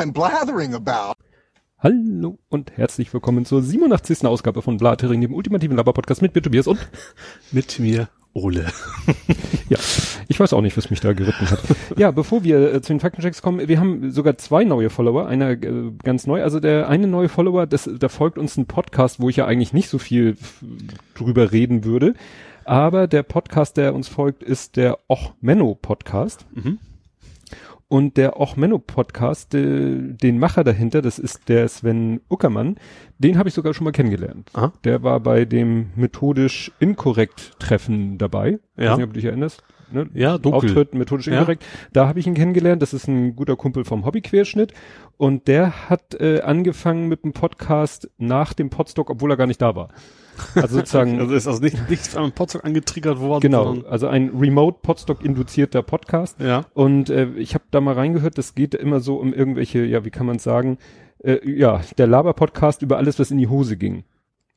I'm blathering about. Hallo und herzlich willkommen zur 87. Ausgabe von Blathering, dem ultimativen Laber-Podcast mit mir Tobias und mit mir Ole. ja, ich weiß auch nicht, was mich da geritten hat. Ja, bevor wir äh, zu den Faktenchecks kommen, wir haben sogar zwei neue Follower, einer äh, ganz neu. Also der eine neue Follower, das, da folgt uns ein Podcast, wo ich ja eigentlich nicht so viel drüber reden würde. Aber der Podcast, der uns folgt, ist der Och Menno Podcast. Mhm. Und der Och Menno Podcast, äh, den Macher dahinter, das ist der Sven Uckermann, den habe ich sogar schon mal kennengelernt. Aha. Der war bei dem methodisch inkorrekt Treffen dabei. Ja. Ich weiß nicht, ob du dich erinnerst. Ne? Ja, dunkel. Auftritt methodisch inkorrekt. Ja. Da habe ich ihn kennengelernt. Das ist ein guter Kumpel vom Hobbyquerschnitt. Und der hat äh, angefangen mit dem Podcast nach dem Podstock, obwohl er gar nicht da war. Also sozusagen. also ist also nicht, nicht am Podstock angetriggert worden. Genau, also ein Remote Podstock induzierter Podcast. Ja. Und äh, ich habe da mal reingehört, das geht immer so um irgendwelche, ja, wie kann man sagen, äh, ja, der Laber-Podcast über alles, was in die Hose ging.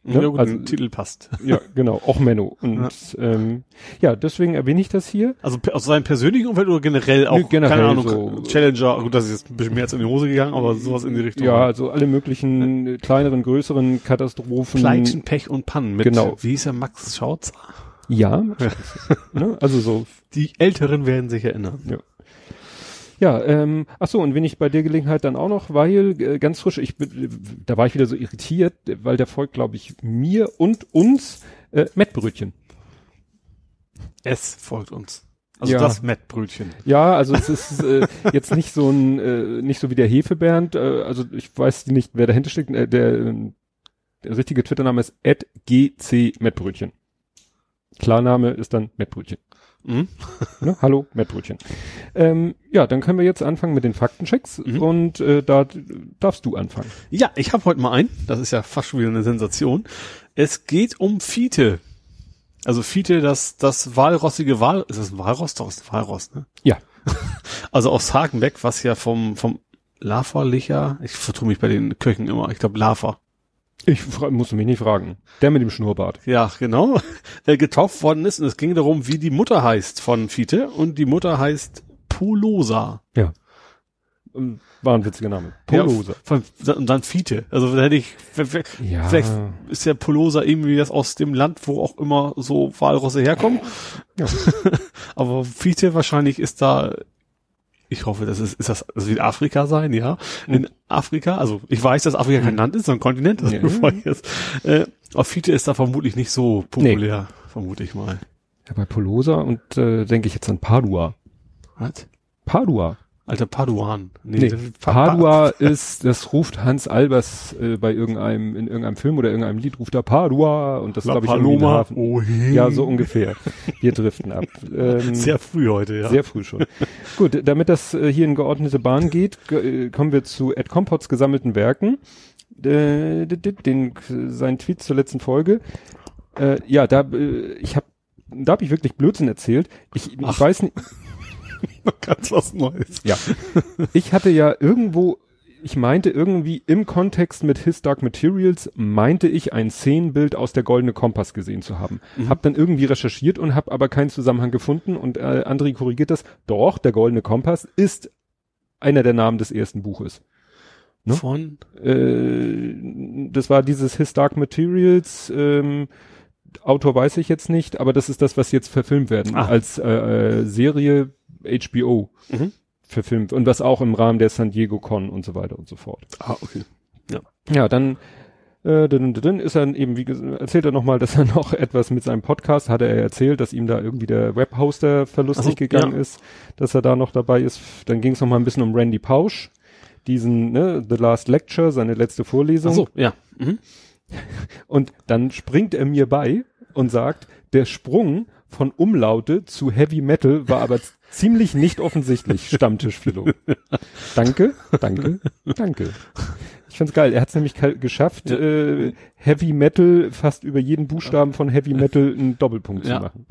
Ne? Ja, gut, also, Titel passt. Ja, genau, auch Menno. Und ja. Ähm, ja, deswegen erwähne ich das hier. Also aus seinem persönlichen Umfeld oder generell auch, Nö, generell keine Ahnung, so, Challenger, gut, das ist jetzt ein bisschen mehr als in die Hose gegangen, aber sowas in die Richtung. Ja, also alle möglichen ja. kleineren, größeren Katastrophen. Pleiten, Pech und Pannen mit, genau. wie hieß er, Max Schautz? Ja, ne? also so. Die Älteren werden sich erinnern. Ja. Ja, ähm, ach so, und wenn ich bei der Gelegenheit dann auch noch, weil äh, ganz frisch, ich bin, da war ich wieder so irritiert, weil der folgt, glaube ich, mir und uns äh, Mettbrötchen. Es folgt uns. Also ja. das Mettbrötchen. Ja, also es ist äh, jetzt nicht so ein, äh, nicht so wie der Hefebernd, äh, also ich weiß nicht, wer dahinter steckt, äh, der, der richtige Twitter-Name ist gc Mettbrötchen. Klarname ist dann Mettbrötchen. Mhm. ne? Hallo, Mettbrötchen. Ähm, ja, dann können wir jetzt anfangen mit den Faktenchecks mhm. und äh, da darfst du anfangen. Ja, ich habe heute mal einen. Das ist ja fast schon wieder eine Sensation. Es geht um Fiete. Also Fiete, das das walrossige Wal, ist das ein Walross? Doch, ist ein Walross, ne? Ja. also aus Hagenbeck, was ja vom vom Lava-Licher, ich vertue mich bei den Köchen immer, ich glaube Lava. Ich muss mich nicht fragen. Der mit dem Schnurrbart. Ja, genau. Der getauft worden ist und es ging darum, wie die Mutter heißt von Fiete und die Mutter heißt Polosa. Ja. War ein witziger Name. Polosa. Ja, von, und dann Fiete. Also hätte ich, ja. vielleicht ist ja Polosa irgendwie das aus dem Land, wo auch immer so Walrosse herkommen. Ja. Aber Fiete wahrscheinlich ist da ich hoffe, das ist, ist das Südafrika sein, ja. In Afrika, also ich weiß, dass Afrika kein Land ist, sondern Kontinent, also ja. bevor ich jetzt, äh, auf Fiete ist da vermutlich nicht so populär, nee. vermute ich mal. Ja, bei Polosa und äh, denke ich jetzt an Padua. Was? Padua. Alter Paduan. Nee, nee Padua ist, das ruft Hans Albers äh, bei irgendeinem, in irgendeinem Film oder irgendeinem Lied ruft er Padua und das glaube ich irgendwie Hafen. Oh, hey. Ja, so ungefähr. Wir driften ab. Ähm, sehr früh heute, ja. Sehr früh schon. Gut, damit das äh, hier in geordnete Bahn geht, äh, kommen wir zu Ed Compots gesammelten Werken. Äh, den, sein Tweet zur letzten Folge. Äh, ja, da, äh, ich habe da habe ich wirklich Blödsinn erzählt. Ich, ich weiß nicht, Ganz was Neues. Ja. Ich hatte ja irgendwo, ich meinte irgendwie im Kontext mit His Dark Materials, meinte ich ein Szenenbild aus der Goldene Kompass gesehen zu haben. Mhm. Hab dann irgendwie recherchiert und habe aber keinen Zusammenhang gefunden und äh, André korrigiert das. Doch, der Goldene Kompass ist einer der Namen des ersten Buches. Ne? Von? Äh, das war dieses His Dark Materials, ähm, Autor weiß ich jetzt nicht, aber das ist das, was jetzt verfilmt werden ah. als äh, äh, Serie HBO mhm. verfilmt und was auch im Rahmen der San Diego Con und so weiter und so fort. Ah, okay. Ja. Ja, dann äh, dann, dann ist er eben, wie gesagt, erzählt er nochmal, dass er noch etwas mit seinem Podcast, hatte er erzählt, dass ihm da irgendwie der Webhoster verlustig so, gegangen ja. ist, dass er da noch dabei ist. Dann ging es nochmal ein bisschen um Randy Pausch, diesen, ne, The Last Lecture, seine letzte Vorlesung. Ach so, ja. Mhm. Und dann springt er mir bei und sagt, der Sprung von Umlaute zu Heavy Metal war aber ziemlich nicht offensichtlich, Stammtischphilo. danke, danke, danke. Ich find's geil. Er hat's nämlich geschafft, ja. äh, Heavy Metal fast über jeden Buchstaben von Heavy Metal einen Doppelpunkt ja. zu machen.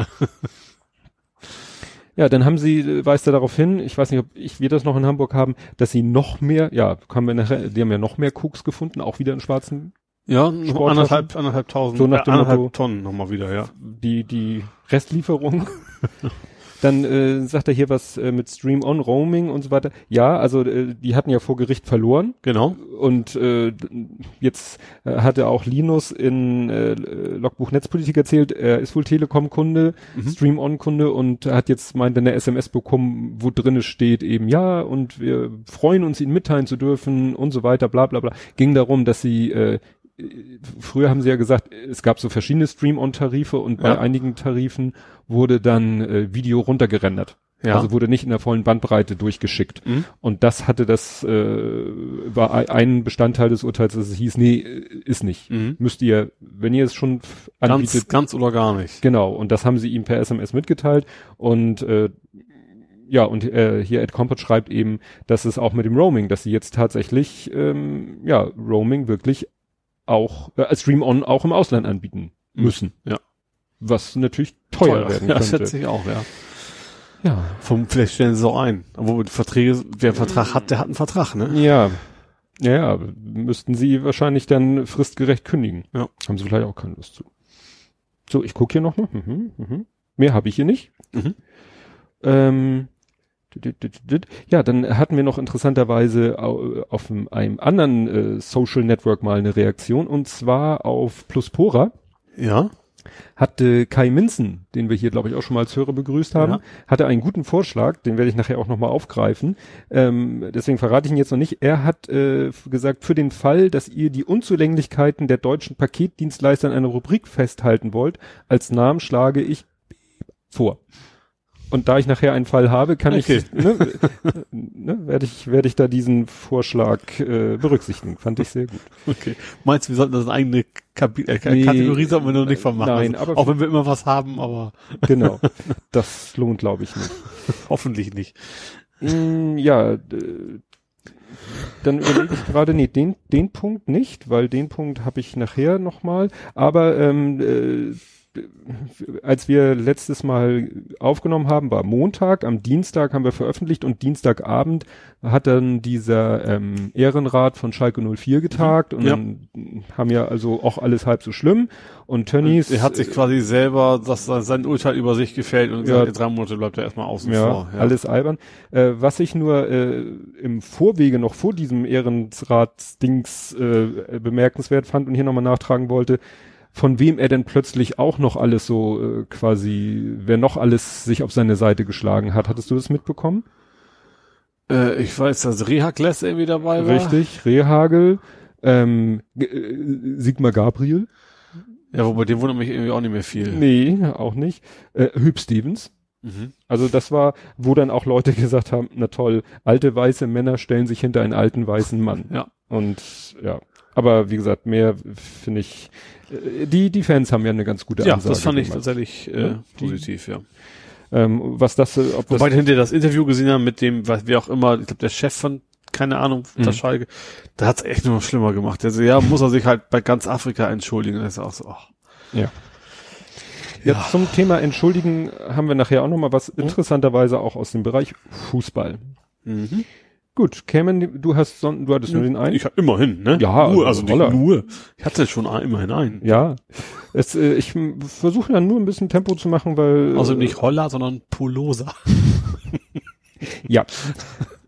Ja, dann haben sie, äh, weist er darauf hin, ich weiß nicht, ob ich, wir das noch in Hamburg haben, dass sie noch mehr, ja, kommen wir nachher, die haben ja noch mehr Koks gefunden, auch wieder in schwarzen ja, anderthalb, anderthalb tausend, so nach dem anderthalb Motto, Tonnen nochmal wieder, ja. Die, die Restlieferung. Dann äh, sagt er hier was äh, mit Stream on Roaming und so weiter. Ja, also äh, die hatten ja vor Gericht verloren. Genau. Und äh, jetzt äh, hatte auch Linus in äh, Logbuch Netzpolitik erzählt, er ist wohl Telekom-Kunde, mhm. Stream on-Kunde und hat jetzt meint eine SMS bekommen, wo drinne steht eben ja und wir freuen uns, ihn mitteilen zu dürfen und so weiter, bla bla bla. Ging darum, dass sie äh, früher haben sie ja gesagt, es gab so verschiedene Stream-on-Tarife und bei einigen Tarifen wurde dann äh, Video runtergerendert. Ja. Also wurde nicht in der vollen Bandbreite durchgeschickt. Mhm. Und das hatte das, äh, war ein Bestandteil des Urteils, dass es hieß, nee, ist nicht. Mhm. Müsst ihr, wenn ihr es schon anbietet. Ganz, ganz oder gar nicht. Genau. Und das haben sie ihm per SMS mitgeteilt. Und äh, ja, und äh, hier Ed Compot schreibt eben, dass es auch mit dem Roaming, dass sie jetzt tatsächlich, ähm, ja, Roaming wirklich auch, äh, Stream On auch im Ausland anbieten mhm. müssen. Ja. Was natürlich teuer, teuer. werden könnte. Ja, das schätze ich auch, ja. Ja. Vom, vielleicht stellen sie es auch ein. Aber Verträge, wer einen Vertrag hat, der hat einen Vertrag, ne? Ja. Ja, ja, müssten sie wahrscheinlich dann fristgerecht kündigen. Ja. Haben sie vielleicht auch keine Lust zu. So, ich gucke hier noch mal. Mhm, mhm. Mehr habe ich hier nicht. Mhm. Ähm, ja, dann hatten wir noch interessanterweise auf einem anderen äh, Social Network mal eine Reaktion und zwar auf Pluspora. Ja hatte Kai Minzen, den wir hier, glaube ich, auch schon mal als Hörer begrüßt haben, ja. hatte einen guten Vorschlag, den werde ich nachher auch nochmal aufgreifen. Ähm, deswegen verrate ich ihn jetzt noch nicht. Er hat äh, gesagt, für den Fall, dass ihr die Unzulänglichkeiten der deutschen Paketdienstleister in einer Rubrik festhalten wollt, als Namen schlage ich vor. Und da ich nachher einen Fall habe, kann okay. ich, ne, ne, werde ich, werde ich da diesen Vorschlag äh, berücksichtigen. Fand ich sehr gut. Okay. Meinst du, wir sollten das eine eigene Kapi äh, nee, Kategorie sollten wir noch nicht vermachen? Nein, also, aber auch wenn wir immer was haben, aber genau. Das lohnt, glaube ich, nicht. Hoffentlich nicht. Mm, ja, dann überlege ich gerade, nee, den, den Punkt nicht, weil den Punkt habe ich nachher nochmal. Aber ähm, äh, als wir letztes Mal aufgenommen haben, war Montag, am Dienstag haben wir veröffentlicht und Dienstagabend hat dann dieser ähm, Ehrenrat von Schalke 04 getagt und ja. dann haben ja also auch alles halb so schlimm und Tönnies. Er hat sich quasi selber, dass sein Urteil über sich gefällt und ja, gesagt, drei Monate bleibt er erstmal außen ja, vor. Ja, alles albern. Äh, was ich nur äh, im Vorwege noch vor diesem Ehrenratsdings äh, bemerkenswert fand und hier nochmal nachtragen wollte, von wem er denn plötzlich auch noch alles so äh, quasi, wer noch alles sich auf seine Seite geschlagen hat. Hattest du das mitbekommen? Äh, ich weiß, dass Rehagles irgendwie dabei war. Richtig, Rehagel, ähm, äh, Sigmar Gabriel. Ja, wobei dem wundert mich irgendwie auch nicht mehr viel. Nee, auch nicht. Äh, Hüb Stevens. Mhm. Also das war, wo dann auch Leute gesagt haben, na toll, alte weiße Männer stellen sich hinter einen alten weißen Mann. Ja. Und ja, aber wie gesagt, mehr finde ich, äh, die, die Fans haben ja eine ganz gute Ansage. Ja, das fand ich tatsächlich äh, ja, positiv, ja. Ähm, was das, äh, ob Wobei das hinter das Interview gesehen haben mit dem, was wie auch immer, ich glaube der Chef von, keine Ahnung, mhm. der Schalke, da hat's echt nur noch schlimmer gemacht. Also ja, muss er sich halt bei ganz Afrika entschuldigen. Das ist auch so, ach. Ja. Ja, ja, zum Thema Entschuldigen haben wir nachher auch noch mal was mhm. interessanterweise auch aus dem Bereich Fußball. Mhm. Gut, kämen, du hast, du hattest nur den einen? Ich hatte immerhin, ne? Ja, nur, also nicht nur. Ich hatte schon immerhin einen. Ja. Es, äh, ich versuche dann nur ein bisschen Tempo zu machen, weil. Also nicht Holler, sondern Polosa. ja.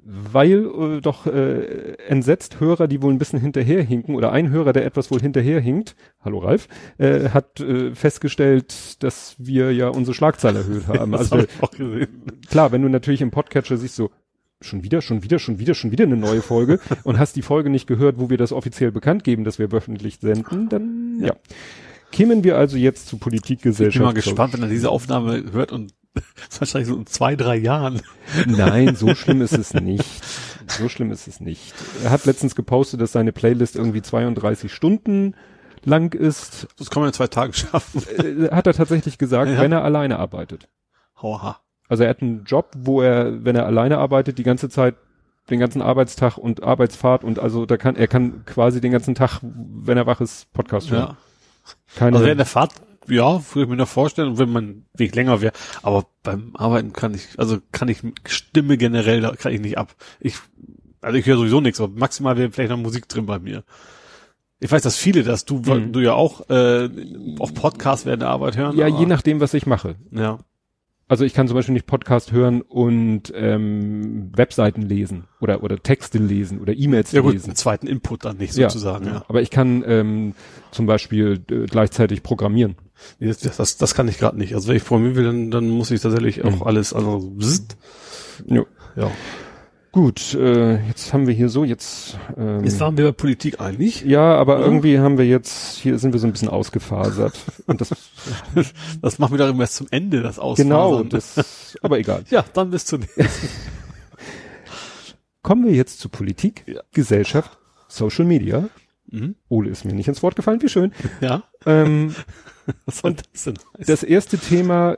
Weil äh, doch äh, entsetzt Hörer, die wohl ein bisschen hinterherhinken, oder ein Hörer, der etwas wohl hinterherhinkt, hallo Ralf, äh, hat äh, festgestellt, dass wir ja unsere Schlagzahl erhöht haben. Das also hab klar, wenn du natürlich im Podcatcher siehst so, schon wieder, schon wieder, schon wieder, schon wieder eine neue Folge und hast die Folge nicht gehört, wo wir das offiziell bekannt geben, dass wir öffentlich senden, dann ja. ja. Kämen wir also jetzt zu Politikgesellschaft. Ich bin mal gespannt, wenn er diese Aufnahme hört und wahrscheinlich so in zwei, drei Jahren. Nein, so schlimm ist es nicht. So schlimm ist es nicht. Er hat letztens gepostet, dass seine Playlist irgendwie 32 Stunden lang ist. Das kann man in zwei Tagen schaffen. Äh, hat er tatsächlich gesagt, ja. wenn er alleine arbeitet. Hauha. Also er hat einen Job, wo er, wenn er alleine arbeitet, die ganze Zeit den ganzen Arbeitstag und Arbeitsfahrt und also da kann er kann quasi den ganzen Tag, wenn er wach ist, Podcast hören. Ja. Keine also während der Fahrt, ja, würde ich mir noch vorstellen, wenn mein Weg länger wäre. Aber beim Arbeiten kann ich, also kann ich Stimme generell, da kann ich nicht ab. Ich, also ich höre sowieso nichts, aber maximal wäre vielleicht noch Musik drin bei mir. Ich weiß, dass viele dass du, mhm. du ja auch äh, auf Podcast während der Arbeit hören. Ja, je nachdem, was ich mache. Ja. Also ich kann zum Beispiel nicht Podcast hören und ähm, Webseiten lesen oder oder Texte lesen oder E-Mails ja, gut, lesen. Einen zweiten Input dann nicht sozusagen. Ja, ja. Aber ich kann ähm, zum Beispiel äh, gleichzeitig programmieren. Das, das, das kann ich gerade nicht. Also wenn ich programmieren will, dann, dann muss ich tatsächlich auch Mhm. alles also bzzzt. Jo. ja. Gut, äh, jetzt haben wir hier so jetzt. Ähm, Jetzt waren wir bei Politik einig. ja, aber Oder? irgendwie haben wir jetzt hier sind wir so ein bisschen ausgefasert. Und das Das machen wir doch immer erst zum Ende, das Ausfasern. genau, das, aber egal. Ja, dann bis zum nächsten. Kommen wir jetzt zu Politik, Ja. Gesellschaft, Social Media. Mhm. Ole ist mir nicht ins Wort gefallen, wie schön. Ja. Ähm, Was soll das denn heißen? das erste Thema,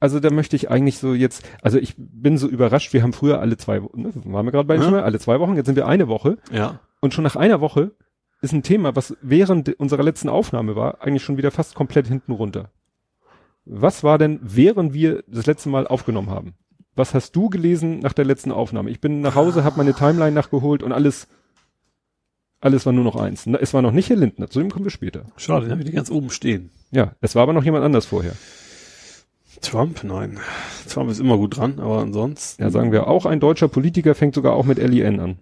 also da möchte ich eigentlich so jetzt, also ich bin so überrascht, wir haben früher alle zwei Wochen, ne, waren wir gerade bei Ja. Alle zwei Wochen, jetzt sind wir eine Woche ja. und schon nach einer Woche ist ein Thema, was während unserer letzten Aufnahme war, eigentlich schon wieder fast komplett hinten runter. Was war denn, während wir das letzte Mal aufgenommen haben? Was hast du gelesen nach der letzten Aufnahme? Ich bin nach Hause, habe meine Timeline nachgeholt und alles, alles war nur noch eins. Es war noch nicht Herr Lindner, zu dem kommen wir später. Schade, den habe ich die ganz oben stehen. Ja, es war aber noch jemand anders vorher. Trump? Nein. Trump ist immer gut dran, aber ansonsten. Ja, sagen wir auch, ein deutscher Politiker fängt sogar auch mit LIN an.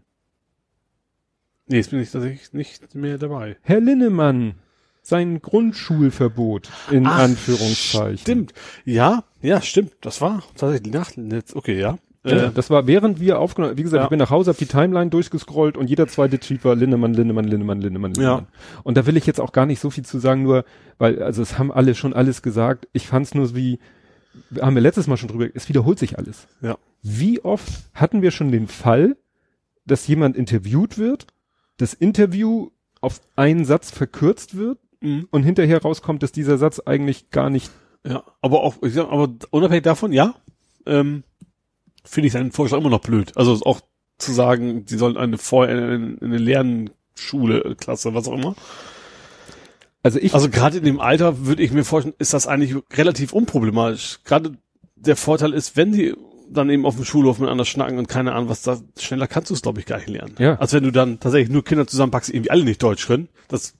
Nee, jetzt bin ich tatsächlich nicht mehr dabei. Herr Linnemann, sein Grundschulverbot in Ach, Anführungszeichen. Stimmt. Ja, ja, stimmt. Das war tatsächlich nach, jetzt, okay, ja. Ja, Äh, das war während wir aufgenommen, wie gesagt, Ja. ich bin nach Hause, hab die Timeline durchgescrollt und jeder zweite Tweet war Linnemann, Linnemann, Linnemann, Linnemann, Linnemann. Und da will ich jetzt auch gar nicht so viel zu sagen, nur, weil, also es haben alle schon alles gesagt. Ich fand's nur wie, haben wir letztes Mal schon drüber, es wiederholt sich alles. Ja. Wie oft hatten wir schon den Fall, dass jemand interviewt wird, das Interview auf einen Satz verkürzt wird mhm. und hinterher rauskommt, dass dieser Satz eigentlich gar nicht Ja, aber auch, ich sag, aber unabhängig davon, ja, ähm, finde ich seinen Vorschlag immer noch blöd. Also auch zu sagen, die sollen eine vorher in, in eine Lernschule, Klasse, was auch immer. Also ich, Also gerade in dem Alter würde ich mir vorstellen, ist das eigentlich relativ unproblematisch. Gerade der Vorteil ist, wenn die dann eben auf dem Schulhof miteinander schnacken und keine Ahnung, was da, schneller kannst du es, glaube ich, gar nicht lernen. Ja. Als wenn du dann tatsächlich nur Kinder zusammenpackst, die irgendwie alle nicht Deutsch können. Das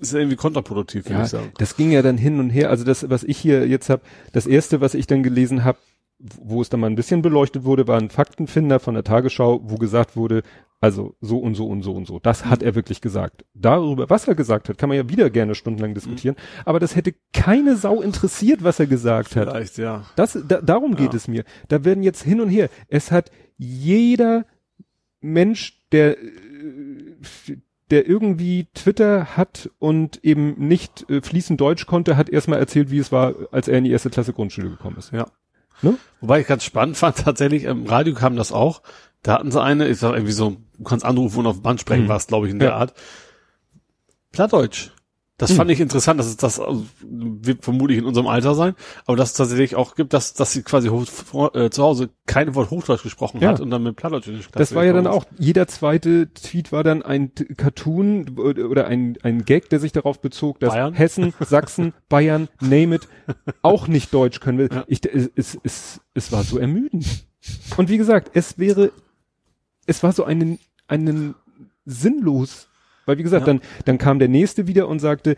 ist ja irgendwie kontraproduktiv, würde ja, ich sagen. das ging ja dann hin und her. Also das, was ich hier jetzt habe, das erste, was ich dann gelesen habe, wo es dann mal ein bisschen beleuchtet wurde, war ein Faktenfinder von der Tagesschau, wo gesagt wurde, also so und so und so und so. Das hat er wirklich gesagt. Darüber, was er gesagt hat, kann man ja wieder gerne stundenlang diskutieren. Aber das hätte keine Sau interessiert, was er gesagt hat. Vielleicht, ja. Das, da, darum geht Ja. es mir. Da werden jetzt hin und her. Es hat jeder Mensch, der, äh, der irgendwie Twitter hat und eben nicht äh, fließend Deutsch konnte, hat erstmal erzählt, wie es war, als er in die erste Klasse Grundschule gekommen ist. Ja. Ne? Wobei ich ganz spannend fand, tatsächlich, im Radio kam das auch. Da hatten sie eine, ich sag irgendwie so, du kannst anrufen und auf Band sprechen, Mhm. war es, glaube ich, in der Ja. Art. Plattdeutsch. Das Mhm. fand ich interessant, dass es das also, wird vermutlich in unserem Alter sein, aber dass es tatsächlich auch gibt, dass, dass sie quasi hoch, äh, zu Hause kein Wort Hochdeutsch gesprochen Ja. hat und dann mit Plattdeutsch in die Klasse Das war ja dann auch, jeder zweite Tweet war dann ein Cartoon oder oder ein, ein Gag, der sich darauf bezog, dass Bayern? Hessen, Sachsen, Bayern, name it, auch nicht Deutsch können will. Ja. Ich, es, es, es, es war so ermüdend. Und wie gesagt, es wäre, es war so einen, einen sinnlos, weil wie gesagt, Ja. dann, dann kam der nächste wieder und sagte,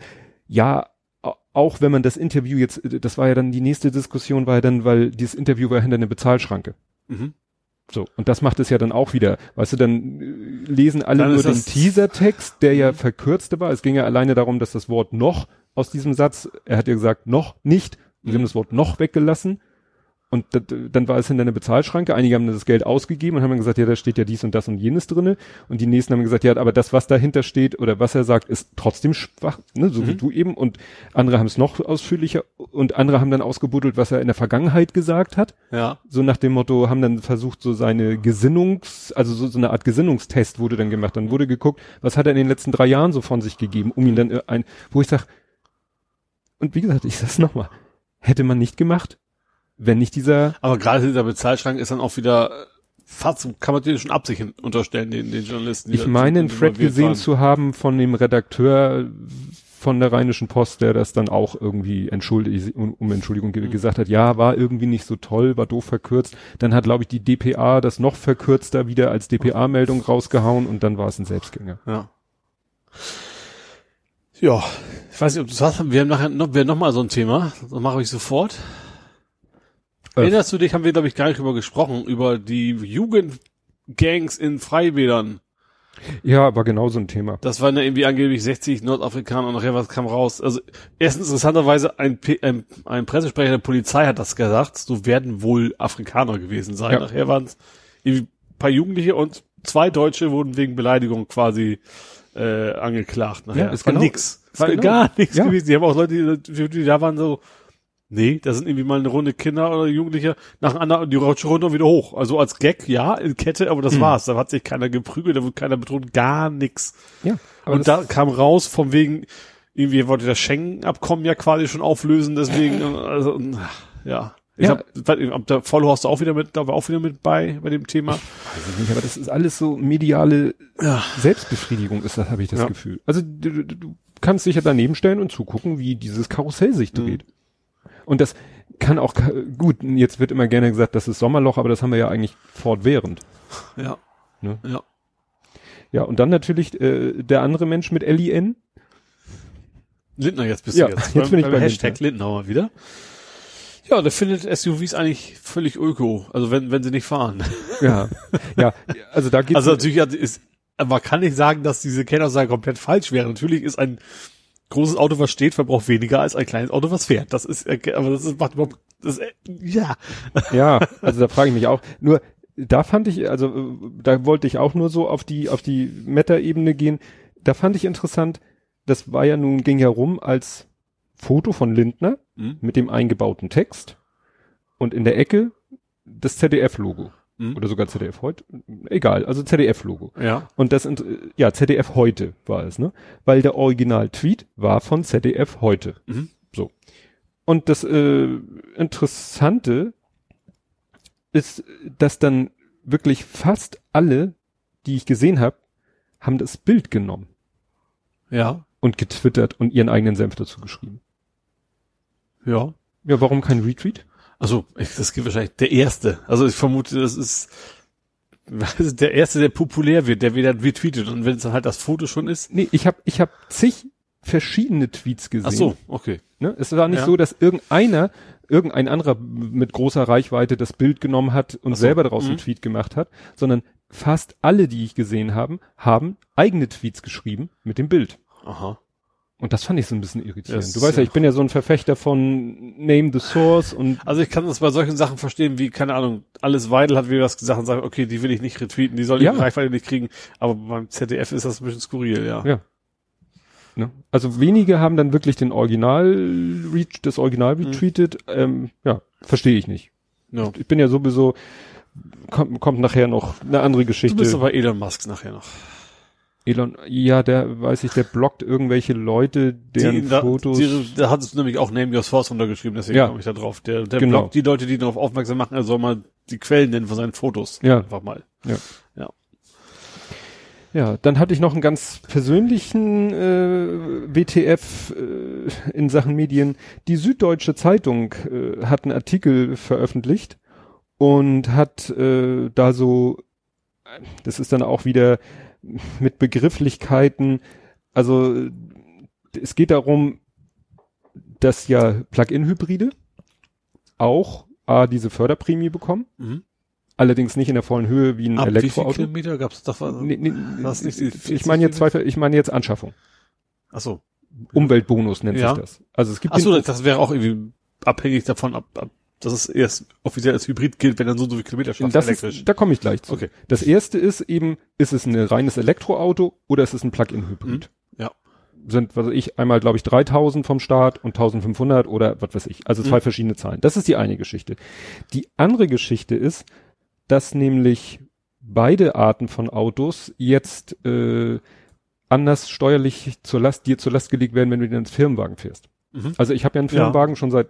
ja, au- auch wenn man das Interview jetzt, das war ja dann die nächste Diskussion, war ja dann, weil dieses Interview war hinter einer Bezahlschranke. Mhm. So, und das macht es ja dann auch wieder. Weißt du, dann äh, lesen alle Dann nur den Teasertext, der ja verkürzte war. Es ging ja alleine darum, dass das Wort noch aus diesem Satz, er hat ja gesagt, noch nicht, sie haben das Wort noch weggelassen. Und dann war es hinter einer Bezahlschranke. Einige haben das Geld ausgegeben und haben dann gesagt, ja, da steht ja dies und das und jenes drinne. Und die nächsten haben gesagt, ja, aber das, was dahinter steht oder was er sagt, ist trotzdem schwach, ne, so wie Mhm. du eben. Und andere haben es noch ausführlicher und andere haben dann ausgebuddelt, was er in der Vergangenheit gesagt hat Ja. so nach dem Motto, haben dann versucht, so seine Gesinnungs, also so, so eine Art Gesinnungstest wurde dann gemacht. Dann wurde geguckt, was hat er in den letzten drei Jahren so von sich gegeben, um ihn dann äh, ein, wo ich sag, und wie gesagt, ich sag's nochmal, hätte man nicht gemacht, wenn nicht dieser, Aber gerade dieser Bezahlschrank ist dann auch wieder äh, fast, kann man den schon Absicht unterstellen, den, den Journalisten. ich meine, einen Thread gesehen waren. zu haben von dem Redakteur von der Rheinischen Post, der das dann auch irgendwie entschuldigt, um, um Entschuldigung ge- Mhm. gesagt hat, ja, war irgendwie nicht so toll, war doof verkürzt. Dann hat, glaube ich, die DPA das noch verkürzter wieder als DPA-Meldung rausgehauen und dann war es ein Selbstgänger. Ja. Ja, ich weiß nicht, ob du das hast. Wir haben nachher noch, wir haben noch mal so ein Thema. Das mache ich sofort. Äh, Erinnerst du dich, haben wir, glaube ich, gar nicht drüber gesprochen, über die Jugendgangs in Freibädern. Ja, war genau so ein Thema. Das waren ja irgendwie angeblich 60 Nordafrikaner und nachher was kam raus. Also erstens interessanterweise ein, ein, ein Pressesprecher der Polizei hat das gesagt, so werden wohl Afrikaner gewesen sein. Ja. Nachher waren es irgendwie paar Jugendliche und zwei Deutsche wurden wegen Beleidigung quasi äh, angeklagt. Nachher. Ja, ist war genau, nix. War genau. gar nichts ja. gewesen. Die haben auch Leute, die, die da waren so, Nee, da sind irgendwie mal eine Runde Kinder oder Jugendliche nacheinander und die rutschen runter wieder hoch. Also als Gag, ja, in Kette, aber das mhm. war's. Da hat sich keiner geprügelt, da wurde keiner bedroht, gar nix. Ja. und da kam raus, von wegen, irgendwie wollte das Schengen-Abkommen ja quasi schon auflösen, deswegen, also, ja. Ich ja. hab, der du auch wieder mit, da war auch wieder mit bei, bei dem Thema. Ich weiß nicht, aber das ist alles so mediale ja. Selbstbefriedigung ist das, habe ich das ja. Gefühl. Also du, du, du kannst dich ja daneben stellen und zugucken, wie dieses Karussell sich dreht. Mhm. Und das kann auch, gut, jetzt wird immer gerne gesagt, das ist Sommerloch, aber das haben wir ja eigentlich fortwährend. Ja. Ne? Ja. Ja, und dann natürlich äh, der andere Mensch mit L-I-N. Lindner, jetzt bist ja, du jetzt. Jetzt bin ich beim Hashtag Lindner wieder. Ja, der findet SUVs eigentlich völlig öko, also wenn, wenn sie nicht fahren. Ja, ja, also da geht's. Also natürlich ist, man kann nicht sagen, dass diese Kennaussage komplett falsch wäre. Natürlich ist ein großes Auto, was steht, verbraucht weniger als ein kleines Auto, was fährt. Das ist, aber das ist, macht überhaupt, das ist, ja. Ja, also da frage ich mich auch. Nur, da fand ich, also da wollte ich auch nur so auf die, auf die Meta-Ebene gehen. Da fand ich interessant, das war ja nun, ging ja rum als Foto von Lindner mhm. mit dem eingebauten Text und in der Ecke das ZDF-Logo. Mhm. Oder sogar ZDF heute. Egal, also ZDF-Logo. Ja. Und das, ja, ZDF heute war es, ne? Weil der Original-Tweet war von ZDF heute. Mhm. So. Und das äh, Interessante ist, dass dann wirklich fast alle, die ich gesehen habe, haben das Bild genommen. Ja. Und getwittert und ihren eigenen Senf dazu geschrieben. Ja. Ja, warum kein Retweet? Also, das geht wahrscheinlich der erste. Also ich vermute, das ist der erste, der populär wird, der wieder retweetet und wenn es dann halt das Foto schon ist. Nee, ich habe ich hab zig verschiedene Tweets gesehen. Ach so, okay. Ne? Es war nicht ja. so, dass irgendeiner, irgendein anderer mit großer Reichweite das Bild genommen hat und so. selber daraus mhm. einen Tweet gemacht hat, sondern fast alle, die ich gesehen haben, haben eigene Tweets geschrieben mit dem Bild. Aha. Und das fand ich so ein bisschen irritierend. Das, du weißt ja, ich bin ja so ein Verfechter von Name the Source und. Also ich kann das bei solchen Sachen verstehen, wie, keine Ahnung, alles Weidel hat wie was gesagt und sagt, okay, die will ich nicht retweeten, die soll die ja. Reichweite nicht kriegen. Aber beim ZDF ist das ein bisschen skurril, ja. Ja. Ne? Also wenige haben dann wirklich den Original, das Original mhm. retweetet. Mhm. Ähm, ja, verstehe ich nicht. No. Ich bin ja sowieso, kommt, kommt nachher noch eine andere Geschichte. Du bist aber Elon Musk nachher noch. Elon, ja, der, weiß ich, der blockt irgendwelche Leute, deren die, Fotos. Da, da hat es nämlich auch Name Your Source runtergeschrieben, deswegen ja. komme ich da drauf. Der, der genau. blockt die Leute, die darauf aufmerksam machen, er soll mal die Quellen nennen von seinen Fotos. Ja. Einfach mal. Ja. Ja. Ja, dann hatte ich noch einen ganz persönlichen äh, WTF äh, in Sachen Medien. Die Süddeutsche Zeitung äh, hat einen Artikel veröffentlicht und hat äh, da so, das ist dann auch wieder mit Begrifflichkeiten. Also es geht darum, dass ja Plug-in-Hybride auch A, diese Förderprämie bekommen. Mhm. Allerdings nicht in der vollen Höhe wie ein Ab Elektroauto. Wie Kilometer gab's was? Nee, nee, was nicht ich meine jetzt zwei, ich meine jetzt Anschaffung. Ach so. Umweltbonus nennt ja. sich das. Also es gibt Ach so, das wäre auch irgendwie abhängig davon, ab, ab dass es erst offiziell als Hybrid gilt, wenn dann so und so viele Kilometer schafft das elektrisch. Ist, da komme ich gleich zu. Okay. Das erste ist eben, ist es ein reines Elektroauto oder ist es ein Plug-in-Hybrid? Mhm. Ja. Sind, was weiß ich, einmal glaube ich 3000 vom Start und 1500 oder was weiß ich. Also zwei mhm. verschiedene Zahlen. Das ist die eine Geschichte. Die andere Geschichte ist, dass nämlich beide Arten von Autos jetzt äh, anders steuerlich zur Last, dir zur Last gelegt werden, wenn du ins Firmenwagen fährst. Mhm. Also ich habe ja einen Firmenwagen ja. schon seit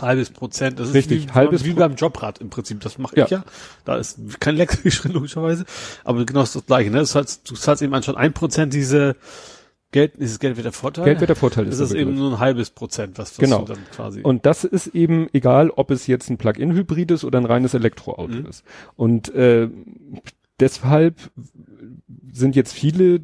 Halbes Prozent. Das Richtig, ist wie, halbes wie beim Jobrad im Prinzip. Das mache ich ja. ja. Da ist kein Lektrischritt logischerweise. Aber genau das, gleiche. Ne? Das heißt, du zahlst eben anstatt ein Prozent diese Geld, ist es Geld wird der Vorteil? Geld wird der Vorteil ist. Das ist eben nur ein halbes Prozent, was, was genau. du dann quasi. Und das ist eben egal, ob es jetzt ein Plug-in-Hybrid ist oder ein reines Elektroauto mhm. ist. Und äh, deshalb sind jetzt viele,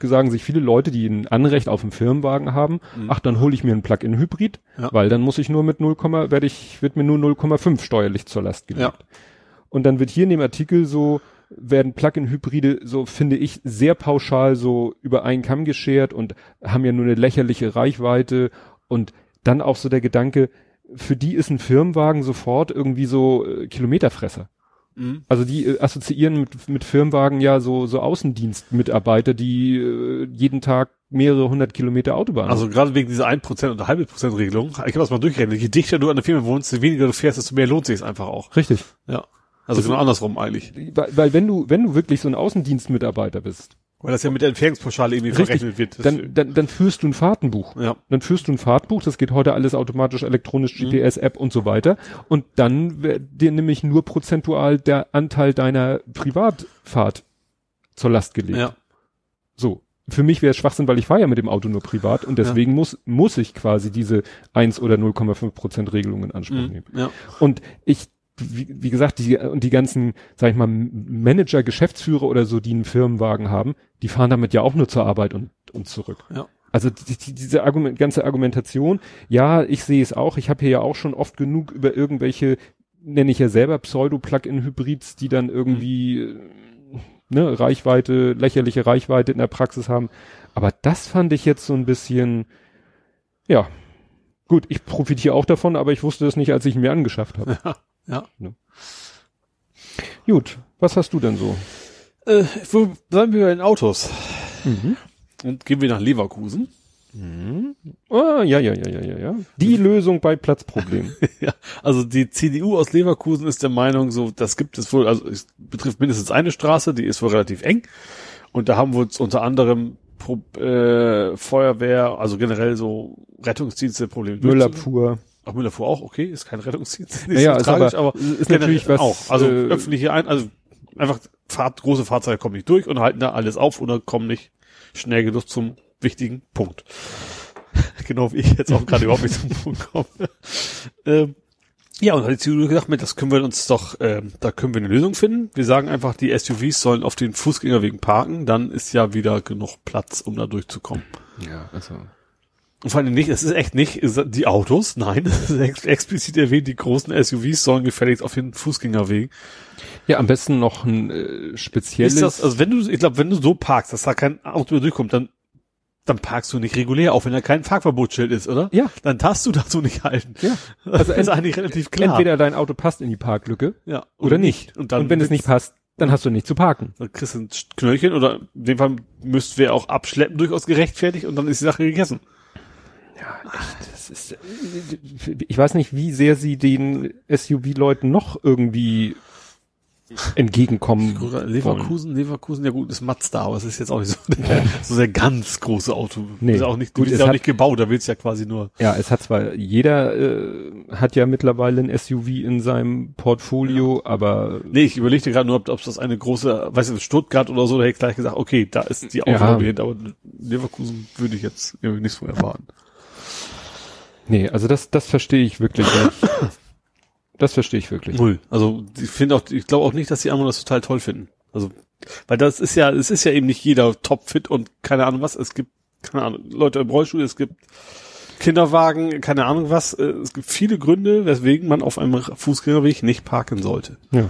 sagen sich viele Leute, die ein Anrecht auf einen Firmenwagen haben, mhm. ach, dann hole ich mir einen Plug-in-Hybrid, ja. weil dann muss ich nur mit 0, werde ich, wird mir nur 0,5 steuerlich zur Last gelegt. Ja. Und dann wird hier in dem Artikel so, werden Plug-in-Hybride, so finde ich, sehr pauschal so über einen Kamm geschert und haben ja nur eine lächerliche Reichweite und dann auch so der Gedanke, für die ist ein Firmenwagen sofort irgendwie so äh, Kilometerfresser. Mhm. Also die äh, assoziieren mit, mit Firmenwagen ja so, so Außendienstmitarbeiter, die äh, jeden Tag mehrere hundert Kilometer Autobahn. Also gerade wegen dieser 1% und halbe Prozent Regelung, ich habe das mal durchgerechnet, je dichter du an der Firma wohnst, je weniger du fährst, desto mehr lohnt sich es einfach auch. Richtig. Ja. Also genau andersrum eigentlich. Weil, weil wenn du, wenn du wirklich so ein Außendienstmitarbeiter bist, weil das ja mit der Entfernungspauschale irgendwie Richtig. verrechnet wird. Dann, dann, dann führst du ein Fahrtenbuch. Ja. Dann führst du ein Fahrtbuch, das geht heute alles automatisch elektronisch, GPS-App mhm. und so weiter. Und dann wird dir nämlich nur prozentual der Anteil deiner Privatfahrt zur Last gelegt. Ja. So. Für mich wäre es Schwachsinn, weil ich fahre ja mit dem Auto nur privat und deswegen ja. muss, muss ich quasi diese 1 oder 0,5 Prozent Regelung in Anspruch mhm. nehmen. Ja. Und ich wie, wie gesagt, die, und die ganzen, sag ich mal, Manager, Geschäftsführer oder so, die einen Firmenwagen haben, die fahren damit ja auch nur zur Arbeit und, und zurück. Ja. Also die, die, diese Argument, ganze Argumentation, ja, ich sehe es auch, ich habe hier ja auch schon oft genug über irgendwelche, nenne ich ja selber Pseudo-Plug-in-Hybrids, die dann irgendwie mhm. ne, Reichweite, lächerliche Reichweite in der Praxis haben. Aber das fand ich jetzt so ein bisschen, ja, gut, ich profitiere auch davon, aber ich wusste das nicht, als ich ihn mir angeschafft habe. Ja. Ja. Ne? Gut, was hast du denn so? Äh, wo bleiben wir bei den Autos? Mhm. Und gehen wir nach Leverkusen. Mhm. Ah, ja, ja, ja, ja, ja, ja. Die Lösung bei Platzproblemen. ja, also die CDU aus Leverkusen ist der Meinung, so, das gibt es wohl, also es betrifft mindestens eine Straße, die ist wohl relativ eng. Und da haben wir uns unter anderem Pro, äh, Feuerwehr, also generell so Rettungsdienste Probleme. Müllabfuhr. Ach, Müller fuhr auch, okay, ist kein Rettungsdienst. Nicht ja, so tragisch, aber, aber ist natürlich was. Auch. Also äh, öffentliche ein, also einfach Fahrt, große Fahrzeuge kommen nicht durch und halten da alles auf oder kommen nicht schnell genug zum wichtigen Punkt. genau wie ich jetzt auch gerade überhaupt nicht zum Punkt komme. ähm, ja, und hat die CDU gesagt, das können wir uns doch, ähm, da können wir eine Lösung finden. Wir sagen einfach, die SUVs sollen auf den Fußgängerwegen parken, dann ist ja wieder genug Platz, um da durchzukommen. Ja, also und vor allem nicht, es ist echt nicht die Autos, nein, es ist ex explizit erwähnt, die großen SUVs sollen gefälligst auf den Fußgängerwegen. Ja, am besten noch ein äh, spezielles. Ist das, also wenn du, ich glaube, wenn du so parkst, dass da kein Auto mehr durchkommt, dann dann parkst du nicht regulär, auch wenn da kein Fahrverbotsschild ist, oder? Ja. Dann darfst du dazu nicht halten. Ja. Also ist eigentlich relativ klar. Entweder dein Auto passt in die Parklücke. Ja. Oder nicht. Und, dann und wenn es nicht passt, dann hast du nicht zu parken. Dann kriegst du ein Knöllchen oder in dem Fall müssten wir auch abschleppen durchaus gerechtfertigt und dann ist die Sache gegessen. Ja, echt, das ist, ich weiß nicht, wie sehr sie den SUV-Leuten noch irgendwie entgegenkommen. Leverkusen, wollen. Leverkusen, ja gut, ist Mazda, aber es ist jetzt auch nicht so, der, so der ganz große Auto. Nee, ist auch nicht, gut, ist auch hat, nicht gebaut, da willst ja quasi nur. Ja, es hat zwar, jeder äh, hat ja mittlerweile ein SUV in seinem Portfolio, ja. aber. Nee, ich überlegte gerade nur, ob, ob das eine große, weiß ich, Stuttgart oder so, da hätte ich gleich gesagt, okay, da ist die Autolobby ja. aber Leverkusen würde ich jetzt irgendwie nicht so erwarten. Nee, also das, das verstehe ich wirklich nicht. Das verstehe ich wirklich. Null. Also ich finde auch, ich glaube auch nicht, dass die anderen das total toll finden. Also, weil das ist ja, es ist ja eben nicht jeder topfit und keine Ahnung was. Es gibt, keine Ahnung, Leute im Rollstuhl, es gibt Kinderwagen, keine Ahnung was. Äh, es gibt viele Gründe, weswegen man auf einem Fußgängerweg nicht parken sollte. Ja.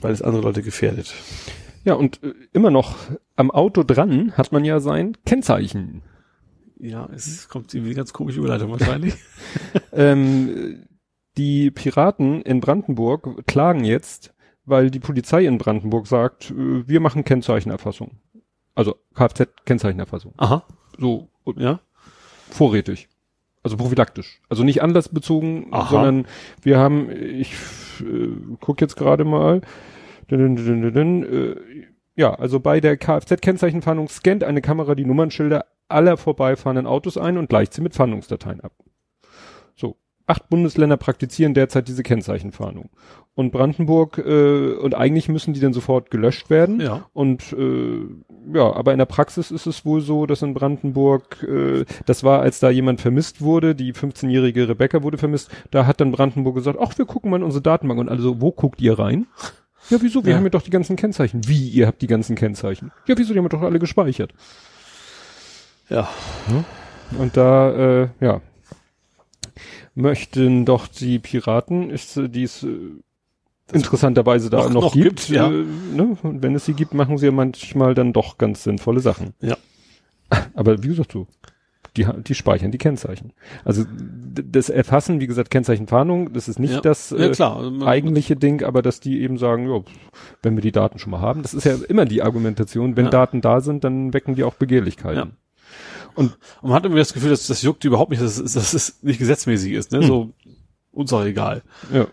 Weil es andere Leute gefährdet. Ja, und äh, immer noch am Auto dran hat man ja sein Kennzeichen. Ja, es kommt irgendwie ganz komische Überleitung wahrscheinlich. ähm, die Piraten in Brandenburg klagen jetzt, weil die Polizei in Brandenburg sagt, äh, wir machen Kennzeichenerfassung. Also Kfz-Kennzeichenerfassung. Aha. So, ja. Vorrätig. Also prophylaktisch. Also nicht anlassbezogen, Aha. sondern wir haben, ich äh, guck jetzt gerade mal, dün, dün, dün, äh, ja, also bei der Kfz-Kennzeichenfahndung scannt eine Kamera die Nummernschilder aller vorbeifahrenden Autos ein und gleicht sie mit Fahndungsdateien ab. So. Acht Bundesländer praktizieren derzeit diese Kennzeichenfahndung. Und Brandenburg, äh, und eigentlich müssen die dann sofort gelöscht werden. Ja. Und äh, ja, aber in der Praxis ist es wohl so, dass in Brandenburg, äh, das war, als da jemand vermisst wurde, die 15-jährige Rebecca wurde vermisst, da hat dann Brandenburg gesagt, ach, wir gucken mal in unsere Datenbank. Und also, wo guckt ihr rein? Ja, wieso? Wir Ja. haben ja doch die ganzen Kennzeichen. Wie, ihr habt die ganzen Kennzeichen? Ja, wieso? Die haben wir doch alle gespeichert. Ja. Und da, äh, ja, möchten doch die Piraten, ist, äh, die es äh, interessanterweise da noch- noch, noch gibt, gibt, ja. äh, ne? und wenn es sie gibt, machen sie ja manchmal dann doch ganz sinnvolle Sachen. Ja. Aber wie gesagt, du, die, die speichern die Kennzeichen. Also das Erfassen, wie gesagt, Kennzeichenfahndung, das ist nicht ja. das ja, äh, klar. Also eigentliche Ding, aber dass die eben sagen, ja, pf, wenn wir die Daten schon mal haben, das ist ja immer die Argumentation, wenn Ja. Daten da sind, dann wecken die auch Begehrlichkeiten. Ja. Und man hat irgendwie das Gefühl, dass das juckt überhaupt nicht, dass es, dass es nicht gesetzmäßig ist, ne? Hm. So, uns auch egal. Ja.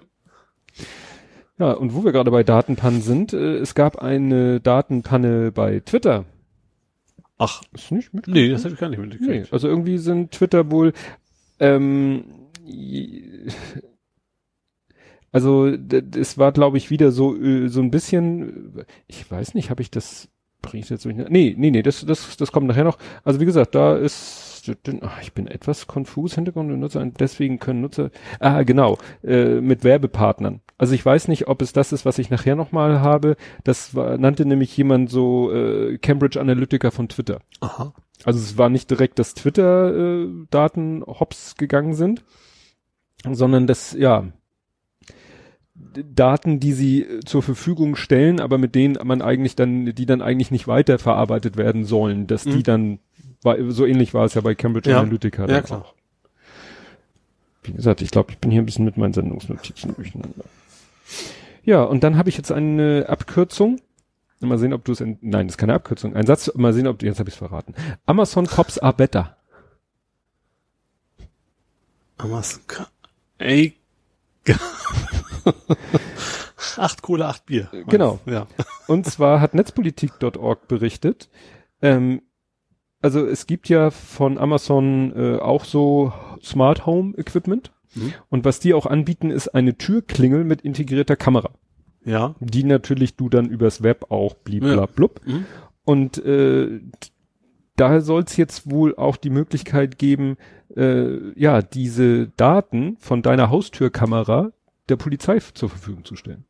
Ja, und wo wir gerade bei Datenpannen sind, äh, es gab eine Datenpanne bei Twitter. Ach, Ist nicht mit? nee, das hätte ich gar nicht Nee, mitgekriegt. also irgendwie sind Twitter wohl, ähm, also es war, glaube ich, wieder so äh, so ein bisschen, ich weiß nicht, habe ich das bringe ich jetzt durch? Nee, nee, nee, das das das kommt nachher noch. Also wie gesagt, da ist ach, ich bin etwas konfus Hintergrund und Nutzer und deswegen können Nutzer ah genau, äh, mit Werbepartnern. Also ich weiß nicht, ob es das ist, was ich nachher noch mal habe. Das war, nannte nämlich jemand so äh, Cambridge Analytica von Twitter. Aha. Also es war nicht direkt, dass Twitter-Daten hops gegangen sind, sondern dass, ja, Daten, die sie äh, zur Verfügung stellen, aber mit denen man eigentlich dann, die dann eigentlich nicht weiterverarbeitet werden sollen, dass die Mhm. dann, war, so ähnlich war es ja bei Cambridge Ja. Analytica. Ja, dann klar. auch. Wie gesagt, ich glaube, ich bin hier ein bisschen mit meinen Sendungsnotizen durcheinander. Ja, und dann habe ich jetzt eine Abkürzung. Mal sehen, ob du es, in, nein, das ist keine Abkürzung. Ein Satz, mal sehen, ob du, jetzt habe ich es verraten. Amazon Cops are better. Amazon. Ey. acht Kohle, acht Bier. Genau. Ja. Und zwar hat netzpolitik.org berichtet, ähm, also es gibt ja von Amazon äh, auch so Smart Home Equipment. Mhm. Und was die auch anbieten, ist eine Türklingel mit integrierter Kamera, Ja. die natürlich du dann übers Web auch blibla Ja. Mhm. Und äh, da soll es jetzt wohl auch die Möglichkeit geben, äh, ja, diese Daten von deiner Haustürkamera der Polizei zur Verfügung zu stellen.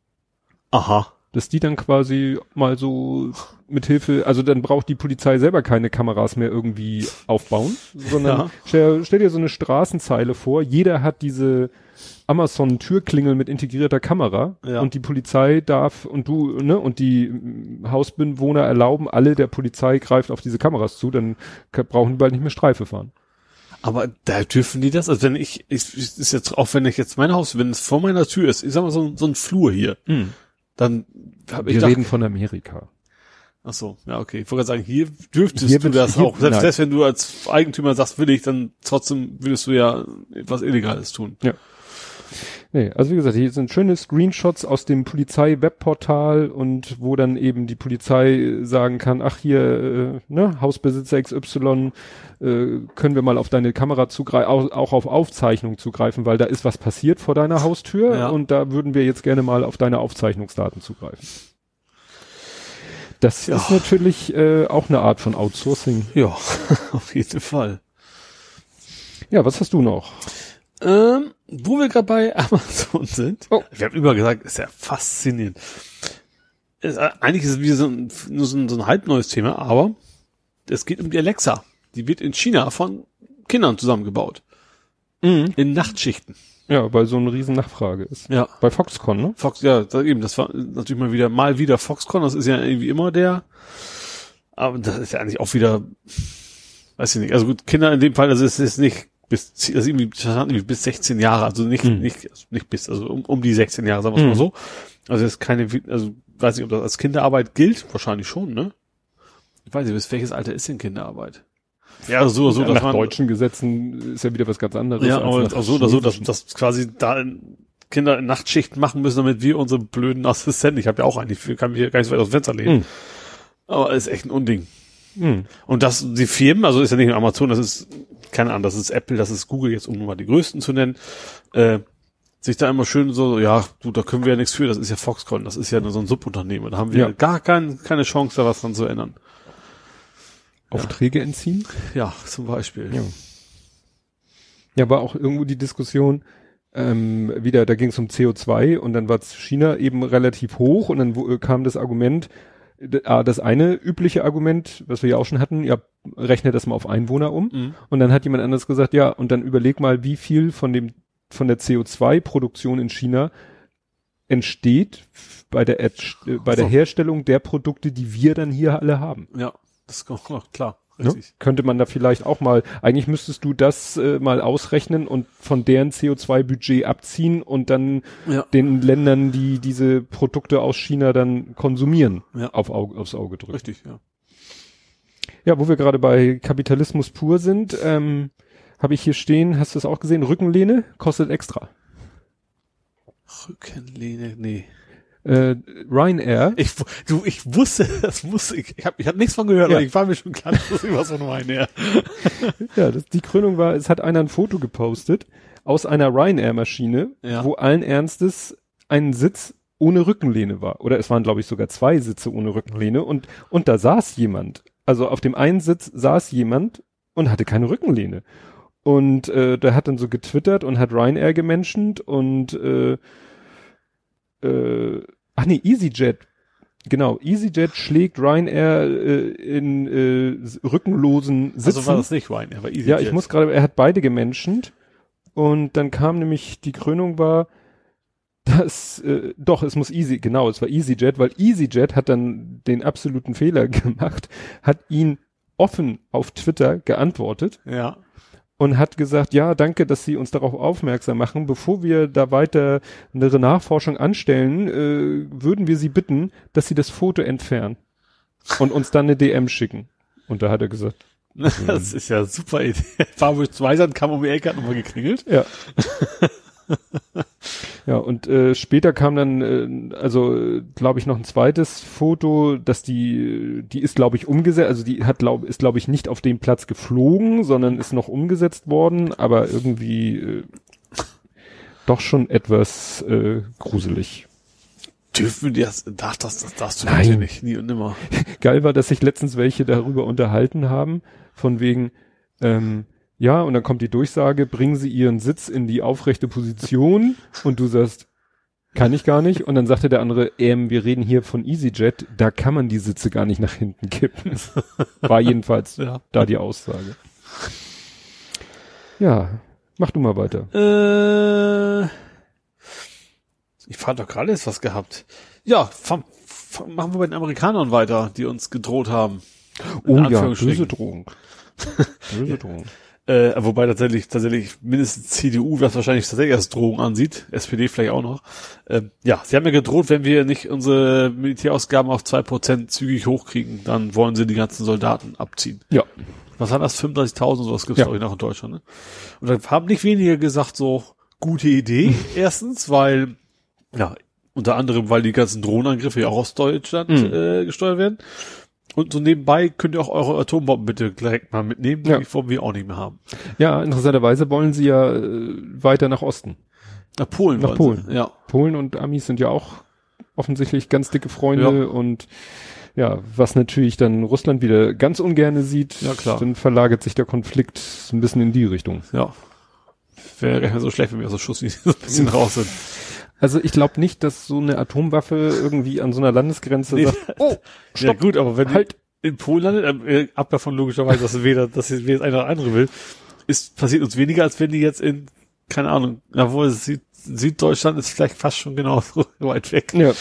Aha. Dass die dann quasi mal so mit Hilfe, also dann braucht die Polizei selber keine Kameras mehr irgendwie aufbauen, sondern Ja. stell, stell dir so eine Straßenzeile vor, jeder hat diese Amazon-Türklingel mit integrierter Kamera Ja. und die Polizei darf und du, ne, und die Hausbewohner erlauben alle, der Polizei greift auf diese Kameras zu, dann brauchen die bald nicht mehr Streife fahren. Aber da dürfen die das? Also wenn ich, ich ist jetzt, auch wenn ich jetzt mein Haus, wenn es vor meiner Tür ist, ich sag mal so, ein- so ein Flur hier, dann habe ich Wir reden von Amerika. ach so, ja okay, ich wollte gerade sagen, hier dürftest Hier du das hier- auch. Selbst, selbst wenn du als Eigentümer sagst, will ich, dann trotzdem würdest du ja etwas Illegales tun. Nee, also wie gesagt, hier sind schöne Screenshots aus dem Polizei-Webportal und wo dann eben die Polizei sagen kann, ach hier, äh, ne, Hausbesitzer XY, äh, können wir mal auf deine Kamera zugreifen, auch, auch auf Aufzeichnung zugreifen, weil da ist was passiert vor deiner Haustür Ja. und da würden wir jetzt gerne mal auf deine Aufzeichnungsdaten zugreifen. Das Ja. ist natürlich äh, auch eine Art von Outsourcing. Ja, auf jeden Fall. Ja, was hast du noch? Ähm, wo wir gerade bei Amazon sind. Oh. Wir haben immer gesagt, ist ja faszinierend. Es, äh, eigentlich ist es wie so ein, nur so ein, so ein halbneues Thema, aber es geht um die Alexa. Die wird in China von Kindern zusammengebaut. In Nachtschichten. Ja, weil so eine riesen Nachfrage ist. Ja. Bei Foxconn, ne? Fox, ja, das eben, das war natürlich mal wieder, mal wieder Foxconn, das ist ja irgendwie immer der. Aber das ist ja eigentlich auch wieder, weiß ich nicht, also gut, Kinder in dem Fall, also es ist nicht bis, also irgendwie, bis 16 Jahre, also nicht, Hm. nicht, also nicht bis, also um, um die 16 Jahre, sagen wir es mal Hm. so. Also es ist keine, also weiß nicht, ob das als Kinderarbeit gilt, wahrscheinlich schon, ne? Ich weiß nicht, bis welches Alter ist denn Kinderarbeit? Ja, also so oder so, ja, dass nach man, deutschen Gesetzen ist ja wieder was ganz anderes. ja, aber auch so oder so, dass, dass quasi da Kinder in Nachtschichten machen müssen, damit wir unsere blöden Assistenten, ich habe ja auch eigentlich, ich kann mich hier gar nicht so weit aus dem Fenster lehnen. Mhm. Aber ist echt ein Unding. Hm. Und das, die Firmen, also ist ja nicht nur Amazon, das ist, keine Ahnung, das ist Apple, das ist Google, jetzt um nur mal die größten zu nennen, äh, sich da immer schön so, ja, du, da können wir ja nichts für, das ist ja Foxconn, das ist ja nur so ein Subunternehmen, da haben wir Ja. gar kein, keine Chance, da was dran zu ändern. Aufträge entziehen? Ja, zum Beispiel. Ja. Ja, aber auch irgendwo die Diskussion, ähm, wieder, da ging es um CO2 und dann war China eben relativ hoch und dann äh, kam das Argument, das eine übliche Argument, was wir ja auch schon hatten, ja, rechne das mal auf Einwohner um. Mhm. Und dann hat jemand anderes gesagt, ja, und dann überleg mal, wie viel von dem, von der CO2-Produktion in China entsteht bei der, äh, bei der Herstellung der Produkte, die wir dann hier alle haben. Ja, das ist auch klar. Ne? Könnte man da vielleicht auch mal, eigentlich müsstest du das äh, mal ausrechnen und von deren CO2-Budget abziehen und dann ja. den Ländern, die diese Produkte aus China dann konsumieren, ja. auf Auge, aufs Auge drücken. Richtig, ja. Ja, wo wir gerade bei Kapitalismus pur sind, ähm, habe ich hier stehen, hast du es auch gesehen, Rückenlehne kostet extra. Rückenlehne, nee äh, Ryanair. Ich, du, ich wusste, das muss ich, ich habe ich hab nichts von gehört, ja. aber ich war mir schon klar, dass ich was von Ryanair. ja, das, die Krönung war, es hat einer ein Foto gepostet aus einer Ryanair-Maschine, ja. wo allen Ernstes ein Sitz ohne Rückenlehne war. Oder es waren, glaube ich, sogar zwei Sitze ohne Rückenlehne und, und da saß jemand. Also auf dem einen Sitz saß jemand und hatte keine Rückenlehne. Und äh, der hat dann so getwittert und hat Ryanair gemenschent und äh, äh, ach nee, EasyJet. Genau, EasyJet schlägt Ryanair äh, in äh, rückenlosen Sitzen. Also war das nicht Ryanair, aber EasyJet. Ja, ich muss gerade, er hat beide gemenschent. Und dann kam nämlich, die Krönung war, dass, äh, doch, es muss Easy, genau, es war EasyJet, weil EasyJet hat dann den absoluten Fehler gemacht, hat ihn offen auf Twitter geantwortet. Ja und hat gesagt, ja, danke, dass Sie uns darauf aufmerksam machen. Bevor wir da weiter eine Nachforschung anstellen, äh, würden wir Sie bitten, dass Sie das Foto entfernen und uns dann eine DM schicken. Und da hat er gesagt, das ist ja super Idee. Fabio Zweisand kam um die Ecke, hat nochmal geklingelt. Ja. ja, und äh, später kam dann, äh, also glaube ich, noch ein zweites Foto, dass die, die ist, glaube ich, umgesetzt, also die hat, glaub, ist, glaube ich, nicht auf dem Platz geflogen, sondern ist noch umgesetzt worden, aber irgendwie äh, doch schon etwas äh, gruselig. Dürfen wir das, darf das, das darfst du Nein. nicht, nie und nimmer. Geil war, dass sich letztens welche darüber unterhalten haben, von wegen, ähm, ja, und dann kommt die Durchsage, bringen Sie Ihren Sitz in die aufrechte Position und du sagst, kann ich gar nicht. Und dann sagte der andere, ähm, wir reden hier von EasyJet, da kann man die Sitze gar nicht nach hinten kippen. War jedenfalls ja. da die Aussage. Ja, mach du mal weiter. Äh, ich fand doch gerade jetzt was gehabt. Ja, machen wir bei den Amerikanern weiter, die uns gedroht haben. Oh ja, böse Drohung. Böse Drohung. Äh, wobei tatsächlich, tatsächlich mindestens CDU was wahrscheinlich tatsächlich als Drohung ansieht, SPD vielleicht auch noch. Ähm, ja, sie haben ja gedroht, wenn wir nicht unsere Militärausgaben auf zwei Prozent zügig hochkriegen, dann wollen sie die ganzen Soldaten abziehen. Ja. Was hat das? 35.000 sowas gibt's ja. glaube ich nach in Deutschland. Ne? Und dann haben nicht wenige gesagt, so gute Idee. Erstens, weil ja unter anderem, weil die ganzen Drohnenangriffe ja auch aus Deutschland mhm. äh, gesteuert werden. Und so nebenbei könnt ihr auch eure Atombomben bitte direkt mal mitnehmen, die ja. wollen wir auch nicht mehr haben. Ja, interessanterweise wollen sie ja äh, weiter nach Osten. Nach Polen. Nach Polen, sie. ja. Polen und Amis sind ja auch offensichtlich ganz dicke Freunde ja. und ja, was natürlich dann Russland wieder ganz ungerne sieht, ja, klar. dann verlagert sich der Konflikt ein bisschen in die Richtung. Ja. Wäre gar nicht so schlecht, wenn wir so Schuss so ein bisschen raus sind. Also ich glaube nicht, dass so eine Atomwaffe irgendwie an so einer Landesgrenze nee, sagt, oh, stopp, ja gut, aber wenn halt in Polen landet, äh, ab davon logischerweise, dass weder, dass weder einer oder andere will, ist, passiert uns weniger, als wenn die jetzt in, keine Ahnung, obwohl Süd, Süddeutschland ist vielleicht fast schon genauso weit weg. Ja.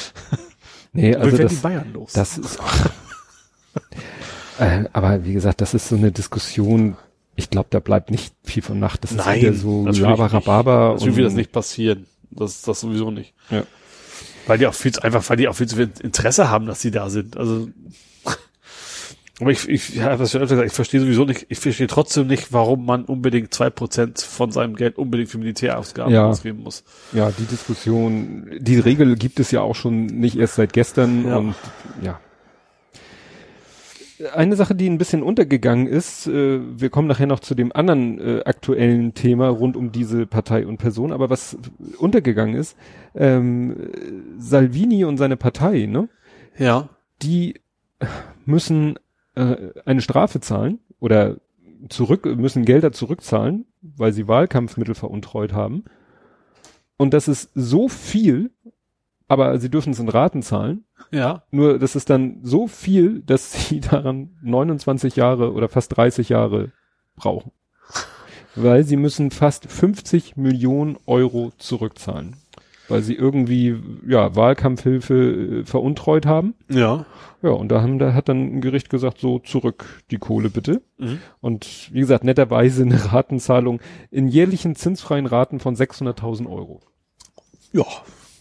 Nee, also das, die Bayern los. Das ist, äh, aber wie gesagt, das ist so eine Diskussion, ich glaube, da bleibt nicht viel von Nacht. Das Nein, ist wieder so Labarababa. Natürlich wird das nicht passieren. Das, das sowieso nicht. Ja. Weil die auch viel zu, einfach, weil die auch viel zu viel Interesse haben, dass sie da sind. Also, aber ich, ich, ja, das schon öfter gesagt, ich verstehe sowieso nicht, ich verstehe trotzdem nicht, warum man unbedingt zwei Prozent von seinem Geld unbedingt für Militärausgaben ja. ausgeben muss. Ja, die Diskussion, die Regel gibt es ja auch schon nicht erst seit gestern ja. und ja, eine Sache, die ein bisschen untergegangen ist, äh, wir kommen nachher noch zu dem anderen äh, aktuellen Thema rund um diese Partei und Person, aber was untergegangen ist, ähm, Salvini und seine Partei, ne? Ja. Die müssen äh, eine Strafe zahlen oder zurück, müssen Gelder zurückzahlen, weil sie Wahlkampfmittel veruntreut haben. Und das ist so viel, aber sie dürfen es in Raten zahlen. Ja. Nur das ist dann so viel, dass sie daran 29 Jahre oder fast 30 Jahre brauchen. Weil sie müssen fast 50 Millionen Euro zurückzahlen. Weil sie irgendwie, ja, Wahlkampfhilfe äh, veruntreut haben. Ja. Ja, und da haben, da hat dann ein Gericht gesagt, so zurück die Kohle bitte. Mhm. Und wie gesagt, netterweise eine Ratenzahlung in jährlichen zinsfreien Raten von 600.000 Euro. Ja.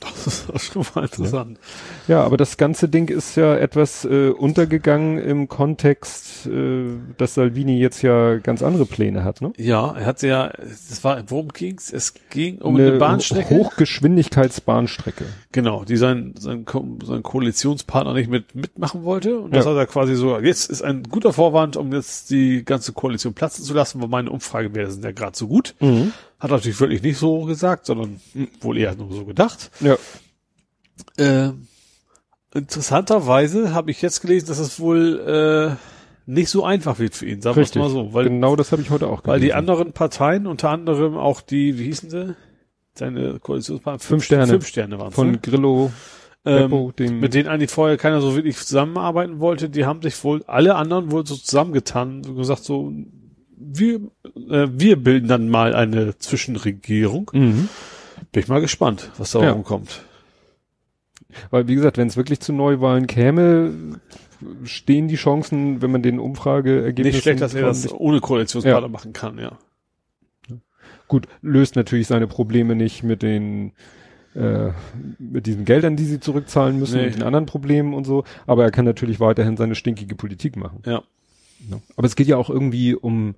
Das ist auch schon mal interessant. Ja, aber das ganze Ding ist ja etwas äh, untergegangen im Kontext, äh, dass Salvini jetzt ja ganz andere Pläne hat, ne? Ja, er hat ja, das war, worum ging's? Es ging um eine, eine Bahnstrecke. Hochgeschwindigkeitsbahnstrecke. Genau, die sein, sein, sein Koalitionspartner nicht mit, mitmachen wollte. Und das Ja. hat er quasi so, jetzt ist ein guter Vorwand, um jetzt die ganze Koalition platzen zu lassen, weil meine Umfragewerte sind ja gerade so gut. Hat natürlich wirklich nicht so gesagt, sondern hm, wohl eher nur so gedacht. Ja. Äh, interessanterweise habe ich jetzt gelesen, dass es wohl äh, nicht so einfach wird für ihn, sagen wir es mal so. Weil, genau das habe ich heute auch weil die gelesen. anderen Parteien, unter anderem auch die, wie hießen sie? Seine Koalitionspartner? Fünf Sterne. Fünf Sterne waren Von ne? Grillo, ähm, dem mit denen eigentlich vorher keiner so wirklich zusammenarbeiten wollte, die haben sich wohl, alle anderen wohl so zusammengetan und gesagt so, wir, äh, wir bilden dann mal eine Zwischenregierung. mhm. Bin ich mal gespannt, was da Ja. rumkommt. Weil, wie gesagt, wenn es wirklich zu Neuwahlen käme, stehen die Chancen, wenn man den Umfrageergebnissen Nicht schlecht, dass er das ohne Koalitionspartner machen kann, ja. gut löst natürlich seine Probleme nicht mit den äh, mit diesen Geldern, die sie zurückzahlen müssen Nee. und den anderen Problemen und so, aber er kann natürlich weiterhin seine stinkige Politik machen. Ja. Ne? Aber es geht ja auch irgendwie um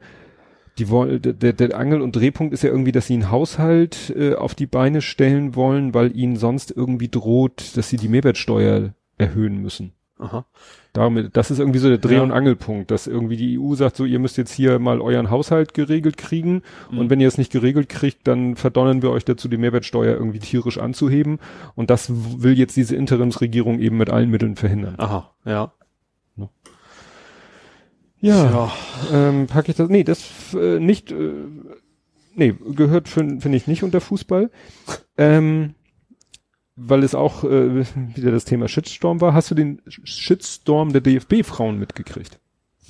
die der, der- Angel- und Drehpunkt ist ja irgendwie, dass sie einen Haushalt äh, auf die Beine stellen wollen, weil ihnen sonst irgendwie droht, dass sie die Mehrwertsteuer erhöhen müssen. Aha. Damit, das ist irgendwie so der Dreh- Ja. und Angelpunkt, dass irgendwie die EU sagt, so, ihr müsst jetzt hier mal euren Haushalt geregelt kriegen und wenn ihr es nicht geregelt kriegt, dann verdonnern wir euch dazu, die Mehrwertsteuer irgendwie tierisch anzuheben und das will jetzt diese Interimsregierung eben mit allen Mitteln verhindern. Aha, ja. Ja, ähm, packe ich das, nee, das äh, nicht, äh, nee, gehört finde ich nicht unter Fußball, ähm, weil es auch äh, wieder das Thema Shitstorm war. Hast du den Shitstorm der DFB-Frauen mitgekriegt?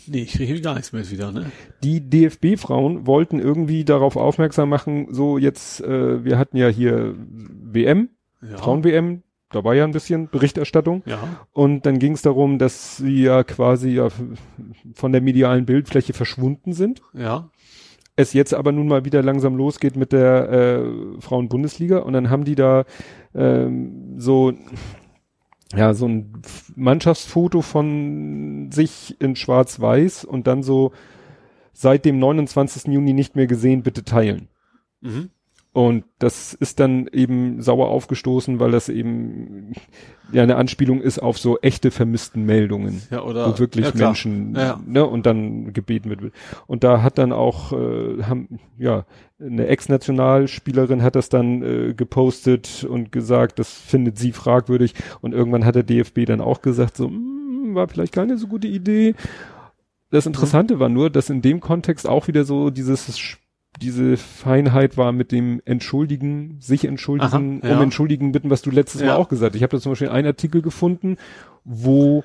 Nee, ich kriege gar nichts mehr wieder, ne? die DFB-Frauen wollten irgendwie darauf aufmerksam machen, so jetzt, äh, wir hatten ja hier WM, Ja. Frauen-WM, da war ja ein bisschen Berichterstattung Ja. und dann ging es darum, dass sie ja quasi ja von der medialen Bildfläche verschwunden sind. Ja. Es jetzt aber nun mal wieder langsam losgeht mit der äh, Frauen-Bundesliga und dann haben die da ähm, so ja, so ein Mannschaftsfoto von sich in schwarz-weiß und dann so seit dem 29. Juni nicht mehr gesehen, bitte teilen. Mhm. Und das ist dann eben sauer aufgestoßen, weil das eben ja eine Anspielung ist auf so echte vermissten Meldungen, Ja, oder. wo wirklich ja. Menschen, Ja. ne, und dann gebeten wird. Und da hat dann auch, äh, haben, ja, eine Ex-Nationalspielerin hat das dann äh, gepostet und gesagt, das findet sie fragwürdig. Und irgendwann hat der DFB dann auch gesagt, so, "Mm, war vielleicht keine so gute Idee. Das Interessante war nur, dass in dem Kontext auch wieder so dieses diese Feinheit war mit dem Entschuldigen, sich entschuldigen, Aha, ja. um entschuldigen bitten, was du letztes Ja. Mal auch gesagt hast. Ich habe da zum Beispiel einen Artikel gefunden, wo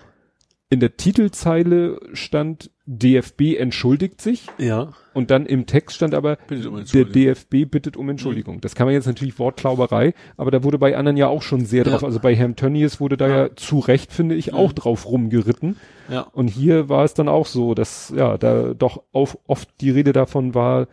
in der Titelzeile stand, DFB entschuldigt sich Ja. und dann im Text stand aber, um der. DFB bittet um Entschuldigung. Das kann man jetzt natürlich Wortklauberei, aber da wurde bei anderen ja auch schon sehr Ja. drauf, also bei Herrn Tönnies wurde da ja, zu Recht, finde ich, auch drauf rumgeritten. Ja. Und hier war es dann auch so, dass ja da doch auf, oft die Rede davon war,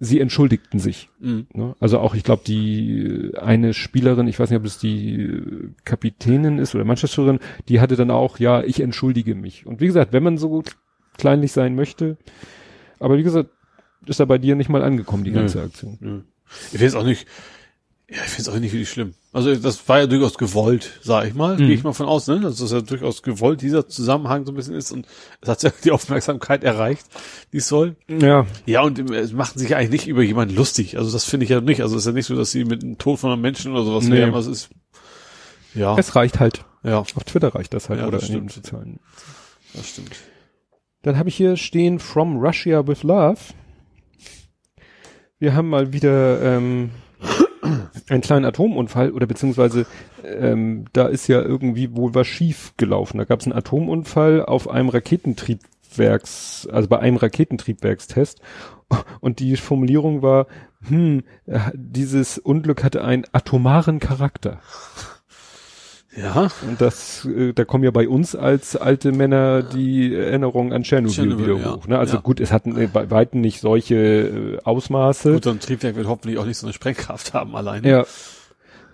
sie entschuldigten sich. Mhm. Ne? Also auch, ich glaube, die eine Spielerin, ich weiß nicht, ob es die äh, Kapitänin ist oder Mannschaftsführerin, die hatte dann auch, ja, ich entschuldige mich. Und wie gesagt, wenn man so kleinlich sein möchte, aber wie gesagt, ist da bei dir nicht mal angekommen, die Nö. ganze Aktion. Nö. Ich es auch nicht, ja, ich finde es auch nicht wirklich schlimm. Also das war ja durchaus gewollt, sag ich mal. Mhm. Gehe ich mal von aus, ne? Dass das ja durchaus gewollt, dieser Zusammenhang so ein bisschen ist und es hat ja die Aufmerksamkeit erreicht, die es soll. Ja, Ja, und im- es machen sich ja eigentlich nicht über jemanden lustig. Also das finde ich ja nicht. Also es ist ja nicht so, dass sie mit dem Tod von einem Menschen oder sowas Nee. wären. Also es ist, ja, es reicht halt. ja, Auf Twitter reicht das halt Ja, oder das stimmt. sozialen. das stimmt. Dann habe ich hier stehen From Russia with Love. Wir haben mal wieder ähm, einen kleinen Atomunfall oder beziehungsweise ähm, da ist ja irgendwie wohl was schief gelaufen. Da gab es einen Atomunfall auf einem Raketentriebwerks, also bei einem Raketentriebwerkstest und die Formulierung war, hm, dieses Unglück hatte einen atomaren Charakter. Ja. Und das, äh, da kommen ja bei uns als alte Männer die Erinnerungen an Tschernobyl, Tschernobyl wieder ja. hoch. Ne? Also ja. gut, es hatten äh, bei weitem nicht solche äh, Ausmaße. Gut, so ein Triebwerk wird hoffentlich auch nicht so eine Sprengkraft haben alleine. Ja.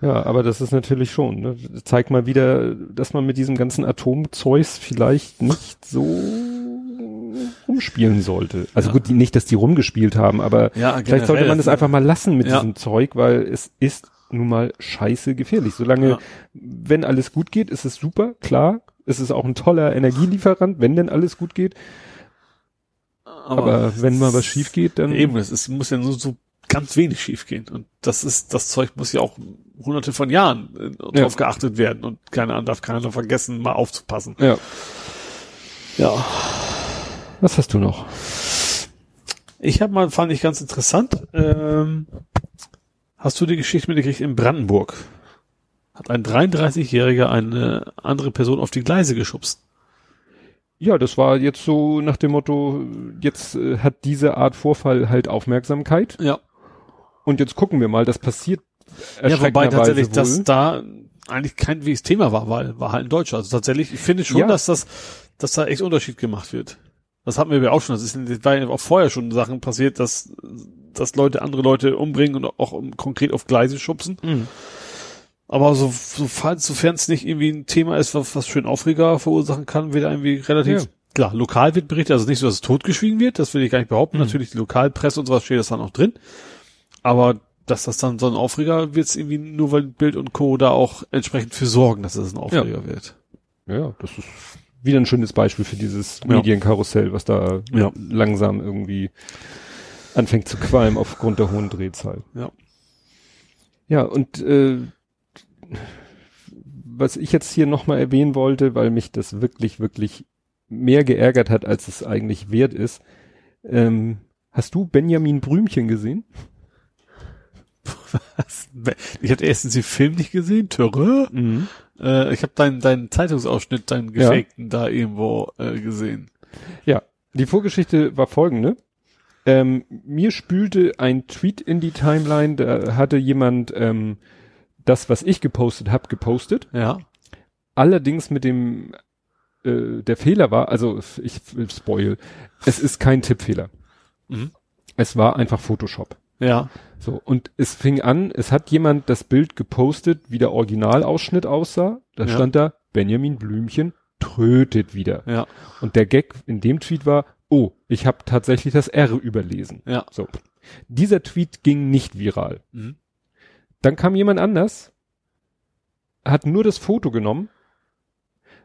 Ja, aber das ist natürlich schon, ne? zeigt mal wieder, dass man mit diesem ganzen Atomzeugs vielleicht nicht so rumspielen sollte. Also ja. gut, die, nicht, dass die rumgespielt haben, aber ja, vielleicht sollte man es einfach mal lassen mit ja. diesem Zeug, weil es ist nun mal scheiße gefährlich. Solange, ja. wenn alles gut geht, ist es super, klar. Es ist auch ein toller Energielieferant, wenn denn alles gut geht. Aber, Aber wenn mal was schief geht, dann. Eben, es ist, muss ja nur so ganz wenig schief gehen. Und das ist, das Zeug muss ja auch hunderte von Jahren äh, drauf ja. geachtet werden und keiner darf keiner vergessen, mal aufzupassen. Ja. Ja. Was hast du noch? Ich habe mal, fand ich ganz interessant, ähm, Hast du die Geschichte mitgekriegt in Brandenburg? Hat ein 33-Jähriger eine andere Person auf die Gleise geschubst. Ja, das war jetzt so nach dem Motto, jetzt äh, hat diese Art Vorfall halt Aufmerksamkeit. Ja. Und jetzt gucken wir mal, das passiert. Ja, wobei tatsächlich das da eigentlich kein wichtiges Thema war, weil war halt ein Deutscher. Also tatsächlich, ich finde schon, ja. dass das, dass da echt Unterschied gemacht wird. Das hatten wir ja auch schon. Das ist das war ja auch vorher schon Sachen passiert, dass dass Leute andere Leute umbringen und auch konkret auf Gleise schubsen. Mhm. Aber so, so sofern es nicht irgendwie ein Thema ist, was, was schön Aufreger verursachen kann, wird irgendwie relativ ja. klar. Lokal wird berichtet, also nicht so, dass es totgeschwiegen wird, das will ich gar nicht behaupten. Mhm. Natürlich die Lokalpresse und sowas steht das dann auch drin. Aber dass das dann so ein Aufreger wird irgendwie nur, weil Bild und Co. da auch entsprechend für sorgen, dass es ein Aufreger ja. wird. Ja, das ist wieder ein schönes Beispiel für dieses ja. Medienkarussell, was da ja. langsam irgendwie anfängt zu qualmen aufgrund der hohen Drehzahl. Ja. Ja, und äh, was ich jetzt hier nochmal erwähnen wollte, weil mich das wirklich, wirklich mehr geärgert hat, als es eigentlich wert ist. Ähm, hast du Benjamin Brümchen gesehen? Was? Ich hatte erstens den Film nicht gesehen, Törre. Mhm. Äh, ich habe deinen deinen Zeitungsausschnitt, deinen gefakten ja. da irgendwo äh, gesehen. Ja, die Vorgeschichte war folgende. Ähm, mir spülte ein Tweet in die Timeline, da hatte jemand ähm, das, was ich gepostet habe, gepostet. Ja. Allerdings mit dem, äh, der Fehler war, also ich spoil, es ist kein Tippfehler. Mhm. Es war einfach Photoshop. Ja. So, und es fing an, es hat jemand das Bild gepostet, wie der Originalausschnitt aussah. Da ja. stand da, Benjamin Blümchen trötet wieder. Ja. Und der Gag in dem Tweet war, oh, ich habe tatsächlich das R überlesen. Ja. So. Dieser Tweet ging nicht viral. Mhm. Dann kam jemand anders, hat nur das Foto genommen,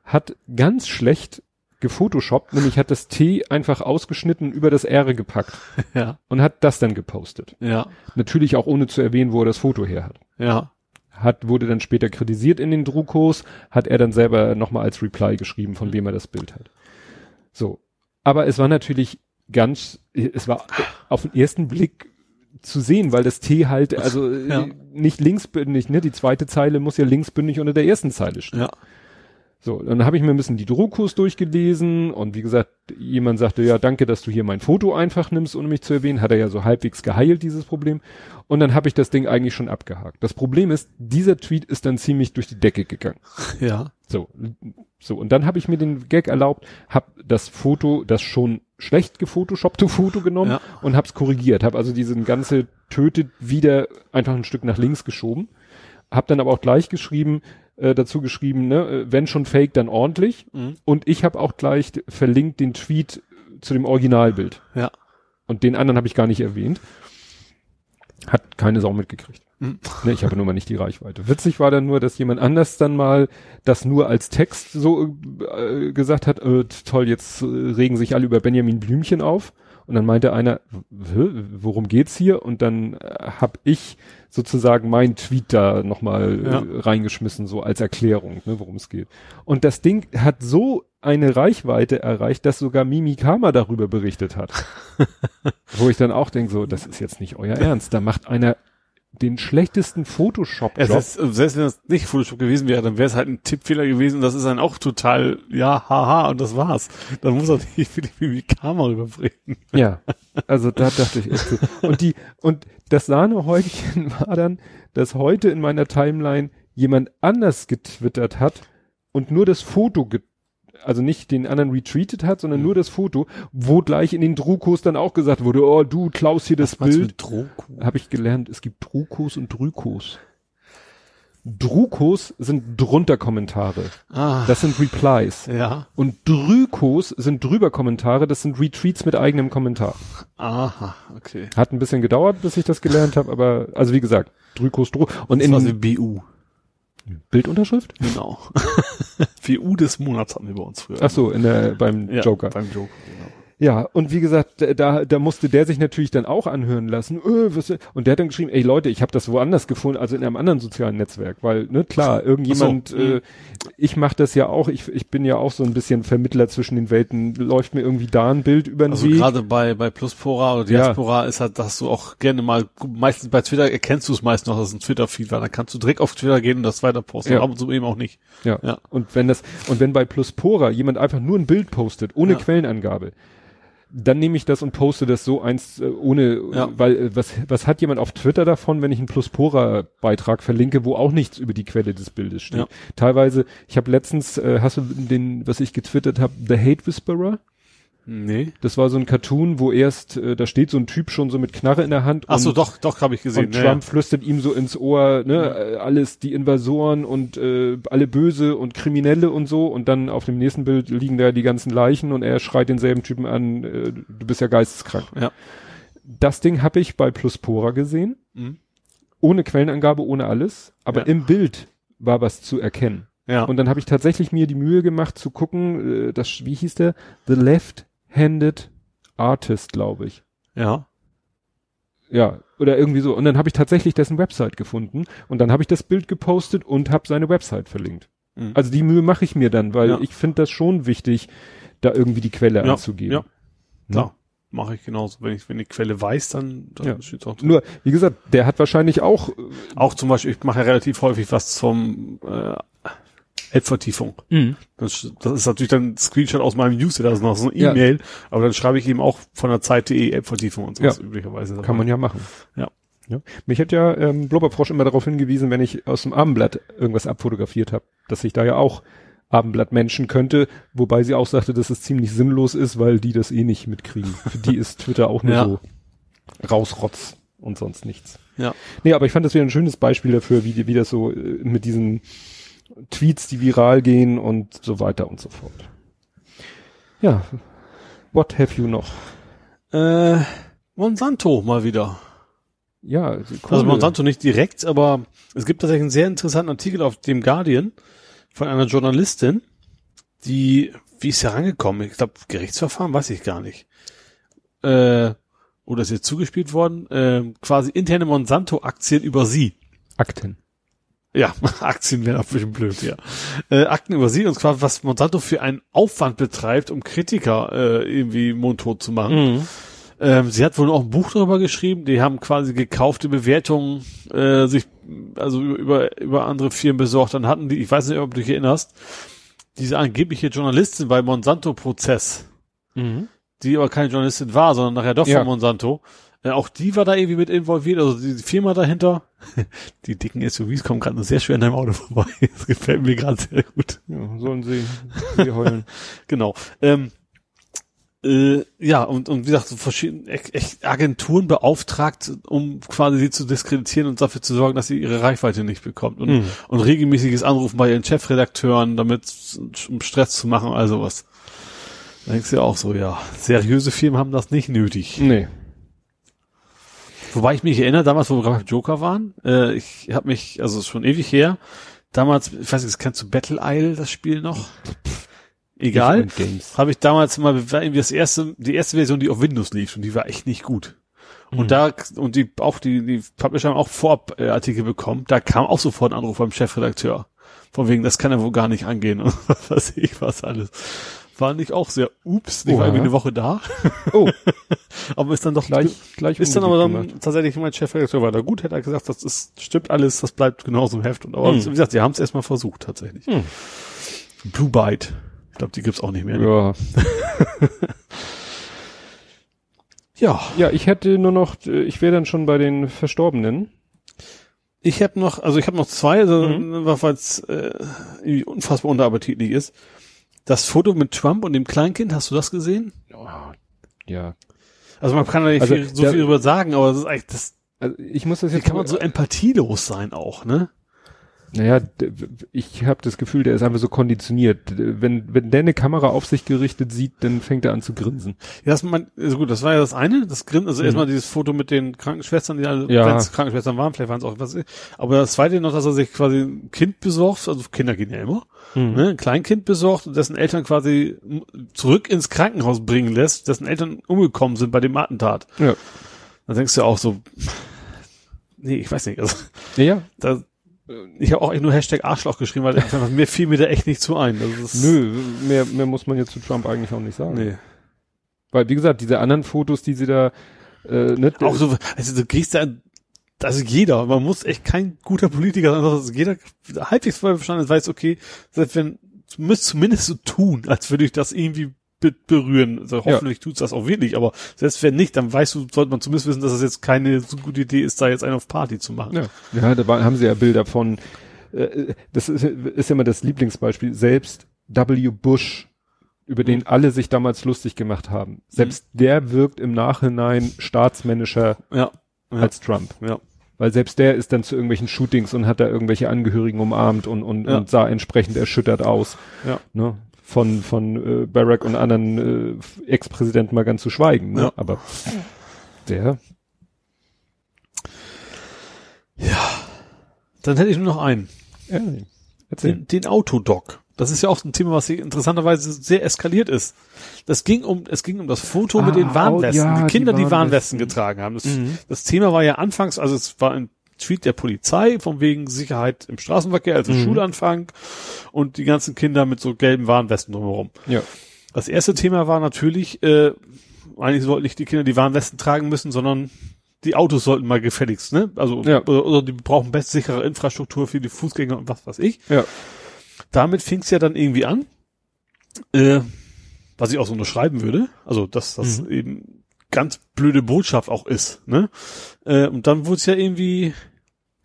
hat ganz schlecht gefotoshoppt, nämlich hat das T einfach ausgeschnitten über das R gepackt. Ja. Und hat das dann gepostet. Ja. Natürlich auch ohne zu erwähnen, wo er das Foto her hat. Ja. Hat, wurde dann später kritisiert in den Druckos, hat er dann selber nochmal als Reply geschrieben, von wem er das Bild hat. So. Aber es war natürlich ganz, es war auf den ersten Blick zu sehen, weil das T halt, also ja. nicht linksbündig, ne? Die zweite Zeile muss ja linksbündig unter der ersten Zeile stehen. Ja. So, dann habe ich mir ein bisschen die Druckos durchgelesen und wie gesagt, jemand sagte, ja, danke, dass du hier mein Foto einfach nimmst, ohne mich zu erwähnen. Hat er ja so halbwegs geheilt, dieses Problem. Und dann habe ich das Ding eigentlich schon abgehakt. Das Problem ist, dieser Tweet ist dann ziemlich durch die Decke gegangen. Ja. So, so. Und dann habe ich mir den Gag erlaubt, habe das Foto, das schon schlecht gefotoshoppte Foto genommen ja. und hab's korrigiert. Habe also diesen ganze tötet wieder einfach ein Stück nach links geschoben. Hab dann aber auch gleich geschrieben, äh, dazu geschrieben, ne, äh, wenn schon fake, dann ordentlich. Mhm. Und ich habe auch gleich verlinkt den Tweet zu dem Originalbild. Ja. Und den anderen habe ich gar nicht erwähnt. Hat keine Sau mitgekriegt. Mhm. Ne, ich habe nur mal nicht die Reichweite. Witzig war dann nur, dass jemand anders dann mal das nur als Text so äh, gesagt hat, äh, toll, jetzt äh, regen sich alle über Benjamin Blümchen auf. Und dann meinte einer, worum geht's hier? Und dann äh, habe ich sozusagen meinen Tweet da nochmal ja. äh, reingeschmissen, so als Erklärung, ne, worum es geht. Und das Ding hat so eine Reichweite erreicht, dass sogar Mimi Kama darüber berichtet hat. Wo ich dann auch denke, so, das ist jetzt nicht euer Ernst. Da macht einer den schlechtesten Photoshop-Job. Selbst, selbst wenn das nicht Photoshop gewesen wäre, dann wäre es halt ein Tippfehler gewesen. Das ist dann auch total, ja, haha, und das war's. Dann muss er nicht für die Kamera überbringen. Ja, also da dachte ich echt so. Und die, und das Sahnehäubchen war dann, dass heute in meiner Timeline jemand anders getwittert hat und nur das Foto get also nicht den anderen retweetet hat, sondern mhm. nur das Foto, wo gleich in den Drukos dann auch gesagt wurde, oh, du klaust hier das Was Bild. Habe ich gelernt, es gibt Drukos und Drükos. Drukos sind drunter Kommentare. Ah, das sind Replies. Ja. Und Drükos sind drüber Kommentare, das sind Retweets mit eigenem Kommentar. Aha, okay. Hat ein bisschen gedauert, bis ich das gelernt habe, aber also wie gesagt, Drukos. Und das in war so BU. Bildunterschrift? Genau. VU des Monats hatten wir bei uns früher. Ach so, in der, beim ja, Joker. Beim Joker, genau. Ja, und wie gesagt, da, da musste der sich natürlich dann auch anhören lassen. Äh, was, und der hat dann geschrieben, ey Leute, ich habe das woanders gefunden, also in einem anderen sozialen Netzwerk, weil, ne, klar, irgendjemand, so, äh, ich mache das ja auch, ich, ich bin ja auch so ein bisschen Vermittler zwischen den Welten, läuft mir irgendwie da ein Bild über den also Weg. gerade bei, bei Pluspora oder Diaspora ja. ist halt, dass du auch gerne mal, meistens bei Twitter erkennst du es meist noch, dass es ein Twitter-Feed war, dann kannst du direkt auf Twitter gehen und das weiter posten, ja. ab und zu eben auch nicht. Ja. ja. Und wenn das, und wenn bei Pluspora jemand einfach nur ein Bild postet, ohne ja. Quellenangabe, dann nehme ich das und poste das so eins äh, ohne, ja. weil äh, was was hat jemand auf Twitter davon, wenn ich einen Pluspora Beitrag verlinke, wo auch nichts über die Quelle des Bildes steht. Ja. Teilweise, ich habe letztens, äh, hast du den, was ich getwittert habe, The Hate Whisperer? Nee. Das war so ein Cartoon, wo erst, äh, da steht so ein Typ schon so mit Knarre in der Hand. Ach so, doch, doch, habe ich gesehen. Und Trump ja. flüstert ihm so ins Ohr, ne, ja. Äh, alles die Invasoren und äh, alle böse und Kriminelle und so. Und dann auf dem nächsten Bild liegen da die ganzen Leichen und er schreit denselben Typen an, äh, du bist ja geisteskrank. Ja. Das Ding habe ich bei Pluspora gesehen. Mhm. Ohne Quellenangabe, ohne alles. Aber ja. im Bild war was zu erkennen. Ja. Und dann habe ich tatsächlich mir die Mühe gemacht zu gucken, äh, das, wie hieß der? The Left Handed Artist, glaube ich. Ja. Ja, oder irgendwie so. Und dann habe ich tatsächlich dessen Website gefunden und dann habe ich das Bild gepostet und habe seine Website verlinkt. Mhm. Also die Mühe mache ich mir dann, weil ja. ich finde das schon wichtig, da irgendwie die Quelle ja, anzugeben. Ja, ja. Ne? mache ich genauso. Wenn ich wenn die Quelle weiß, dann, dann ja. steht's auch drin. Nur, wie gesagt, der hat wahrscheinlich auch äh, auch zum Beispiel, ich mache ja relativ häufig was zum äh, App-Vertiefung. Mhm. Das, das ist natürlich dann ein Screenshot aus meinem Newsletter, das ist noch so eine E-Mail, ja. aber dann schreibe ich eben auch von der Zeit.de App-Vertiefung und sowas ja. üblicherweise. Dabei. Kann man ja machen. Ja. ja. Mich hat ja ähm, Blubberfrosch immer darauf hingewiesen, wenn ich aus dem Abendblatt irgendwas abfotografiert habe, dass ich da ja auch Abendblatt Menschen könnte, wobei sie auch sagte, dass es ziemlich sinnlos ist, weil die das eh nicht mitkriegen. Für die ist Twitter auch nur ja. so rausrotz und sonst nichts. Ja. Nee, aber ich fand das wieder ein schönes Beispiel dafür, wie, wie das so äh, mit diesen Tweets, die viral gehen und so weiter und so fort. Ja, what have you noch? Äh, Monsanto mal wieder. Ja, also Monsanto nicht direkt, aber es gibt tatsächlich einen sehr interessanten Artikel auf dem Guardian von einer Journalistin, die, wie ist herangekommen? Ich glaube, Gerichtsverfahren, weiß ich gar nicht. Äh, oder ist jetzt zugespielt worden? Äh, quasi interne Monsanto-Aktien über sie. Akten. Ja, Aktien wären bisschen blöd, ja. Äh, Akten über sie und zwar, was Monsanto für einen Aufwand betreibt, um Kritiker äh, irgendwie mundtot zu machen. Mhm. Ähm, sie hat wohl auch ein Buch darüber geschrieben, die haben quasi gekaufte Bewertungen äh, sich also über, über andere Firmen besorgt. Dann hatten die, ich weiß nicht, ob du dich erinnerst, diese angebliche Journalistin bei Monsanto-Prozess, mhm. die aber keine Journalistin war, sondern nachher doch ja. von Monsanto, äh, auch die war da irgendwie mit involviert, also die Firma dahinter. die dicken SUVs kommen gerade nur sehr schwer an deinem Auto vorbei. Das gefällt mir gerade sehr gut. Ja, sollen sie, sie heulen. genau. Ähm, äh, ja, und, und wie gesagt, so verschiedene echt Agenturen beauftragt, um quasi sie zu diskreditieren und dafür zu sorgen, dass sie ihre Reichweite nicht bekommt. Und, mhm. und regelmäßiges Anrufen bei ihren Chefredakteuren, damit um Stress zu machen, also was. Da denkst du ja auch so, ja, seriöse Firmen haben das nicht nötig. Nee. Wobei ich mich erinnere, damals, wo wir gerade Joker waren, äh, ich habe mich, also schon ewig her, damals, ich weiß nicht, kennst du Battle Isle, das Spiel noch? Egal. Habe ich damals mal, war irgendwie das erste, die erste Version, die auf Windows lief und die war echt nicht gut. Und mhm. da, und die, auch die, die Publisher haben auch Vorartikel bekommen, da kam auch sofort ein Anruf beim Chefredakteur. Von wegen, das kann er wohl gar nicht angehen und was weiß ich was alles. War nicht auch sehr ups, ich war irgendwie eine Woche da. Oh. aber ist dann doch gleich, gleich ist dann aber dann gemacht. tatsächlich mein Chefredakteur weiter gut, hätte er gesagt, das ist, stimmt alles, das bleibt genauso im Heft. Und aber hm. wie gesagt, sie haben es erstmal versucht tatsächlich. Hm. Blue Byte. Ich glaube, die gibt's auch nicht mehr. Ne? Ja. ja. Ja, ich hätte nur noch, ich wäre dann schon bei den Verstorbenen. Ich habe noch, also ich habe noch zwei, also, mhm. weil es äh, unfassbar unterappetitlich ist. Das Foto mit Trump und dem Kleinkind, hast du das gesehen? Ja. Also man kann da nicht also, viel, so der, viel drüber sagen, aber das ist eigentlich das. Also ich muss das jetzt. Wie kann man so empathielos sein auch, ne? Naja, ich habe das Gefühl, der ist einfach so konditioniert. Wenn, wenn der eine Kamera auf sich gerichtet sieht, dann fängt er an zu grinsen. Ja, das man, also gut, das war ja das eine, das Grinsen, also mhm. erstmal dieses Foto mit den Krankenschwestern, die alle, ja. wenn es Krankenschwestern waren, vielleicht waren es auch was. Aber das zweite noch, dass er sich quasi ein Kind besorgt, also Kinder gehen ja immer, mhm. ne, ein Kleinkind besorgt und dessen Eltern quasi zurück ins Krankenhaus bringen lässt, dessen Eltern umgekommen sind bei dem Attentat. Ja. Dann denkst du auch so, nee, ich weiß nicht, also. Ja. Da, ich habe auch nur Hashtag Arschloch geschrieben, weil mir fiel mir da echt nicht zu ein. Nö, mehr, mehr muss man jetzt zu Trump eigentlich auch nicht sagen. Nee. Weil, wie gesagt, diese anderen Fotos, die sie da, äh, ne, Auch so, also du gehst da, also jeder, man muss echt kein guter Politiker sein, also jeder halbwegs voll verstanden weiß, okay, selbst wenn, du müsst zumindest so tun, als würde ich das irgendwie berühren. Also hoffentlich ja. tut's das auch wirklich, aber selbst wenn nicht, dann weißt du, sollte man zumindest wissen, dass es jetzt keine so gute Idee ist, da jetzt einen auf Party zu machen. Ja, ja da war, haben sie ja Bilder von, äh, das ist, ist ja immer das Lieblingsbeispiel, selbst W. Bush, über den mhm. alle sich damals lustig gemacht haben, selbst mhm. der wirkt im Nachhinein staatsmännischer ja, ja. als Trump. Ja. Weil selbst der ist dann zu irgendwelchen Shootings und hat da irgendwelche Angehörigen umarmt und, und, und sah entsprechend erschüttert aus. Ja. Ne? Von, von äh, Barack und anderen äh, Ex-Präsidenten mal ganz zu schweigen. Ne? Ja. Aber der. Ja. Dann hätte ich nur noch einen. Ja, den, den Autodoc. Das ist ja auch ein Thema, was interessanterweise sehr eskaliert ist. Das ging um, es ging um das Foto ah, mit den Warnwesten, oh, ja, die Kinder, die Warnwesten, die Warnwesten getragen haben. Das, mhm. das, Thema war ja anfangs, also es war ein Tweet der Polizei von wegen Sicherheit im Straßenverkehr, also mhm. Schulanfang und die ganzen Kinder mit so gelben Warnwesten drumherum. Ja. Das erste Thema war natürlich, äh, eigentlich sollten nicht die Kinder die Warnwesten tragen müssen, sondern die Autos sollten mal gefälligst, ne? Also ja. oder, oder die brauchen best sichere Infrastruktur für die Fußgänger und was weiß ich. Ja. Damit fing es ja dann irgendwie an, äh, was ich auch so unterschreiben würde. Also dass das mhm. eben ganz blöde Botschaft auch ist, ne? Äh, und dann wurde es ja irgendwie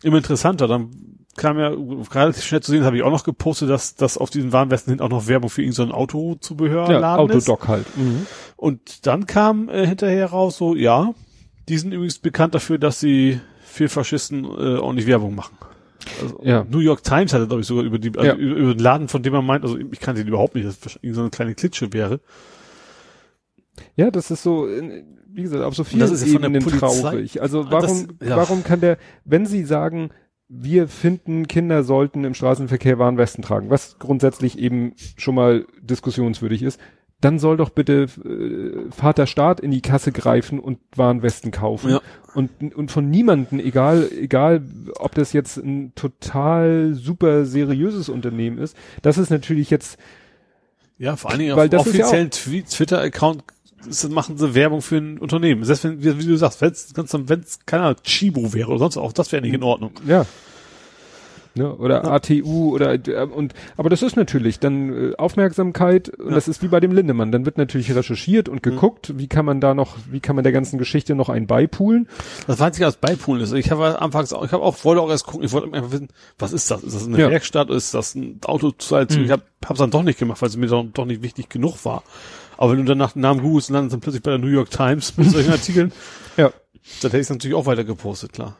immer interessanter. Dann kam ja relativ schnell zu sehen, das habe ich auch noch gepostet, dass, dass auf diesen Warnwesten hin auch noch Werbung für irgendein so Autozubehörladen ja, Autodoc halt. Mhm. Und dann kam äh, hinterher raus so, ja, die sind übrigens bekannt dafür, dass sie für Faschisten äh, ordentlich Werbung machen. Also, ja. New York Times hatte, glaube ich, sogar über die, also ja. über, über, den Laden, von dem man meint, also ich kannte den überhaupt nicht, dass das so eine kleine Klitsche wäre. Ja, das ist so, wie gesagt, auf so vielen das ist Ebenen traurig. Also warum, das, ja. warum kann der, wenn Sie sagen, wir finden, Kinder sollten im Straßenverkehr Warnwesten tragen, was grundsätzlich eben schon mal diskussionswürdig ist, dann soll doch bitte äh, Vater Staat in die Kasse greifen und Warnwesten kaufen. Ja. Und, und von niemanden, egal, egal, ob das jetzt ein total super seriöses Unternehmen ist, das ist natürlich jetzt ja, vor allen Dingen weil auf offiziellen ja Twitter-Account machen sie Werbung für ein Unternehmen. Selbst wenn, wie, du sagst, wenn es, wenn es, keine Ahnung, Chibo wäre oder sonst auch, das wäre nicht in Ordnung. Ja. Ne, oder ja. ATU oder äh, und aber das ist natürlich dann äh, Aufmerksamkeit und ja. das ist wie bei dem Lindemann. Dann wird natürlich recherchiert und mhm. geguckt, mhm. wie kann man da noch, wie kann man der ganzen Geschichte noch ein beipulen. Das weiß ich als Beipulen ist. Ich habe anfangs auch, ich habe auch wollte auch erst gucken, ich wollte einfach wissen, was ist das? Ist das eine ja. Werkstatt? Ist das ein Auto? Mhm. Ich habe es dann doch nicht gemacht, weil es mir doch, doch nicht wichtig genug war. Aber wenn du dann nach dem Namen googelst, landest dann plötzlich bei der New York Times mit solchen Artikeln. ja. Dann hätte ich es natürlich auch weiter gepostet, klar.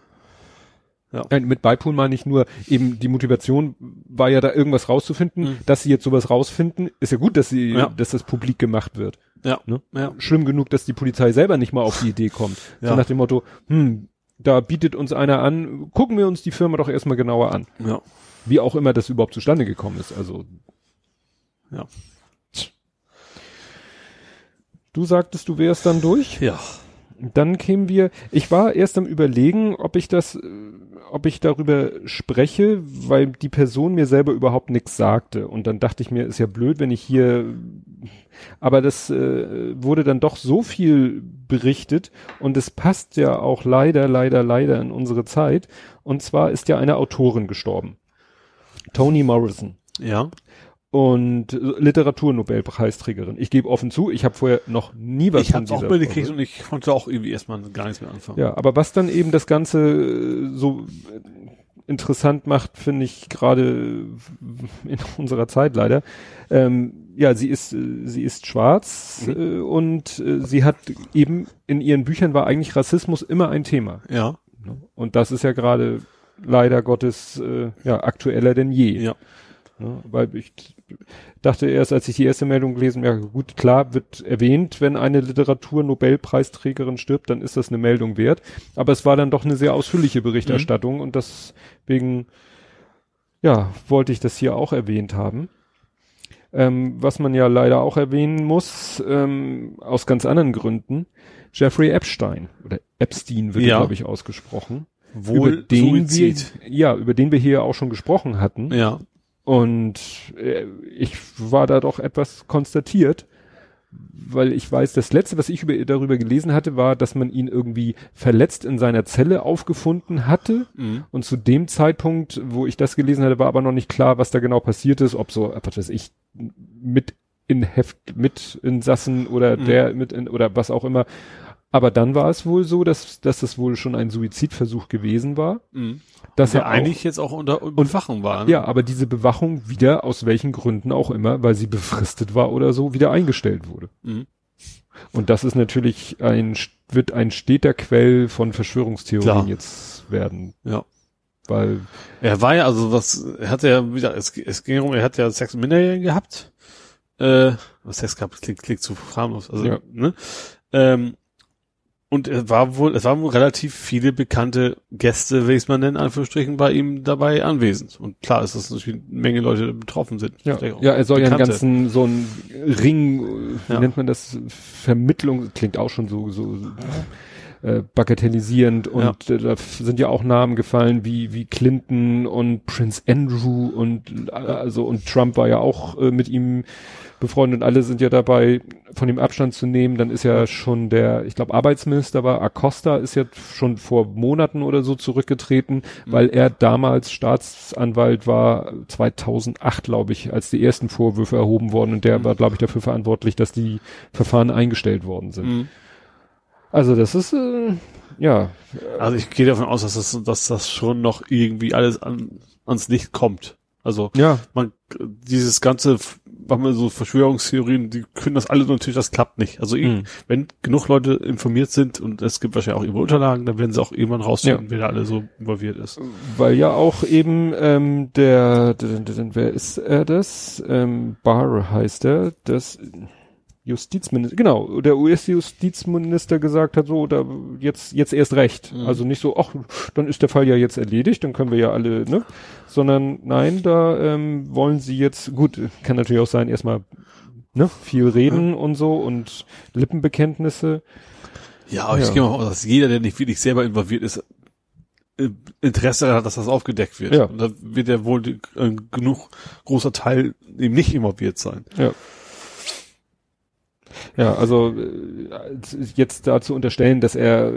Ja. Nein, mit Beipool meine ich nur, eben die Motivation war ja da irgendwas rauszufinden. Mhm. Dass sie jetzt sowas rausfinden, ist ja gut, dass sie, ja. dass das publik gemacht wird. Ja. Ne? ja. Schlimm genug, dass die Polizei selber nicht mal auf die Idee kommt. Ja. So nach dem Motto, hm, da bietet uns einer an, gucken wir uns die Firma doch erstmal genauer an. Ja. Wie auch immer das überhaupt zustande gekommen ist. Also. Ja. Du sagtest, du wärst dann durch? Ja. Dann kämen wir, ich war erst am überlegen, ob ich das, ob ich darüber spreche, weil die Person mir selber überhaupt nichts sagte. Und dann dachte ich mir, ist ja blöd, wenn ich hier, aber das äh, wurde dann doch so viel berichtet und es passt ja auch leider, leider, leider in unsere Zeit. Und zwar ist ja eine Autorin gestorben. Toni Morrison. Ja und Literaturnobelpreisträgerin. Ich gebe offen zu, ich habe vorher noch nie was ich von dieser auch mitgekriegt und ich konnte auch irgendwie erstmal gar nichts mehr anfangen. Ja, aber was dann eben das Ganze äh, so interessant macht, finde ich gerade in unserer Zeit leider. Ähm, ja, sie ist sie ist schwarz mhm. äh, und äh, sie hat eben in ihren Büchern war eigentlich Rassismus immer ein Thema. Ja. Und das ist ja gerade leider Gottes äh, ja aktueller denn je. Ja. Ja, weil ich dachte erst, als ich die erste Meldung gelesen ja gut, klar wird erwähnt, wenn eine Literatur-Nobelpreisträgerin stirbt, dann ist das eine Meldung wert. Aber es war dann doch eine sehr ausführliche Berichterstattung mhm. und deswegen, ja, wollte ich das hier auch erwähnt haben. Ähm, was man ja leider auch erwähnen muss, ähm, aus ganz anderen Gründen, Jeffrey Epstein oder Epstein wird ja. glaube ich ausgesprochen. Wohl über den Suizid. wir, ja, über den wir hier auch schon gesprochen hatten. Ja. Und äh, ich war da doch etwas konstatiert, weil ich weiß, das letzte, was ich über, darüber gelesen hatte, war, dass man ihn irgendwie verletzt in seiner Zelle aufgefunden hatte. Mhm. Und zu dem Zeitpunkt, wo ich das gelesen hatte, war aber noch nicht klar, was da genau passiert ist, ob so, was weiß ich, mit in Heft, mit Insassen oder mhm. der mit in, oder was auch immer. Aber dann war es wohl so, dass, dass das wohl schon ein Suizidversuch gewesen war. Mhm. Dass er eigentlich auch, jetzt auch unter Bewachung war. Ne? Ja, aber diese Bewachung wieder, aus welchen Gründen auch immer, weil sie befristet war oder so, wieder eingestellt wurde. Mhm. Und das ist natürlich ein, wird ein steter Quell von Verschwörungstheorien Klar. jetzt werden. Ja. Weil. Er war ja, also was, er hatte ja wieder, es, es ging um, er hat ja Sex mit Minderjährigen gehabt. Äh, was Sex gehabt, klingt, klingt zu harmlos. Also, ja. ne? Ähm, und es war wohl, es waren wohl relativ viele bekannte Gäste, wie es man nennt, Anführungsstrichen, bei ihm dabei anwesend. Und klar ist, dass natürlich eine Menge Leute betroffen sind. Ja, ja er soll ja einen ganzen, so ein Ring, wie ja. nennt man das, Vermittlung, klingt auch schon so, so, äh, bagatellisierend und ja. äh, da sind ja auch Namen gefallen wie wie Clinton und Prince Andrew und äh, also und Trump war ja auch äh, mit ihm befreundet und alle sind ja dabei, von dem Abstand zu nehmen. Dann ist ja schon der, ich glaube, Arbeitsminister war, Acosta ist ja schon vor Monaten oder so zurückgetreten, mhm. weil er damals Staatsanwalt war, 2008, glaube ich, als die ersten Vorwürfe erhoben wurden und der mhm. war, glaube ich, dafür verantwortlich, dass die Verfahren eingestellt worden sind. Mhm. Also das ist, äh, ja. Also ich gehe davon aus, dass das, dass das schon noch irgendwie alles an, ans Licht kommt. Also ja. man dieses ganze machen wir so Verschwörungstheorien, die können das alle natürlich, das klappt nicht. Also mhm. wenn genug Leute informiert sind und es gibt wahrscheinlich auch ihre Unterlagen, dann werden sie auch irgendwann rausfinden, ja. wer da alle so involviert ist. Weil ja auch eben ähm, der, der, der, der wer ist er das? Ähm, Barr heißt er, das Justizminister, genau, der US-Justizminister gesagt hat, so, da jetzt, jetzt erst recht. Mhm. Also nicht so, ach, dann ist der Fall ja jetzt erledigt, dann können wir ja alle, ne? Sondern nein, da ähm, wollen sie jetzt, gut, kann natürlich auch sein, erstmal ne, viel reden mhm. und so und Lippenbekenntnisse. Ja, aber ja. ich gehe mal aus, dass jeder, der nicht wirklich selber involviert ist, äh, Interesse hat, dass das aufgedeckt wird. Ja. Und da wird ja wohl äh, genug großer Teil eben nicht involviert sein. Ja. Ja, also äh, jetzt da zu unterstellen, dass er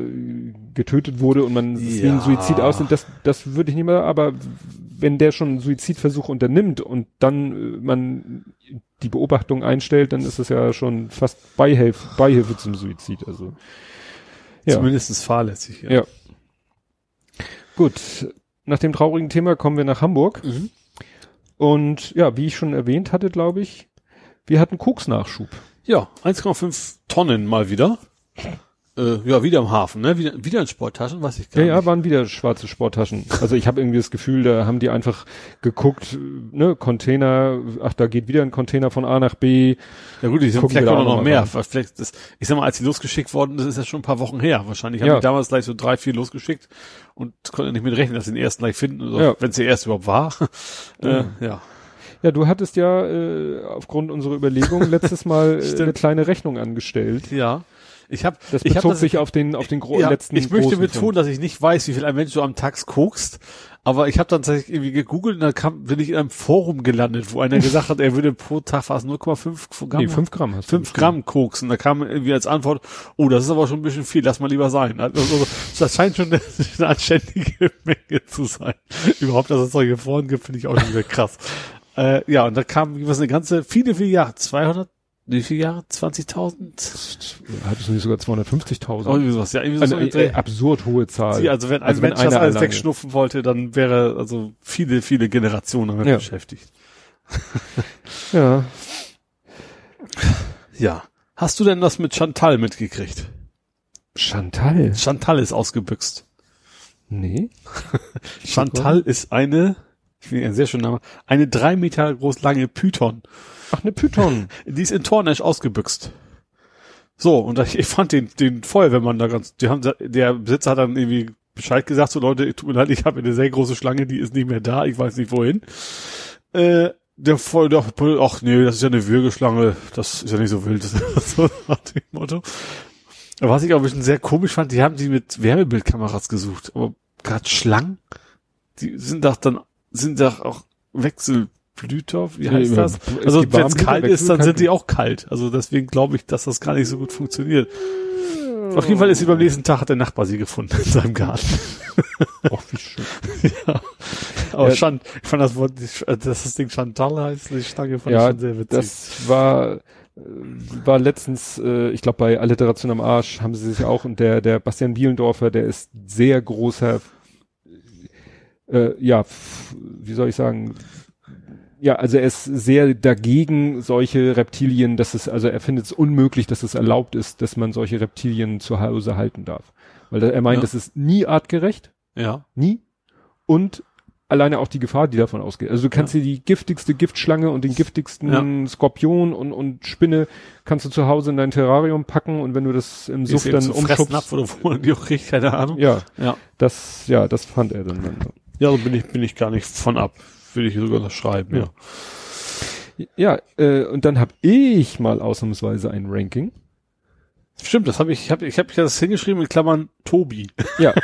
getötet wurde und man es ja. wie ein Suizid aussieht, das, das würde ich nicht mehr, aber wenn der schon einen Suizidversuch unternimmt und dann äh, man die Beobachtung einstellt, dann ist es ja schon fast Beihilfe, Beihilfe zum Suizid. Also ja. zumindest fahrlässig. Ja. ja. Gut, nach dem traurigen Thema kommen wir nach Hamburg. Mhm. Und ja, wie ich schon erwähnt hatte, glaube ich, wir hatten Koksnachschub. Ja, 1,5 Tonnen mal wieder. Äh, ja, wieder im Hafen, ne? Wieder, wieder in Sporttaschen, weiß ich gar ja, nicht. Ja, waren wieder schwarze Sporttaschen. Also ich habe irgendwie das Gefühl, da haben die einfach geguckt, ne, Container, ach, da geht wieder ein Container von A nach B. Ja gut, die sind vielleicht auch noch mehr. Vielleicht das, ich sag mal, als die losgeschickt worden, das ist ja schon ein paar Wochen her. Wahrscheinlich haben ja. die damals gleich so drei, vier losgeschickt und konnten nicht mit rechnen, dass sie den ersten gleich finden, also, ja. wenn es der erste überhaupt war. äh, ja. Ja, du hattest ja äh, aufgrund unserer Überlegung letztes Mal äh, eine kleine Rechnung angestellt. Ja. Ich habe Das ich hab bezog sich auf den, auf den gro ja, letzten Ich möchte betonen, dass ich nicht weiß, wie viel ein Mensch so am Tag guckst. Aber ich habe dann tatsächlich irgendwie gegoogelt und dann kam, bin ich in einem Forum gelandet, wo einer gesagt hat, er würde pro Tag fast 0,5 Gramm, Nee, fünf Gramm hast du 5 geschrieben. Gramm Koks. Und da kam irgendwie als Antwort, oh, das ist aber schon ein bisschen viel, lass mal lieber sein. Also, das scheint schon eine, eine anständige Menge zu sein. Überhaupt, dass es solche Foren gibt, finde ich auch schon wieder krass. Äh, ja, und da kam was eine ganze, viele, viele Jahre, 200, wie viele Jahre? 20.000? Hattest du nicht sogar 250.000? Irgendwie sowas, ja, irgendwie so Eine so äh, absurd hohe Zahl. Sie, also wenn ein Also Mensch das alles wegschnuffen wollte, dann wäre also viele, viele Generationen damit Ja. beschäftigt. Ja. Ja. Hast du denn das mit Chantal mitgekriegt? Chantal? Chantal ist ausgebüxt. Nee. Chantal ist eine, ich finde einen sehr schönen Namen, eine drei Meter groß lange Python. Ach, eine Python. Die ist in Tornesch ausgebüxt. So, und ich fand den, den Feuerwehrmann da ganz, die haben, der Besitzer hat dann irgendwie Bescheid gesagt, so Leute, tut mir leid, ich habe eine sehr große Schlange, die ist nicht mehr da, ich weiß nicht wohin. Äh, der voll, der, ach nee, das ist ja eine Würgeschlange, das ist ja nicht so wild, so nach dem Motto. Was ich auch ein bisschen sehr komisch fand, die haben die mit Wärmebildkameras gesucht, aber gerade Schlangen, die sind doch dann, sind doch auch Wechselblüter, wie heißt das? Also wenn es kalt ist, dann sind die auch kalt. Also deswegen glaube ich, dass das gar nicht so gut funktioniert. Auf jeden Fall ist sie beim nächsten Tag hat der Nachbar sie gefunden in seinem Garten. Ach, wie schön. ja. Aber Ja. Chan, ich fand das Wort, dass das Ding Chantal heißt, die Stange fand ich Ja, schon sehr witzig. das war, äh, war letztens, äh, ich glaube bei Alliteration am Arsch haben sie sich auch und der, der Bastian Bielendorfer, der ist sehr großer, äh, ja, wie soll ich sagen, ja, also er ist sehr dagegen solche Reptilien, dass es, also er findet es unmöglich, dass es erlaubt ist, dass man solche Reptilien zu Hause halten darf. Weil er meint, Ja. das ist nie artgerecht, ja. nie. Und alleine auch die Gefahr, die davon ausgeht. Also du kannst dir die giftigste Giftschlange und den giftigsten Skorpion und, und Spinne kannst du zu Hause in dein Terrarium packen und wenn du das im Suff dann so umschubst. Fressnapf oder wo man die auch kriegt, keine Ahnung. Ja, Ja. das, ja, das fand er dann. dann. Ja, so bin ich, bin ich gar nicht von ab. Würde ich sogar noch schreiben, ja. Ja, äh, und dann habe ich mal ausnahmsweise ein Ranking. Stimmt, das habe ich, ich habe ich hab das hingeschrieben in Klammern Tobi. Ja.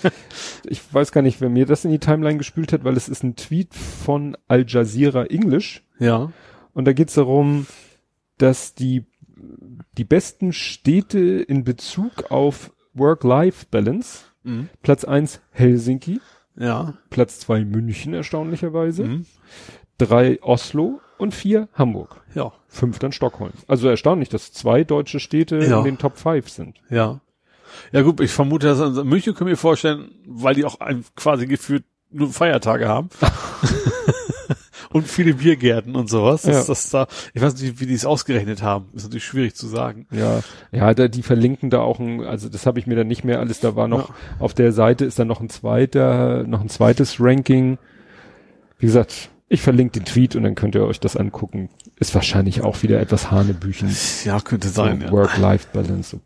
ich weiß gar nicht, wer mir das in die Timeline gespült hat, weil es ist ein Tweet von Al Jazeera English. Ja. Und da geht's darum, dass die, die besten Städte in Bezug auf Work-Life-Balance, Mhm. Platz eins Helsinki, Ja. Platz zwei München erstaunlicherweise, Mhm. drei Oslo und vier Hamburg. Ja. Fünf dann Stockholm. Also erstaunlich, dass zwei deutsche Städte Ja. in den Top 5 sind. Ja. Ja gut, ich vermute, dass also München können wir vorstellen, weil die auch ein, quasi gefühlt nur Feiertage haben. und viele Biergärten und sowas. Ja. Dass, das da, ich weiß nicht, wie die es ausgerechnet haben. Ist natürlich schwierig zu sagen. Ja, ja, da, die verlinken da auch ein, also das habe ich mir dann nicht mehr alles, da war noch, Ja. auf der Seite ist dann noch ein zweiter, noch ein zweites Ranking. Wie gesagt, ich verlinke den Tweet und dann könnt ihr euch das angucken. Ist wahrscheinlich auch wieder etwas Hanebüchen. Ja, könnte sein, so ja. Work-Life-Balance. So.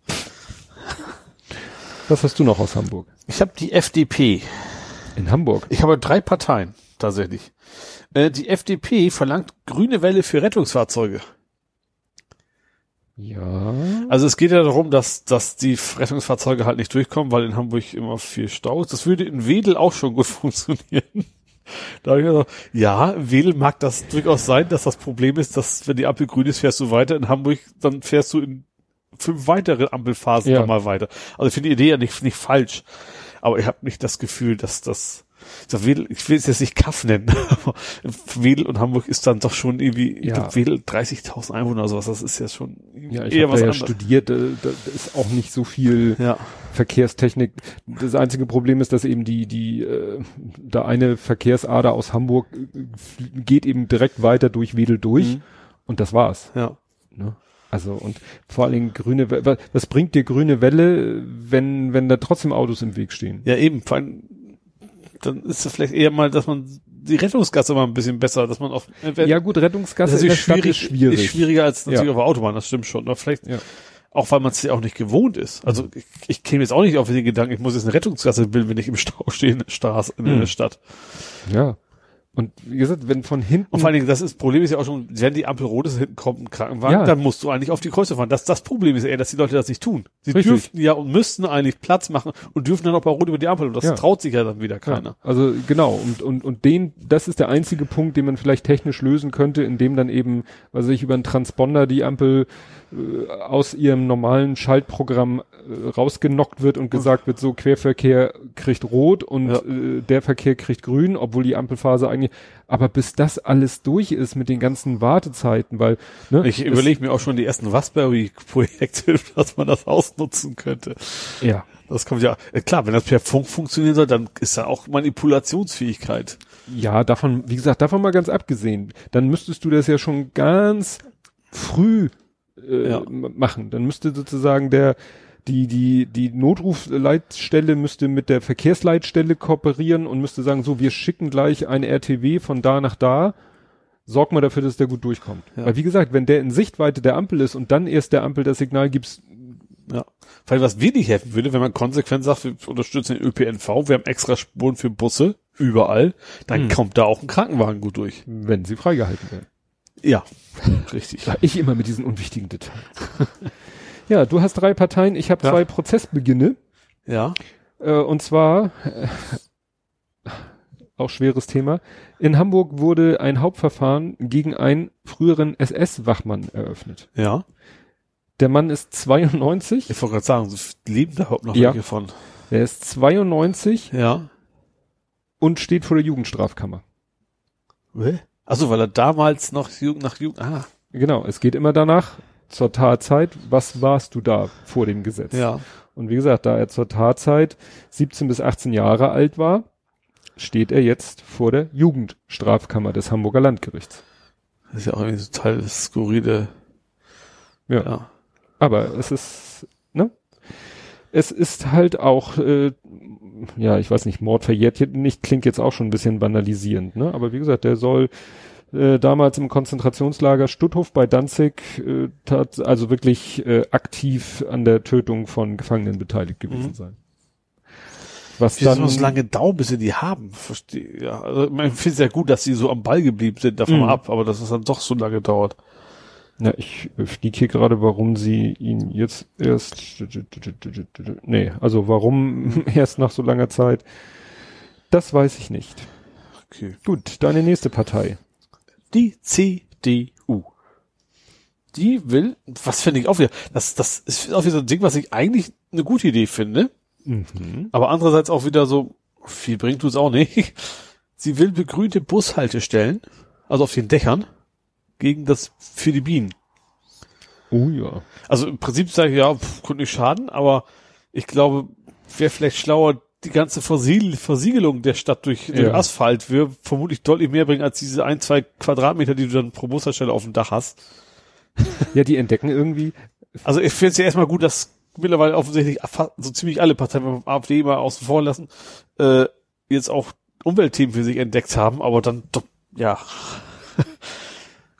Was hast du noch aus Hamburg? Ich habe die FDP. In Hamburg? Ich habe drei Parteien, tatsächlich. Äh, die FDP verlangt grüne Welle für Rettungsfahrzeuge. Ja. Also es geht ja darum, dass, dass die Rettungsfahrzeuge halt nicht durchkommen, weil in Hamburg immer viel Stau ist. Das würde in Wedel auch schon gut funktionieren. Da habe ich mir so, ja, Wedel mag das durchaus sein, dass das Problem ist, dass wenn die Ampel grün ist, fährst du weiter. In Hamburg, dann fährst du in fünf weitere Ampelphasen Ja. nochmal weiter. Also ich finde die Idee ja nicht, nicht falsch. Aber ich habe nicht das Gefühl, dass das Wedel, ich will es jetzt nicht Kaff nennen, aber Wedel und Hamburg ist dann doch schon irgendwie, ich Ja. glaub, Wedel 30.000 Einwohner oder sowas, das ist ja schon Ja, ich eher was da ja anderes. studiert, da, da ist auch nicht so viel Ja. Verkehrstechnik. Das einzige Problem ist, dass eben die, die, äh, da eine Verkehrsader aus Hamburg äh, geht eben direkt weiter durch Wedel durch Mhm. und das war's. Ja. Ne? Also und vor allen Dingen grüne Welle, was, was bringt dir grüne Welle, wenn, wenn da trotzdem Autos im Weg stehen? Ja, eben. Vor allem, dann ist es vielleicht eher mal, dass man die Rettungsgasse mal ein bisschen besser, dass man auf Ja gut, Rettungsgasse ist, Stadt schwierig, ist schwierig. ist schwieriger als natürlich Ja. auf der Autobahn, das stimmt schon. Aber vielleicht Ja. auch, weil man es ja auch nicht gewohnt ist. Also ich, ich käme jetzt auch nicht auf den Gedanken, ich muss jetzt eine Rettungsgasse bilden, wenn ich im Stau stehe in der Straße, in Mhm. der Stadt. Ja. Und wie gesagt, wenn von hinten. Und vor allen Dingen, das ist, Problem ist ja auch schon, wenn die Ampel rot ist, hinten kommt ein Krankenwagen, ja. dann musst du eigentlich auf die Kreuzung fahren. Das, das Problem ist eher, dass die Leute das nicht tun. Sie Richtig. dürften ja und müssten eigentlich Platz machen und dürfen dann auch bei rot über die Ampel. Und das ja. traut sich ja dann wieder keiner. Ja. Also genau. Und, und, und den, das ist der einzige Punkt, den man vielleicht technisch lösen könnte, indem dann eben, also ich über einen Transponder die Ampel aus ihrem normalen Schaltprogramm äh, rausgenockt wird und gesagt wird, so Querverkehr kriegt rot und ja. äh, der Verkehr kriegt grün, obwohl die Ampelphase eigentlich, aber bis das alles durch ist mit den ganzen Wartezeiten, weil ne, ich überlege mir auch schon die ersten Raspberry-Projekte, dass man das ausnutzen könnte. Ja. Das kommt ja, äh, klar, wenn das per Funk funktionieren soll, dann ist da auch Manipulationsfähigkeit. Ja, davon, wie gesagt, davon mal ganz abgesehen. Dann müsstest du das ja schon ganz früh äh, ja. machen. Dann müsste sozusagen der die, die, die Notrufleitstelle müsste mit der Verkehrsleitstelle kooperieren und müsste sagen, so, wir schicken gleich eine RTW von da nach da, sorg mal dafür, dass der gut durchkommt. Ja. Weil wie gesagt, wenn der in Sichtweite der Ampel ist und dann erst der Ampel das Signal gibt, ja. Weil was wirklich helfen würde, wenn man konsequent sagt, wir unterstützen den ÖPNV, wir haben extra Spuren für Busse, überall, dann hm. kommt da auch ein Krankenwagen gut durch. Wenn sie freigehalten werden. Ja, richtig. Ich immer mit diesen unwichtigen Details. Ja, du hast drei Parteien, ich habe ja. zwei Prozessbeginne. Ja. Äh, und zwar, äh, auch schweres Thema, in Hamburg wurde ein Hauptverfahren gegen einen früheren SS-Wachmann eröffnet. Ja. Der Mann ist 92. Ich wollte gerade sagen, leben da überhaupt noch ja. welche von? Er ist 92. Ja. Und steht vor der Jugendstrafkammer. Also weil er damals noch Jugend nach Jugend, ah. Genau, es geht immer danach, zur Tatzeit, was warst du da vor dem Gesetz? Ja. Und wie gesagt, da er zur Tatzeit 17 bis 18 Jahre alt war, steht er jetzt vor der Jugendstrafkammer des Hamburger Landgerichts. Das ist ja auch irgendwie total skurrile. Ja. ja. Aber es ist, ne? Es ist halt auch, äh, ja, ich weiß nicht, Mord verjährt nicht, klingt jetzt auch schon ein bisschen banalisierend, ne? Aber wie gesagt, der soll äh, damals im Konzentrationslager Stutthof bei Danzig äh, tat, also wirklich äh, aktiv an der Tötung von Gefangenen beteiligt gewesen mhm. sein. Was Wie dann soll so lange dauern, bis sie die haben? Verstehe. Ja, also man findet es ja gut, dass sie so am Ball geblieben sind, davon mhm. ab, aber dass es dann doch so lange dauert. Na, ich fliege hier gerade, warum sie ihn jetzt erst, nee, also warum erst nach so langer Zeit, das weiß ich nicht. Okay. Gut, deine nächste Partei die CDU. Die will, was finde ich auch wieder, das, das ist auch wieder so ein Ding, was ich eigentlich eine gute Idee finde. Mhm. Aber andererseits auch wieder so, viel bringt tut's auch nicht. Sie will begrünte Bushaltestellen, also auf den Dächern, gegen das für die Bienen. Oh ja. Also im Prinzip sage ich, ja, pff, könnte nicht schaden, aber ich glaube, wäre vielleicht schlauer, die ganze Versiegel Versiegelung der Stadt durch ja. den Asphalt wird vermutlich deutlich mehr bringen als diese ein, zwei Quadratmeter, die du dann pro Bushaltestelle auf dem Dach hast. Ja, die entdecken irgendwie. Also ich finde es ja erstmal gut, dass mittlerweile offensichtlich so ziemlich alle Parteien beim AfD mal außen vor lassen, äh, jetzt auch Umweltthemen für sich entdeckt haben, aber dann, ja.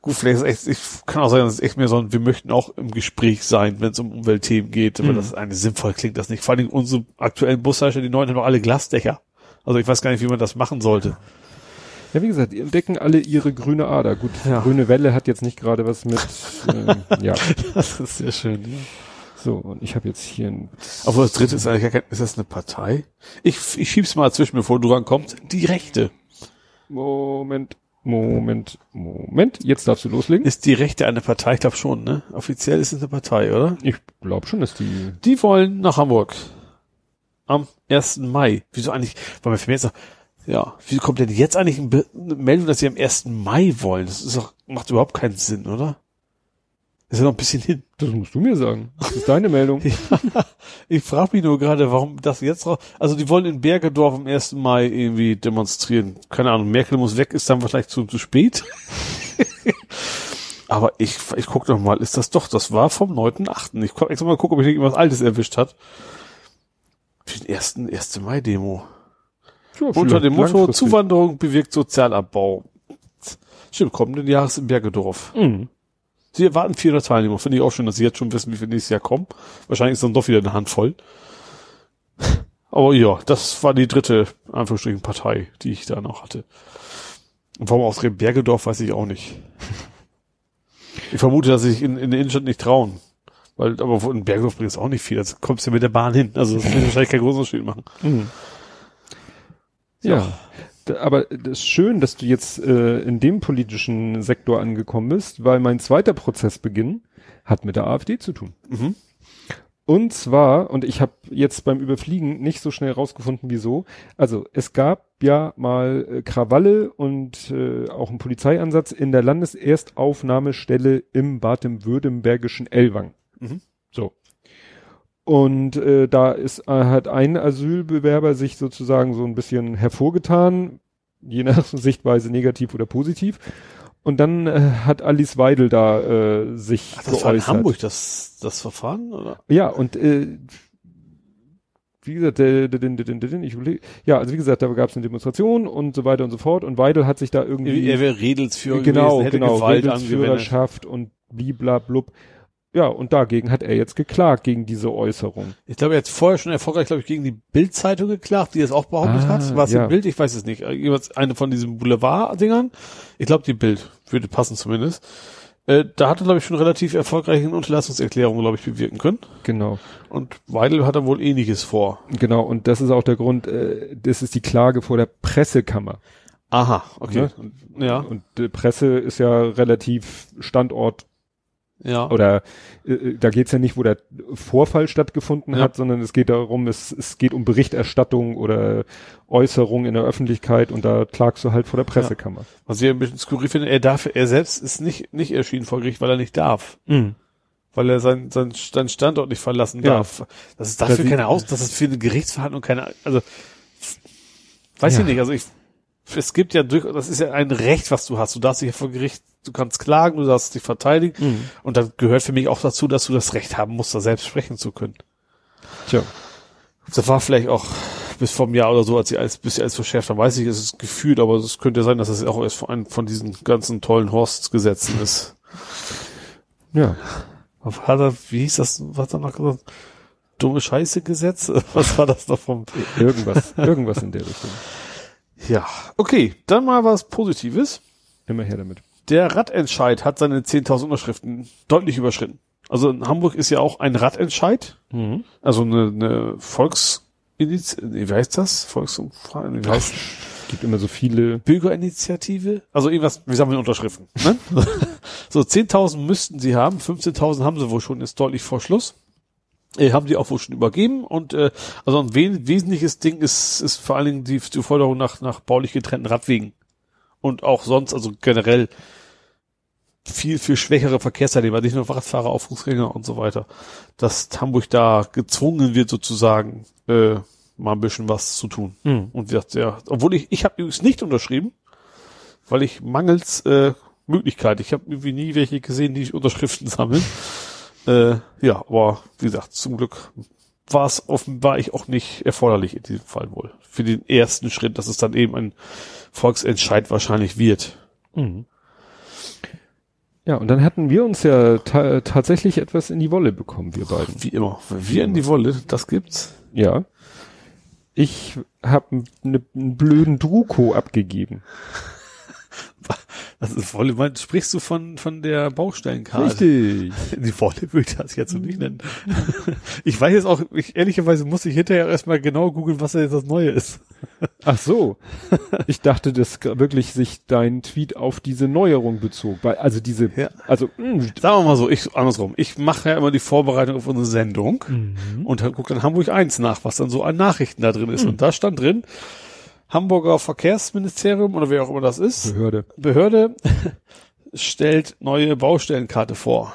Gut, vielleicht ist echt, ich kann auch sagen, das ist echt mehr so ein, wir möchten auch im Gespräch sein, wenn es um Umweltthemen geht, mhm. weil das eigentlich sinnvoll klingt, das nicht. Vor allem unsere aktuellen Bushalter, die neuen haben noch alle Glasdächer. Also ich weiß gar nicht, wie man das machen sollte. Ja, wie gesagt, die entdecken alle ihre grüne Ader. Gut, ja. grüne Welle hat jetzt nicht gerade was mit, ähm, ja. Das ist sehr schön. Ja. So, und ich habe jetzt hier ein... Aber das dritte ist eigentlich, ist das eine Partei? Ich, ich schieb's mal zwischen, bevor du rankommst. Die Rechte. Moment. Moment, Moment, jetzt darfst du loslegen. Ist die Rechte eine Partei? Ich glaube schon, ne? Offiziell ist es eine Partei, oder? Ich glaube schon, dass die. Die wollen nach Hamburg. Am 1. Mai. Wieso eigentlich, weil man für mich jetzt ja, wieso kommt denn jetzt eigentlich eine Meldung, dass sie am 1. Mai wollen? Das ist doch, macht überhaupt keinen Sinn, oder? Ist ja noch ein bisschen hin. Das musst du mir sagen. Das ist deine Meldung. ja, ich frage mich nur gerade, warum das jetzt raus. Also die wollen in Bergedorf am 1. Mai irgendwie demonstrieren. Keine Ahnung, Merkel muss weg, ist dann wahrscheinlich zu, zu spät. Aber ich, ich guck noch mal, ist das doch, das war vom 9.8. Ich guck, extra mal gucken, ob ich irgendwas Altes erwischt hat. Für den ersten 1. Mai-Demo. Ja, Unter dem Motto Zuwanderung bewirkt Sozialabbau. Stimmt, kommenden Jahres in Bergedorf. Mhm. Sie erwarten 400 Teilnehmer. Finde ich auch schön, dass sie jetzt schon wissen, wie viel nächstes Jahr kommen. Wahrscheinlich ist dann doch wieder eine Handvoll. Aber ja, das war die dritte, Anführungsstrichen, Partei, die ich da noch hatte. Und warum aus Bergedorf, weiß ich auch nicht. Ich vermute, dass sich in, in der Innenstadt nicht trauen. Weil, aber in Bergedorf bringt es auch nicht viel. Da kommst du mit der Bahn hin. Also das wird wahrscheinlich keinen großen Unterschied machen. Mhm. Ja. ja. Aber das ist schön, dass du jetzt äh, in dem politischen Sektor angekommen bist, weil mein zweiter Prozessbeginn hat mit der AfD zu tun. Mhm. Und zwar, und ich habe jetzt beim Überfliegen nicht so schnell rausgefunden, wieso. Also es gab ja mal äh, Krawalle und äh, auch einen Polizeieinsatz in der Landeserstaufnahmestelle im baden-württembergischen Elwang. Mhm. So. Und äh, da ist äh, hat ein Asylbewerber sich sozusagen so ein bisschen hervorgetan, je nach Sichtweise negativ oder positiv. Und dann äh, hat Alice Weidel da äh, sich Ach, das geäußert. war in Hamburg das, das Verfahren, oder? Ja, und äh, wie gesagt, der, ich überlege, ja, also wie gesagt, da gab es eine Demonstration und so weiter und so fort und Weidel hat sich da irgendwie... Er wäre Redelsführer genau, gewesen, hätte genau, Gewalt Redelsführerschaft und bliblablub. Ja, und dagegen hat er jetzt geklagt, gegen diese Äußerung. Ich glaube, er hat vorher schon erfolgreich, glaube ich, gegen die Bild-Zeitung geklagt, die es auch behauptet ah, hat. War es ja. Bild? Ich weiß es nicht. Eine von diesen Boulevard-Dingern. Ich glaube, die Bild würde passen zumindest. Äh, da hat er, glaube ich, schon relativ erfolgreich eine Unterlassungserklärung, glaube ich, bewirken können. Genau. Und Weidel hat er wohl ähnliches vor. Genau, und das ist auch der Grund, äh, das ist die Klage vor der Pressekammer. Aha, okay. Ne? Ja. Und die Presse ist ja relativ Standort ja. Oder äh, äh, da geht's ja nicht, wo der Vorfall stattgefunden ja. hat, sondern es geht darum, es, es geht um Berichterstattung oder Äußerung in der Öffentlichkeit und da klagst du halt vor der Pressekammer. Ja. Was ich ein bisschen skurril finde, er darf, er selbst ist nicht, nicht erschienen vor Gericht, weil er nicht darf. Mhm. Weil er sein, sein, sein Standort nicht verlassen ja. darf. Das ist dafür keine Aus, das ist für eine Gerichtsverhandlung keine, also, weiß ich nicht, also ich, es gibt ja durch, das ist ja ein Recht, was du hast. Du darfst dich ja vor Gericht, du kannst klagen, du darfst dich verteidigen. Mhm. Und dann gehört für mich auch dazu, dass du das Recht haben musst, da selbst sprechen zu können. Tja. Das war vielleicht auch bis vor einem Jahr oder so, als sie alles, bis sie alles verschärft haben, weiß ich, es ist gefühlt, aber es könnte sein, dass es auch erst von, von diesen ganzen tollen Horstgesetzen ist. Ja. Hat er, wie hieß das, was hat er noch gesagt? Dumme Scheiße Gesetz? Was war das noch vom? Irgendwas, irgendwas in der Richtung. Ja, okay, dann mal was Positives. Immer her damit. Der Radentscheid hat seine 10.000 Unterschriften deutlich überschritten. Also in Hamburg ist ja auch ein Radentscheid, mhm. also eine, eine Volksinitiative, wie heißt das? Volksumfrage, wie heißt Es gibt immer so viele. Bürgerinitiative, also irgendwas, wie sammeln Unterschriften. Ne? so 10.000 müssten sie haben, 15.000 haben sie wohl schon, ist deutlich vor Schluss äh, haben die auch wohl schon übergeben und äh, also ein we wesentliches Ding ist ist vor allen Dingen die, die Forderung nach nach baulich getrennten Radwegen und auch sonst also generell viel viel schwächere Verkehrsteilnehmer, nicht nur Radfahrer, auch Fußgänger und so weiter, dass Hamburg da gezwungen wird sozusagen äh, mal ein bisschen was zu tun. Mhm. Und wird ja, obwohl ich ich habe übrigens nicht unterschrieben, weil ich mangels äh, Möglichkeit, ich habe irgendwie nie welche gesehen, die Unterschriften sammeln. Äh, ja, aber wie gesagt, zum Glück war es offenbar ich auch nicht erforderlich in diesem Fall wohl. Für den ersten Schritt, dass es dann eben ein Volksentscheid wahrscheinlich wird. Mhm. Ja, und dann hatten wir uns ja ta tatsächlich etwas in die Wolle bekommen, wir beiden. Wie immer. Wir in die Wolle, das gibt's. Ja. Ich habe ne, einen blöden Druko abgegeben. Wolle, mein, sprichst du von, von der Baustellenkarte? Richtig. Die Wolle würde ich das jetzt so nicht nennen. Ich weiß jetzt auch, ich, ehrlicherweise muss ich hinterher erstmal genau googeln, was jetzt das Neue ist. Ach so. Ich dachte, dass wirklich sich dein Tweet auf diese Neuerung bezog. Weil, also diese, ja. also, mh. Hm. Sagen wir mal so, ich, andersrum. Ich mache ja immer die Vorbereitung auf unsere Sendung mhm. und gucke dann Hamburg 1 nach, was dann so an Nachrichten da drin ist. Mhm. Und da stand drin, Hamburger Verkehrsministerium oder wer auch immer das ist. Behörde. Behörde stellt neue Baustellenkarte vor.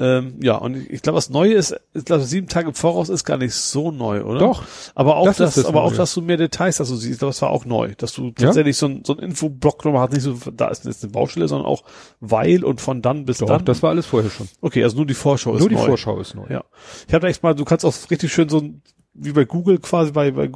Ähm, ja, und ich, ich glaube, das Neue ist, ich glaube, sieben Tage im Voraus ist gar nicht so neu, oder? Doch. Aber auch, das, das, das aber Neue. auch, dass du mehr Details dass du siehst, das war auch neu, dass du tatsächlich ja? so ein, so ein Infoblock nochmal hast, nicht so, da ist jetzt eine Baustelle, sondern auch weil und von dann bis Doch, dann. das war alles vorher schon. Okay, also nur die Vorschau nur ist neu. Nur die Vorschau ist neu. Ja. Ich habe da echt mal, du kannst auch richtig schön so ein wie bei Google quasi bei, bei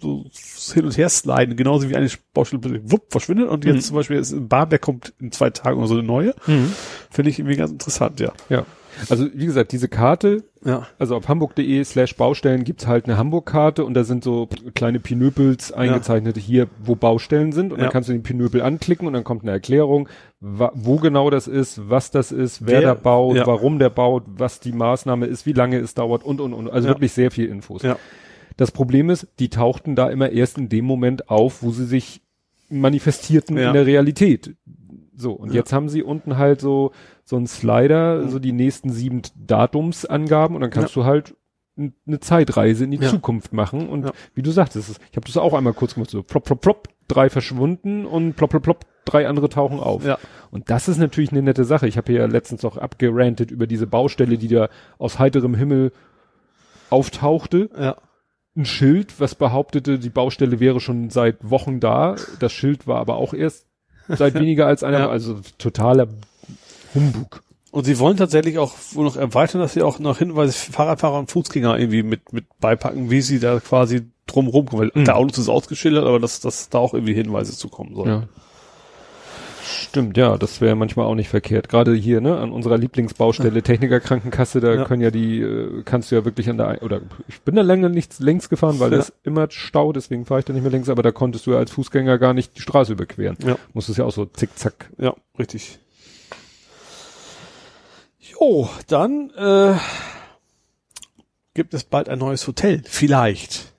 so hin und her sliden, genauso wie eine Baustelle wupp verschwindet und jetzt mhm. zum Beispiel ist in Barberg kommt in zwei Tagen oder so eine neue. Mhm. Finde ich irgendwie ganz interessant, ja. Ja. Also wie gesagt, diese Karte, Ja. also auf hamburg.de slash Baustellen gibt's halt eine Hamburg-Karte und da sind so kleine Pinöpels eingezeichnet hier, wo Baustellen sind und Ja. dann kannst du den Pinöpel anklicken und dann kommt eine Erklärung, wo genau das ist, was das ist, wer, Wer- da baut, ja. warum der baut, was die Maßnahme ist, wie lange es dauert und und und. Also Ja. wirklich sehr viel Infos. Ja. Das Problem ist, die tauchten da immer erst in dem Moment auf, wo sie sich manifestierten Ja. in der Realität. So, und Ja. jetzt haben sie unten halt so, so einen Slider, so die nächsten sieben Datumsangaben und dann kannst du halt eine Zeitreise in die Ja. Zukunft machen. Und Ja. wie du sagtest, ich habe das auch einmal kurz gemacht, so plop, plop, plop, drei verschwunden und plop, plop, plop, drei andere tauchen auf. Ja. Und das ist natürlich eine nette Sache. Ich habe ja letztens auch abgerantet über diese Baustelle, die da aus heiterem Himmel auftauchte Ja. ein Schild, was behauptete, die Baustelle wäre schon seit Wochen da. Das Schild war aber auch erst seit weniger als einer, Ja. also totaler Humbug. Und sie wollen tatsächlich auch wohl noch erweitern, dass sie auch noch Hinweise für Fahrradfahrer und Fußgänger irgendwie mit, mit beipacken, wie sie da quasi drumherum kommen. Weil Mhm. der Autos ist ausgeschildert, aber dass, dass da auch irgendwie Hinweise zu kommen sollen. Ja. Stimmt, ja, das wäre manchmal auch nicht verkehrt. Gerade hier, ne, an unserer Lieblingsbaustelle Technikerkrankenkasse, da Ja. können ja die, äh, kannst du ja wirklich an der, oder ich bin da länger nicht längs gefahren, weil Ja. da ist immer Stau, deswegen fahre ich da nicht mehr längs, aber da konntest du ja als Fußgänger gar nicht die Straße überqueren. Ja. Musstest ja auch so zickzack. Ja, richtig. Jo, dann äh, gibt es bald ein neues Hotel, vielleicht.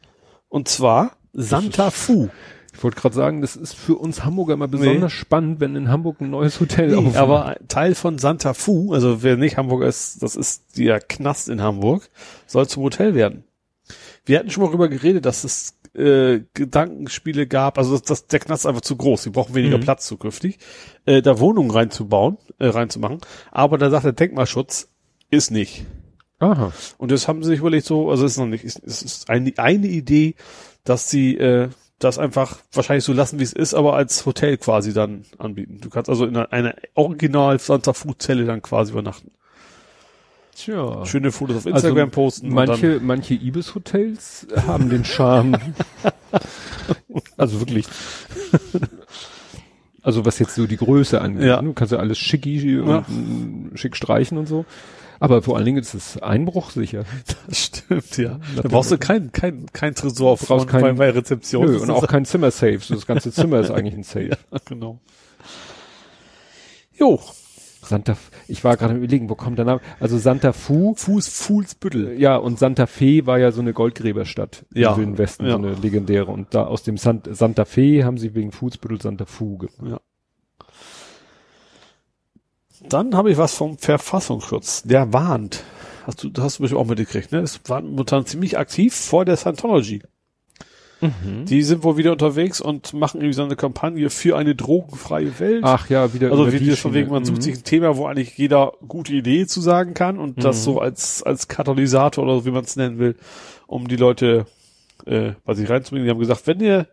Und zwar Santa Fu. Ich wollte gerade sagen, das ist für uns Hamburger immer besonders spannend, wenn in Hamburg ein neues Hotel Nee, aufmacht. aber Teil von Santa Fu, also wer nicht Hamburger ist, das ist der Knast in Hamburg, soll zum Hotel werden. Wir hatten schon mal darüber geredet, dass es äh, Gedankenspiele gab, also dass, dass der Knast ist einfach zu groß, die brauchen weniger Mhm. Platz zukünftig, äh, da Wohnungen reinzubauen, äh, reinzumachen. Aber da sagt der Denkmalschutz, ist nicht. Aha. Und das haben sie sich überlegt so, also es ist noch nicht, es es ist eine, eine Idee, dass sie äh, das einfach wahrscheinlich so lassen, wie es ist, aber als Hotel quasi dann anbieten. Du kannst also in einer, einer Original Santa Fu Zelle dann quasi übernachten. Tja. Schöne Fotos auf Instagram Also, posten. Manche, manche Ibis-Hotels haben den Charme. also wirklich. Also was jetzt so die Größe angeht. Ja. ne? Du kannst ja alles schicki Ja. und schick streichen und so. Aber vor allen Dingen ist es einbruchsicher. das stimmt, ja. Da brauchst du kein, kein, kein Tresor brauchst kein- bei, Rezeption. Nö, und auch kein Zimmer-Safe. So das ganze Zimmer ist eigentlich ein Safe. ja, genau. Jo, Santa, ich war gerade am überlegen, wo kommt der Name? Also Santa Fu, Fuß, Fuhlsbüttel. ja, und Santa Fe war ja so eine Goldgräberstadt Ja. im Westen, Ja. so eine legendäre. Und da aus dem Sant Santa Fe haben sie wegen Fußbüttel Santa Fu gemacht. Dann habe ich was vom Verfassungsschutz. Der warnt. Hast du, das hast du bestimmt auch mitgekriegt, ne? Das war momentan ziemlich aktiv vor der Scientology. Mhm. Die sind wohl wieder unterwegs und machen irgendwie so eine Kampagne für eine drogenfreie Welt. Ach ja, wieder also wie das von wegen, man Schiene. sucht sich ein Thema, wo eigentlich jeder gute Idee zu sagen kann und das Mhm. so als, als Katalysator oder wie man es nennen will, um die Leute, äh, was ich reinzubringen. Die haben gesagt, wenn ihr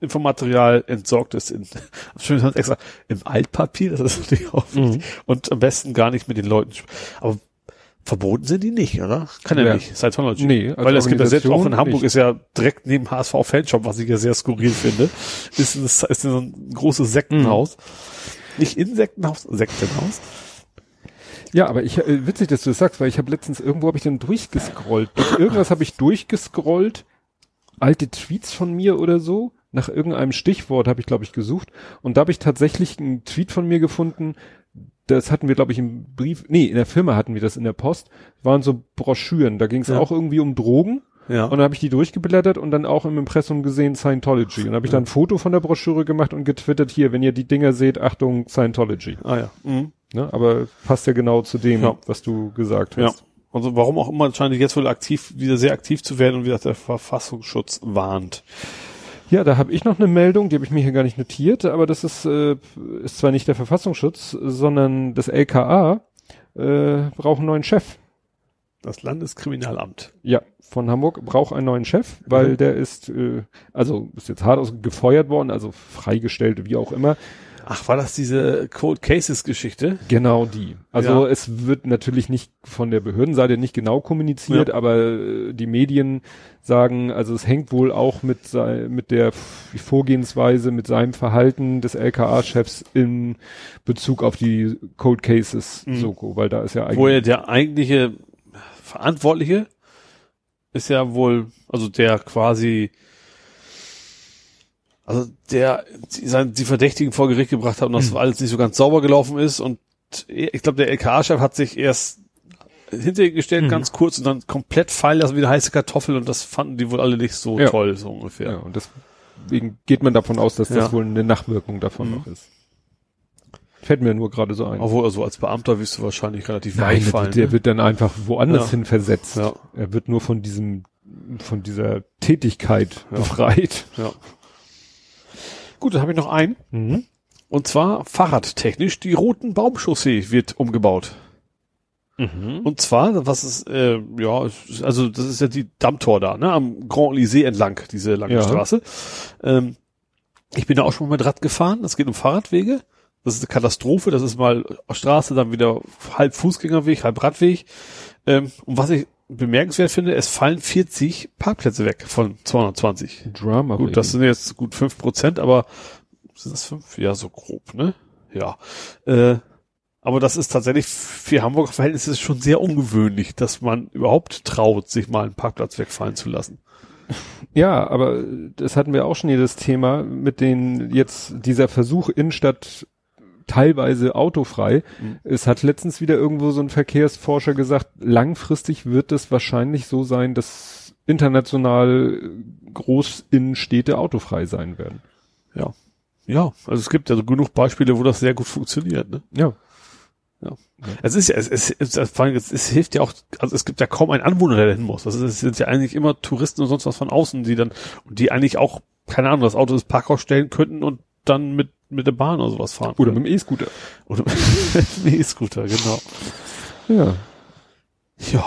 Infomaterial entsorgt ist in, schön extra, im Altpapier, das ist natürlich auch wichtig, Mhm. und am besten gar nicht mit den Leuten. Aber verboten sind die nicht, oder? Kann ja, Ja. nicht. Scientology. Nee, Weil es gibt ja selbst auch in Hamburg nicht. ist ja direkt neben HSV Fanshop, was ich ja sehr skurril finde, ist, ein- ist ein großes Sektenhaus. Nicht Insektenhaus, Sektenhaus. Ja, aber ich äh, witzig, dass du das sagst, weil ich habe letztens irgendwo habe ich dann durchgescrollt. Durch irgendwas habe ich durchgescrollt, alte Tweets von mir oder so. Nach irgendeinem Stichwort habe ich, glaube ich, gesucht. Und da habe ich tatsächlich einen Tweet von mir gefunden. Das hatten wir, glaube ich, im Brief, nee, in der Firma hatten wir das in der Post. Waren so Broschüren. Da ging es Ja. auch irgendwie um Drogen. Ja. Und dann habe ich die durchgeblättert und dann auch im Impressum gesehen Scientology. Und dann habe ich dann ein Foto von der Broschüre gemacht und getwittert hier, wenn ihr die Dinger seht, Achtung, Scientology. ah ja. Mhm. Ne? Aber passt ja genau zu dem, Ja. was du gesagt Ja. hast. Also warum auch immer scheint jetzt wohl aktiv, wieder sehr aktiv zu werden und wie gesagt, der Verfassungsschutz warnt. Ja, da habe ich noch eine Meldung, die habe ich mir hier gar nicht notiert, aber das ist, äh, ist zwar nicht der Verfassungsschutz, sondern das LKA äh, braucht einen neuen Chef. Das Landeskriminalamt. Ja, von Hamburg braucht einen neuen Chef, weil Mhm. der ist, äh, also ist jetzt hart aus gefeuert worden, also freigestellt, wie auch immer. Ach, war das diese Cold Cases Geschichte? Genau die. Also Ja. es wird natürlich nicht von der Behördenseite nicht genau kommuniziert, Ja. aber äh, die Medien sagen, also es hängt wohl auch mit mit der Vorgehensweise, mit seinem Verhalten des LKA-Chefs in Bezug auf die Cold Cases Mhm. Soko, weil da ist ja Wo eigentlich er der eigentliche Verantwortliche ist ja wohl, also der quasi, also der die, die Verdächtigen vor Gericht gebracht hat und das alles nicht so ganz sauber gelaufen ist und ich glaube, der LKA-Chef hat sich erst hinter ihn gestellt, Mhm. ganz kurz und dann komplett fallen lassen wie eine heiße Kartoffel und das fanden die wohl alle nicht so Ja. toll, so ungefähr. ja, und deswegen geht man davon aus, dass das Ja. wohl eine Nachwirkung davon Mhm. noch ist. Fällt mir nur gerade so ein. Obwohl, also als Beamter wirst du wahrscheinlich relativ Nein, weich der, fallen. der ne? wird dann einfach woanders Ja. hin versetzt. Ja. Er wird nur von diesem, von dieser Tätigkeit befreit. ja. Gut, dann habe ich noch einen. Mhm. Und zwar fahrradtechnisch, die Roten Baumchaussee wird umgebaut. Mhm. Und zwar, was ist, äh, ja, also das ist ja die Dammtor da, ne, am Grand Elysée entlang, diese lange Ja. Straße. Ähm, ich bin da auch schon mal mit Rad gefahren, es geht um Fahrradwege. Das ist eine Katastrophe, das ist mal Straße, dann wieder halb Fußgängerweg, halb Radweg. Ähm, und was ich bemerkenswert finde, es fallen 40 Parkplätze weg von 220. Drama. Gut, das sind jetzt gut fünf Prozent, aber sind das fünf? Ja, so grob, ne? Ja. Äh, aber das ist tatsächlich für Hamburger Verhältnisse schon sehr ungewöhnlich, dass man überhaupt traut, sich mal einen Parkplatz wegfallen zu lassen. Ja, aber das hatten wir auch schon hier das Thema mit den jetzt dieser Versuch Innenstadt teilweise autofrei. Mhm. Es hat letztens wieder irgendwo so ein Verkehrsforscher gesagt, langfristig wird es wahrscheinlich so sein, dass international Großinnenstädte autofrei sein werden. Ja. Ja, also es gibt ja so genug Beispiele, wo das sehr gut funktioniert, ne? Ja. Es ist ja, es, es, es, es, es, es hilft ja auch, also es gibt ja kaum einen Anwohner, der dahin muss. Also es sind ja eigentlich immer Touristen und sonst was von außen, die dann, und die eigentlich auch, keine Ahnung, das Auto ins Parkhaus stellen könnten und dann mit, mit der Bahn oder sowas fahren. Oder können. mit dem E-Scooter. Oder mit dem E-Scooter, genau. Ja. Ja,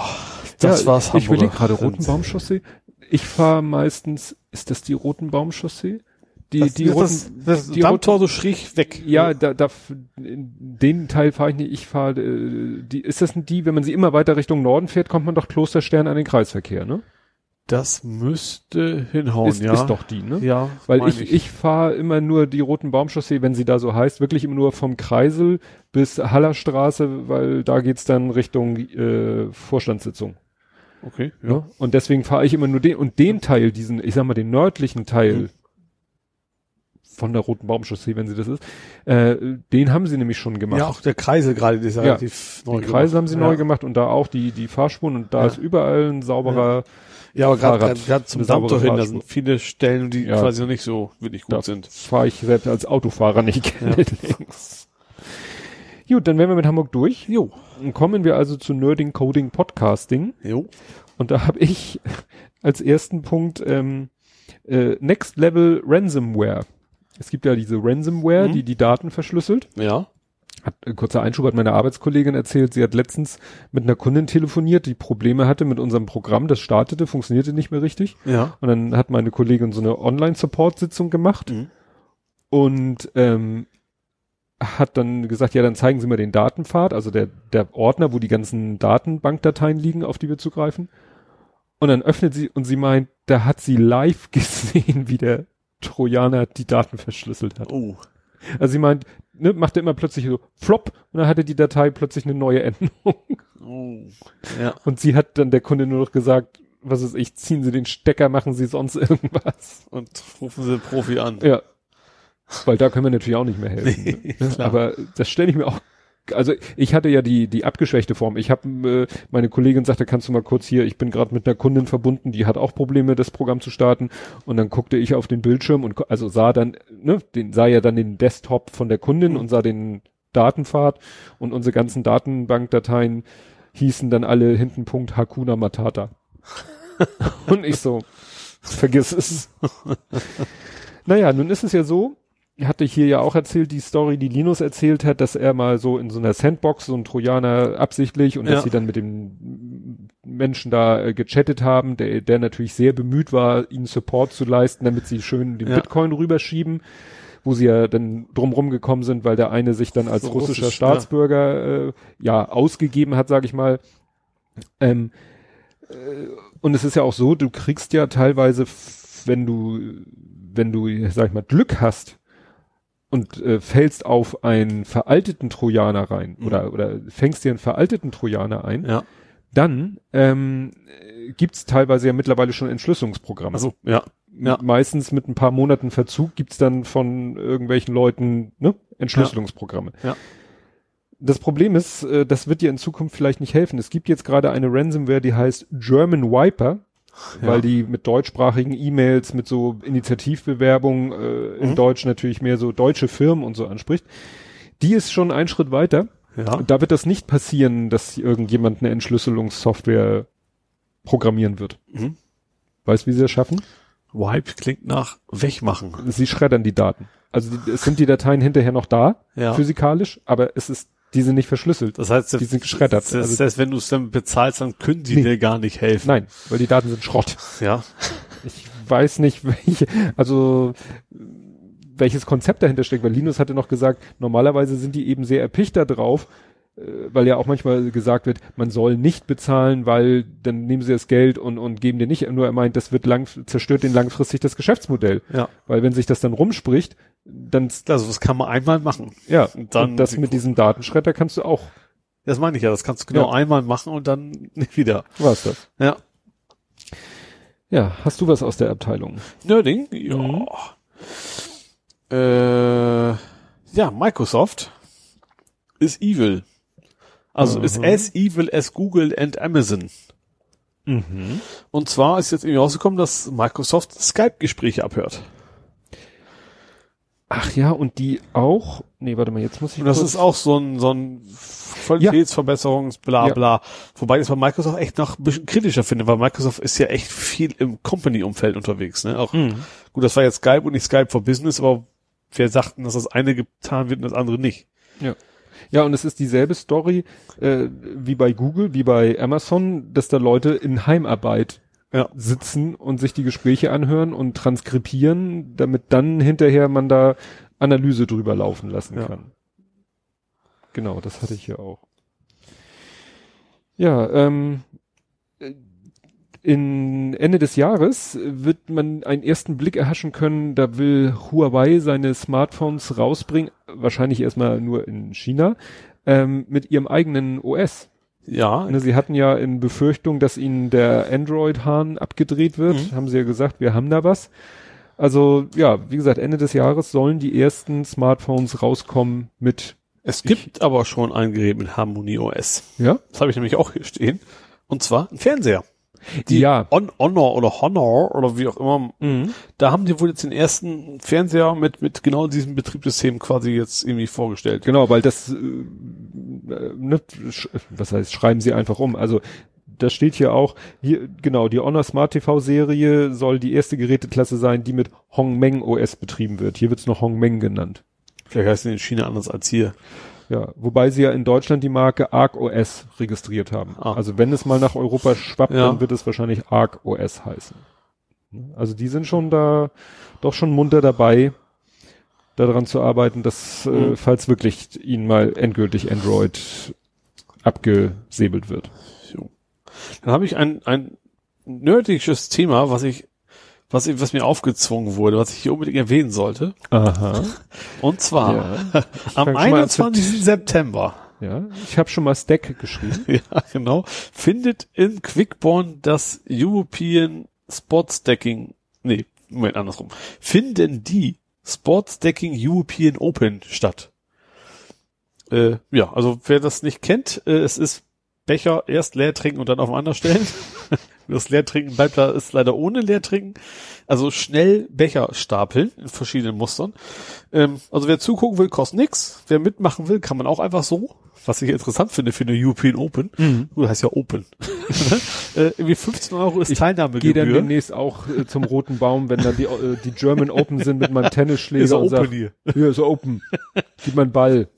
das ja, war's. Ich Hamburger überlege gerade. Rotenbaumchaussee. Ich fahre meistens, ist das die Rotenbaumchaussee? Die, Das, die Roten, das, das die Dammtor so schräg weg. Ja, da, da, den Teil fahre ich nicht. Ich fahre, äh, die, ist das die, wenn man sie immer weiter Richtung Norden fährt, kommt man doch Klosterstern an den Kreisverkehr, ne? Das müsste hinhauen, ist, ja. ist doch die, ne? Ja, Weil mein ich, ich, fahre immer nur die Roten Baumchaussee, wenn sie da so heißt, wirklich immer nur vom Kreisel bis Hallerstraße, weil da geht's dann Richtung äh, Vorstandssitzung. Okay, ja. Ja. Und deswegen fahre ich immer nur den und den Teil, diesen, ich sag mal, den nördlichen Teil Mhm. von der Roten Baumchaussee, wenn sie das ist, äh, den haben sie nämlich schon gemacht. Ja, auch der Kreisel gerade, der ist ja Ja. relativ neu Die Kreise gemacht. haben sie ja. neu gemacht und da auch die, die Fahrspuren und da ist überall ein sauberer, Ja, aber gerade zum Dammtor hin, da sind viele Stellen, die Ja. quasi noch nicht so wirklich gut sind. fahre ich selbst als Autofahrer nicht gerne längs. Gut, dann wären wir mit Hamburg durch. Jo. Dann kommen wir also zu Nerding Coding Podcasting. Jo. Und da habe ich als ersten Punkt ähm, äh, Next Level Ransomware. Es gibt ja diese Ransomware, Mhm. die die Daten verschlüsselt. Ja. Hat, äh, kurzer Einschub hat meine Arbeitskollegin erzählt, sie hat letztens mit einer Kundin telefoniert, die Probleme hatte mit unserem Programm, das startete, funktionierte nicht mehr richtig. Ja. Und dann hat meine Kollegin so eine Online-Support-Sitzung gemacht Mhm. und ähm, hat dann gesagt, ja, dann zeigen Sie mir den Datenpfad, also der, der Ordner, wo die ganzen Datenbankdateien liegen, auf die wir zugreifen. Und dann öffnet sie und sie meint, da hat sie live gesehen, wie der Trojaner die Daten verschlüsselt hat. Oh. Also sie meint, ne, machte immer plötzlich so flop und dann hatte die Datei plötzlich eine neue Endung. Oh. Ja. Und sie hat dann der Kunde nur noch gesagt, was ist ich, ziehen Sie den Stecker, machen Sie sonst irgendwas. Und rufen Sie den Profi an. Ja. Weil da können wir natürlich auch nicht mehr helfen. Nee, ne? Aber das stelle ich mir auch. Also ich hatte ja die die abgeschwächte Form. Ich habe äh, meine Kollegin sagte, kannst du mal kurz hier, ich bin gerade mit einer Kundin verbunden, die hat auch Probleme, das Programm zu starten. Und dann guckte ich auf den Bildschirm und also sah dann, ne, den sah ja dann den Desktop von der Kundin Mhm. und sah den Datenpfad und unsere ganzen Datenbankdateien hießen dann alle hinten Punkt Hakuna Matata. und ich so, vergiss es. naja, nun ist es ja so, hatte ich hier ja auch erzählt, die Story, die Linus erzählt hat, dass er mal so in so einer Sandbox, so ein Trojaner absichtlich und ja. dass sie dann mit dem Menschen da äh, gechattet haben, der, der natürlich sehr bemüht war, ihnen Support zu leisten, damit sie schön den ja. Bitcoin rüberschieben, wo sie ja dann drumrum gekommen sind, weil der eine sich dann als so russischer Russisch, Staatsbürger ja. Äh, ja ausgegeben hat, sage ich mal. Ähm, äh, und es ist ja auch so, du kriegst ja teilweise, wenn du, wenn du, sag ich mal, Glück hast, und äh, fällst auf einen veralteten Trojaner rein mhm. oder, oder fängst dir einen veralteten Trojaner ein, ja. dann ähm, gibt's teilweise ja mittlerweile schon Entschlüsselungsprogramme. Also ja. ja. Meistens mit ein paar Monaten Verzug gibt's dann von irgendwelchen Leuten ne, Entschlüsselungsprogramme. Ja. ja. Das Problem ist, äh, das wird dir in Zukunft vielleicht nicht helfen. Es gibt jetzt gerade eine Ransomware, die heißt German Wiper ja. weil die mit deutschsprachigen E-Mails, mit so Initiativbewerbungen äh, in mhm. Deutsch natürlich mehr so deutsche Firmen und so anspricht. Die ist schon einen Schritt weiter. Ja. Und da wird das nicht passieren, dass irgendjemand eine Entschlüsselungssoftware programmieren wird. Mhm. Weißt wie sie das schaffen? Wipe klingt nach wegmachen. Sie schreddern die Daten. Also die, es sind die Dateien hinterher noch da, ja. physikalisch, aber es ist die sind nicht verschlüsselt. Das heißt, die sind geschreddert. Das also, heißt, wenn du es dann bezahlst, dann können die nee. dir gar nicht helfen. Nein, weil die Daten sind Schrott. Ja. Ich weiß nicht, welche, also welches Konzept dahinter steckt, weil Linus hatte noch gesagt, normalerweise sind die eben sehr erpicht da drauf, weil ja auch manchmal gesagt wird, man soll nicht bezahlen, weil dann nehmen sie das Geld und, und geben dir nicht, nur er meint, das wird lang, zerstört den langfristig das Geschäftsmodell. Ja. Weil wenn sich das dann rumspricht, dann. Also das kann man einmal machen. Ja. Und dann und das mit diesem Datenschredder kannst du auch. Das meine ich ja, das kannst du genau ja. einmal machen und dann nicht wieder. Was das? Ja. Ja, hast du was aus der Abteilung? Nerding? Ja. Mhm. Äh, ja, Microsoft ist evil. Also mhm. ist as evil as Google and Amazon. Mhm. Und zwar ist jetzt irgendwie rausgekommen, dass Microsoft Skype-Gespräche abhört. Ach ja, und die auch, nee, warte mal, jetzt muss ich. Und das ist auch so ein, so ein Qualitätsverbesserungs, bla, bla. Ja. Wobei ich es bei Microsoft echt noch ein bisschen kritischer finde, weil Microsoft ist ja echt viel im Company-Umfeld unterwegs, ne? Auch, mhm. gut, das war jetzt Skype und nicht Skype for Business, aber wer sagten, dass das eine getan wird und das andere nicht? Ja. Ja, und es ist dieselbe Story äh, wie bei Google, wie bei Amazon, dass da Leute in Heimarbeit ja. sitzen und sich die Gespräche anhören und transkribieren, damit dann hinterher man da Analyse drüber laufen lassen ja. kann. Genau, das hatte ich ja auch. Ja, ähm, in Ende des Jahres wird man einen ersten Blick erhaschen können, da will Huawei seine Smartphones rausbringen, wahrscheinlich erstmal nur in China, ähm, mit ihrem eigenen OS. Ja. Ne, sie hatten ja in Befürchtung, dass ihnen der Android-Hahn abgedreht wird, mhm. haben sie ja gesagt, wir haben da was. Also ja, wie gesagt, Ende des Jahres sollen die ersten Smartphones rauskommen mit. Es gibt aber schon ein Gerät mit Harmony OS. Ja. Das habe ich nämlich auch hier stehen. Und zwar ein Fernseher. Die ja. On Honor oder Honor oder wie auch immer, mhm. da haben die wohl jetzt den ersten Fernseher mit, mit genau diesem Betriebssystem quasi jetzt irgendwie vorgestellt. Genau, weil das, äh, ne, was heißt, schreiben sie einfach um. Also das steht hier auch, hier, genau, die Honor Smart TV Serie soll die erste Geräteklasse sein, die mit Hongmeng OS betrieben wird. Hier wird's noch Hongmeng genannt. Vielleicht heißt es in China anders als hier. Ja, wobei sie ja in Deutschland die Marke ArcOS registriert haben. Ah. Also wenn es mal nach Europa schwappt, ja. dann wird es wahrscheinlich ArcOS heißen. Also die sind schon da doch schon munter dabei, daran zu arbeiten, dass, äh, mhm. äh, falls wirklich ihnen mal endgültig Android abgesäbelt wird. So. Dann habe ich ein, ein nerdiges Thema, was ich was, was mir aufgezwungen wurde, was ich hier unbedingt erwähnen sollte. Aha. Und zwar ja. am 21. September. Ja, ich habe schon mal Stack geschrieben. ja, genau. Findet in Quickborn das European Sport Stacking, nee, Moment, andersrum. Finden die Sport Stacking European Open statt. Äh, ja, also wer das nicht kennt, äh, es ist Becher erst leer trinken und dann auf den anderen stellen. das leer trinken bleibt da, ist leider ohne leer trinken. Also schnell Becher stapeln in verschiedenen Mustern. Ähm, also wer zugucken will, kostet nix. Wer mitmachen will, kann man auch einfach so. Was ich interessant finde für eine European Open. Mhm. Du heißt ja Open. äh, irgendwie 15 Euro ist Teilnahmegebühr. Ich gehe dann demnächst auch äh, zum Roten Baum, wenn dann die, äh, die German Open sind mit meinem Tennisschläger. Ist und Open sag, hier. Hier ist Open. Gib mein Ball.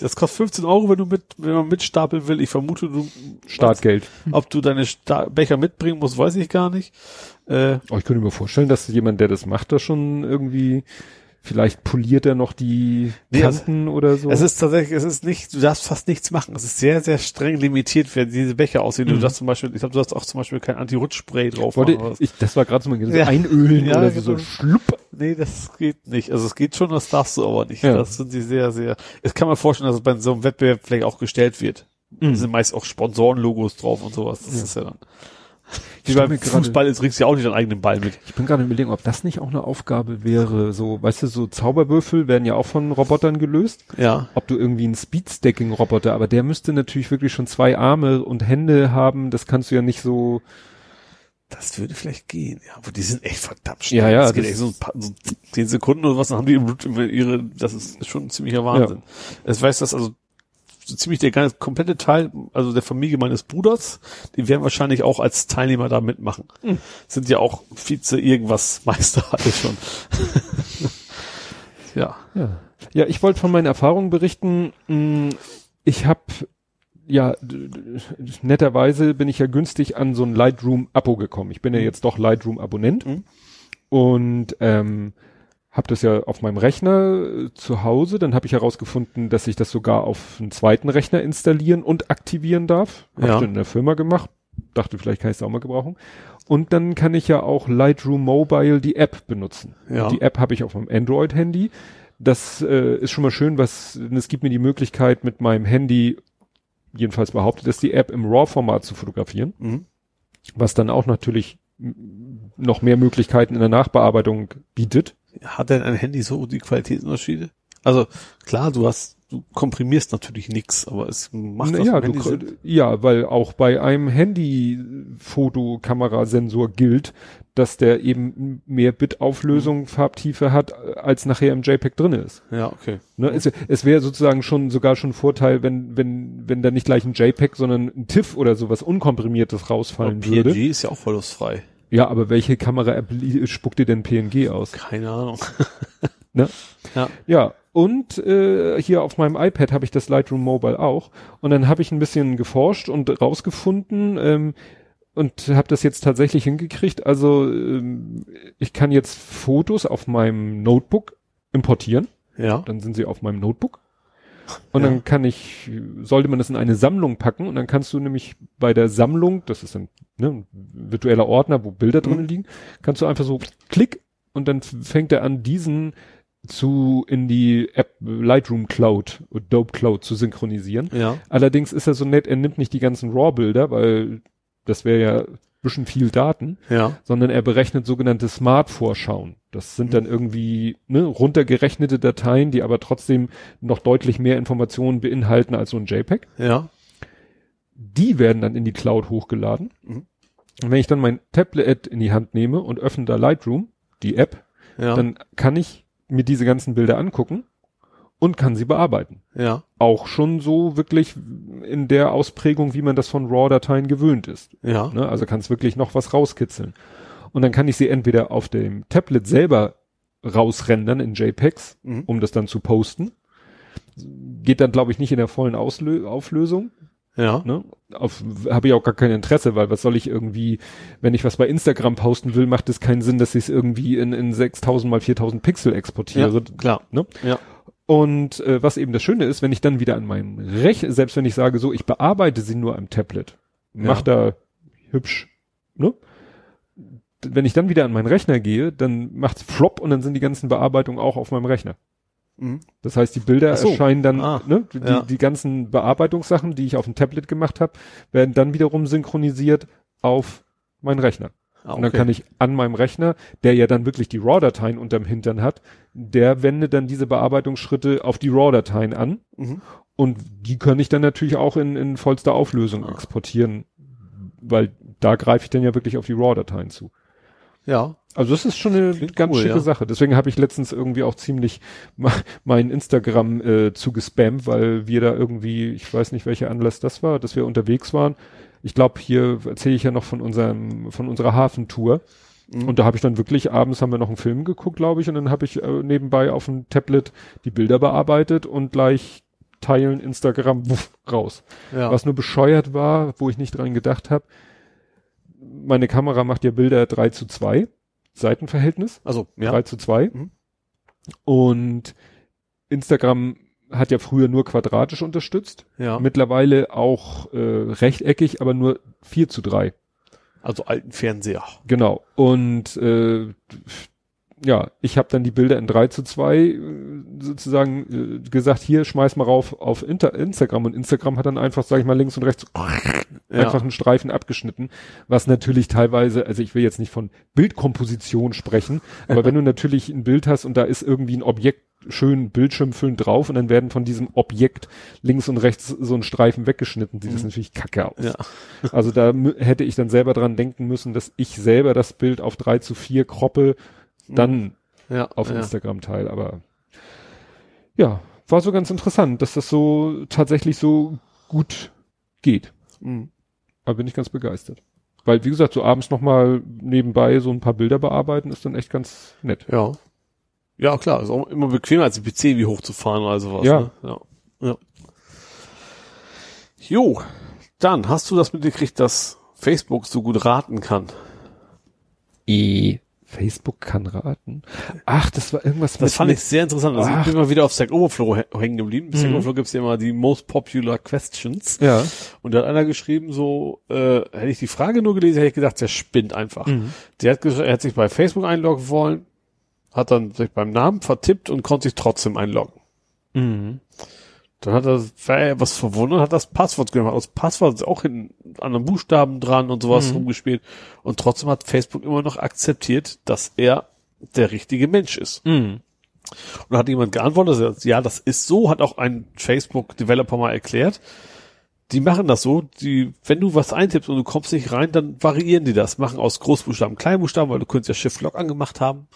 Das kostet 15 Euro, wenn du mit, wenn man mitstapeln will. Ich vermute, du Startgeld. Ob du deine Sta Becher mitbringen musst, weiß ich gar nicht. Äh, oh, ich könnte mir vorstellen, dass jemand, der das macht, da schon irgendwie Vielleicht poliert er noch die nee, Kanten es, oder so. Es ist tatsächlich, es ist nicht, du darfst fast nichts machen. Es ist sehr, sehr streng limitiert, wer diese Becher aussehen. Mhm. Du darfst zum Beispiel, ich glaube, du hast auch zum Beispiel kein Anti-Rutsch-Spray drauf. Wollte, ich, das war gerade so mal ja. einölen ja, oder so, so schlupp. Nee, das geht nicht. Also es geht schon, das darfst du aber nicht. Ja. Das sind die sehr, sehr, es kann man vorstellen, dass es bei so einem Wettbewerb vielleicht auch gestellt wird. Mhm. Da sind meist auch Sponsorenlogos drauf und sowas. Das ja. ist ja dann. Wie beim Fußball ist, kriegst du ja auch nicht deinen eigenen Ball mit. Ich bin gerade überlegen, ob das nicht auch eine Aufgabe wäre. So, weißt du, so Zauberwürfel werden ja auch von Robotern gelöst. Ja. Ob du irgendwie einen Speedstacking-Roboter, aber der müsste natürlich wirklich schon zwei Arme und Hände haben. Das kannst du ja nicht so. Das würde vielleicht gehen, ja. Aber die sind echt verdammt schnell. Ja, ja. Das geht echt so ein paar, so zehn Sekunden oder was, dann haben die ihre, das ist schon ein ziemlicher Wahnsinn. Ja. Es weiß das, also so ziemlich der ganze komplette Teil, also der Familie meines Bruders, die werden wahrscheinlich auch als Teilnehmer da mitmachen. Mhm. Sind ja auch Vize irgendwas Meister alle schon. ja. ja. Ja, ich wollte von meinen Erfahrungen berichten. Hm, ich habe ja, netterweise bin ich ja günstig an so ein Lightroom-Abo gekommen. Ich bin ja mhm. jetzt doch Lightroom-Abonnent. Mhm. Und ähm, habe das ja auf meinem Rechner äh, zu Hause, dann habe ich herausgefunden, dass ich das sogar auf einen zweiten Rechner installieren und aktivieren darf. Habe ja. ich in der Firma gemacht. Dachte, vielleicht kann ich es auch mal gebrauchen. Und dann kann ich ja auch Lightroom Mobile die App benutzen. Ja. Die App habe ich auf meinem Android-Handy. Das äh, ist schon mal schön, was es gibt mir die Möglichkeit mit meinem Handy, jedenfalls behauptet es die App im RAW-Format zu fotografieren. Mhm. Was dann auch natürlich noch mehr Möglichkeiten in der Nachbearbeitung bietet. Hat denn ein Handy so die Qualitätsunterschiede? Also klar, du hast, du komprimierst natürlich nichts, aber es macht Na, ja, du, ja, weil auch bei einem Handy-Fotokamerasensor gilt, dass der eben mehr Bit-Auflösung, mhm. Farbtiefe hat, als nachher im JPEG drin ist. Ja, okay. Ne, es, es wäre sozusagen schon sogar schon Vorteil, wenn wenn wenn da nicht gleich ein JPEG, sondern ein TIFF oder sowas unkomprimiertes rausfallen aber würde. PNG ist ja auch verlustfrei. Ja, aber welche Kamera-App spuckt dir denn PNG aus? Keine Ahnung. ne? Ja. Ja. Und äh, hier auf meinem iPad habe ich das Lightroom Mobile auch. Und dann habe ich ein bisschen geforscht und rausgefunden ähm, und habe das jetzt tatsächlich hingekriegt. Also ähm, ich kann jetzt Fotos auf meinem Notebook importieren. Ja. Dann sind sie auf meinem Notebook. Und ja. dann kann ich, sollte man das in eine Sammlung packen und dann kannst du nämlich bei der Sammlung, das ist ein, ne, ein virtueller Ordner, wo Bilder mhm. drin liegen, kannst du einfach so klick und dann fängt er an, diesen zu in die App Lightroom Cloud oder Dope Cloud zu synchronisieren. Ja. Allerdings ist er so nett, er nimmt nicht die ganzen RAW-Bilder, weil das wäre ja bisschen viel Daten, ja. sondern er berechnet sogenannte Smart-Vorschauen. Das sind dann irgendwie ne, runtergerechnete Dateien, die aber trotzdem noch deutlich mehr Informationen beinhalten als so ein JPEG. Ja. Die werden dann in die Cloud hochgeladen. Mhm. Und wenn ich dann mein Tablet in die Hand nehme und öffne da Lightroom, die App, ja. dann kann ich mir diese ganzen Bilder angucken und kann sie bearbeiten. Ja. Auch schon so wirklich in der Ausprägung, wie man das von RAW-Dateien gewöhnt ist. Ja. Ne? Also kann es wirklich noch was rauskitzeln. Und dann kann ich sie entweder auf dem Tablet selber rausrendern in JPEGs, mhm. um das dann zu posten. Geht dann, glaube ich, nicht in der vollen Auslö Auflösung. Ja. Ne? Habe ich auch gar kein Interesse, weil was soll ich irgendwie, wenn ich was bei Instagram posten will, macht es keinen Sinn, dass ich es irgendwie in, in 6000 mal 4000 Pixel exportiere. Ja, klar. Ne? Ja. Und äh, was eben das Schöne ist, wenn ich dann wieder an meinem Rechner, selbst wenn ich sage, so, ich bearbeite sie nur am Tablet, ja. mach da hübsch, ne? Wenn ich dann wieder an meinen Rechner gehe, dann macht's flop und dann sind die ganzen Bearbeitungen auch auf meinem Rechner. Mhm. Das heißt, die Bilder so. erscheinen dann, ah, ne, die, ja. die ganzen Bearbeitungssachen, die ich auf dem Tablet gemacht habe, werden dann wiederum synchronisiert auf meinen Rechner. Ah, okay. Und dann kann ich an meinem Rechner, der ja dann wirklich die RAW-Dateien unterm Hintern hat, der wende dann diese Bearbeitungsschritte auf die RAW-Dateien an. Mhm. Und die kann ich dann natürlich auch in, in vollster Auflösung ah. exportieren, weil da greife ich dann ja wirklich auf die RAW-Dateien zu. Ja. Also das ist schon eine Klingt ganz cool, schicke ja. Sache. Deswegen habe ich letztens irgendwie auch ziemlich mein Instagram äh, zugespammt, weil wir da irgendwie, ich weiß nicht, welcher Anlass das war, dass wir unterwegs waren. Ich glaube, hier erzähle ich ja noch von unserem, von unserer Hafentour. Mhm. Und da habe ich dann wirklich, abends haben wir noch einen Film geguckt, glaube ich, und dann habe ich äh, nebenbei auf dem Tablet die Bilder bearbeitet und gleich teilen, Instagram, wuff, raus. Ja. Was nur bescheuert war, wo ich nicht dran gedacht habe, meine Kamera macht ja Bilder 3 zu 2, Seitenverhältnis. Also, ja. 3 zu 2. Mhm. Und Instagram hat ja früher nur quadratisch unterstützt. Ja. Mittlerweile auch äh, rechteckig, aber nur 4 zu 3. Also alten Fernseher. Genau. Und äh, ja, ich habe dann die Bilder in 3 zu 2 äh, sozusagen äh, gesagt, hier schmeiß mal rauf auf Inter Instagram und Instagram hat dann einfach, sag ich mal, links und rechts ja. einfach einen Streifen abgeschnitten, was natürlich teilweise, also ich will jetzt nicht von Bildkomposition sprechen, aber wenn du natürlich ein Bild hast und da ist irgendwie ein Objekt schön bildschirmfüllend drauf und dann werden von diesem Objekt links und rechts so ein Streifen weggeschnitten, sieht mhm. das natürlich kacke aus. Ja. Also da hätte ich dann selber dran denken müssen, dass ich selber das Bild auf 3 zu 4 kroppe, dann ja, auf ja. Instagram teile, aber ja, war so ganz interessant, dass das so tatsächlich so gut geht. Mhm. Aber bin ich ganz begeistert. Weil, wie gesagt, so abends nochmal nebenbei so ein paar Bilder bearbeiten, ist dann echt ganz nett. Ja. Ja, klar, ist auch immer bequemer als ein PC wie hochzufahren oder sowas. Ja. Ne? ja. Ja. Jo, dann hast du das mitgekriegt, dass Facebook so gut raten kann. Facebook kann raten. Ach, das war irgendwas. Das fand ich sehr interessant. Also ich bin mal wieder auf Stack Overflow hängen geblieben. Bei Stack mhm. Overflow gibt's ja immer die most popular questions. Ja. Und da hat einer geschrieben, so, äh, hätte ich die Frage nur gelesen, hätte ich gedacht, der spinnt einfach. Mhm. Der hat, er hat sich bei Facebook einloggen wollen, hat dann sich beim Namen vertippt und konnte sich trotzdem einloggen. Mhm. Dann hat er, war er was verwundert, hat das Passwort gemacht. Das Passwort ist auch in anderen Buchstaben dran und sowas mhm. rumgespielt. Und trotzdem hat Facebook immer noch akzeptiert, dass er der richtige Mensch ist. Mhm. Und hat jemand geantwortet, ja, das ist so, hat auch ein Facebook-Developer mal erklärt. Die machen das so, die, wenn du was eintippst und du kommst nicht rein, dann variieren die das, machen aus Großbuchstaben Kleinbuchstaben, weil du könntest ja Shift-Lock angemacht haben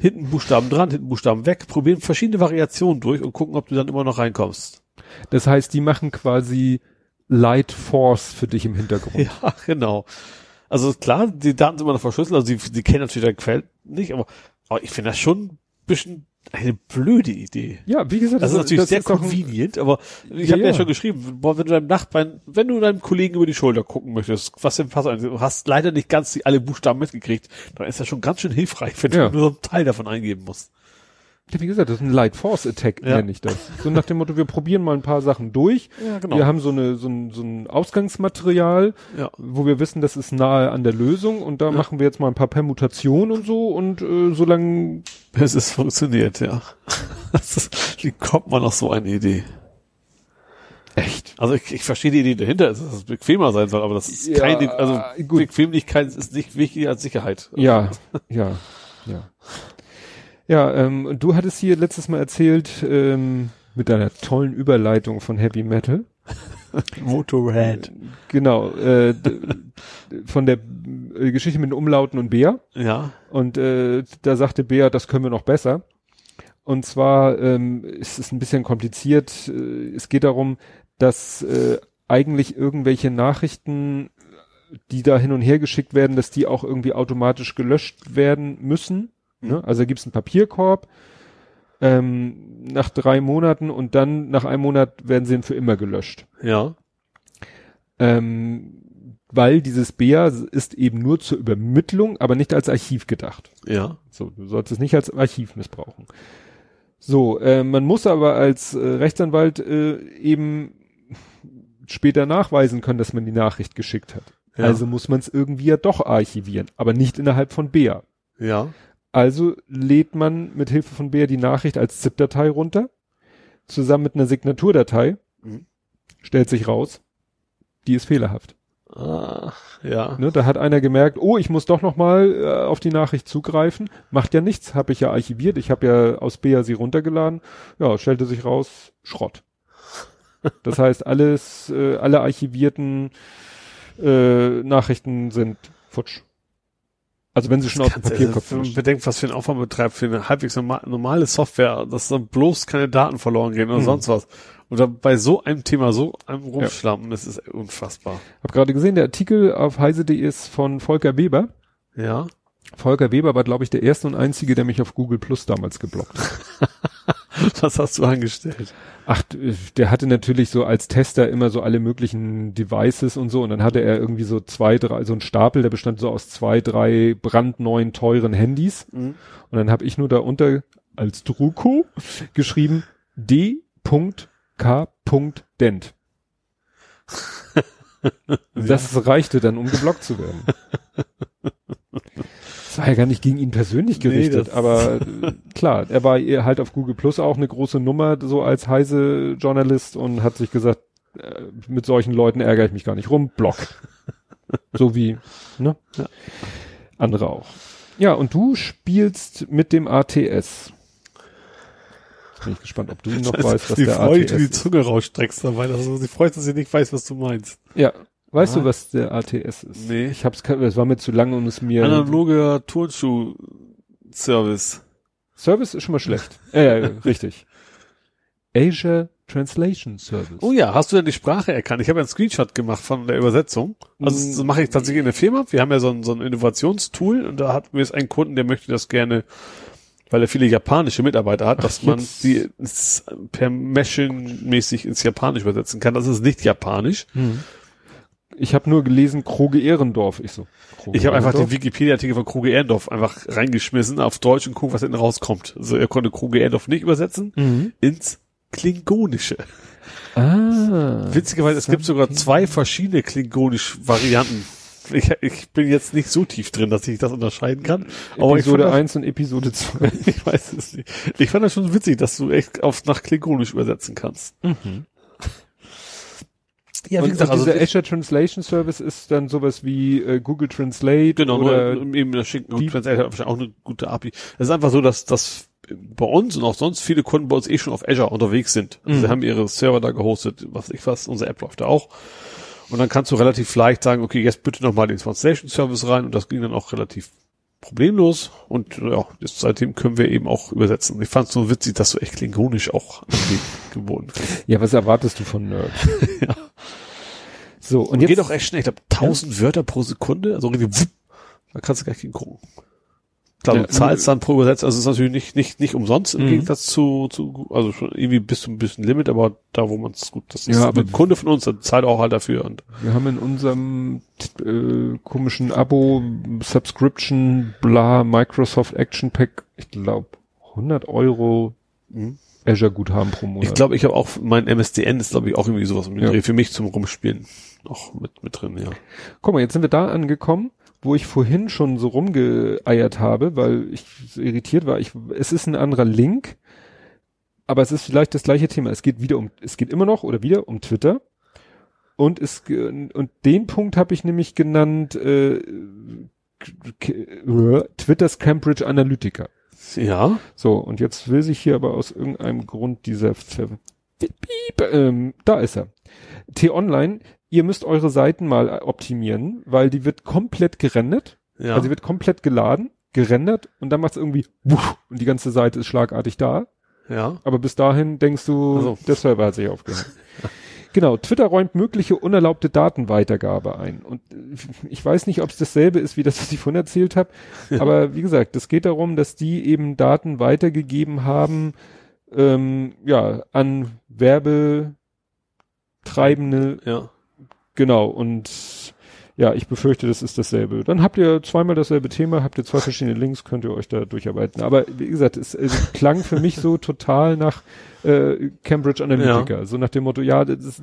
hinten Buchstaben dran, hinten Buchstaben weg, probieren verschiedene Variationen durch und gucken, ob du dann immer noch reinkommst. Das heißt, die machen quasi Light Force für dich im Hintergrund. Ja, genau. Also klar, die Daten sind immer noch verschlüsselt, also die, die kennen natürlich dein Quell nicht, aber, aber ich finde das schon ein bisschen eine blöde Idee. Ja, wie gesagt, das, das ist natürlich das sehr ist convenient, aber ich ja, habe ja schon geschrieben, boah, wenn du deinem Nachbarn, wenn du deinem Kollegen über die Schulter gucken möchtest, was denn Pass du hast leider nicht ganz die, alle Buchstaben mitgekriegt, dann ist das schon ganz schön hilfreich, wenn ja. du nur so einen Teil davon eingeben musst. Wie gesagt, das ist ein Light Force Attack, ja. nenne ich das. So nach dem Motto, wir probieren mal ein paar Sachen durch. Ja, genau. Wir haben so eine, so ein, so ein Ausgangsmaterial, ja. wo wir wissen, das ist nahe an der Lösung und da ja. machen wir jetzt mal ein paar Permutationen und so und äh, solange es ist funktioniert, ja. ist, wie kommt man auf so eine Idee? Echt? Also ich, ich verstehe die Idee dahinter, dass es bequemer sein soll, aber das ist ja, keine, also gut. Bequemlichkeit ist nicht wichtig als Sicherheit. Ja, ja, ja. Ja, ähm, du hattest hier letztes Mal erzählt, ähm, mit deiner tollen Überleitung von Heavy Metal. Motorhead. Genau, äh, von der äh, Geschichte mit den Umlauten und Bea. Ja. Und äh, da sagte Bea, das können wir noch besser. Und zwar ähm, ist es ein bisschen kompliziert. Äh, es geht darum, dass äh, eigentlich irgendwelche Nachrichten, die da hin und her geschickt werden, dass die auch irgendwie automatisch gelöscht werden müssen. Ne? Also gibt es einen Papierkorb ähm, nach drei Monaten und dann nach einem Monat werden sie für immer gelöscht. Ja. Ähm, weil dieses BEA ist eben nur zur Übermittlung, aber nicht als Archiv gedacht. Ja. So, du sollst es nicht als Archiv missbrauchen. So, äh, man muss aber als äh, Rechtsanwalt äh, eben später nachweisen können, dass man die Nachricht geschickt hat. Ja. Also muss man es irgendwie ja doch archivieren, aber nicht innerhalb von BEA. Ja. Also lädt man mit Hilfe von Bär die Nachricht als ZIP-Datei runter, zusammen mit einer Signaturdatei, mhm. stellt sich raus, die ist fehlerhaft. Ah, ja. Ne, da hat einer gemerkt, oh, ich muss doch noch mal äh, auf die Nachricht zugreifen. Macht ja nichts, habe ich ja archiviert. Ich habe ja aus Bea sie runtergeladen. Ja, stellte sich raus, Schrott. Das heißt, alles, äh, alle archivierten äh, Nachrichten sind futsch. Also wenn sie schon aus dem Papierkopf also, bedenkt, was für ein Aufwand betreibt für eine halbwegs normale Software, dass dann bloß keine Daten verloren gehen oder hm. sonst was. Oder bei so einem Thema so einem rumschlampen, ja. das ist unfassbar. Hab gerade gesehen, der Artikel auf heise.de ist von Volker Weber. Ja. Volker Weber war, glaube ich, der erste und einzige, der mich auf Google Plus damals geblockt hat. Was hast du angestellt? Ach, der hatte natürlich so als Tester immer so alle möglichen Devices und so und dann hatte er irgendwie so zwei, drei, so ein Stapel, der bestand so aus zwei, drei brandneuen teuren Handys mhm. und dann habe ich nur da unter als Druko geschrieben D.K.Dent. das reichte dann, um geblockt zu werden. Das war ja gar nicht gegen ihn persönlich gerichtet, nee, aber klar, er war halt auf Google Plus auch eine große Nummer, so als heise Journalist und hat sich gesagt, äh, mit solchen Leuten ärgere ich mich gar nicht rum, Block. so wie, ne? Ja. Andere auch. Ja, und du spielst mit dem ATS. Jetzt bin ich gespannt, ob du noch das weißt, was der Freude, ATS ist. die Zunge rausstreckst dabei. Also, sie freut, dass sie nicht weiß, was du meinst. Ja, Weißt ah. du, was der ATS ist? Nee. Ich hab's, es war mir zu lang und es mir. Analoger Turnschuh-Service. Service ist schon mal schlecht. äh, richtig. Asia Translation Service. Oh ja, hast du denn die Sprache erkannt? Ich habe einen Screenshot gemacht von der Übersetzung. Also mm. das mache ich tatsächlich in der Firma. Wir haben ja so ein, so ein Innovationstool und da hatten wir jetzt einen Kunden, der möchte das gerne, weil er viele japanische Mitarbeiter hat, dass Ach, man die per Meshing mäßig ins Japanisch übersetzen kann. Das ist nicht japanisch. Mhm. Ich habe nur gelesen Kroge Ehrendorf. Ich so. Kroge ich habe einfach den Wikipedia-Artikel von Kroge Ehrendorf einfach reingeschmissen auf Deutsch und gucken, was hinten rauskommt. Also er konnte Kroge Ehrendorf nicht übersetzen mhm. ins Klingonische. Ah. Witzigerweise, es gibt sogar zwei verschiedene klingonisch Varianten. Ich, ich bin jetzt nicht so tief drin, dass ich das unterscheiden kann. Aber Episode 1 und Episode 2. ich weiß es nicht. Ich fand das schon witzig, dass du echt auf nach Klingonisch übersetzen kannst. Mhm. Ja, wie und, gesagt, also dieser Azure Translation Service ist dann sowas wie äh, Google Translate genau, oder nur, eben das schicken Google Translate hat wahrscheinlich auch eine gute API. Es ist einfach so, dass dass bei uns und auch sonst viele Kunden bei uns eh schon auf Azure unterwegs sind. Also mhm. Sie haben ihre Server da gehostet, was ich was, unsere App läuft da auch. Und dann kannst du relativ leicht sagen, okay, jetzt bitte nochmal den Translation Service rein und das ging dann auch relativ problemlos und ja, jetzt seitdem können wir eben auch übersetzen. Ich fand es so witzig, dass du echt klingonisch auch geboten bist. Ja, was erwartest du von Nerd? ja. So, und, und jetzt geht auch echt schnell. Ich glaube, 1000 ja. Wörter pro Sekunde, also irgendwie, wupp, da kannst du gleich hingucken. Klar, ja, du zahlst dann pro Übersetzer, also es ist natürlich nicht, nicht, nicht umsonst im mhm. Gegensatz zu, zu, also schon irgendwie bis zu ein bisschen Limit, aber da, wo man es gut, das ist ja, aber ein Kunde von uns, der zahlt auch halt dafür. Und wir haben in unserem äh, komischen Abo, Subscription, bla, Microsoft Action Pack, ich glaube, 100 Euro mhm. Azure Guthaben pro Monat. Ich glaube, ich habe auch, mein MSDN ist, glaube ich, auch irgendwie sowas um ja. für mich zum Rumspielen noch mit, mit drin, ja. Guck mal, jetzt sind wir da angekommen wo ich vorhin schon so rumgeeiert habe, weil ich so irritiert war. Ich, es ist ein anderer Link, aber es ist vielleicht das gleiche Thema. Es geht wieder um, es geht immer noch oder wieder um Twitter. Und es und den Punkt habe ich nämlich genannt äh, Twitters Cambridge Analytica. Ja. So, und jetzt will sich hier aber aus irgendeinem Grund dieser ähm, da ist er. T-Online ihr müsst eure Seiten mal optimieren, weil die wird komplett gerendert. Ja. Also die wird komplett geladen, gerendert und dann macht es irgendwie wuff, und die ganze Seite ist schlagartig da. Ja. Aber bis dahin denkst du, also. der Server hat sich aufgehängt. Genau, Twitter räumt mögliche unerlaubte Datenweitergabe ein. Und ich weiß nicht, ob es dasselbe ist, wie das, was ich vorhin erzählt habe. Ja. Aber wie gesagt, es geht darum, dass die eben Daten weitergegeben haben, ähm, ja, an Werbetreibende, ja. Genau, und ja, ich befürchte, das ist dasselbe. Dann habt ihr zweimal dasselbe Thema, habt ihr zwei verschiedene Links, könnt ihr euch da durcharbeiten. Aber wie gesagt, es, es klang für mich so total nach äh, Cambridge Analytica. Ja. So nach dem Motto, ja, das,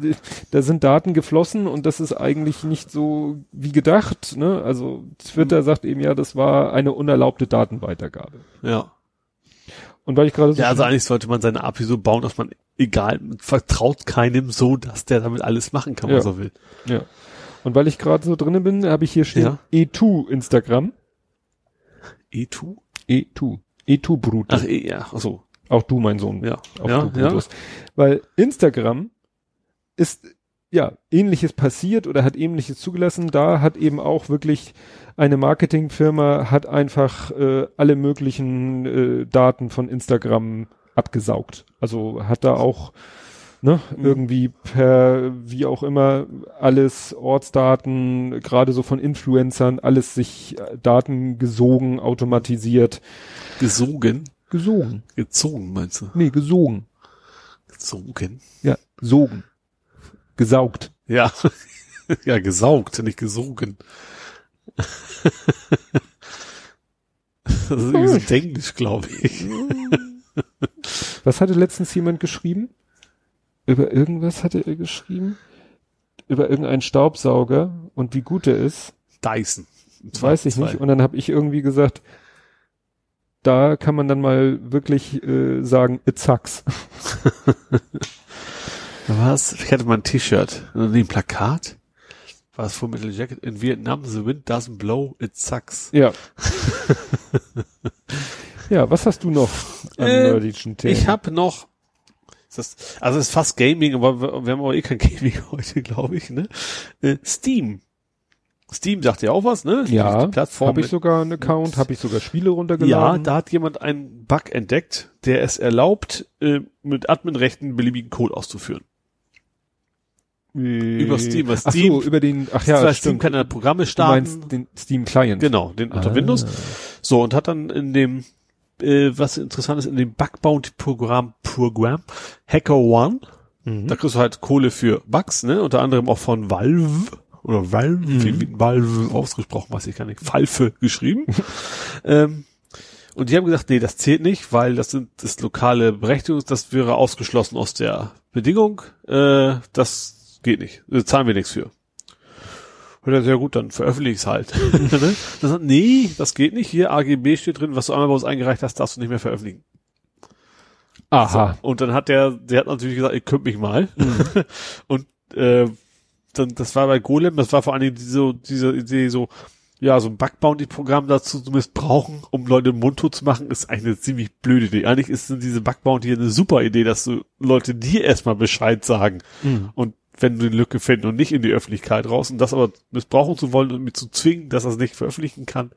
da sind Daten geflossen und das ist eigentlich nicht so wie gedacht. Ne? Also Twitter mhm. sagt eben ja, das war eine unerlaubte Datenweitergabe. Ja. Und weil ich gerade so. Ja, also eigentlich sollte man seine API so bauen, dass man egal, vertraut keinem so, dass der damit alles machen kann, was ja. er will. Ja. Und weil ich gerade so drinnen bin, habe ich hier stehen Ja. E2 Instagram. E2? E2. E2 Brut. Ach, e, ja, ach so. Auch du, mein Sohn. Ja. Auch ja, du, ja. Brutus. Weil Instagram ist, ja, ähnliches passiert oder hat ähnliches zugelassen. Da hat eben auch wirklich eine Marketingfirma hat einfach äh, alle möglichen äh, Daten von Instagram abgesaugt. Also hat da auch ne, Mhm. irgendwie per wie auch immer alles Ortsdaten, gerade so von Influencern, alles sich äh, Daten gesogen, automatisiert, Gesogen. gesogen. Gezogen, meinst du? Nee, gesogen. Gezogen. Ja, sogen. Gesaugt. Ja. ja, gesaugt, nicht gesogen. das ist irgendwie so Englisch, glaube ich. Was hatte letztens jemand geschrieben? Über irgendwas hatte er geschrieben? Über irgendeinen Staubsauger und wie gut er ist, Dyson. das weiß ich nicht. Und dann habe ich irgendwie gesagt, da kann man dann mal wirklich äh, sagen, it sucks. Was? Ich hatte mal ein T-Shirt. Nee, ein Plakat. War es Full Metal Jacket? In Vietnam, the wind doesn't blow, it sucks. Ja. ja, was hast du noch an Äh, nerdischen Themen? Ich habe noch, das, also es ist fast Gaming, aber wir haben aber eh kein Gaming heute, glaube ich, ne? Äh, Steam. Steam sagt ja auch was, ne? ja, Die Plattform habe ich sogar einen Account, habe ich sogar Spiele Ja, runtergeladen. da hat jemand einen Bug entdeckt, der es erlaubt, äh, mit Adminrechten beliebigen Code auszuführen. über Steam, was Ach Steam- so, über den, ach ja, Steam stimmt. kann er Programme Du starten. meinst den Steam Client. Genau, den unter Ah. Windows. So, und hat dann in dem, äh, was interessant ist, in dem Bug Bounty Programm, Programm, Hacker One, Mhm. da kriegst du halt Kohle für Bugs, ne, unter anderem auch von Valve, oder Valve, Mhm. Valve ausgesprochen, weiß ich gar nicht, Valve geschrieben. ähm, und die haben gesagt, nee, das zählt nicht, weil das sind, das lokale Berechtigung, das wäre ausgeschlossen aus der Bedingung, äh, das geht nicht, da zahlen wir nichts für. Er, sehr gut, dann veröffentliche ich es halt. Sagt, nee, das geht nicht. Hier AGB steht drin, was du einmal bei uns eingereicht hast, darfst du nicht mehr veröffentlichen. Aha. Und dann hat der, der hat natürlich gesagt, ihr könnt mich mal. Und äh, dann, das war bei Golem, das war vor allen Dingen diese, diese Idee so, ja, so ein Bug-Bounty-Programm dazu zu missbrauchen, um Leute mundtot zu machen, ist eigentlich eine ziemlich blöde Idee. Eigentlich ist diese Bug-Bounty eine super Idee, dass du Leute dir erstmal Bescheid sagen. Mhm. Und wenn du die Lücke finden und nicht in die Öffentlichkeit raus und das aber missbrauchen zu wollen und mir zu zwingen, dass er es nicht veröffentlichen kann.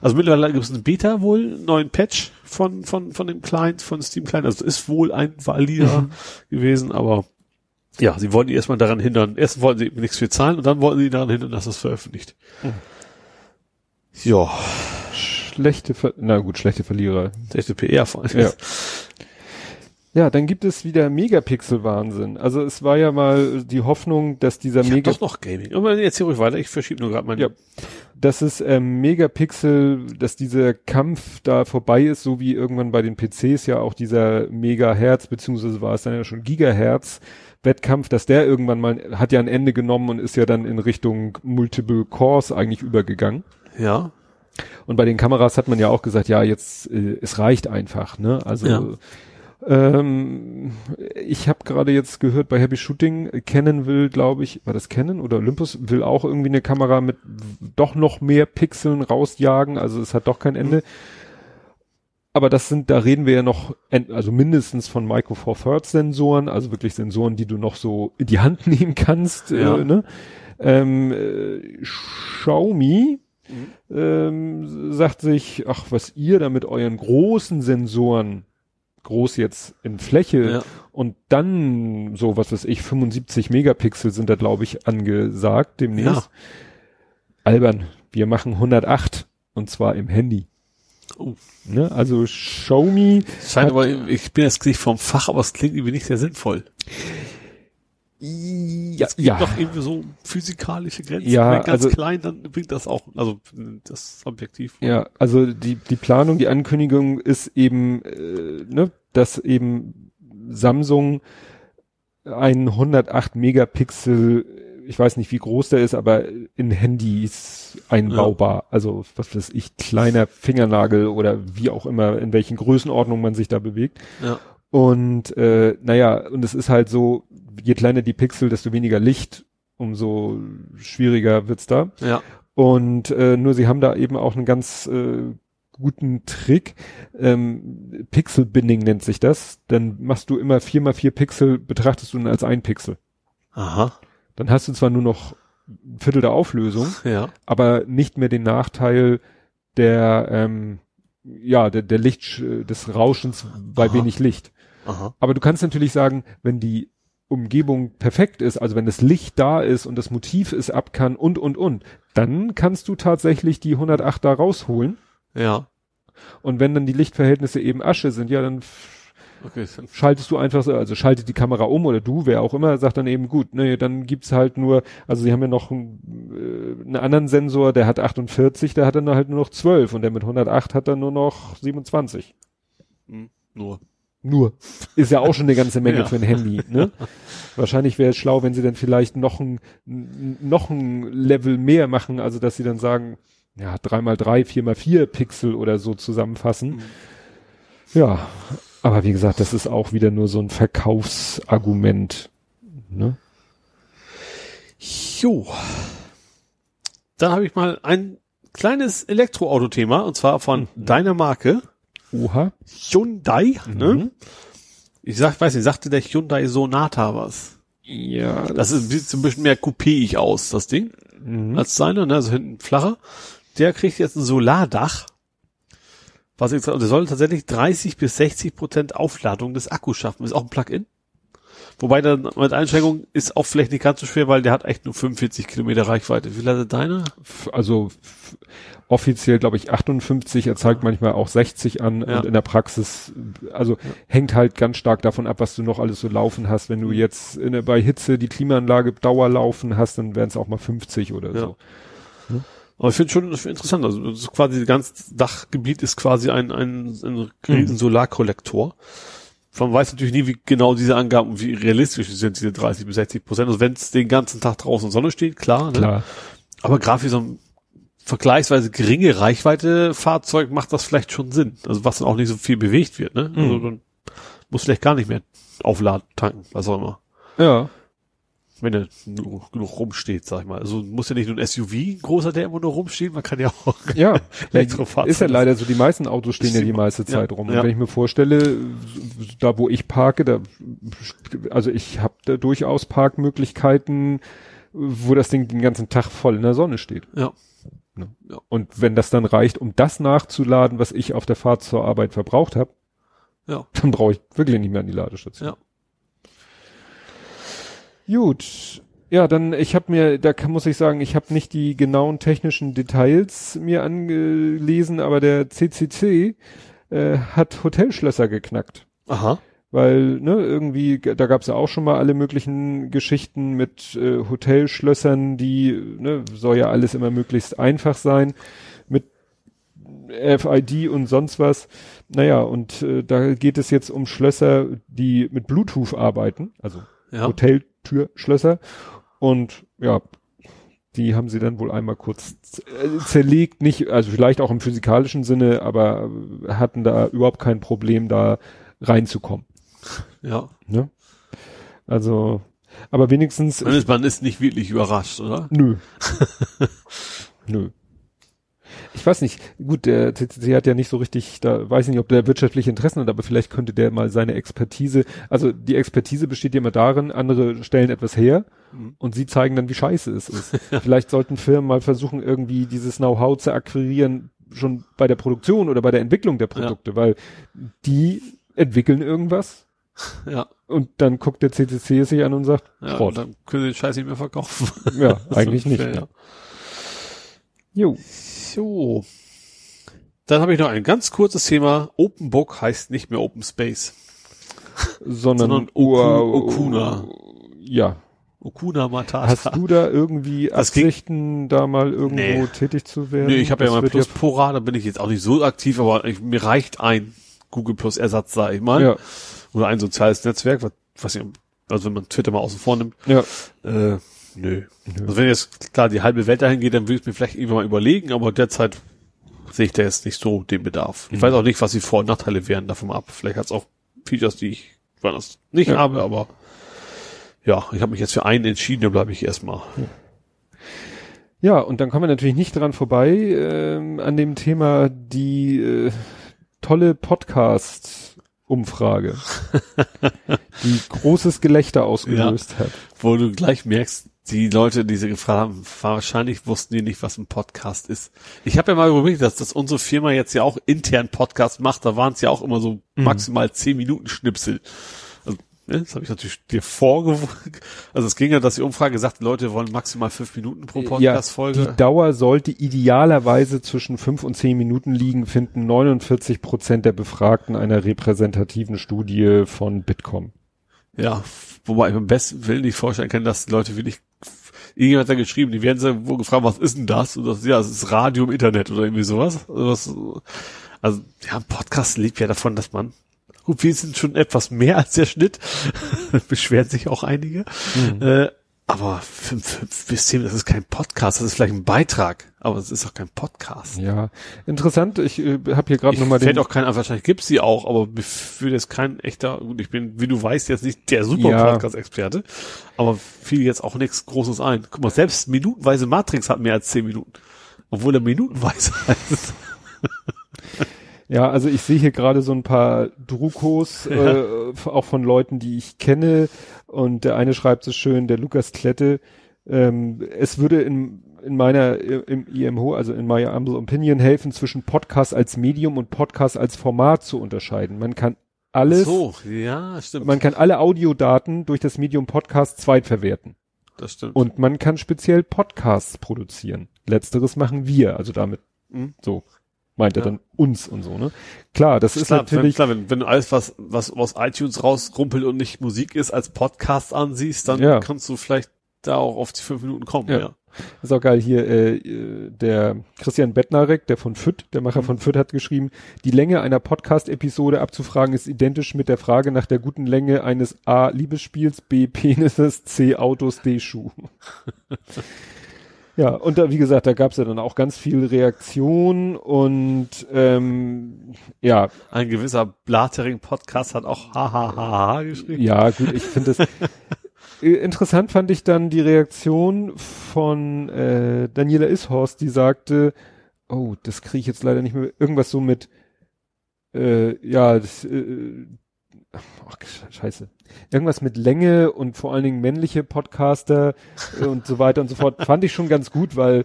Also mittlerweile gibt es eine Beta wohl, einen neuen Patch von, von, von dem Client, von Steam Client. Also ist wohl ein valider Mhm. gewesen, aber ja, sie wollten die erstmal daran hindern. Erst wollten sie nichts für zahlen und dann wollten sie daran hindern, dass es veröffentlicht. Mhm. Ja, Schlechte, Ver na gut, schlechte Verlierer. echte PR vor allem. Ja. Ja, dann gibt es wieder Megapixel-Wahnsinn. Also es war ja mal die Hoffnung, dass dieser Ich Mega, doch noch Gaming. Aber erzähl ruhig weiter, ich verschiebe nur gerade meine. Ja. dass es ähm, Megapixel, dass dieser Kampf da vorbei ist, so wie irgendwann bei den PCs ja auch dieser Megahertz, beziehungsweise war es dann ja schon Gigahertz Wettkampf, dass der irgendwann mal, hat ja ein Ende genommen und ist ja dann in Richtung Multiple Cores eigentlich übergegangen. ja. Und bei den Kameras hat man ja auch gesagt, ja, jetzt, äh, es reicht einfach, ne? Also Ja. Ähm, ich habe gerade jetzt gehört, bei Happy Shooting, äh, Canon will, glaube ich, war das Canon oder Olympus, will auch irgendwie eine Kamera mit doch noch mehr Pixeln rausjagen, also es hat doch kein Ende. Aber das sind, da reden wir ja noch, also mindestens von Micro Four Thirds Sensoren, also wirklich Sensoren, die du noch so in die Hand nehmen kannst, Ja. äh, ne? Ähm, äh, Xiaomi ähm, sagt sich, ach, was ihr da mit euren großen Sensoren, groß jetzt in Fläche Ja. und dann so, was weiß ich, 75 Megapixel sind da, glaube ich, angesagt demnächst. Ja. Albern, wir machen 108 und zwar im Handy. Oh. Ne? Also Xiaomi Scheint aber, ich bin jetzt nicht vom Fach, aber es klingt irgendwie nicht sehr sinnvoll. Ja, Es gibt doch irgendwie so physikalische Grenzen. Ja, Wenn ganz also- klein, dann bringt das auch, also das Objektiv. Ja, also die, die Planung, die Ankündigung ist eben, äh, ne, dass eben Samsung einen 108 Megapixel, ich weiß nicht wie groß der ist, aber in Handys einbaubar. Also was weiß ich, kleiner Fingernagel oder wie auch immer, in welchen Größenordnungen man sich da bewegt. Ja. Und äh, naja, und es ist halt so, je kleiner die Pixel, desto weniger Licht umso schwieriger wird's da. Ja. Und äh, nur sie haben da eben auch einen ganz äh, guten Trick. Ähm, Pixel Binning nennt sich das. Dann machst du immer vier mal vier Pixel, betrachtest du dann als ein Pixel. Aha. Dann hast du zwar nur noch ein Viertel der Auflösung, Ja. aber nicht mehr den Nachteil der ähm, ja der, der Licht des Rauschens bei Aha. wenig Licht. Aha. Aber du kannst natürlich sagen, wenn die Umgebung perfekt ist, also wenn das Licht da ist und das Motiv es ab kann und und und, dann kannst du tatsächlich die 108 da rausholen. Ja. Und wenn dann die Lichtverhältnisse eben Asche sind, ja, dann Okay. schaltest du einfach so, also schaltet die Kamera um oder du, wer auch immer, sagt dann eben gut, nee, dann gibt's halt nur, also sie haben ja noch einen, äh, einen anderen Sensor, der hat 48, der hat dann halt nur noch 12 und der mit 108 hat dann nur noch 27. Hm, Nur. Nur. Ist ja auch schon eine ganze Menge Ja. für ein Handy, ne? Wahrscheinlich wäre es schlau, wenn sie dann vielleicht noch ein, noch ein Level mehr machen, also dass sie dann sagen, ja, 3x3, 4x4 Pixel oder so zusammenfassen. Mhm. Ja, aber wie gesagt, das ist auch wieder nur so ein Verkaufsargument, ne? Jo. Dann habe ich mal ein kleines Elektroauto-Thema und zwar von deiner Marke Oha. Hyundai. Ne? Mhm. Ich sag, weiß nicht, sagte der Hyundai Sonata was? Ja, Das ist sieht so ein bisschen mehr coupéig aus, das Ding, mhm. als seine, ne? also hinten flacher. Der kriegt jetzt ein Solardach. Was jetzt, der soll tatsächlich 30 bis 60 Prozent Aufladung des Akkus schaffen. Ist auch ein Plug-in. Wobei dann mit Einschränkung ist auch vielleicht nicht ganz so schwer, weil der hat echt nur 45 Kilometer Reichweite. Wie lange deiner? F- also offiziell glaube ich 58, er zeigt manchmal auch 60 an Ja. und in der Praxis, also hängt halt ganz stark davon ab, was du noch alles so laufen hast. Wenn du jetzt in, bei Hitze die Klimaanlage Dauer laufen hast, dann wären es auch mal 50 oder Ja. so. Aber ich finde schon find interessant. Also quasi das ganze Dachgebiet ist quasi ein, ein, ein riesen Solarkollektor. Man weiß natürlich nie, wie genau diese Angaben, wie realistisch sind diese 30 bis 60 Prozent. Also wenn es den ganzen Tag draußen Sonne steht, klar. Ne? Klar. Aber gerade für so ein vergleichsweise geringe Reichweite Fahrzeug macht das vielleicht schon Sinn. Also was dann auch nicht so viel bewegt wird. Ne? Also Mhm. dann muss vielleicht gar nicht mehr aufladen, tanken, was auch immer. Ja. Wenn er nur genug rumsteht, sag ich mal. Also muss ja nicht nur ein SUV, ein großer, der immer nur rumsteht, man kann ja auch Ja, Elektrofahrzeuge. ist ja leider so, die meisten Autos stehen ja die meiste Ja, Zeit rum. Und ja. wenn ich mir vorstelle, da wo ich parke, da, also ich habe da durchaus Parkmöglichkeiten, wo das Ding den ganzen Tag voll in der Sonne steht. Ja. Ne? Ja. Und wenn das dann reicht, um das nachzuladen, was ich auf der Fahrt zur Arbeit verbraucht habe, Ja. dann brauche ich wirklich nicht mehr an die Ladestation. Ja. Gut. Ja, dann ich habe mir, da kann, muss ich sagen, ich habe nicht die genauen technischen Details mir angelesen, aber der CCC äh, hat Hotelschlösser geknackt. Aha. Weil, ne, irgendwie, da gab es ja auch schon mal alle möglichen Geschichten mit äh, Hotelschlössern, die, ne, soll ja alles immer möglichst einfach sein, mit FID und sonst was. Naja, und äh, da geht es jetzt um Schlösser, die mit Bluetooth arbeiten, also Ja. Hoteltürschlösser. Und ja, die haben sie dann wohl einmal kurz äh, zerlegt, nicht, also vielleicht auch im physikalischen Sinne, aber hatten da überhaupt kein Problem, da reinzukommen. Ja. Ne? Also, aber wenigstens. Man ist, man ist nicht wirklich überrascht, oder? Nö. Nö. Ich weiß nicht, gut, der CCC hat ja nicht so richtig, da weiß ich nicht, ob der wirtschaftliche Interessen hat, aber vielleicht könnte der mal seine Expertise, also die Expertise besteht ja immer darin, andere stellen etwas her Mhm. und sie zeigen dann, wie scheiße es ist. vielleicht sollten Firmen mal versuchen, irgendwie dieses Know-how zu akquirieren, schon bei der Produktion oder bei der Entwicklung der Produkte, weil die entwickeln irgendwas Ja. und dann guckt der CCC es sich an und sagt, ja Schrott. dann können sie den Scheiß nicht mehr verkaufen. Ja, eigentlich nicht. Ja, ja. Jo. So. Dann habe ich noch ein ganz kurzes Thema. Open Book heißt nicht mehr Open Space. sondern, Sondern Oku- Okuna. Ja. Okuna Matata. Hast du da irgendwie Das ging- Absichten, da mal irgendwo Nee. tätig zu werden? Nee, ich habe ja mal Plus Pora, da bin ich jetzt auch nicht so aktiv, aber ich, mir reicht ein Google Plus Ersatz, sag ich mal. Ja, Oder ein soziales Netzwerk, was, was ich, also wenn man Twitter mal außen vor nimmt. ja. Äh, nö. Also wenn jetzt klar die halbe Welt dahin geht, dann würde ich mir vielleicht irgendwann mal überlegen, aber derzeit sehe ich da jetzt nicht so den Bedarf. Ich weiß auch nicht, was die Vor- und Nachteile wären davon ab. Vielleicht hat es auch Features, die ich woanders nicht Ja. habe, aber ja, ich habe mich jetzt für einen entschieden, da bleibe ich erstmal. Ja. ja, und dann kommen wir natürlich nicht dran vorbei ähm, an dem Thema die äh, tolle Podcast-Umfrage, die großes Gelächter ausgelöst ja, hat. Wo du gleich merkst, die Leute, die sie gefragt haben, wahrscheinlich wussten die nicht, was ein Podcast ist. Ich habe ja mal überlegt, dass, dass unsere Firma jetzt ja auch intern Podcast macht. Da waren es ja auch immer so mhm. maximal zehn Minuten Schnipsel. Also, ne, das habe ich natürlich dir vorgewogen. Also es ging ja, dass die Umfrage sagt, Leute wollen maximal fünf Minuten pro Podcast-Folge. Ja, die Dauer sollte idealerweise zwischen fünf und zehn Minuten liegen, finden 49 Prozent der Befragten einer repräsentativen Studie von Bitkom. Ja, wobei ich am besten Willen nicht vorstellen kann, dass die Leute wirklich irgendjemand hat da geschrieben, die werden so wohl gefragt, was ist denn das? Und das, ja, es ist Radio im Internet oder irgendwie sowas. Also, also ja, ein Podcast lebt ja davon, dass man Gut, wir sind schon etwas mehr als der Schnitt. Beschweren sich auch einige. Mhm. Äh, aber fünf, fünf bis zehn, das ist kein Podcast, das ist vielleicht ein Beitrag, aber es ist auch kein Podcast. Ja, interessant. Ich äh, habe hier gerade nochmal den. Fällt auch kein, wahrscheinlich gibt's sie auch, aber für das kein echter. Gut, ich bin, wie du weißt, jetzt nicht der super ja. Podcast-Experte, aber fiel jetzt auch nichts Großes ein. Guck mal, selbst minutenweise Matrix hat mehr als zehn Minuten, obwohl er minutenweise heißt. Ja, also ich sehe hier gerade so ein paar Drukos, äh, auch von Leuten, die ich kenne. Und der eine schreibt so schön, der Lukas Klette, ähm, es würde in, in meiner, im IMO, also in My Humble Opinion helfen, zwischen Podcast als Medium und Podcast als Format zu unterscheiden. Man kann alles, so, ja, stimmt. man kann alle Audiodaten durch das Medium Podcast zweitverwerten. Das stimmt. Und man kann speziell Podcasts produzieren. Letzteres machen wir, also damit, mhm. so meint er ja. dann uns und so, ne? Klar, das ist klar, natürlich. Wenn, klar, wenn, wenn du alles, was, was aus iTunes rausrumpelt und nicht Musik ist, als Podcast ansiehst, dann ja. kannst du vielleicht da auch auf die fünf Minuten kommen, ja. ja. ist auch geil hier, äh, der Christian Bettnarek, der von FIT, der Macher mhm. von FIT hat geschrieben, die Länge einer Podcast-Episode abzufragen ist identisch mit der Frage nach der guten Länge eines A. Liebesspiels, B. Penises, C. Autos, D. Schuh. Ja, und da, wie gesagt, da gab es ja dann auch ganz viel Reaktion und ähm, ja. Ein gewisser Blatering-Podcast hat auch hahaha geschrieben. Ja, gut, ich finde es äh, interessant fand ich dann die Reaktion von äh, Daniela Ishorst, die sagte, oh, das kriege ich jetzt leider nicht mehr, irgendwas so mit äh, ja, das, äh, ach, scheiße, irgendwas mit Länge und vor allen Dingen männliche Podcaster und so weiter und so fort, fand ich schon ganz gut, weil,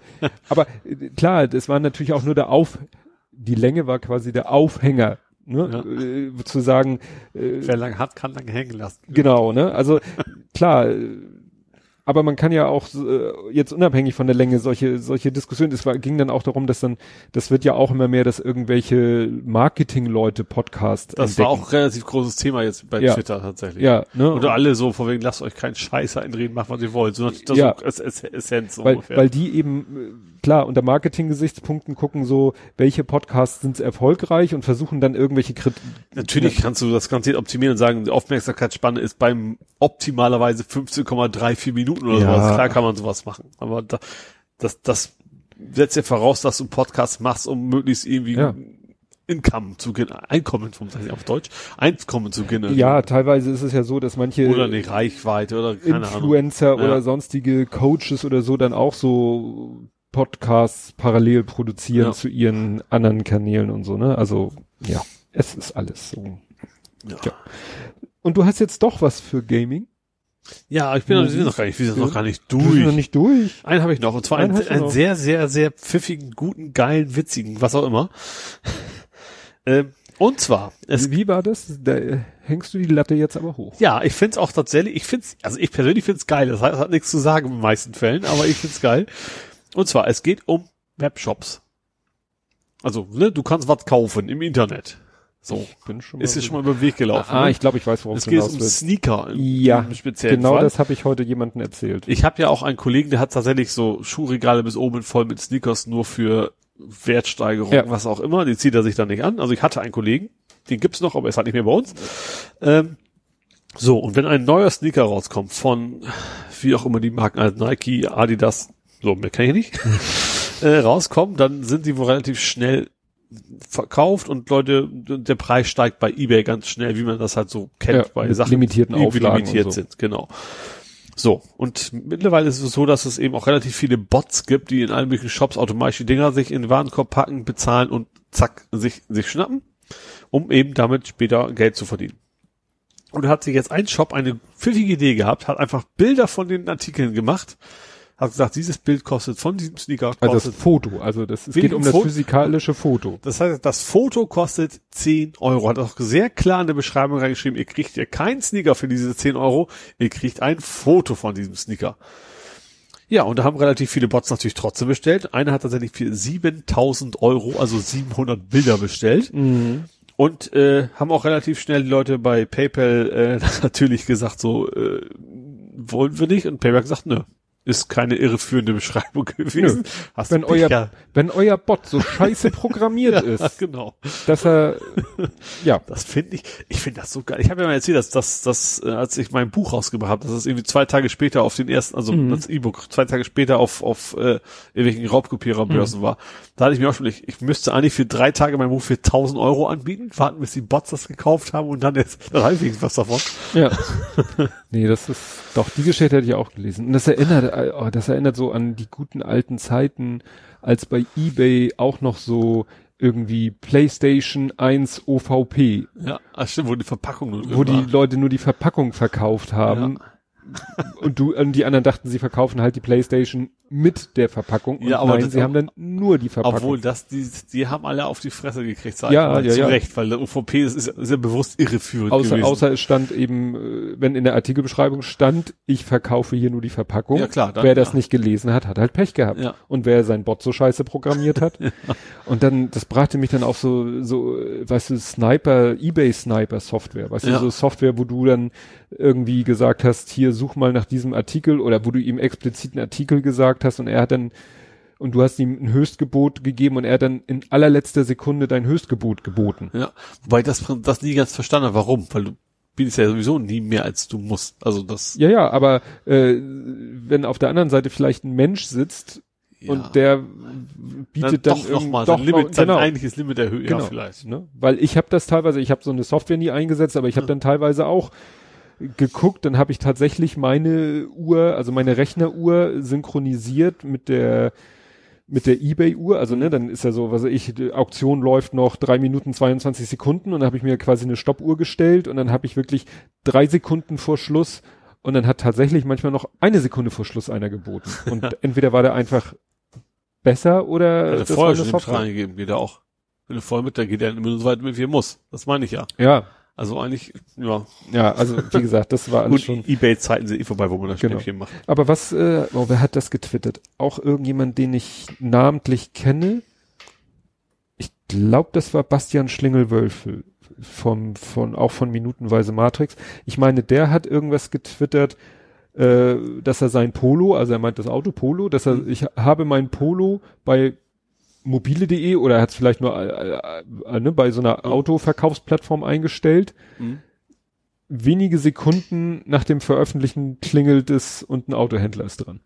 aber äh, klar, das war natürlich auch nur der Auf, die Länge war quasi der Aufhänger, ne, ja. äh, zu sagen, äh, wer lang hat, kann lang hängen lassen. Genau, ne, also klar, äh, aber man kann ja auch äh, jetzt unabhängig von der Länge solche solche Diskussionen. Es war, ging dann auch darum, dass dann das wird ja auch immer mehr, dass irgendwelche Marketing-Leute Podcast. Das entdecken. war auch relativ großes Thema jetzt bei ja. Twitter tatsächlich. Ja, ne? Oder alle so vor wegen lasst euch keinen Scheiß einreden, macht was ihr wollt. So das ja. so Essenz so weil, ungefähr. Weil die eben klar unter Marketing-Gesichtspunkten gucken so, welche Podcasts sind erfolgreich und versuchen dann irgendwelche Krit Natürlich kannst du das Ganze optimieren und sagen, die Aufmerksamkeitsspanne ist beim optimalerweise 15,34 Minuten Minuten oder ja. sowas. Klar kann man sowas machen. Aber da, das, das setzt ja voraus, dass du einen Podcast machst, um möglichst irgendwie ja. Income zu Einkommen, vom auf Deutsch, Einkommen zu generieren. Ja, teilweise ist es ja so, dass manche oder eine Reichweite oder keine Influencer Ahnung. oder ja. sonstige Coaches oder so dann auch so Podcasts parallel produzieren ja. zu ihren anderen Kanälen und so, ne? Also, ja, es ist alles so. Ja. ja. Und du hast jetzt doch was für Gaming? Ja, ich bin noch, noch gar nicht, wir sind noch gar nicht durch. Wir sind noch nicht durch. Einen habe ich noch, und zwar einen, einen, einen sehr, sehr, sehr pfiffigen, guten, geilen, witzigen, was auch immer. ähm, und zwar, es, wie war das? Da hängst du die Latte jetzt aber hoch. Ja, ich find's auch tatsächlich, ich find's, also ich persönlich find's geil. Das hat, das hat nichts zu sagen in den meisten Fällen, aber ich find's geil. Und zwar, es geht um Webshops. Also, ne, du kannst was kaufen im Internet. So, bin schon mal ist jetzt schon mal über den Weg gelaufen. Ah, ne? ich glaube, ich weiß, worum es geht. Es geht um Sneaker. Im, ja, im speziellen genau Fall. das habe ich heute jemandem erzählt. Ich habe ja auch einen Kollegen, der hat tatsächlich so Schuhregale bis oben voll mit Sneakers nur für Wertsteigerung, ja. was auch immer. Die zieht er sich dann nicht an. Also ich hatte einen Kollegen, den gibt's noch, aber er ist halt nicht mehr bei uns. Ähm, so, und wenn ein neuer Sneaker rauskommt von, wie auch immer die Marken, also Nike, Adidas, so, mehr kann ich nicht, äh, rauskommen, dann sind die wohl relativ schnell verkauft und Leute, der Preis steigt bei eBay ganz schnell, wie man das halt so kennt ja, bei Sachen, limitierten die limitiert so. sind, genau. So, und mittlerweile ist es so, dass es eben auch relativ viele Bots gibt, die in allen möglichen Shops automatisch die Dinger sich in den Warenkorb packen, bezahlen und zack, sich, sich schnappen, um eben damit später Geld zu verdienen. Und hat sich jetzt ein Shop eine pfiffige Idee gehabt, hat einfach Bilder von den Artikeln gemacht, hat gesagt, dieses Bild kostet von diesem Sneaker kostet Also das Foto, also das es geht um das Foto- physikalische Foto. Das heißt, das Foto kostet 10 Euro. Hat auch sehr klar in der Beschreibung reingeschrieben, ihr kriegt ja keinen Sneaker für diese 10 Euro, ihr kriegt ein Foto von diesem Sneaker. Ja, und da haben relativ viele Bots natürlich trotzdem bestellt. Einer hat tatsächlich für 7000 Euro, also 700 Bilder bestellt. Und äh, haben auch relativ schnell die Leute bei PayPal äh, natürlich gesagt, so, äh, wollen wir nicht? Und PayPal hat gesagt, nö. Ist keine irreführende Beschreibung gewesen. Hast Wenn euer, wenn euer Bot so scheiße programmiert ist, genau. dass er, ja, Das finde ich, ich finde das so geil. Ich habe ja mal erzählt, dass das, das, äh, als ich mein Buch rausgebracht habe, dass es irgendwie zwei Tage später auf den ersten, also Mhm. das E-Book zwei Tage später auf auf äh, irgendwelchen Raubkopiererbörsen Mhm. war. Da hatte ich mir auch schon, ich, ich müsste eigentlich für drei Tage mein Buch für 1000 Euro anbieten, warten, bis die Bots das gekauft haben und dann jetzt ich was davon. ja. nee, das ist, doch, die Geschichte hätte ich auch gelesen. Und das erinnert, oh, das erinnert so an die guten alten Zeiten, als bei eBay auch noch so irgendwie PlayStation 1 OVP, Ja, ach stimmt, wo die Verpackung nur wo die. Leute nur die Verpackung verkauft haben. Und du, und die anderen dachten, sie verkaufen halt die Playstation mit der Verpackung. Und Ja, aber nein, sie haben dann nur die Verpackung. Obwohl das, die, die haben alle auf die Fresse gekriegt, sag Ja, ich mal, ja, zu ja. Recht, weil der UVP ist, ist, ist ja bewusst irreführend außer, gewesen. außer es stand eben, äh, wenn in der Artikelbeschreibung stand, ich verkaufe hier nur die Verpackung. Ja, klar, dann- wer das ja. nicht gelesen hat, hat halt Pech gehabt. Ja. Und wer sein Bot so scheiße programmiert hat. Und dann, das brachte mich dann auf so, so, äh, weißt du, Sniper, Ebay Sniper Software. Weißt Ja. du, so Software, wo du dann irgendwie gesagt hast, hier such mal nach diesem Artikel oder wo du ihm explizit einen Artikel gesagt hast und er hat dann und du hast ihm ein Höchstgebot gegeben und er hat dann in allerletzter Sekunde dein Höchstgebot geboten. Ja, wobei das, das nie ganz verstanden habe, warum, weil du bietest ja sowieso nie mehr als du musst. Also das, Ja, ja, aber äh, wenn auf der anderen Seite vielleicht ein Mensch sitzt ja, und der bietet dann, doch noch irgend- mal doch sein Limit, noch- sein genau, eigentliches Limit erhöht, genau, ja vielleicht. Ne? Weil ich habe das teilweise, ich habe so eine Software nie eingesetzt, aber ich habe dann teilweise auch geguckt, dann habe ich tatsächlich meine Uhr, also meine Rechneruhr synchronisiert mit der mit der eBay-Uhr, also ne, dann ist ja so, was weiß ich, die Auktion läuft noch drei Minuten 22 Sekunden und dann habe ich mir quasi eine Stoppuhr gestellt und dann habe ich wirklich drei Sekunden vor Schluss und dann hat tatsächlich manchmal noch eine Sekunde vor Schluss einer geboten. Und entweder war der einfach besser oder Also das war vorher eine schon Software. reingegeben, geht er auch. Wenn du voll mit, dann geht er immer so weit mit, wie er muss. Das meine ich ja. Ja, Also eigentlich, ja. ja, also wie gesagt, das war alles Gut, schon. Ebay-Zeiten sind eh vorbei, wo man das Genau. Schnäppchen macht. Aber was, äh, oh, wer hat das getwittert? Auch irgendjemand, den ich namentlich kenne. Ich glaube, das war Bastian Schlingelwölfel vom, von, auch von Minutenweise Matrix. Ich meine, der hat irgendwas getwittert, äh, dass er sein Polo, also er meint das Auto Polo, dass er, ich habe mein Polo bei mobile.de oder er hat es vielleicht nur äh, äh, äh, ne, bei so einer Autoverkaufsplattform eingestellt. Mhm. Wenige Sekunden nach dem Veröffentlichen klingelt es und ein Autohändler ist dran.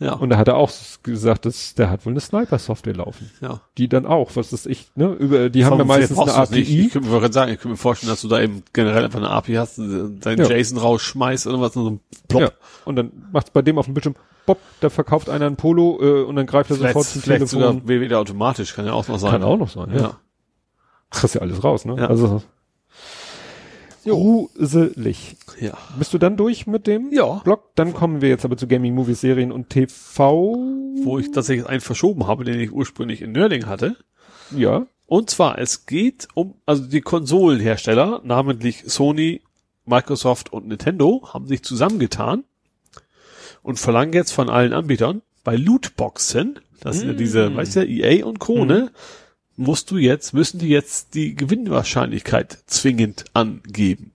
Ja, Und da hat er auch gesagt, dass der hat wohl eine Sniper-Software laufen. ja. Die dann auch, was ist ich, ne, über, die haben ja Warum meistens eine es nicht? API. Ich könnte mir gerade sagen, ich könnte mir vorstellen, dass du da eben generell einfach eine API hast, deinen Ja. JSON rausschmeißt oder was, und so ein Plop. Ja. Und dann macht's bei dem auf dem Bildschirm, bopp, da verkauft einer ein Polo äh, und dann greift er Vielleicht, sofort zum vielleicht sogar Telefon. wieder automatisch, kann ja auch noch sein. Kann auch noch sein, ja. Ja. Kriegst ja alles raus, ne? Ja. Also gruselig. Ja. Bist du dann durch mit dem Ja. Blog? Dann kommen wir jetzt aber zu Gaming, Movies, Serien und TV. Wo ich tatsächlich einen verschoben habe, den ich ursprünglich in Nerding hatte. Ja. Und zwar, es geht um, also die Konsolenhersteller, namentlich Sony, Microsoft und Nintendo, haben sich zusammengetan und verlangen jetzt von allen Anbietern bei Lootboxen, das sind ja diese, weißt du, EA und Co., ne, musst du jetzt, müssen die jetzt die Gewinnwahrscheinlichkeit zwingend angeben.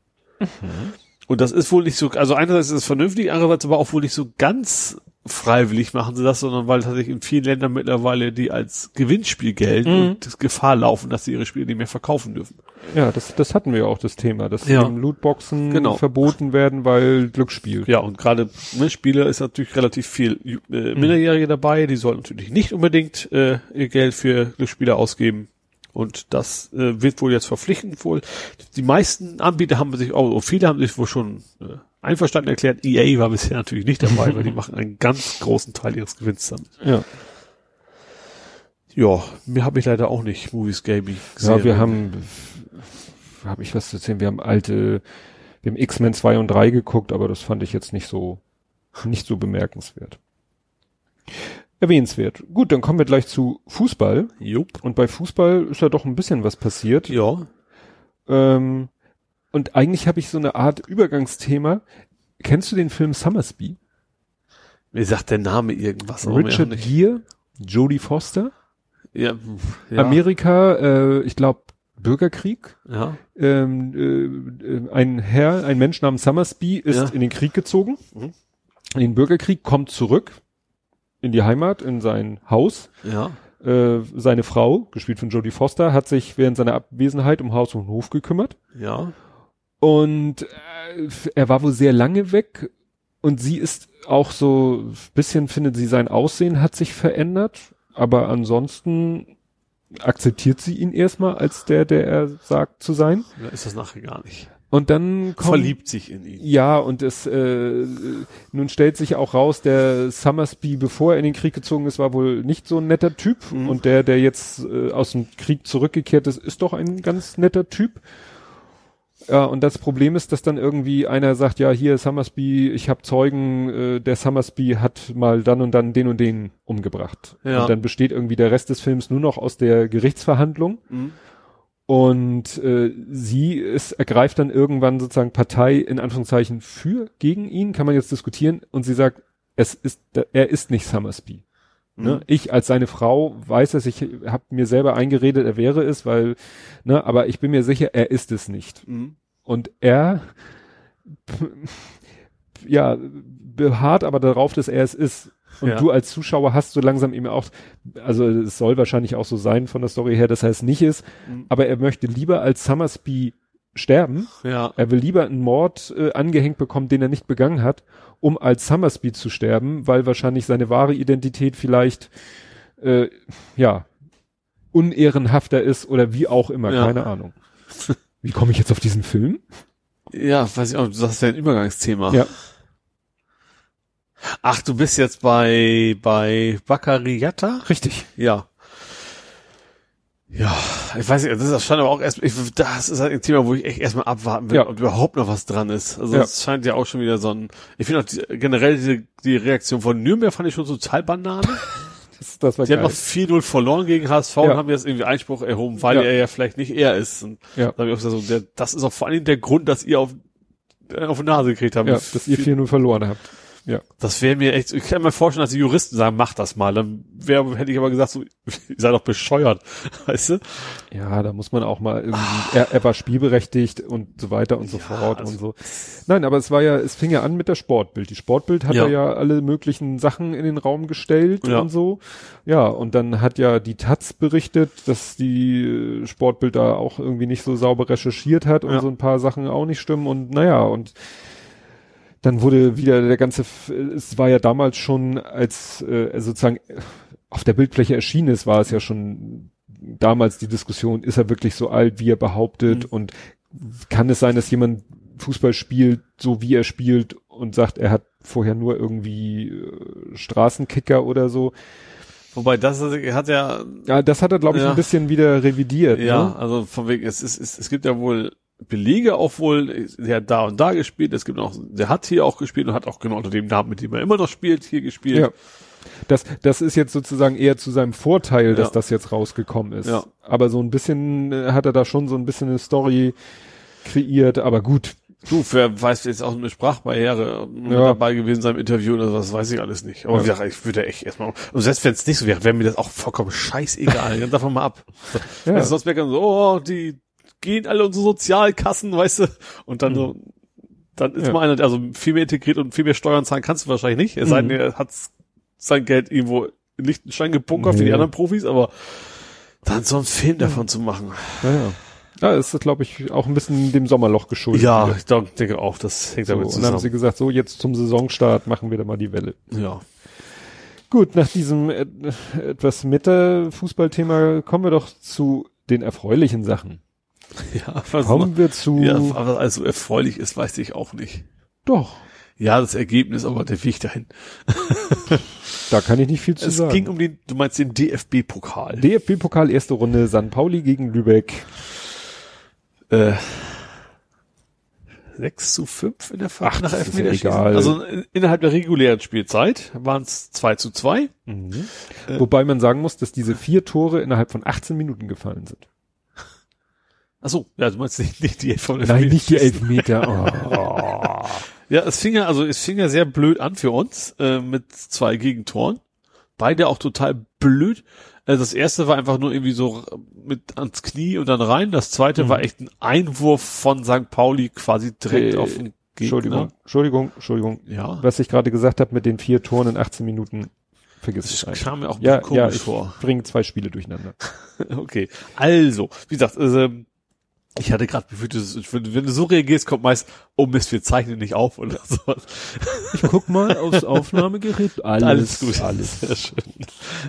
Und das ist wohl nicht so, also einerseits ist es vernünftig, andererseits aber auch wohl nicht so ganz freiwillig machen sie das, sondern weil tatsächlich in vielen Ländern mittlerweile die als Gewinnspiel gelten Mhm. und das Gefahr laufen, dass sie ihre Spiele nicht mehr verkaufen dürfen. Ja, das, das hatten wir ja auch, das Thema, dass Ja. eben Lootboxen Genau. verboten werden, weil Glücksspiel. Ja, und gerade ne, Spieler ist natürlich relativ viel äh, Minderjährige dabei, die sollen natürlich nicht unbedingt äh, ihr Geld für Glücksspiele ausgeben. Und das äh, wird wohl jetzt verpflichtend wohl. Die meisten Anbieter haben sich auch, viele haben sich wohl schon äh, einverstanden erklärt. EA war bisher natürlich nicht dabei, weil die machen einen ganz großen Teil ihres Gewinns damit. Ja. Ja, mir habe ich leider auch nicht Movies Gaming gesehen. Ja, wir haben, habe ich was zu erzählen, wir haben alte, wir haben X-Men 2 und 3 geguckt, aber das fand ich jetzt nicht so, nicht so bemerkenswert. Erwähnenswert. Gut, dann kommen wir gleich zu Fußball. Jupp. Und bei Fußball ist ja doch ein bisschen was passiert. Ja. Ähm, und eigentlich habe ich so eine Art Übergangsthema. Kennst du den Film Summersby? Mir sagt der Name irgendwas. Richard. Gere, Jodie Foster, Ja, ja. Amerika, äh, ich glaube Bürgerkrieg. Ja. Ähm, äh, äh, ein Herr, ein Mensch namens Summersby ist Ja. in den Krieg gezogen, Mhm. in den Bürgerkrieg, kommt zurück in die Heimat, in sein Haus. Ja. Äh, seine Frau, gespielt von Jodie Foster, hat sich während seiner Abwesenheit um Haus und Hof gekümmert. Ja. Und äh, er war wohl sehr lange weg und sie ist auch so ein bisschen findet sie sein Aussehen hat sich verändert, aber ansonsten akzeptiert sie ihn erstmal als der, der er sagt zu sein. Ist das nachher gar nicht. Und dann kommt Verliebt sich in ihn. ja, und es äh, nun stellt sich auch raus, der Summersby, bevor er in den Krieg gezogen ist, war wohl nicht so ein netter Typ. Mhm. Und der, der jetzt äh, aus dem Krieg zurückgekehrt ist, ist doch ein ganz netter Typ. Ja, und das Problem ist, dass dann irgendwie einer sagt, ja, hier Summersby, ich habe Zeugen, äh, der Summersby hat mal dann und dann den und den umgebracht. Ja. Und dann besteht irgendwie der Rest des Films nur noch aus der Gerichtsverhandlung. Mhm. Und äh, sie ist, ergreift dann irgendwann sozusagen Partei in Anführungszeichen für, gegen ihn, kann man jetzt diskutieren. Und sie sagt, es ist, er ist nicht Summersby. Ne? Mhm. Ich als seine Frau weiß es, ich habe mir selber eingeredet, er wäre es, weil, ne, aber ich bin mir sicher, er ist es nicht. Mhm. Und er, ja, beharrt aber darauf, dass er es ist. Und Ja. du als Zuschauer hast so langsam eben auch, also es soll wahrscheinlich auch so sein von der Story her, dass er es nicht ist, Mhm. aber er möchte lieber als Summersby sterben. Ja. Er will lieber einen Mord äh, angehängt bekommen, den er nicht begangen hat, um als Summersby zu sterben, weil wahrscheinlich seine wahre Identität vielleicht, äh, ja, unehrenhafter ist oder wie auch immer, Ja. keine Ahnung. Wie komme ich jetzt auf diesen Film? Ja, weiß ich auch, das ist ja ein Übergangsthema. Ja. Ach, du bist jetzt bei, bei Baccariata? Richtig. Ja. Ja, ich weiß nicht, das ist scheint aber auch erst, ich, das ist halt ein Thema, wo ich echt erstmal abwarten will, Ja. ob überhaupt noch was dran ist. Also Ja. es scheint ja auch schon wieder so ein, ich finde auch die, generell diese, die Reaktion von Nürnberg fand ich schon total Banane. Das, das war Die haben geil. noch 4-0 verloren gegen HSV Ja. und haben jetzt irgendwie Einspruch erhoben, weil Ja. er ja vielleicht nicht er ist. Und Ja. da ich auch gesagt, so, der, das ist auch vor allem der Grund, dass ihr auf, auf die Nase gekriegt habt. Ja, dass ihr 4-0 verloren habt. Ja. Das wäre mir echt, ich kann mir vorstellen, dass die Juristen sagen, mach das mal. Dann wäre, hätte ich aber gesagt, so, ihr seid doch bescheuert, weißt du? Ja, da muss man auch mal irgendwie, er, er war spielberechtigt und so weiter und so Ja, fort also- und so. Nein, aber es war ja, es fing ja an mit der Sportbild. Die Sportbild hat Ja. ja, alle möglichen Sachen in den Raum gestellt Ja. und so. Ja, und dann hat ja die Taz berichtet, dass die Sportbild da auch irgendwie nicht so sauber recherchiert hat und so ein paar Sachen auch nicht stimmen und naja, und dann wurde wieder der ganze, es war ja damals schon, als äh, sozusagen auf der Bildfläche erschienen ist, war es ja schon damals die Diskussion, ist er wirklich so alt, wie er behauptet Mhm. und kann es sein, dass jemand Fußball spielt, so wie er spielt und sagt, er hat vorher nur irgendwie äh, Straßenkicker oder so. Wobei das hat ja, Ja, das hat er, glaube ich, Ja. ein bisschen wieder revidiert. ja, Ne? also von wegen, es ist, es, es gibt ja wohl Belege auch wohl, der hat da und da gespielt, es gibt auch, der hat hier auch gespielt und hat auch genau unter dem Namen, mit dem er immer noch spielt, hier gespielt. Ja. Das, das ist jetzt sozusagen eher zu seinem Vorteil, dass Ja. das jetzt rausgekommen ist. Ja. Aber so ein bisschen äh, hat er da schon so ein bisschen eine Story kreiert, aber gut. Du, wer weiß jetzt auch eine Sprachbarriere Ja. dabei gewesen sein im Interview oder was, weiß ich alles nicht. Aber Ja. wie gesagt, ich würde echt erstmal, und selbst wenn es nicht so wäre, wäre mir das auch vollkommen scheißegal. Dann davon mal ab. Ja. Also sonst wäre so, oh, die gehen alle unsere Sozialkassen, weißt du, und dann so, dann ist Mhm. Ja. mal einer, also viel mehr integriert und viel mehr Steuern zahlen kannst du wahrscheinlich nicht. Es sei denn, Mhm. er hat sein Geld irgendwo in Liechtenstein gebunkert für die Nee. anderen Profis, aber dann so einen Film davon zu machen. Naja. Ja, ist, glaube ich, auch ein bisschen dem Sommerloch geschuldet. Ja, wieder. ich glaub- denke auch, das hängt So, damit und dann haben sie zusammen. gesagt, so jetzt zum Saisonstart machen wir da mal die Welle. Ja. Gut, nach diesem äh, etwas Meta-Fußballthema kommen wir doch zu den erfreulichen Sachen. Ja, Kommen wir zu. Ja, aber also erfreulich ist, weiß ich auch nicht. Doch. Ja, das Ergebnis, aber der Weg dahin. Da kann ich nicht viel zu Es sagen. ging um den, du meinst den DFB-Pokal. DFB-Pokal erste Runde, San Pauli gegen Lübeck. Äh, 6 zu 5 in der Fahrt Ach, nach ja Elfmeterschießen. egal. Also in- innerhalb der regulären Spielzeit waren es 2 zu 2. Äh. Wobei man sagen muss, dass diese vier Tore innerhalb von 18 Minuten gefallen sind. Ach so, ja, du meinst nicht, nicht die vom Nein, nicht die. Elfmeter. Oh. Ja, es fing ja, also es fing ja sehr blöd an für uns, äh, mit zwei Gegentoren. Beide auch total blöd. Äh, das erste war einfach nur irgendwie so mit ans Knie und dann rein. Das zweite Mhm. war echt ein Einwurf von St. Pauli quasi direkt Äh, auf den Gegner. Entschuldigung, Entschuldigung, Entschuldigung. Ja. Was ich gerade gesagt habe mit den vier Toren in 18 Minuten, vergiss Das es einfach. kam mir auch ein Ja, bisschen ja, komisch ich vor. bringe zwei Spiele durcheinander. Okay. Also, wie gesagt, also, ich hatte gerade befürchtet, dass- wenn, wenn du so reagierst, kommt meist, oh Mist, wir zeichnen nicht auf oder sowas. Ich guck mal aufs Aufnahmegerät. Alles, Alles gut. Alles. Sehr schön.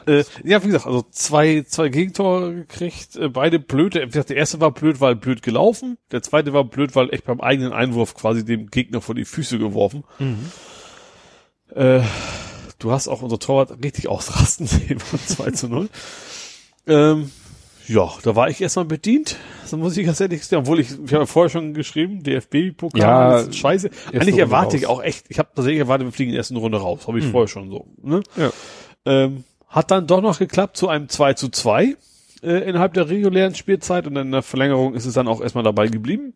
Äh, ja, wie gesagt, also zwei, zwei Gegentore gekriegt, äh, beide blöd. Wie gesagt, der erste war blöd, weil blöd gelaufen. Der zweite war blöd, weil echt beim eigenen Einwurf quasi dem Gegner vor die Füße geworfen. Äh, du hast auch unser Torwart richtig ausrasten sehen von 2 zu 0. Ähm, ja, da war ich erstmal bedient. So muss ich ganz ehrlich sagen, obwohl ich, ich habe ja vorher schon geschrieben, DFB-Pokal, Ja, ist scheiße. Eigentlich erwarte ich raus. auch echt, ich habe tatsächlich erwartet, wir fliegen in der ersten Runde raus. Habe ich Hm. vorher schon so. Ne? Ja. Ähm, hat dann doch noch geklappt zu einem 2 zu 2 äh, innerhalb der regulären Spielzeit und in der Verlängerung ist es dann auch erstmal dabei geblieben.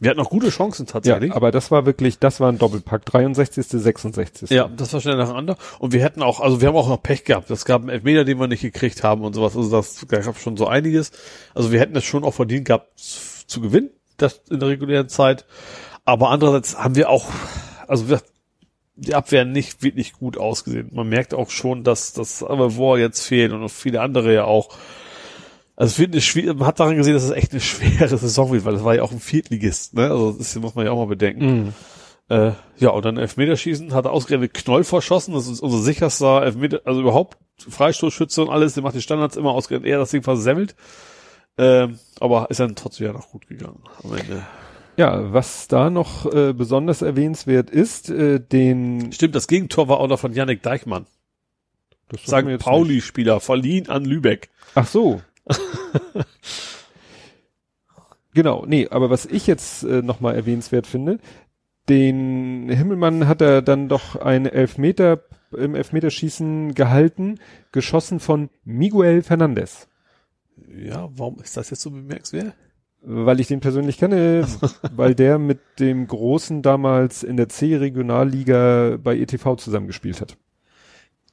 Wir hatten noch gute Chancen Ja, tatsächlich. aber das war wirklich, das war ein Doppelpack. 63., 66. Ja, das war schnell nacheinander. Und wir hätten auch, also wir haben auch noch Pech gehabt. Es gab einen Elfmeter, den wir nicht gekriegt haben und sowas. Also das gab schon so einiges. Also wir hätten es schon auch verdient gehabt zu gewinnen, das in der regulären Zeit. Aber andererseits haben wir auch, also wir, die Abwehr nicht wirklich gut ausgesehen. Man merkt auch schon, dass das War jetzt fehlt und auch viele andere ja auch. Also es wird eine schwierige, man hat daran gesehen, dass es echt eine schwere Saison wird, weil das war ja auch ein Viertligist, ne? Also das muss man ja auch mal bedenken. Mhm. Äh, ja, und dann Elfmeterschießen hat er ausgerechnet Knoll verschossen. Das ist unser sicherster Elfmeter, also überhaupt Freistoßschütze und alles. Der macht die Standards immer ausgerechnet. Er das Ding versemmelt. Ähm, aber ist dann trotzdem ja noch gut gegangen am Ende. Ja, was da noch äh, besonders erwähnenswert ist, äh, den Stimmt, das Gegentor war auch noch von Yannick Deichmann. das St. Pauli-Spieler, verliehen an Lübeck. Ach so. genau, nee, aber was ich jetzt äh, nochmal erwähnenswert finde, den Himmelmann hat er dann doch einen Elfmeter im Elfmeterschießen gehalten, geschossen von Miguel Fernandez. Ja, warum ist das jetzt so bemerkenswert? Weil ich den persönlich kenne, weil der mit dem Großen damals in der C-Regionalliga bei ETV zusammengespielt hat.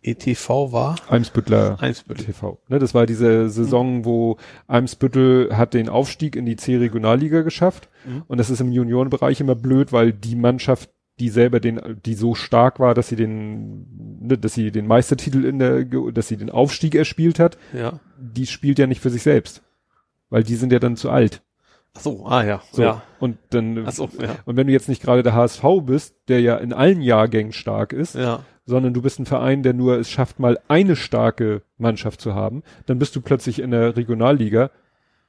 ETV war Eimsbüttler Eimsbüttel. TV. Ne, das war diese Saison, wo Eimsbüttel hat den Aufstieg in die C-Regionalliga geschafft. Mhm. Und das ist im Juniorenbereich immer blöd, weil die Mannschaft, die selber den, die so stark war, dass sie den, ne, dass sie den Meistertitel in der, dass sie den Aufstieg erspielt hat, Ja. die spielt ja nicht für sich selbst. Weil die sind ja dann zu alt. Ach so, ah ja. So. Ja. Und dann, Ach so, ja. und wenn du jetzt nicht gerade der HSV bist, der ja in allen Jahrgängen stark ist, Ja. Sondern du bist ein Verein, der nur es schafft, mal eine starke Mannschaft zu haben, dann bist du plötzlich in der Regionalliga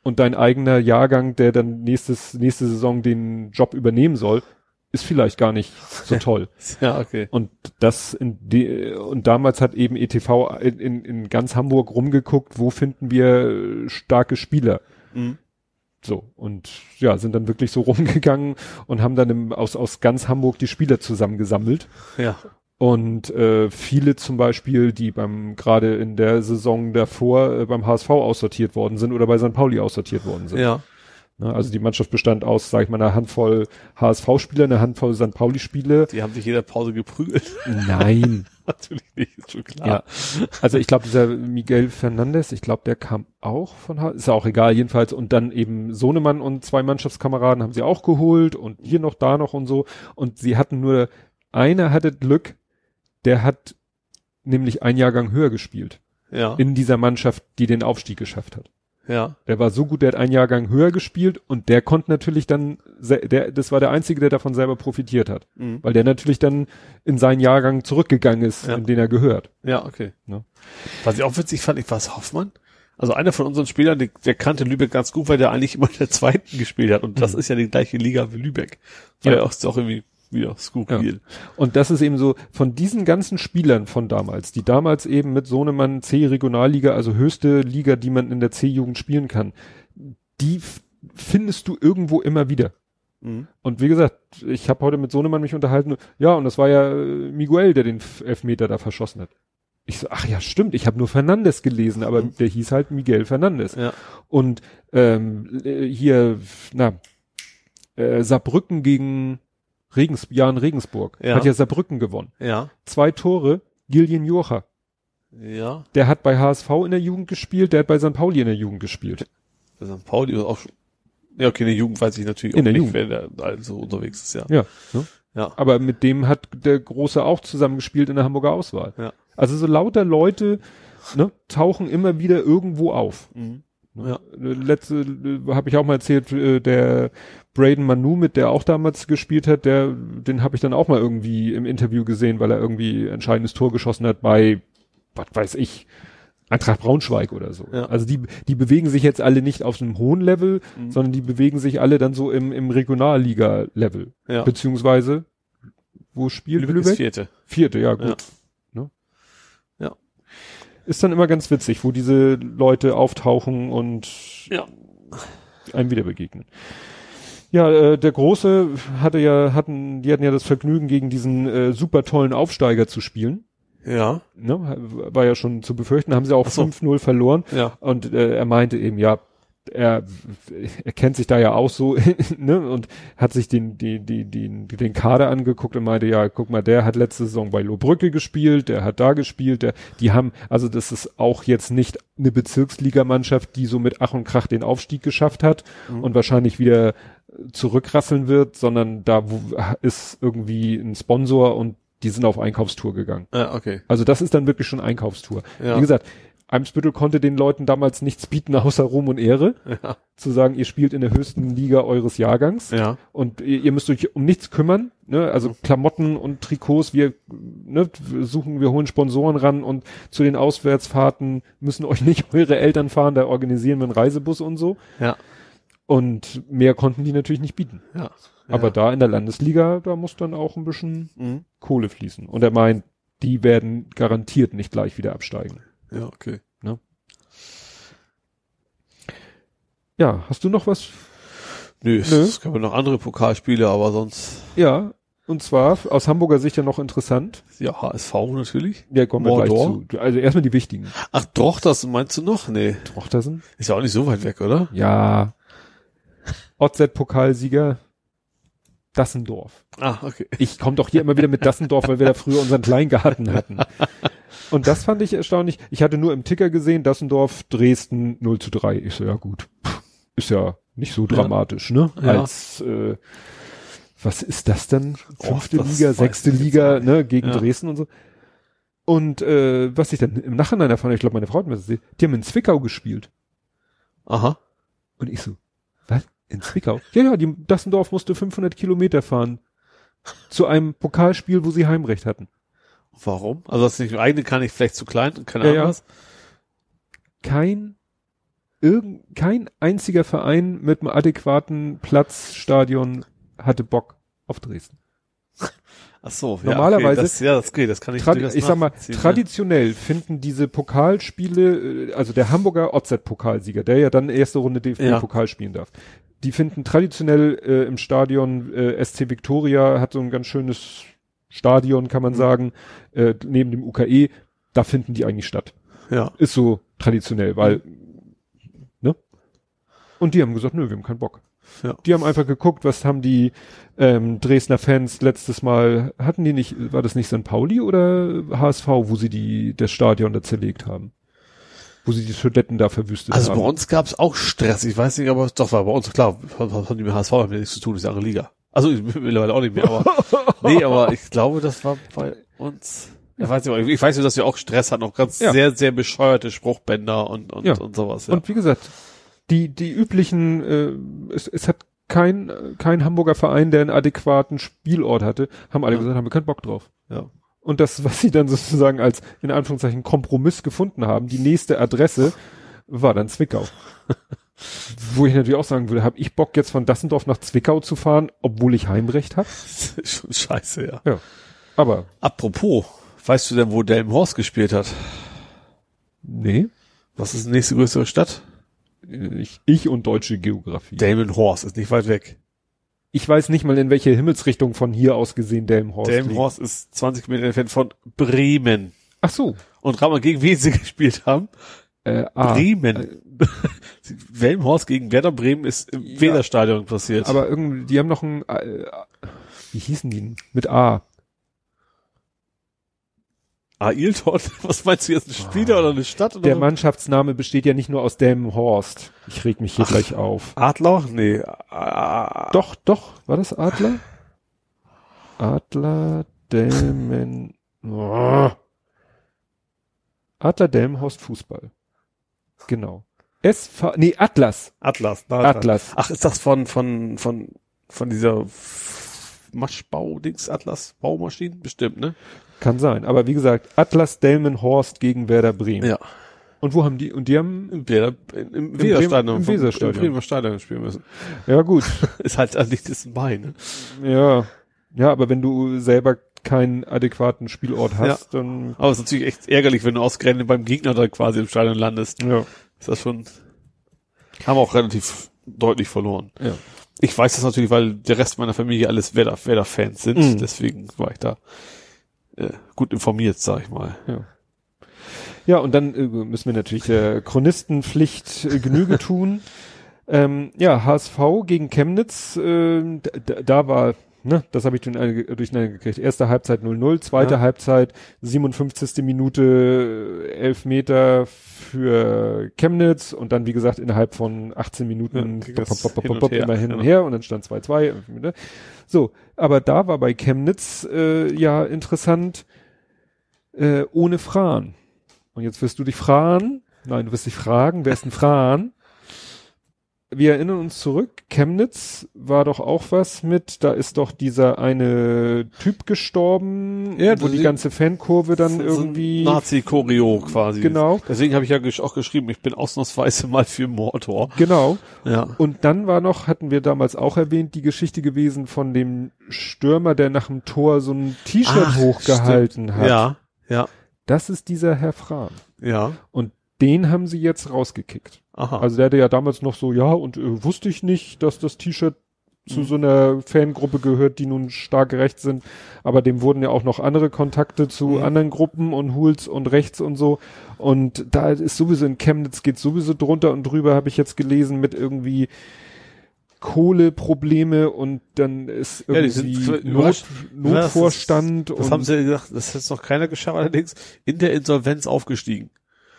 und dein eigener Jahrgang, der dann nächstes, nächste Saison den Job übernehmen soll, ist vielleicht gar nicht so toll. Ja, okay. Und das in die, und damals hat eben ETV in, in, ganz Hamburg rumgeguckt, wo finden wir starke Spieler. Mhm. So, und ja, sind dann wirklich so rumgegangen und haben dann im, aus, aus ganz Hamburg die Spieler zusammengesammelt. Ja. Und äh, viele zum Beispiel, die beim gerade in der Saison davor äh, beim HSV aussortiert worden sind oder bei St. Pauli aussortiert worden sind. Ja. Ne, also die Mannschaft bestand aus, sag ich mal, einer Handvoll HSV-Spieler, einer Handvoll St. Pauli-Spieler. Die haben sich jeder Pause geprügelt. Nein. Natürlich nicht, ist schon klar. ja. Also ich glaube, dieser Miguel Fernandes, ich glaube, der kam auch von H ist ja auch egal, jedenfalls. Und dann eben Sohnemann und zwei Mannschaftskameraden haben sie auch geholt und hier noch, da noch und so. Und sie hatten nur, einer hatte Glück, der hat nämlich ein Jahrgang höher gespielt. Ja. in dieser Mannschaft, die den Aufstieg geschafft hat. Ja. Der war so gut, der hat einen Jahrgang höher gespielt und der konnte natürlich dann, der, das war der Einzige, der davon selber profitiert hat. Mhm. Weil der natürlich dann in seinen Jahrgang zurückgegangen ist, Ja. in den er gehört. Ja, okay. Ne? Was ich auch witzig fand, ich war es Hoffmann. Also einer von unseren Spielern, der, der kannte Lübeck ganz gut, weil der eigentlich immer in der zweiten gespielt hat. Und das mhm. ist ja die gleiche Liga wie Lübeck. Weil ja. auch, ist auch irgendwie wieder skurril. Ja. Und das ist eben so, von diesen ganzen Spielern von damals, die damals eben mit Sohnemann C-Regionalliga, also höchste Liga, die man in der C-Jugend spielen kann, die findest du irgendwo immer wieder. Mhm. Und wie gesagt, ich habe heute mit Sohnemann mich unterhalten, ja, und das war ja äh, Miguel, der den Elfmeter da verschossen hat. Ich so, ach ja, stimmt, ich habe nur Fernandes gelesen, aber mhm. der hieß halt Miguel Fernandes. Ja. Und ähm, äh, hier, na, äh, Saarbrücken gegen Regens, Jan Regensburg. Ja. Hat ja Saarbrücken gewonnen. Ja. Zwei Tore, Gillian Jocha. Ja. Der hat bei HSV in der Jugend gespielt, der hat bei St. Pauli in der Jugend gespielt. Bei St. Pauli auch schon. Ja, okay, in der Jugend weiß ich natürlich in auch der nicht, Jugend. wer da also unterwegs ist, ja. Ja. Ne? Ja. Aber mit dem hat der Große auch zusammengespielt in der Hamburger Auswahl. Ja. Also so lauter Leute ne, tauchen immer wieder irgendwo auf. Mhm. Ne? Ja. Letzte äh, habe ich auch mal erzählt, äh, der Braden Manu, mit der auch damals gespielt hat, der, den habe ich dann auch mal irgendwie im Interview gesehen, weil er irgendwie entscheidendes Tor geschossen hat bei, was weiß ich, Eintracht Braunschweig oder so. Ja. Also die, die bewegen sich jetzt alle nicht auf einem hohen Level, mhm. sondern die bewegen sich alle dann so im, im Regionalliga-Level. Ja. Beziehungsweise, wo spielt Lübeck? Lübeck? Vierte. Vierte, ja, gut. Ist dann immer ganz witzig, wo diese Leute auftauchen und ja. einem wieder begegnen. Ja, äh, der Große hatte ja, hatten, die hatten ja das Vergnügen, gegen diesen äh, super tollen Aufsteiger zu spielen. Ja. Ne, war ja schon zu befürchten, haben sie auch so. 5-0 verloren. Ja. Und äh, er meinte eben, ja, er, er kennt sich da ja auch so, ne, und hat sich den, die, die, die, den Kader angeguckt und meinte, ja, guck mal, der hat letzte Saison bei Lohbrücke gespielt, der hat da gespielt, der, die haben, also das ist auch jetzt nicht eine Bezirksligamannschaft, die so mit Ach und Krach den Aufstieg geschafft hat mhm. und wahrscheinlich wieder zurückrasseln wird, sondern da ist irgendwie ein Sponsor und die sind auf Einkaufstour gegangen. Ja, okay. Also das ist dann wirklich schon Einkaufstour. Ja. Wie gesagt, Eimsbüttel konnte den Leuten damals nichts bieten außer Ruhm und Ehre. Ja. Zu sagen, ihr spielt in der höchsten Liga eures Jahrgangs. Ja. Und ihr, ihr müsst euch um nichts kümmern. Ne? Also Klamotten und Trikots, wir ne, suchen, wir holen Sponsoren ran und zu den Auswärtsfahrten müssen euch nicht eure Eltern fahren, da organisieren wir einen Reisebus und so. Ja. Und mehr konnten die natürlich nicht bieten. Ja. Aber da in der Landesliga, da muss dann auch ein bisschen mhm. Kohle fließen. Und er meint, die werden garantiert nicht gleich wieder absteigen. Ja, okay. Ne? Ja, hast du noch was? Nö, Nö. es gab noch andere Pokalspiele, aber sonst. Ja, und zwar aus Hamburger Sicht ja noch interessant. Ja, HSV natürlich. Ja, kommen wir gleich zu. Also erstmal die wichtigen. Ach, Drochtersen meinst du noch? Nee. Drochtersen? Ist ja auch nicht so weit weg, oder? Ja. OZ-Pokalsieger Dassendorf. Ah, okay. Ich komme doch hier immer wieder mit Dassendorf, weil wir da früher unseren Kleingarten hatten. Und das fand ich erstaunlich. Ich hatte nur im Ticker gesehen, Dassendorf, Dresden 0 zu 3. Ich so, ja gut, ist ja nicht so dramatisch, ne? Ja. Als äh, was ist das denn? Fünfte Och, Liga, sechste Liga, ne, gegen ja. Dresden und so. Und äh, was ich dann im Nachhinein erfahren, ich glaube, meine Frau hat mir das gesehen, die haben in Zwickau gespielt. Aha. Und ich so, was? In Zwickau? Ja, ja, die Dassendorf musste 500 Kilometer fahren. Zu einem Pokalspiel, wo sie Heimrecht hatten. Warum? Also das nicht eigene kann ich vielleicht zu klein und keine Ahnung ja, was. Kein irgend, kein einziger Verein mit einem adäquaten Platzstadion hatte Bock auf Dresden. Ach so, ja, normalerweise. Okay, das, ja, das geht, das kann ich Ich sag mal, traditionell ja. finden diese Pokalspiele, äh, also der Hamburger OZ-Pokalsieger, der ja dann erste Runde DFB-Pokal ja. spielen darf, die finden traditionell äh, im Stadion äh, SC Victoria hat so ein ganz schönes Stadion, kann man mhm. sagen, äh, neben dem UKE, da finden die eigentlich statt. Ja. Ist so traditionell, weil, ne? Und die haben gesagt, nö, wir haben keinen Bock. Ja. Die haben einfach geguckt, was haben die ähm, Dresdner Fans letztes Mal, hatten die nicht, war das nicht St. Pauli oder HSV, wo sie die das Stadion da zerlegt haben? Wo sie die Toiletten da verwüstet also haben. Also bei uns gab es auch Stress, ich weiß nicht, aber doch war bei uns, klar, was haben die mit HSV haben nichts zu tun, ist eine Liga. Also mittlerweile auch nicht mehr, aber nee, aber ich glaube, das war bei uns. Ich weiß nicht, ich weiß nur, dass wir auch Stress hatten, auch ganz ja. sehr, sehr bescheuerte Spruchbänder und, und, ja. und sowas. Ja. Und wie gesagt, die, die üblichen, äh, es, es hat kein, kein Hamburger Verein, der einen adäquaten Spielort hatte, haben alle ja. gesagt, haben wir keinen Bock drauf. Ja. Und das, was sie dann sozusagen als, in Anführungszeichen, Kompromiss gefunden haben, die nächste Adresse, war dann Zwickau. Wo ich natürlich auch sagen würde, habe ich Bock jetzt von Dassendorf nach Zwickau zu fahren, obwohl ich Heimrecht habe? Schon scheiße, ja. Ja. Aber. Apropos, weißt du denn, wo Delmenhorst gespielt hat? Nee. Was ist die nächste größere Stadt? Ich, ich und deutsche Geografie. Delmenhorst ist nicht weit weg. Ich weiß nicht mal, in welche Himmelsrichtung von hier aus gesehen Delmenhorst Delmenhorst ist 20 Kilometer entfernt von Bremen. Ach so. Und rat mal, gegen wen sie gespielt haben? Äh, ah, Bremen. Delmenhorst gegen Werder Bremen ist im Ja. Weserstadion passiert. Aber irgendwie, die haben noch ein, äh, wie hießen die denn? Mit A. Ailton, was meinst du jetzt, ein Spieler oder eine Stadt? Oder Der so? Mannschaftsname besteht ja nicht nur aus Delmenhorst. Ich reg mich hier Ach. gleich auf. Adler? Nee. Ah, Doch, doch, war das Adler? Adler Delmen. Oh. Adler Delmenhorst Fußball. Genau. SV, nee, Atlas. Atlas. Na, Atlas. Ach, ist das von, von, von, von dieser Maschbau-Dings, Atlas, Baumaschinen? Bestimmt, ne? Kann sein. Aber wie gesagt, Atlas Delmenhorst gegen Werder Bremen. Ja. Und wo haben die, und die haben, Im, Werder, im, im Weserstadion. im Weserstadion. Im Bremer Stadion spielen müssen. ja gut. Ist halt an nicht das Bein, ne? ja. Ja, aber wenn du selber keinen adäquaten Spielort hast, dann, Aber es ist natürlich echt ärgerlich, wenn du ausgerechnet beim Gegner da quasi im Stadion landest. ja. Ist das schon, haben auch relativ deutlich verloren. Ja. Ich weiß das natürlich, weil der Rest meiner Familie alles Werder, Werder-Fans sind. Mhm. Deswegen war ich da äh, gut informiert, sag ich mal. Ja. Ja, und dann äh, müssen wir natürlich der Chronistenpflicht äh, Genüge tun. Ähm, ja, HSV gegen Chemnitz, äh, da, da war, ne, das habe ich durch- durcheinander gekriegt. Erste Halbzeit 0-0, zweite Ja. Halbzeit 57. Minute, äh, 11 Meter für Chemnitz und dann, wie gesagt, innerhalb von 18 Minuten Ja, pop, pop, pop, hin pop, her, immer hin und her und dann stand 2-2. ne? So, aber da war bei Chemnitz äh, ja interessant, äh, ohne Fran. Und jetzt wirst du dich fragen, nein, du wirst dich fragen, wer ist denn Fran? Wir erinnern uns zurück, Chemnitz war doch auch was mit, da ist doch dieser eine Typ gestorben, Ja, wo die ganze Fankurve dann So irgendwie, Nazi-Choreo quasi. Genau. Deswegen habe ich ja auch geschrieben, ich bin ausnahmsweise mal für Mordor. genau. Ja. Und dann war noch, hatten wir damals auch erwähnt, die Geschichte gewesen von dem Stürmer, der nach dem Tor so ein T-Shirt hochgehalten hat. Ja, ja, Das ist dieser Herr Fran. ja. Und den haben sie jetzt rausgekickt. Aha. Also der hatte ja damals noch so, ja, und äh, wusste ich nicht, dass das T-Shirt zu Mhm. so einer Fangruppe gehört, die nun stark rechts sind. Aber dem wurden ja auch noch andere Kontakte zu Mhm. anderen Gruppen und Huls und rechts und so. Und da ist sowieso in Chemnitz geht sowieso drunter und drüber, habe ich jetzt gelesen, mit irgendwie Kohleprobleme und dann ist Ja, die sind irgendwie Not, Notvorstand das und haben sie ja gesagt, das hat noch keiner geschafft, allerdings in der Insolvenz aufgestiegen.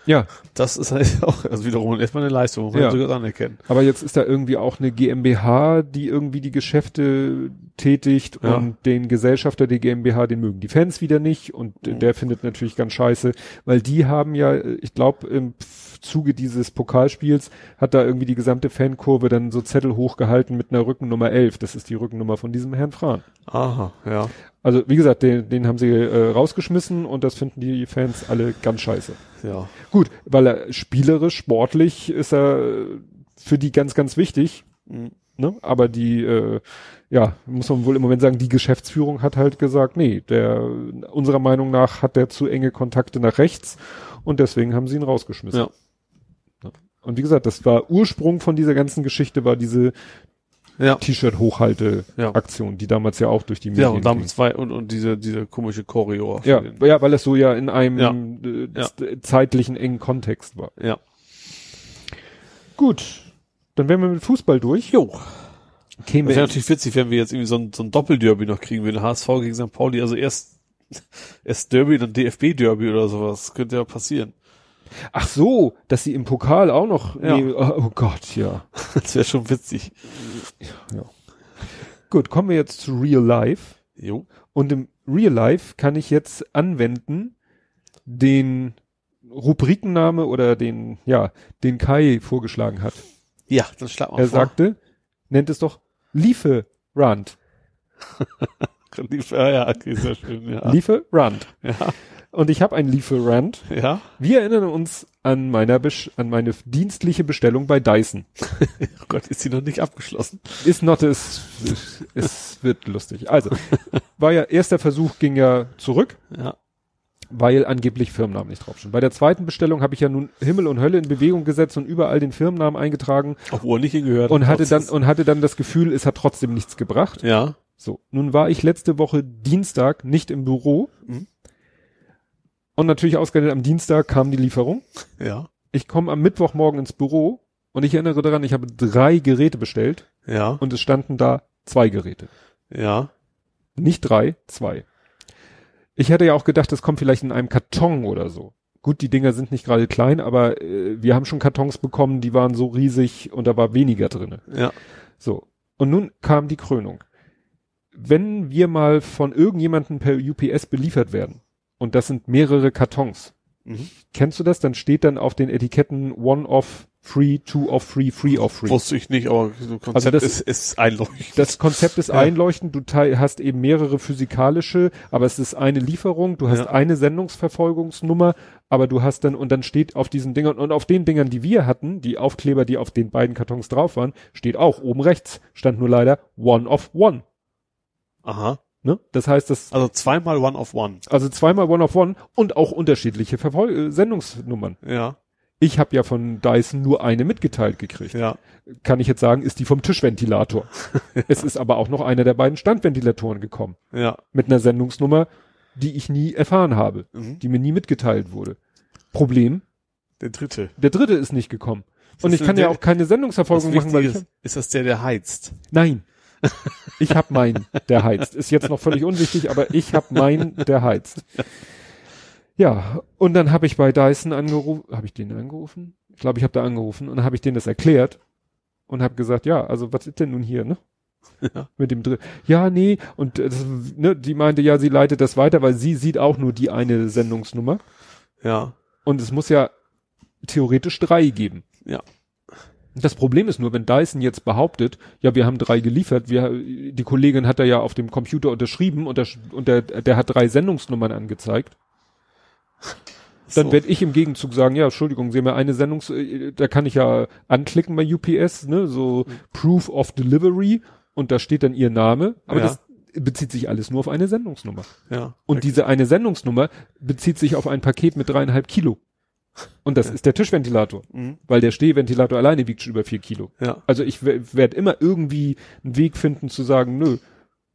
Ja, Das ist halt auch, also wiederum erstmal eine Leistung, muss man Ja. sogar anerkennen. Aber jetzt ist da irgendwie auch eine GmbH, die irgendwie die Geschäfte tätigt Ja. und den Gesellschafter der GmbH, den mögen die Fans wieder nicht und Mhm. der findet natürlich ganz scheiße, weil die haben ja, ich glaube, im Zuge dieses Pokalspiels hat da irgendwie die gesamte Fankurve dann so Zettel hochgehalten mit einer Rückennummer 11. Das ist die Rückennummer von diesem Herrn Fran. Aha, ja. Also wie gesagt, den, den haben sie äh, rausgeschmissen und das finden die Fans alle ganz scheiße. Ja. Gut, weil er spielerisch, sportlich ist er für die ganz, ganz wichtig. Mhm. Ne? Aber die, äh, ja, muss man wohl im Moment sagen, die Geschäftsführung hat halt gesagt, nee, der, unserer Meinung nach hat der zu enge Kontakte nach rechts und deswegen haben sie ihn rausgeschmissen. Ja. Und wie gesagt, das war Ursprung von dieser ganzen Geschichte, war diese Ja. T-Shirt-Hochhalte-Aktion, die damals ja auch durch die Medien Ja, und damit zwei, und, und diese, diese komische Choreo. Ja, ja, weil es so ja in einem Ja. Äh, Ja. zeitlichen engen Kontext war. ja. Gut, dann wären wir mit Fußball durch. Jo. Käme Das wäre natürlich witzig, wenn wir jetzt irgendwie so ein, so ein Doppelderby noch kriegen würden. HSV gegen St. Pauli, also erst, erst Derby, dann DFB-Derby oder sowas. Könnte ja passieren. Ach so, dass sie im Pokal auch noch. Ja. Nee, oh, oh Gott, ja. Das wäre schon witzig. Gut, kommen wir jetzt zu Real Life. Jo. Und im Real Life kann ich jetzt anwenden den Rubrikenname oder den, ja, den Kai vorgeschlagen hat. Ja, dann schlag mal Er vor. sagte, nennt es doch Lieferant. Ja, ja, okay, sehr schön, ja. Lieferant. ja. Und ich habe einen Lieferant. Ja. Wir erinnern uns an meiner Besch an meine dienstliche Bestellung bei Dyson. oh Gott, ist sie noch nicht abgeschlossen? Ist not, es, es wird lustig. Also, war ja, erster Versuch ging ja zurück. Ja. Weil angeblich Firmennamen nicht draufstehen. Bei der zweiten Bestellung habe ich ja nun Himmel und Hölle in Bewegung gesetzt und überall den Firmennamen eingetragen. Obwohl nicht hingehört. Und hatte dann, und hatte dann das Gefühl, es hat trotzdem nichts gebracht. Ja. So. Nun war ich letzte Woche Dienstag nicht im Büro. Mhm. Und natürlich ausgerechnet am Dienstag kam die Lieferung. Ja. Ich komme am Mittwochmorgen ins Büro und ich erinnere daran, ich habe drei Geräte bestellt Ja. und es standen da zwei Geräte. Ja. Nicht drei, zwei. Ich hätte ja auch gedacht, das kommt vielleicht in einem Karton oder so. Gut, die Dinger sind nicht gerade klein, aber äh, wir haben schon Kartons bekommen, die waren so riesig und da war weniger drinne. Ja. So. Und nun kam die Krönung. Wenn wir mal von irgendjemandem per UPS beliefert werden, und das sind mehrere Kartons, Mhm. kennst du das? Dann steht dann auf den Etiketten one off free, two off free, three off free. Wusste ich nicht, aber so Konzept Also das- ist, ist einleuchtend. Das Konzept ist Ja. einleuchtend, du hast eben mehrere physikalische, aber es ist eine Lieferung, du hast Ja. eine Sendungsverfolgungsnummer, aber du hast dann, und dann steht auf diesen Dingern, und auf den Dingern, die wir hatten, die Aufkleber, die auf den beiden Kartons drauf waren, steht auch oben rechts, stand nur leider one of one. Aha. Ne? Das heißt, das, Also zweimal One of One. also zweimal one of one und auch unterschiedliche Verfol äh, Sendungsnummern. Ja. Ich habe ja von Dyson nur eine mitgeteilt gekriegt. Ja. Kann ich jetzt sagen, ist die vom Tischventilator. es ist aber auch noch einer der beiden Standventilatoren gekommen. Ja. mit einer Sendungsnummer, die ich nie erfahren habe, Mhm. die mir nie mitgeteilt wurde. Problem, Der dritte. der dritte ist nicht gekommen. Und das ich kann ja auch keine Sendungsverfolgung machen, weil ich, ist, ist das der, der heizt? nein. Ich hab meinen, der heizt. Ist jetzt noch völlig unwichtig, aber ich hab meinen, der heizt. Ja, und dann habe ich bei Dyson angerufen, habe ich den angerufen? Ich glaube, ich habe da angerufen und dann habe ich denen das erklärt und habe gesagt, ja, also was ist denn nun hier, ne? Ja. Mit dem Dritt. Ja, nee, und äh, das, ne, die meinte, ja, sie leitet das weiter, weil sie sieht auch nur die eine Sendungsnummer. Ja. Und es muss ja theoretisch drei geben. Ja. Das Problem ist nur, wenn Dyson jetzt behauptet, ja, wir haben drei geliefert, wir, die Kollegin hat da ja auf dem Computer unterschrieben und der, und der, der hat drei Sendungsnummern angezeigt. Dann So. werde ich im Gegenzug sagen, ja, Entschuldigung, Sie haben ja eine Sendungs, äh, da kann ich ja anklicken bei UPS, ne, so Mhm. Proof of Delivery und da steht dann Ihr Name, aber Ja. das bezieht sich alles nur auf eine Sendungsnummer. Ja. Und diese eine Sendungsnummer bezieht sich auf ein Paket mit dreieinhalb Kilo. Und das ist der Tischventilator, Mhm. weil der Stehventilator alleine wiegt schon über vier Kilo. Ja. Also ich werde immer irgendwie einen Weg finden zu sagen, nö,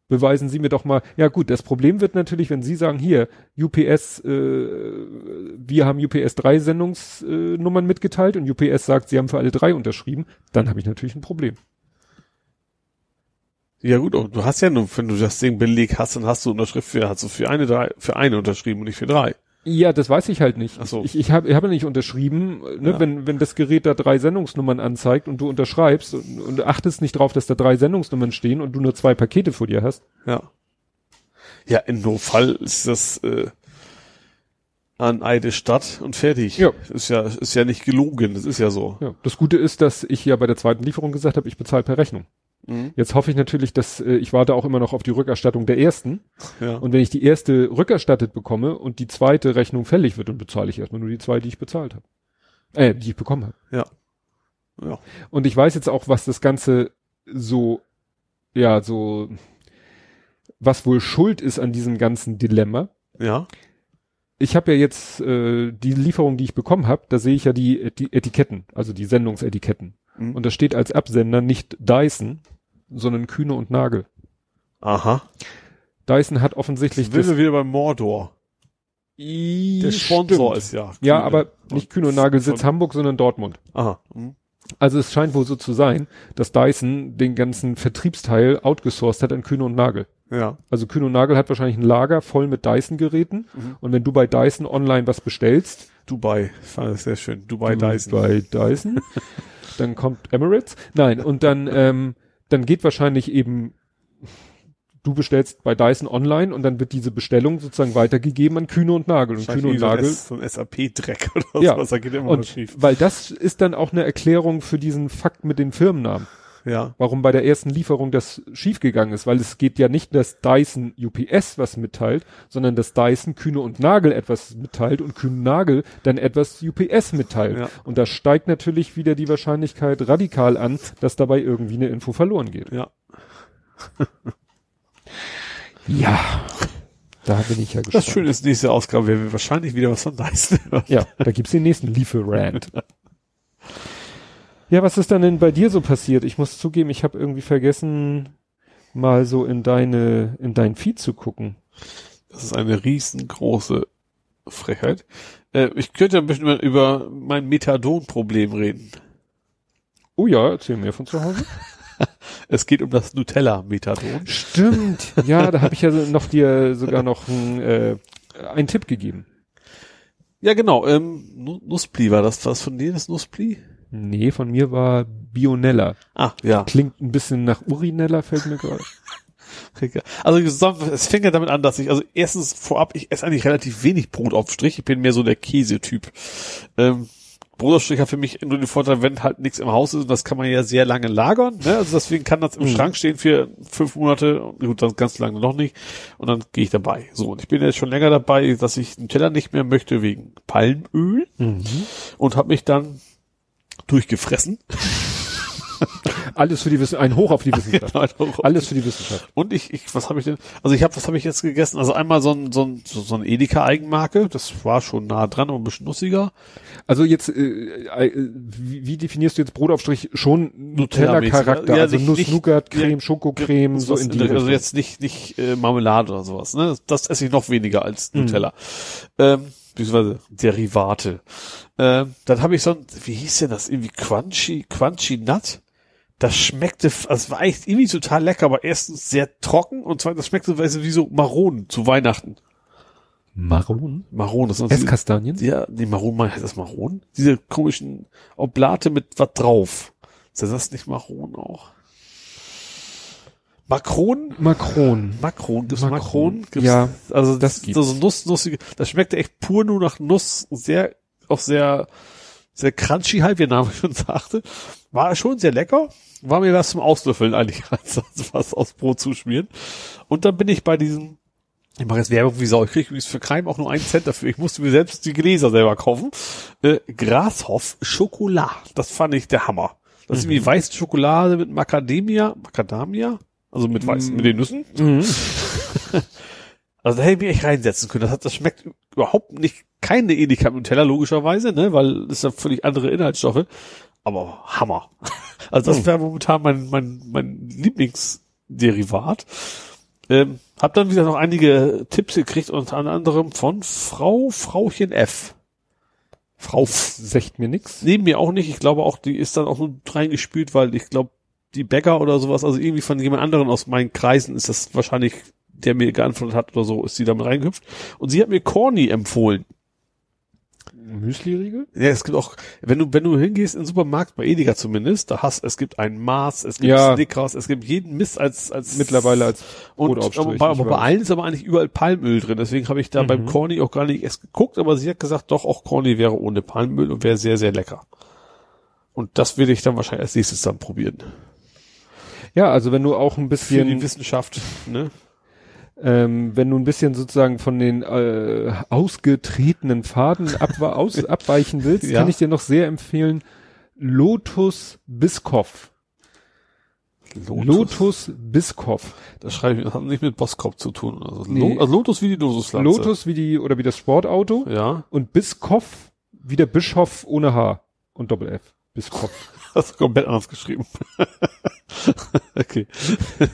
beweisen Sie mir doch mal. Ja gut, das Problem wird natürlich, wenn Sie sagen, hier, UPS, äh, wir haben UPS drei Sendungsnummern äh, Nummern mitgeteilt und UPS sagt, Sie haben für alle drei unterschrieben, dann habe ich natürlich ein Problem. Ja gut, du hast ja nur, wenn du das Ding Beleg hast, dann hast du Unterschrift für, hast du für eine drei, für eine unterschrieben und nicht für drei. Ja, das weiß ich halt nicht. Ach so. Ich, ich habe ich hab ja nicht unterschrieben, ne, Ja. wenn, wenn das Gerät da drei Sendungsnummern anzeigt und du unterschreibst und, und achtest nicht drauf, dass da drei Sendungsnummern stehen und du nur zwei Pakete vor dir hast. Ja. Ja, in no Fall ist das äh, an eine Stadt und fertig. Ja. Ist ja, ist ja nicht gelogen, das ist ja so. Ja. Das Gute ist, dass ich ja bei der zweiten Lieferung gesagt habe, ich bezahle per Rechnung. Mhm. Jetzt hoffe ich natürlich, dass äh, ich warte auch immer noch auf die Rückerstattung der ersten. Ja. Und wenn ich die erste rückerstattet bekomme und die zweite Rechnung fällig wird, dann bezahle ich erstmal nur die zwei, die ich bezahlt habe. Äh, die ich bekommen habe. ja. Ja. Und ich weiß jetzt auch, was das Ganze so, ja, so, was wohl schuld ist an diesem ganzen Dilemma. Ja. Ich habe ja jetzt äh, die Lieferung, die ich bekommen habe, da sehe ich ja die, die Etiketten, also die Sendungsetiketten. Mhm. Und da steht als Absender nicht Dyson, sondern Kühne und Nagel. Aha. Dyson hat offensichtlich sind wir wieder beim Mordor. Der Sponsor ist ja. Ja, Kühne. aber nicht Kühne und Nagel Sitz Von- Hamburg, sondern Dortmund. Aha. Mhm. Also es scheint wohl so zu sein, dass Dyson den ganzen Vertriebsteil outgesourced hat an Kühne und Nagel. Ja. Also Kühne und Nagel hat wahrscheinlich ein Lager voll mit Dyson-Geräten. Mhm. Und wenn du bei Dyson online was bestellst, Dubai. Fand das sehr schön. Dubai du Dyson. bei Dyson, dann kommt Emirates. Nein, und dann, ähm, dann geht wahrscheinlich eben, du bestellst bei Dyson online und dann wird diese Bestellung sozusagen weitergegeben an Kühne und Nagel. Und Kühne und so Nagel. So ein SAP-Dreck oder Ja. sowas, da geht immer Und schief. weil das ist dann auch eine Erklärung für diesen Fakt mit den Firmennamen. Ja. Warum bei der ersten Lieferung das schiefgegangen ist, weil es geht ja nicht das Dyson UPS was mitteilt, sondern das Dyson Kühne und Nagel etwas mitteilt und Kühne Nagel dann etwas UPS mitteilt. Ja. Und da steigt natürlich wieder die Wahrscheinlichkeit radikal an, dass dabei irgendwie eine Info verloren geht. Ja. Ja. Da bin ich ja gespannt. Das Schöne ist, nächste Ausgabe werden wir wahrscheinlich wieder was von Dyson hören. Ja, da gibt's den nächsten Lieferant. Ja, was ist dann denn bei dir so passiert? Ich muss zugeben, ich habe irgendwie vergessen, mal so in deine, in dein Feed zu gucken. Das ist eine riesengroße Frechheit. Äh, ich könnte ein bisschen über mein Methadon-Problem reden. Oh ja, erzähl mir von zu Hause. Es geht um das Nutella-Methadon. Stimmt. Ja, da habe ich ja noch dir sogar noch ein, äh, einen Tipp gegeben. Ja, genau. Ähm, Nu- Nuspli war das. Was von dir das Nuspli? Nee, von mir war Bionella. Ah, ja. Klingt ein bisschen nach Urinella, fällt mir gerade. Also es fängt ja damit an, dass ich, also erstens vorab, ich esse eigentlich relativ wenig Brotaufstrich. Ich bin mehr so der Käsetyp. Ähm, Brotaufstrich hat für mich nur den Vorteil, wenn halt nichts im Haus ist, und das kann man ja sehr lange lagern. Ne? Also deswegen kann das im Mhm. Schrank stehen für fünf Monate, gut, dann ganz lange noch nicht. Und dann gehe ich dabei. So, und ich bin jetzt schon länger dabei, dass ich den Teller nicht mehr möchte wegen Palmöl und habe mich dann durchgefressen. Alles für die Wissenschaft, ein Hoch auf die Wissenschaft. Genau. Alles für die Wissenschaft. Und ich, ich was habe ich denn? Also ich habe, was habe ich jetzt gegessen? Also einmal so ein so ein so, ein Edeka Eigenmarke, das war schon nah dran, aber ein bisschen nussiger. Also jetzt, äh, äh, wie, wie definierst du jetzt Brotaufstrich? Schon Nutella-mäßig. Nutella-Charakter, Ja, also nicht- Nuss, nicht- Nougat, ja, Creme, Schokocreme, so in die Also Richtung. jetzt nicht nicht äh, Marmelade oder sowas, ne? Das esse ich noch weniger als Mhm. Nutella. Ähm, beziehungsweise Derivate. Ähm, dann habe ich so ein, wie hieß denn das? Irgendwie Crunchy, Crunchy Nut. Das schmeckte, also es war echt irgendwie total lecker, aber erstens sehr trocken und zweitens das schmeckte wie so Maronen zu Weihnachten. Maronen? Maronen, das sind Esskastanien? Ja, die Maronen, heißt das Maronen? Diese komischen Oblate mit was drauf. Ist das nicht Maronen auch? Makronen? Makron. Makron, gibt's Makron. Makron? Gibt's, Ja, also das das so Nuss, nussige, das schmeckte echt pur nur nach Nuss, sehr, auch sehr, sehr crunchy halt, wie der Name schon sagte. War schon sehr lecker. War mir was zum Auslöffeln eigentlich, als was aus Brot zuschmieren. Und dann bin ich bei diesem, ich mache jetzt Werbung wie Sau, ich kriege übrigens für Crime auch nur einen Cent dafür. Ich musste mir selbst die Gläser selber kaufen. Äh, Grashoff Schokolade. Das fand ich der Hammer. Das ist irgendwie weiße Schokolade mit Macadamia, Macadamia, also mit weißen, mit den Nüssen. Mhm. Also da hätte ich mich echt reinsetzen können. Das, hat, das schmeckt überhaupt nicht keine Edeka mit Nutella, logischerweise, ne, weil das ist ja völlig andere Inhaltsstoffe. Aber Hammer. Also das wäre momentan mein, mein, mein Lieblingsderivat. Ähm, hab dann wieder noch einige Tipps gekriegt, unter anderem von Frau Frauchen F. Frau F. Sagt mir nix. Neben mir auch nicht. Ich glaube auch, die ist dann auch nur reingespült, weil ich glaube, die Bäcker oder sowas, also irgendwie von jemand anderen aus meinen Kreisen ist das wahrscheinlich, der mir geantwortet hat oder so, ist sie damit reingehüpft. Und sie hat mir Corny empfohlen. Müsli-Riegel? Ja, es gibt auch, wenn du, wenn du hingehst in den Supermarkt, bei Edeka zumindest, da hast, es gibt ein Maß, es gibt Ja. Snickers, es gibt jeden Mist als, als Mittlerweile als und Brotaufstrich, aber, bei- ich aber bei allen ist aber eigentlich überall Palmöl drin. Deswegen habe ich da Mhm. beim Corny auch gar nicht erst geguckt, aber sie hat gesagt, doch, auch Corny wäre ohne Palmöl und wäre sehr, sehr lecker. Und das will ich dann wahrscheinlich als nächstes dann probieren. Ja, also wenn du auch ein Für die bisschen, Wissenschaft, ne? ähm, wenn du ein bisschen sozusagen von den äh, ausgetretenen Faden ab, aus, abweichen willst, Ja. kann ich dir noch sehr empfehlen, Lotus Biskoff. Lotus Biskoff. Das schreibe ich, das hat nicht mit Boskop zu tun. Also, Nee. Also Lotus wie die Lotuspflanze. Lotus wie die, oder wie das Sportauto. Ja. Und Biskoff wie der Bischof ohne H und Doppel F. Biskoff. Hast du komplett anders geschrieben. okay.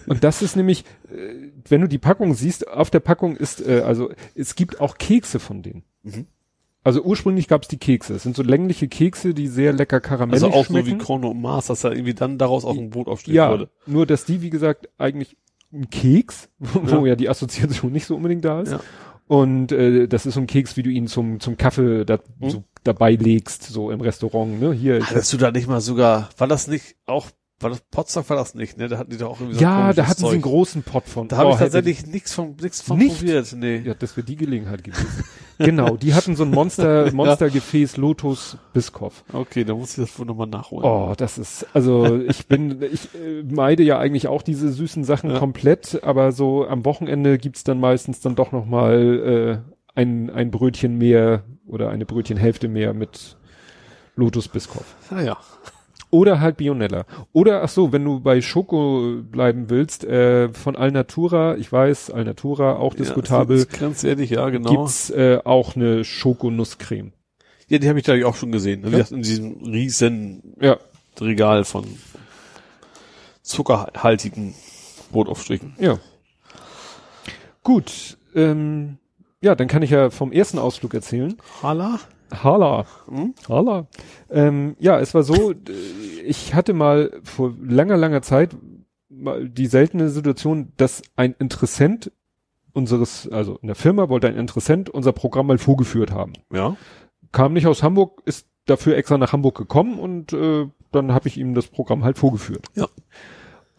Und das ist nämlich, äh, wenn du die Packung siehst, auf der Packung ist, äh, also es gibt auch Kekse von denen. Mhm. Also ursprünglich gab es die Kekse. Es sind so längliche Kekse, die sehr lecker karamellig Also auch schmecken. so wie Korno und Mars, dass er irgendwie dann daraus auch ein Brotaufstrich ja, wurde. nur dass die, wie gesagt, eigentlich ein Keks, wo Ja. ja. die Assoziation nicht so unbedingt da ist. Ja. Und äh, das ist so ein Keks, wie du ihn zum zum Kaffee da, Mhm. so dabei legst, so im Restaurant. Ne? Hier, Hattest du da nicht mal sogar, war das nicht auch War das Potsdam war das nicht, ne? Da hatten die doch auch irgendwie so Ja, da hatten Zeug. sie einen großen Pot von. Da habe oh, ich tatsächlich nichts von nichts von nicht? probiert, nee. Ja, das wäre die Gelegenheit gewesen. genau, die hatten so ein Monster Monstergefäß Lotus Biskopf. Okay, da muss ich das wohl nochmal nachholen. Oh, das ist also ich bin ich äh, meide ja eigentlich auch diese süßen Sachen ja. komplett, aber so am Wochenende gibt's dann meistens dann doch nochmal äh, ein ein Brötchen mehr oder eine Brötchenhälfte mehr mit Lotus Biskopf. Ah ja. Oder halt Bionella. Oder, ach so, wenn du bei Schoko bleiben willst, äh, von Alnatura, ich weiß, Alnatura auch diskutabel. Ja, ganz ehrlich, ja, genau. Gibt's äh, auch eine Schokonusscreme. Ja, die habe ich da auch schon gesehen. Ja? In diesem riesen ja. Regal von zuckerhaltigen Brotaufstrichen. Ja. Gut, ähm, ja, dann kann ich ja vom ersten Ausflug erzählen. Hala? Hala. Hm? Hala. Ähm, ja, es war so, ich hatte mal vor langer, langer Zeit mal die seltene Situation, dass ein Interessent unseres, also in der Firma wollte ein Interessent unser Programm mal vorgeführt haben. Ja. Kam nicht aus Hamburg, ist dafür extra nach Hamburg gekommen und äh, dann habe ich ihm das Programm halt vorgeführt. Ja.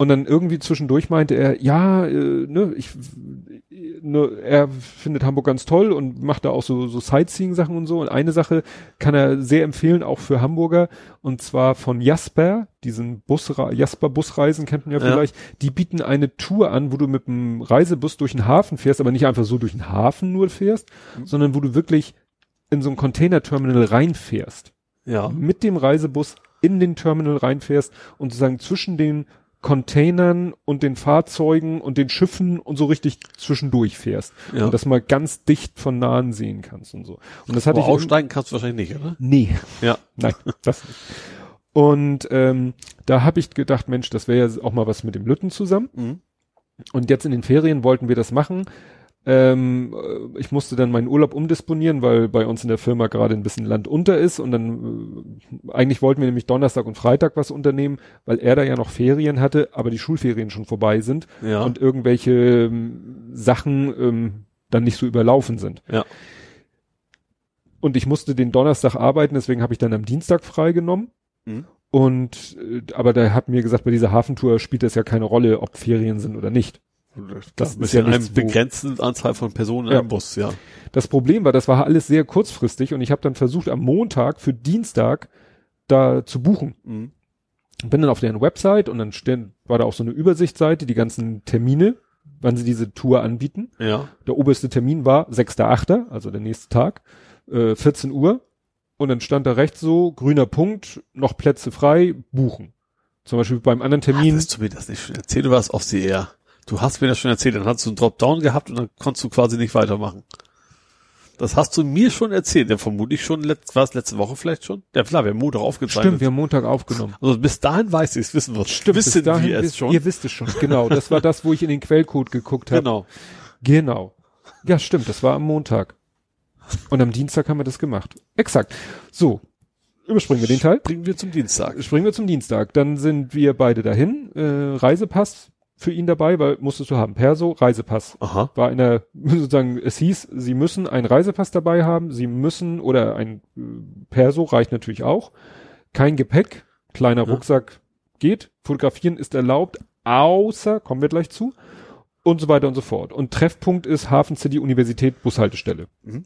Und dann irgendwie zwischendurch meinte er, ja, äh, ne, ich, ne, er findet Hamburg ganz toll und macht da auch so, so Sightseeing-Sachen und so. Und eine Sache kann er sehr empfehlen, auch für Hamburger, und zwar von Jasper, diesen Bus, Jasper Busreisen kennt man ja, ja vielleicht. Die bieten eine Tour an, wo du mit dem Reisebus durch den Hafen fährst, aber nicht einfach so durch den Hafen nur fährst, mhm. sondern wo du wirklich in so ein Containerterminal reinfährst. Ja. Mit dem Reisebus in den Terminal reinfährst und sozusagen zwischen den Containern und den Fahrzeugen und den Schiffen und so richtig zwischendurch fährst. Ja. Und das mal ganz dicht von nahen sehen kannst und so. Und das hatte Aber ich. Aussteigen kannst du wahrscheinlich nicht, oder? Nee. Ja. Nein, das nicht. Und ähm, da habe ich gedacht, Mensch, das wäre ja auch mal was mit dem Lütten zusammen. Mhm. Und jetzt in den Ferien wollten wir das machen. Ähm, äh, ich musste dann meinen Urlaub umdisponieren, weil bei uns in der Firma gerade ein bisschen Land unter ist und dann äh, eigentlich wollten wir nämlich Donnerstag und Freitag was unternehmen, weil er da ja noch Ferien hatte, aber die Schulferien schon vorbei sind ja. und irgendwelche ähm, Sachen ähm, dann nicht so überlaufen sind. Ja. Und ich musste den Donnerstag arbeiten, deswegen habe ich dann am Dienstag freigenommen. Mhm. Und äh, aber der hat mir gesagt, bei dieser Hafentour spielt es ja keine Rolle, ob Ferien sind oder nicht. Das, das ist ja in einem begrenzten Anzahl von Personen ja. einem Bus, ja. Das Problem war, das war alles sehr kurzfristig und ich habe dann versucht, am Montag für Dienstag da zu buchen. Mhm. Bin dann auf deren Website und dann stehen, war da auch so eine Übersichtsseite, die ganzen Termine, wann sie diese Tour anbieten. Ja. Der oberste Termin war 6.8., also der nächste Tag, äh, 14 Uhr. Und dann stand da rechts so, grüner Punkt, noch Plätze frei, buchen. Zum Beispiel beim anderen Termin. Ach, du mir das nicht erzähl du was auf sie eher. Du hast mir das schon erzählt, dann hast du einen Dropdown gehabt und dann konntest du quasi nicht weitermachen. Das hast du mir schon erzählt, ja vermutlich schon, letzt, war es letzte Woche vielleicht schon? Ja klar, wir haben Montag aufgezeichnet. Stimmt, wir haben Montag aufgenommen. Also bis dahin weiß ich es, wissen wir Stimmt, wissen bis dahin, wir es schon. Ihr wisst es schon, genau. Das war das, wo ich in den Quellcode geguckt habe. Genau. Genau. Ja, stimmt, das war am Montag. Und am Dienstag haben wir das gemacht. Exakt. So. Überspringen wir den Teil. Springen wir zum Dienstag. Springen wir zum Dienstag. Dann sind wir beide dahin. Äh, Reisepass für ihn dabei, weil musstest du haben. Perso, Reisepass. Aha. War in der, sozusagen, es hieß, sie müssen einen Reisepass dabei haben, sie müssen, oder ein äh, Perso reicht natürlich auch. Kein Gepäck, kleiner ja. Rucksack geht, fotografieren ist erlaubt, außer, kommen wir gleich zu, und so weiter und so fort. Und Treffpunkt ist Hafen City Universität Bushaltestelle. Mhm.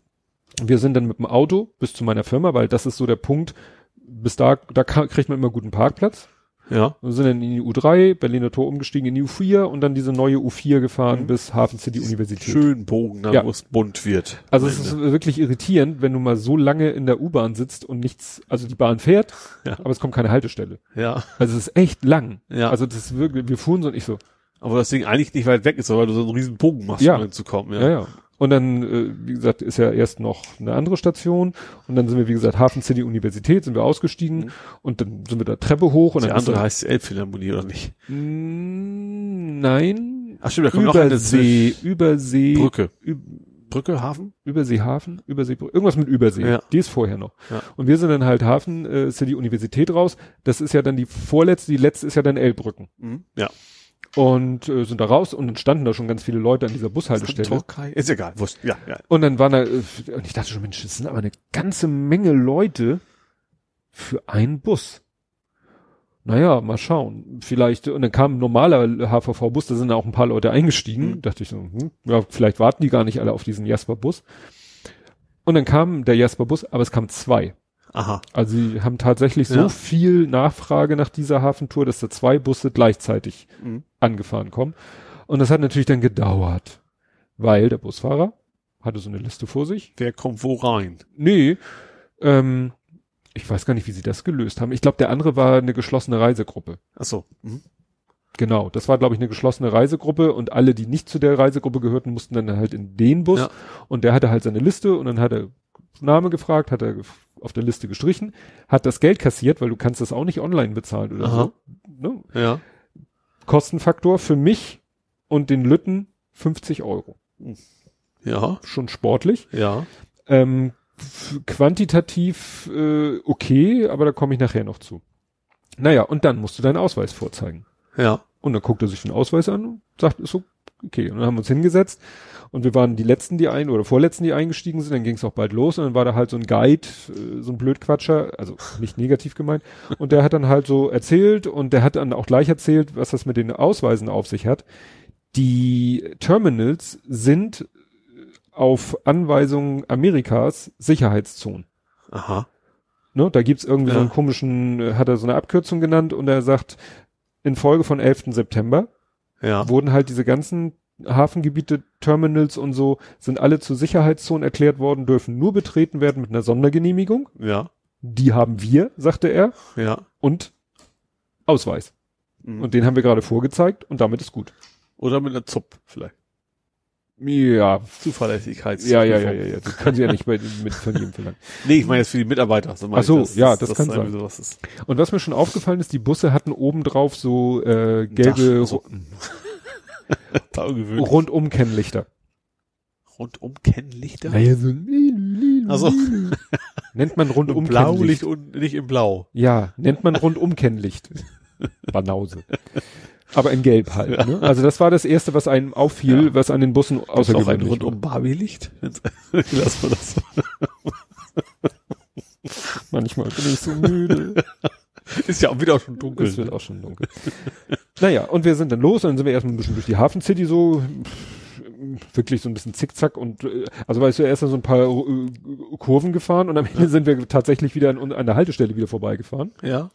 Wir sind dann mit dem Auto bis zu meiner Firma, weil das ist so der Punkt, bis da, da kriegt man immer guten Parkplatz. Ja. Und sind dann in die U3, Berliner Tor umgestiegen in die U4 und dann diese neue U4 gefahren mhm. bis Hafen City Universität. Schön Bogen, da ja. wo es bunt wird. Also es ist wirklich irritierend, wenn du mal so lange in der U-Bahn sitzt und nichts, also die Bahn fährt, ja. aber es kommt keine Haltestelle. Ja. Also es ist echt lang. Ja. Also das ist wirklich, wir fuhren so und ich so. Aber das Ding eigentlich nicht weit weg ist, weil du so einen riesen Bogen machst, ja. um hinzukommen. Ja, ja. ja. Und dann, äh, wie gesagt, ist ja erst noch eine andere Station. Und dann sind wir, wie gesagt, Hafen City Universität, sind wir ausgestiegen. Mhm. Und dann sind wir da Treppe hoch. Und Die dann andere heißt Elbphilharmonie, oder nicht? Mm, nein. Ach stimmt, da kommt Übersee, noch eine Übersee. Brücke. Brücke, Hafen? Übersee, Hafen, Übersee, irgendwas mit Übersee. Ja. Die ist vorher noch. Ja. Und wir sind dann halt Hafen äh, City Universität raus. Das ist ja dann die vorletzte, die letzte ist ja dann Elbrücken. Mhm. Ja und äh, sind da raus und dann standen da schon ganz viele Leute an dieser Bushaltestelle. Türkei? Ist egal, wurscht. Ja, ja. Und dann waren da, äh, und ich dachte schon, Mensch, das sind aber eine ganze Menge Leute für einen Bus. naja, mal schauen. Vielleicht, und dann kam ein normaler HVV-Bus, da sind auch ein paar Leute eingestiegen. Mhm. Dachte ich so, hm, ja, vielleicht warten die gar nicht alle auf diesen Jasper-Bus. Und dann kam der Jasper-Bus, aber es kamen zwei. Aha. Also sie haben tatsächlich so viel Nachfrage nach dieser Hafentour, dass da zwei Busse gleichzeitig mhm. angefahren kommen. Und das hat natürlich dann gedauert, weil der Busfahrer hatte so eine Liste vor sich. Wer kommt wo rein? Nee, ähm, ich weiß gar nicht, wie sie das gelöst haben. Ich glaube, der andere war eine geschlossene Reisegruppe. Ach so. Mhm. Genau, das war, glaube ich, eine geschlossene Reisegruppe und alle, die nicht zu der Reisegruppe gehörten, mussten dann halt in den Bus ja. und der hatte halt seine Liste und dann hat er Name gefragt, hat er auf der Liste gestrichen, hat das Geld kassiert, weil du kannst das auch nicht online bezahlen oder Aha. so. Ne? Ja. Kostenfaktor für mich und den Lütten 50 Euro. Ja. Schon sportlich. Ja. Ähm, quantitativ äh, okay, aber da komme ich nachher noch zu. Naja, und dann musst du deinen Ausweis vorzeigen. Ja. Und dann guckt er sich den Ausweis an und sagt, ist so, okay. Und dann haben wir uns hingesetzt und wir waren die letzten, die ein oder vorletzten, die eingestiegen sind. Dann ging es auch bald los und dann war da halt so ein Guide, äh, so ein Blödquatscher, also nicht negativ gemeint. Und der hat dann halt so erzählt und der hat dann auch gleich erzählt, was das mit den Ausweisen auf sich hat. Die Terminals sind auf Anweisung Amerikas Sicherheitszonen. Aha. Ne, da gibt's irgendwie ja. so einen komischen, äh, hat er so eine Abkürzung genannt und er sagt, in Folge von 11. September ja. wurden halt diese ganzen Hafengebiete, Terminals und so, sind alle zu Sicherheitszonen erklärt worden, dürfen nur betreten werden mit einer Sondergenehmigung. Ja. Die haben wir, sagte er. Ja. Und Ausweis. Mhm. Und den haben wir gerade vorgezeigt und damit ist gut. Oder mit einer ZUP vielleicht. Ja. Zuverlässigkeit. Ja, ja, ja, ja, ja. Das können sie ja nicht bei, mit von jedem verlangen. Nee, ich meine jetzt für die Mitarbeiter. So Ach so, das, ja, das, das kann sein. Sowas ist. Und was mir schon aufgefallen ist, die Busse hatten oben drauf so äh, gelbe so. rundum Kennlichter. Rundum Kennlichter? Naja, so also nennt man rundum Blaulicht und nicht im Blau. Ja, nennt man rundum Kennlicht. Banause. Aber in Gelb halt. Ja. Ne? Also das war das erste, was einem auffiel, ja. was an den Bussen außergewöhnlich. Auch ein rundum Barbie-Licht? Lass mal das. Manchmal bin ich so müde. Ist ja auch wieder schon dunkel. Es wird auch schon dunkel. naja, und wir sind dann los und dann sind wir erstmal ein bisschen durch die Hafen City so wirklich so ein bisschen zickzack und äh, also weißt du erst so ein paar äh, Kurven gefahren und am Ende sind wir tatsächlich wieder an, an der Haltestelle wieder vorbeigefahren. Ja.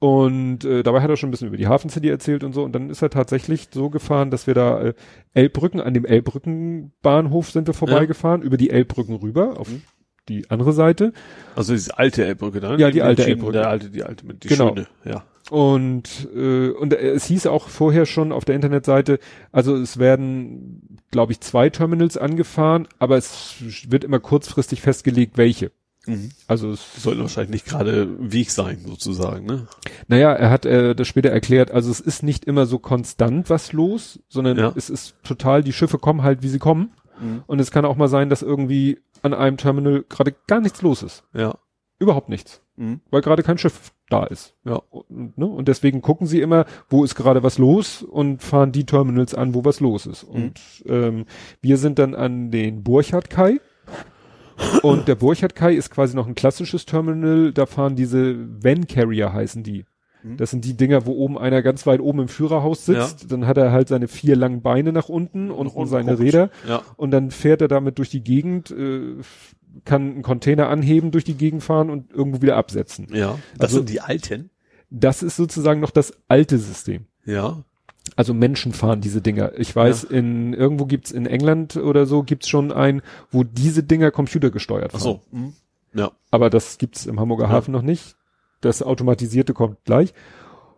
Und äh, dabei hat er schon ein bisschen über die Hafen City erzählt und so. Und dann ist er tatsächlich so gefahren, dass wir da äh, Elbbrücken, an dem Elbbrückenbahnhof sind wir vorbeigefahren, ja. über die Elbbrücken rüber auf mhm. die andere Seite. Also diese alte Elbbrücke dann? Ja, die alte Elbbrücke. Der alte, die alte die genau. schöne, ja. Und, äh, und es hieß auch vorher schon auf der Internetseite, also es werden, glaube ich, zwei Terminals angefahren, aber es wird immer kurzfristig festgelegt, welche. Mhm. Also es sollte wahrscheinlich nicht gerade Weg sein, sozusagen, ne? Naja, er hat äh, das später erklärt, also es ist nicht immer so konstant was los, sondern ja. es ist total, die Schiffe kommen halt, wie sie kommen. Mhm. Und es kann auch mal sein, dass irgendwie an einem Terminal gerade gar nichts los ist. Ja. Überhaupt nichts. Mhm. Weil gerade kein Schiff da ist. Ja. Und, ne? und deswegen gucken sie immer, wo ist gerade was los und fahren die Terminals an, wo was los ist. Und mhm. ähm, wir sind dann an den Burchard-Kai. Und der Burchard Kai ist quasi noch ein klassisches Terminal. Da fahren diese Van Carrier heißen die. Mhm. Das sind die Dinger, wo oben einer ganz weit oben im Führerhaus sitzt. Ja. Dann hat er halt seine vier langen Beine nach unten und, und seine guckt. Räder. Ja. Und dann fährt er damit durch die Gegend, äh, kann einen Container anheben, durch die Gegend fahren und irgendwo wieder absetzen. Ja. Das also, sind die alten? Das ist sozusagen noch das alte System. Ja. Also Menschen fahren diese Dinger. Ich weiß, ja. in irgendwo gibt's in England oder so gibt's schon ein, wo diese Dinger computergesteuert fahren. Ach so. Mhm. Ja. Aber das gibt's im Hamburger ja. Hafen noch nicht. Das automatisierte kommt gleich.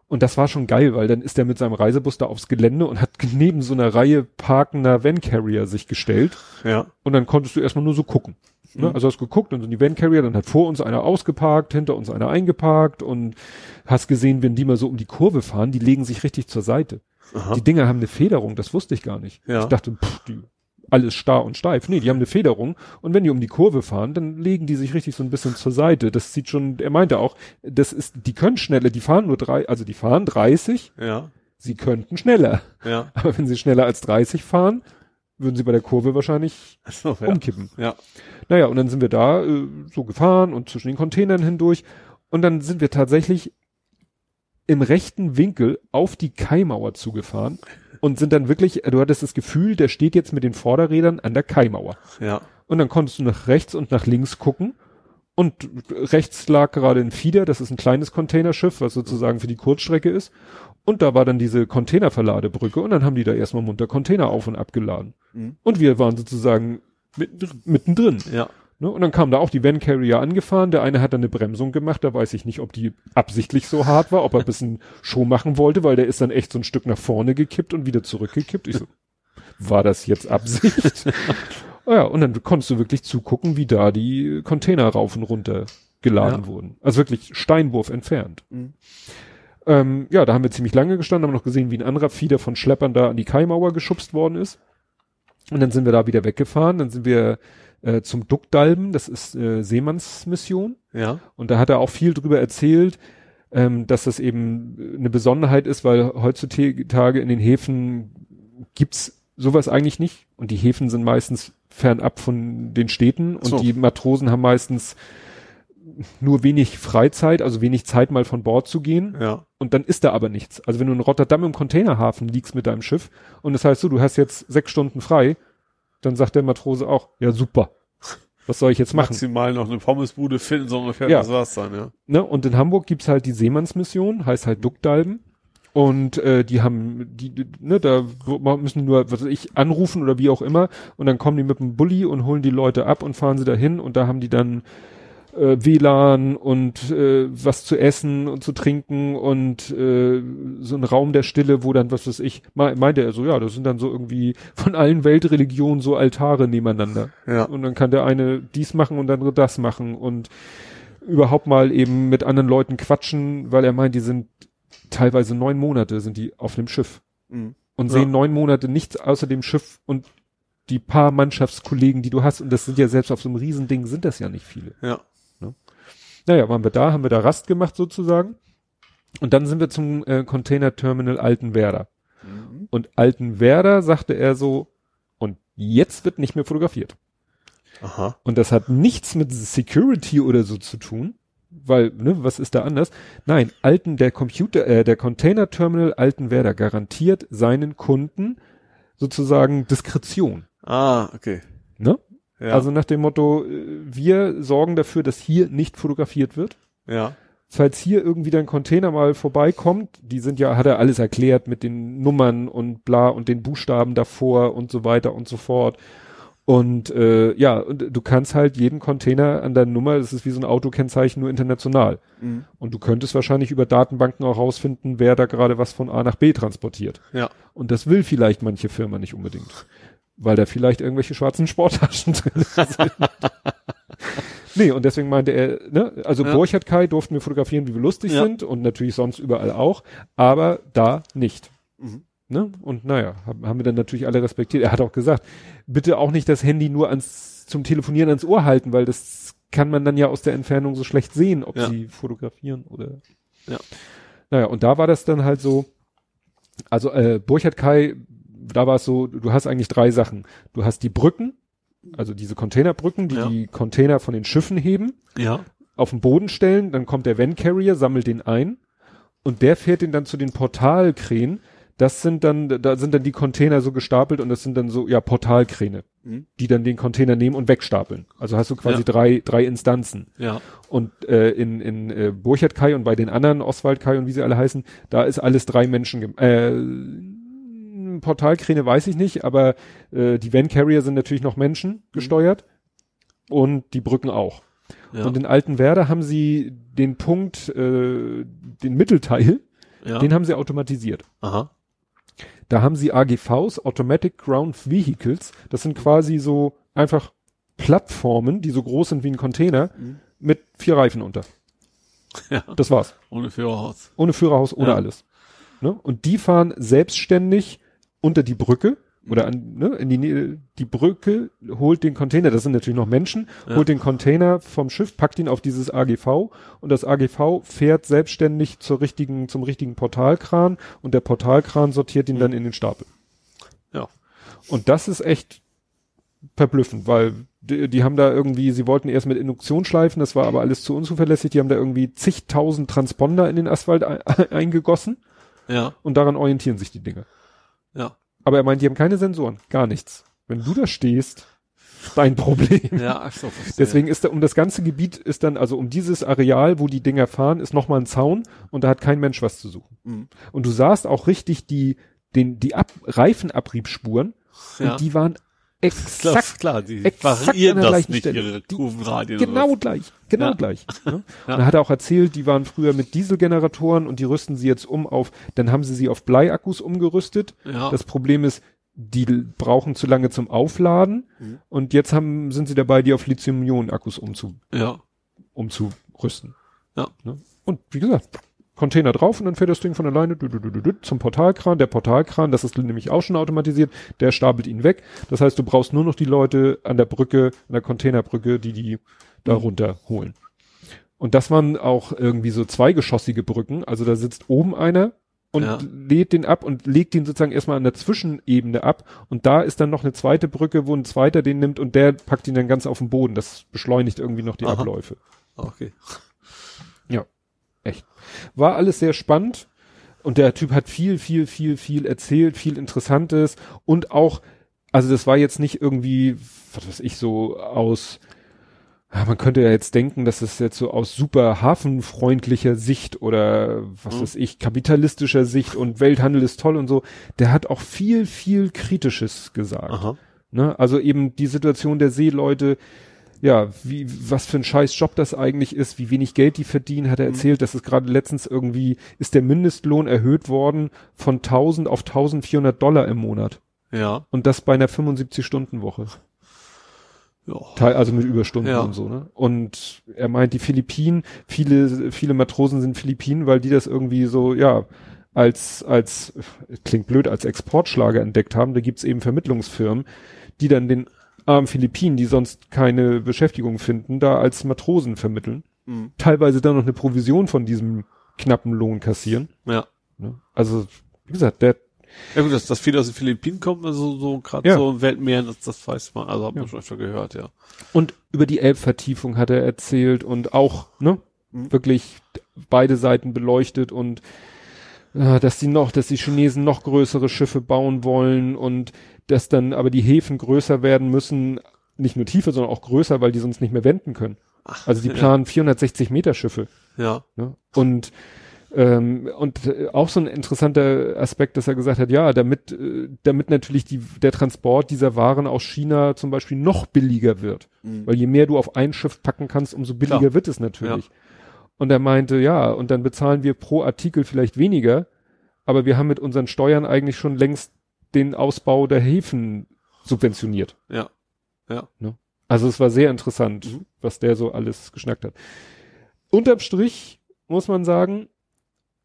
Und das war schon geil, weil dann ist er mit seinem Reisebus da aufs Gelände und hat neben so einer Reihe parkender Van Carrier sich gestellt. Ja. Und dann konntest du erstmal nur so gucken. Ne? Mhm. Also hast geguckt und so die Van Carrier, dann hat vor uns einer ausgeparkt, hinter uns einer eingeparkt und hast gesehen, wenn die mal so um die Kurve fahren, die legen sich richtig zur Seite. Aha. Die Dinger haben eine Federung, das wusste ich gar nicht. Ja. Ich dachte, pff, die, alles starr und steif. Nee, die haben eine Federung und wenn die um die Kurve fahren, dann legen die sich richtig so ein bisschen zur Seite. Das sieht schon, er meinte auch, das ist, die können schneller, die fahren nur drei, also die fahren 30. Ja. Sie könnten schneller. Ja. Aber wenn sie schneller als 30 fahren, würden sie bei der Kurve wahrscheinlich so, ja. umkippen. Ja. Naja, und dann sind wir da äh, so gefahren und zwischen den Containern hindurch. Und dann sind wir tatsächlich im rechten Winkel auf die Kaimauer zugefahren und sind dann wirklich, du hattest das Gefühl, der steht jetzt mit den Vorderrädern an der Kaimauer. Ja. Und dann konntest du nach rechts und nach links gucken. Und rechts lag gerade ein Fieder, das ist ein kleines Containerschiff, was sozusagen für die Kurzstrecke ist. Und da war dann diese Containerverladebrücke und dann haben die da erstmal munter Container auf und abgeladen. Mhm. Und wir waren sozusagen mittendrin. mittendrin. Ja. Ne? Und dann kam da auch die Van Carrier angefahren. Der eine hat dann eine Bremsung gemacht. Da weiß ich nicht, ob die absichtlich so hart war, ob er ein bisschen Show machen wollte, weil der ist dann echt so ein Stück nach vorne gekippt und wieder zurückgekippt. Ich so, war das jetzt Absicht? oh ja, und dann konntest du wirklich zugucken, wie da die Container rauf und runter geladen Ja. wurden. Also wirklich Steinwurf entfernt. Mhm. Ähm, ja, da haben wir ziemlich lange gestanden, haben noch gesehen, wie ein anderer Fieder von Schleppern da an die Kaimauer geschubst worden ist. Und dann sind wir da wieder weggefahren. Dann sind wir äh, zum Duckdalben, das ist äh, Seemannsmission. Ja. Und da hat er auch viel drüber erzählt, ähm, dass das eben eine Besonderheit ist, weil heutzutage in den Häfen gibt's sowas eigentlich nicht. Und die Häfen sind meistens fernab von den Städten und So. die Matrosen haben meistens nur wenig Freizeit, also wenig Zeit mal von Bord zu gehen. Ja. Und dann ist da aber nichts. Also wenn du in Rotterdam im Containerhafen liegst mit deinem Schiff und das heißt so, du hast jetzt sechs Stunden frei, dann sagt der Matrose auch, ja super, was soll ich jetzt machen? Maximal noch eine Pommesbude finden, so ungefähr, Ja. das war's dann, ja. Ne? Und in Hamburg gibt's halt die Seemannsmission, heißt halt Duckdalben. Und äh, die haben, die, die, ne, da müssen nur, was weiß ich, anrufen oder wie auch immer. Und dann kommen die mit dem Bulli und holen die Leute ab und fahren sie dahin. Und da haben die dann äh, WLAN und äh, was zu essen und zu trinken und äh, so ein Raum der Stille, wo dann, was weiß ich, me- meinte er so, ja, das sind dann so irgendwie von allen Weltreligionen so Altare nebeneinander. Ja. Und dann kann der eine dies machen und der andere das machen und überhaupt mal eben mit anderen Leuten quatschen, weil er meint, die sind teilweise neun Monate sind die auf dem Schiff Mhm. und Ja. sehen neun Monate nichts außer dem Schiff und die paar Mannschaftskollegen, die du hast, und das sind ja selbst auf so einem Riesending sind das ja nicht viele. Ja. Naja, waren wir da, haben wir da Rast gemacht sozusagen. Und dann sind wir zum äh, Container Terminal Altenwerder. Mhm. Und Altenwerder sagte er so, und jetzt wird nicht mehr fotografiert. Aha. Und das hat nichts mit Security oder so zu tun, weil, ne, was ist da anders? Nein, Alten, der Computer, äh, der Container Terminal Altenwerder garantiert seinen Kunden sozusagen Diskretion. Ah, okay. Ne? Ja. Also nach dem Motto, wir sorgen dafür, dass hier nicht fotografiert wird. ja. Falls hier irgendwie dein Container mal vorbeikommt, die sind ja, hat er alles erklärt mit den Nummern und bla und den Buchstaben davor und so weiter und so fort. Und äh, ja, und du kannst halt jeden Container an der Nummer, das ist wie so ein Autokennzeichen, nur international. Mhm. Und du könntest wahrscheinlich über Datenbanken auch rausfinden, wer da gerade was von A nach B transportiert. Ja. Und das will vielleicht manche Firma nicht unbedingt. Weil da vielleicht irgendwelche schwarzen Sporttaschen drin sind. nee, und deswegen meinte er, ne, also Ja. Borchert Kai durften wir fotografieren, wie wir lustig Ja. sind und natürlich sonst überall auch, aber da nicht. Mhm. Ne? Und naja, haben, haben wir dann natürlich alle respektiert. Er hat auch gesagt, bitte auch nicht das Handy nur ans, zum Telefonieren ans Ohr halten, weil das kann man dann ja aus der Entfernung so schlecht sehen, ob Ja. sie fotografieren oder. Ja. Naja, und da war das dann halt so, also äh, Burchard Kai, da war es so, du hast eigentlich drei Sachen. Du hast die Brücken, also diese Containerbrücken, die Ja. die Container von den Schiffen heben, Ja. auf den Boden stellen, dann kommt der Van Carrier, sammelt den ein und der fährt den dann zu den Portalkränen. Das sind dann, da sind dann die Container so gestapelt und das sind dann so, ja, Portalkräne, Mhm. die dann den Container nehmen und wegstapeln. Also hast du quasi Ja. drei, drei Instanzen. Ja. Und äh, in, in äh, Burchard Kai und bei den anderen Oswald Kai und wie sie alle heißen, da ist alles drei Menschen. Äh, Portalkräne weiß ich nicht, aber äh, die Van Carrier sind natürlich noch Menschen gesteuert und die Brücken auch. Ja. Und in Altenwerder haben sie den Punkt, äh, den Mittelteil, ja. den haben sie automatisiert. Aha. Da haben sie AGVs, Automatic Ground Vehicles. Das sind quasi so einfach Plattformen, die so groß sind wie ein Container, Mhm. mit vier Reifen unter. Ja. Das war's. Ohne Führerhaus. Ohne Führerhaus, ohne Ja. alles. Ne? Und die fahren selbstständig unter die Brücke oder an, ne, in die, Nähe- die Brücke holt den Container, das sind natürlich noch Menschen, Ja. holt den Container vom Schiff, packt ihn auf dieses AGV und das AGV fährt selbstständig zur richtigen, zum richtigen Portalkran und der Portalkran sortiert ihn dann in den Stapel. Ja. Und das ist echt verblüffend, weil die, die haben da irgendwie, sie wollten erst mit Induktion schleifen, das war aber alles zu unzuverlässig, die haben da irgendwie zigtausend Transponder in den Asphalt ein, eingegossen. Ja. Und daran orientieren sich die Dinge. Ja. Aber er meint, die haben keine Sensoren, gar nichts. Wenn du da stehst, dein Problem. Ja, ach so, verstehe. Deswegen ist da um das ganze Gebiet ist dann, also um dieses Areal, wo die Dinger fahren, ist nochmal ein Zaun und da hat kein Mensch was zu suchen. Mhm. Und du sahst auch richtig die, den, die Ab Reifenabriebsspuren Ja. und die waren exakt, klar, die exakt variieren das nicht, Stelle. ihre Die- Kurvenradien. genau gleich, genau Ja. gleich. Ne? Ja. Und er hat auch erzählt, die waren früher mit Dieselgeneratoren und die rüsten sie jetzt um auf, dann haben sie sie auf Bleiakkus umgerüstet. Ja. Das Problem ist, die brauchen zu lange zum Aufladen Mhm. und jetzt haben, sind sie dabei, die auf Lithium-Ionen-Akkus umzu, ja. umzurüsten. Ja. Ne? Und wie gesagt, Container drauf und dann fährt das Ding von alleine dü, dü, dü, dü, dü, zum Portalkran. Der Portalkran, das ist nämlich auch schon automatisiert, der stapelt ihn weg. Das heißt, du brauchst nur noch die Leute an der Brücke, an der Containerbrücke, die die da Mhm. runterholen. Und das waren auch irgendwie so zweigeschossige Brücken. Also da sitzt oben einer und Ja. lädt den ab und legt den sozusagen erstmal an der Zwischenebene ab. Und da ist dann noch eine zweite Brücke, wo ein zweiter den nimmt und der packt ihn dann ganz auf den Boden. Das beschleunigt irgendwie noch die Aha. Abläufe. Okay. Echt. War alles sehr spannend und der Typ hat viel, viel, viel, viel erzählt, viel Interessantes und auch, also das war jetzt nicht irgendwie, was weiß ich, so aus, man könnte ja jetzt denken, dass es jetzt so aus super hafenfreundlicher Sicht oder was Mhm. weiß ich, kapitalistischer Sicht und Welthandel ist toll und so. Der hat auch viel, viel Kritisches gesagt. Aha. Ne? Also eben die Situation der Seeleute, ja, wie, was für ein scheiß Job das eigentlich ist, wie wenig Geld die verdienen, hat er Mhm. erzählt, dass es gerade letztens irgendwie, ist der Mindestlohn erhöht worden von 1000 auf 1400 Dollar im Monat. Ja. Und das bei einer 75-Stunden-Woche. Ja. Teil, also mit Überstunden Ja. und so, ne? Und er meint, die Philippinen, viele, viele Matrosen sind Philippinen, weil die das irgendwie so, ja, als, als, klingt blöd, als Exportschlager entdeckt haben. Da gibt's eben Vermittlungsfirmen, die dann den armen Philippinen, die sonst keine Beschäftigung finden, da als Matrosen vermitteln. Mhm. Teilweise dann noch eine Provision von diesem knappen Lohn kassieren. Ja. Ne? Also, wie gesagt, der, Ja gut, dass, dass viele aus den Philippinen kommen, also so gerade Ja. so im Weltmeer, das, das weiß man, also hat man Ja. schon öfter gehört, ja. Und über die Elbvertiefung hat er erzählt und auch, ne, Mhm. wirklich beide Seiten beleuchtet und äh, dass die noch, dass die Chinesen noch größere Schiffe bauen wollen und dass dann aber die Häfen größer werden müssen, nicht nur tiefer, sondern auch größer, weil die sonst nicht mehr wenden können. Ach, Also die ja. planen 460 Meter Schiffe. Ja. Ne? Und ähm, und äh, auch so ein interessanter Aspekt, dass er gesagt hat, ja, damit äh, damit natürlich die, der Transport dieser Waren aus China zum Beispiel noch billiger wird. Mhm. Weil je mehr du auf ein Schiff packen kannst, umso billiger Klar. wird es natürlich. Und er meinte, ja, und dann bezahlen wir pro Artikel vielleicht weniger, aber wir haben mit unseren Steuern eigentlich schon längst den Ausbau der Häfen subventioniert. Ja. Also es war sehr interessant, Mhm. was der so alles geschnackt hat. Unterm Strich muss man sagen,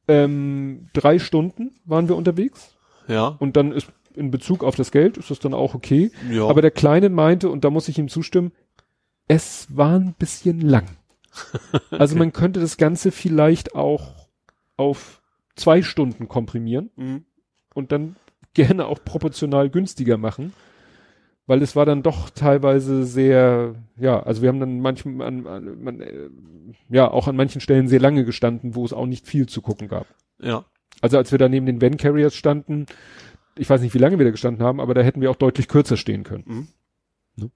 ähm, drei Stunden waren wir unterwegs Ja. und dann ist in Bezug auf das Geld ist das dann auch okay. Ja. Aber der Kleine meinte, und da muss ich ihm zustimmen, es war ein bisschen lang. Also man könnte das Ganze vielleicht auch auf zwei Stunden komprimieren mhm. und dann gerne auch proportional günstiger machen, weil es war dann doch teilweise sehr, ja, also wir haben dann manchmal, an, an, man, äh, ja, auch an manchen Stellen sehr lange gestanden, wo es auch nicht viel zu gucken gab. Ja. Also als wir da neben den Van Carriers standen, ich weiß nicht, wie lange wir da gestanden haben, aber da hätten wir auch deutlich kürzer stehen können. Mhm. Ne?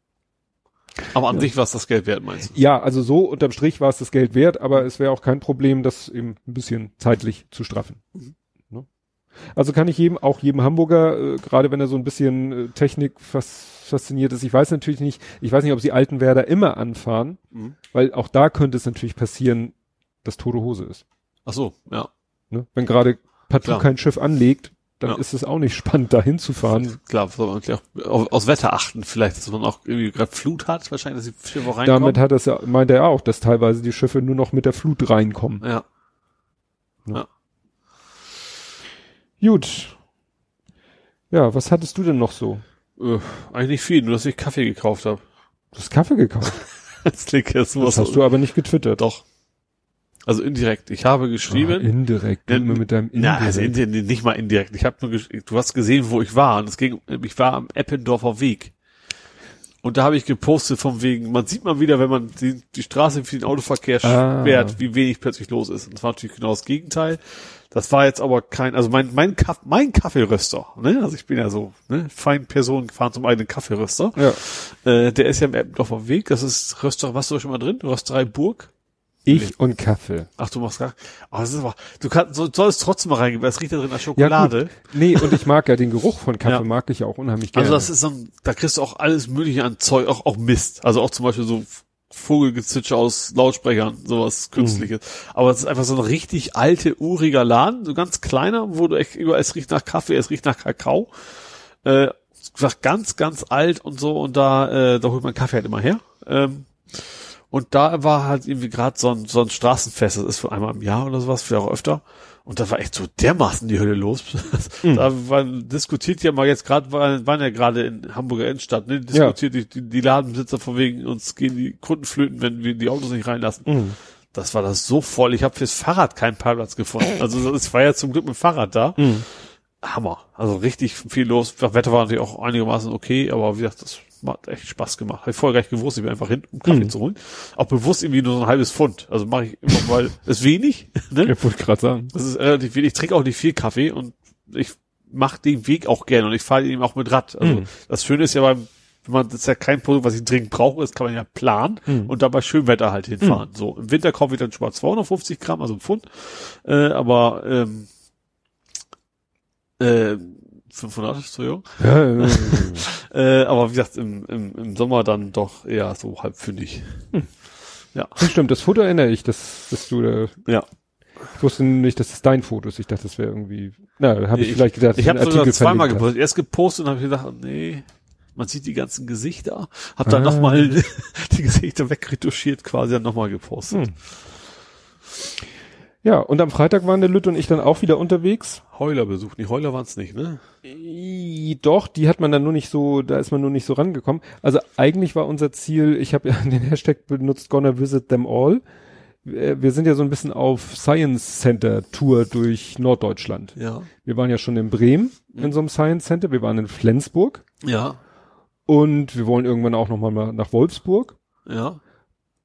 Aber an Ja. sich war es das Geld wert, meinst du? Ja, also so unterm Strich war es das Geld wert, aber es wäre auch kein Problem, das eben ein bisschen zeitlich zu straffen. Mhm. Ne? Also kann ich jedem, auch jedem Hamburger, äh, gerade wenn er so ein bisschen äh, Technik fas fasziniert ist, ich weiß natürlich nicht, ich weiß nicht, ob sie Altenwerder immer anfahren, Mhm. weil auch da könnte es natürlich passieren, dass tote Hose ist. Ach so, ja. Ne? Wenn gerade partout Klar. kein Schiff anlegt, dann Ja. ist es auch nicht spannend, da hinzufahren. Klar, soll man auch auf, aus Wetter achten, vielleicht, dass man auch irgendwie gerade Flut hat, wahrscheinlich, dass die Schiffe reinkommen. Damit hat es ja, meint er auch, dass teilweise die Schiffe nur noch mit der Flut reinkommen. ja. Gut. Ja, was hattest du denn noch so? Äh, eigentlich nicht viel, nur dass ich Kaffee gekauft habe. Du hast Kaffee gekauft. Das klingt jetzt Das hast du aber nicht getwittert. Doch. Also indirekt. Ich habe Ah, geschrieben. indirekt. Du Ja, immer mit deinem Na, indirekt. also indi- nicht mal indirekt. Ich habe nur, du hast gesehen, wo ich war. Und es ging, ich war am Eppendorfer Weg. Und da habe ich gepostet von wegen, man sieht mal wieder, wenn man die, die Straße für den Autoverkehr ah. sperrt, wie wenig plötzlich los ist. Und das war natürlich genau das Gegenteil. Das war jetzt aber kein, also mein, mein, Kaff, mein Kaffeeröster, ne? Also ich bin ja so, ne? Fein Personen fahren zum eigenen Kaffeeröster. Ja. Äh, der ist ja im Eppendorfer Weg. Das ist Röster, was du schon mal drin? Rösterei Burg. Ich nee. und Kaffee. Ach, du machst gar, oh, das ist aber, du kannst, so, sollst trotzdem mal reingehen, weil es riecht da drin nach Schokolade. Ja, nee, und ich mag ja den Geruch von Kaffee, ja. mag ich ja auch unheimlich gerne. Also das ist so ein, da kriegst du auch alles mögliche an Zeug, auch, auch Mist. Also auch zum Beispiel so Vogelgezwitscher aus Lautsprechern, sowas künstliches. Mhm. Aber es ist einfach so ein richtig alte, uriger Laden, so ganz kleiner, wo du echt überall, es riecht nach Kaffee, es riecht nach Kakao. Äh, ganz, ganz alt und so, und da, äh, da holt man Kaffee halt immer her. Ähm, und da war halt irgendwie gerade so ein, so ein Straßenfest, das ist für einmal im Jahr oder sowas, für auch öfter. Und da war echt so dermaßen die Hölle los. Mhm. Da war, diskutiert ja mal jetzt gerade, waren, waren ja gerade in Hamburger Innenstadt, ne? Diskutiert ja. die, die Ladenbesitzer von wegen, uns gehen die Kunden flöten, wenn wir die Autos nicht reinlassen. Mhm. Das war das so voll. Ich habe fürs Fahrrad keinen Parkplatz gefunden. Also es war ja zum Glück mit dem Fahrrad da. Mhm. Hammer. Also richtig viel los. Das Wetter war natürlich auch einigermaßen okay, aber wie gesagt, das hat echt Spaß gemacht. Habe ich vorher gar nicht gewusst, ich bin einfach hin, um Kaffee mhm. zu holen. Auch bewusst irgendwie nur so ein halbes Pfund. Also mache ich immer mal, ist wenig. Ne? Ich wollte gerade sagen. Das ist relativ wenig. Ich trinke auch nicht viel Kaffee und ich mache den Weg auch gerne und ich fahre ihn auch mit Rad. Also mhm. das Schöne ist ja beim, wenn man, das ist ja kein Produkt, was ich dringend brauche, das kann man ja planen mhm. und dabei Schönwetter halt hinfahren. Mhm. So, im Winter kaufe ich dann schon mal 250 Gramm, also ein Pfund. Äh, aber ähm, äh, 500, Entschuldigung. Ja, ja, ja, ja. äh, aber wie gesagt, im, im, im Sommer dann doch eher so halbfündig. Hm. Ja. Das stimmt, das Foto erinnere ich, dass, dass du da. Ja. Ich wusste nicht, dass es dein Foto ist. Ich dachte, das wäre irgendwie. Na, habe ich nee, vielleicht gedacht, ich habe sogar zweimal gepostet. Erst gepostet und habe gedacht, oh, nee, man sieht die ganzen Gesichter. Hab dann ah. nochmal die Gesichter wegretuschiert, quasi dann nochmal gepostet. Hm. Ja, und am Freitag waren der Lütte und ich dann auch wieder unterwegs. Heuler besucht. Die Heuler waren es nicht, ne? Doch, die hat man dann nur nicht so, da ist man nur nicht so rangekommen. Also eigentlich war unser Ziel, ich habe ja den Hashtag benutzt, gonna visit them all. Wir sind ja so ein bisschen auf Science Center Tour durch Norddeutschland. Ja. Wir waren ja schon in Bremen mhm. in so einem Science Center, wir waren in Flensburg. Ja. Und wir wollen irgendwann auch nochmal nach Wolfsburg. Ja.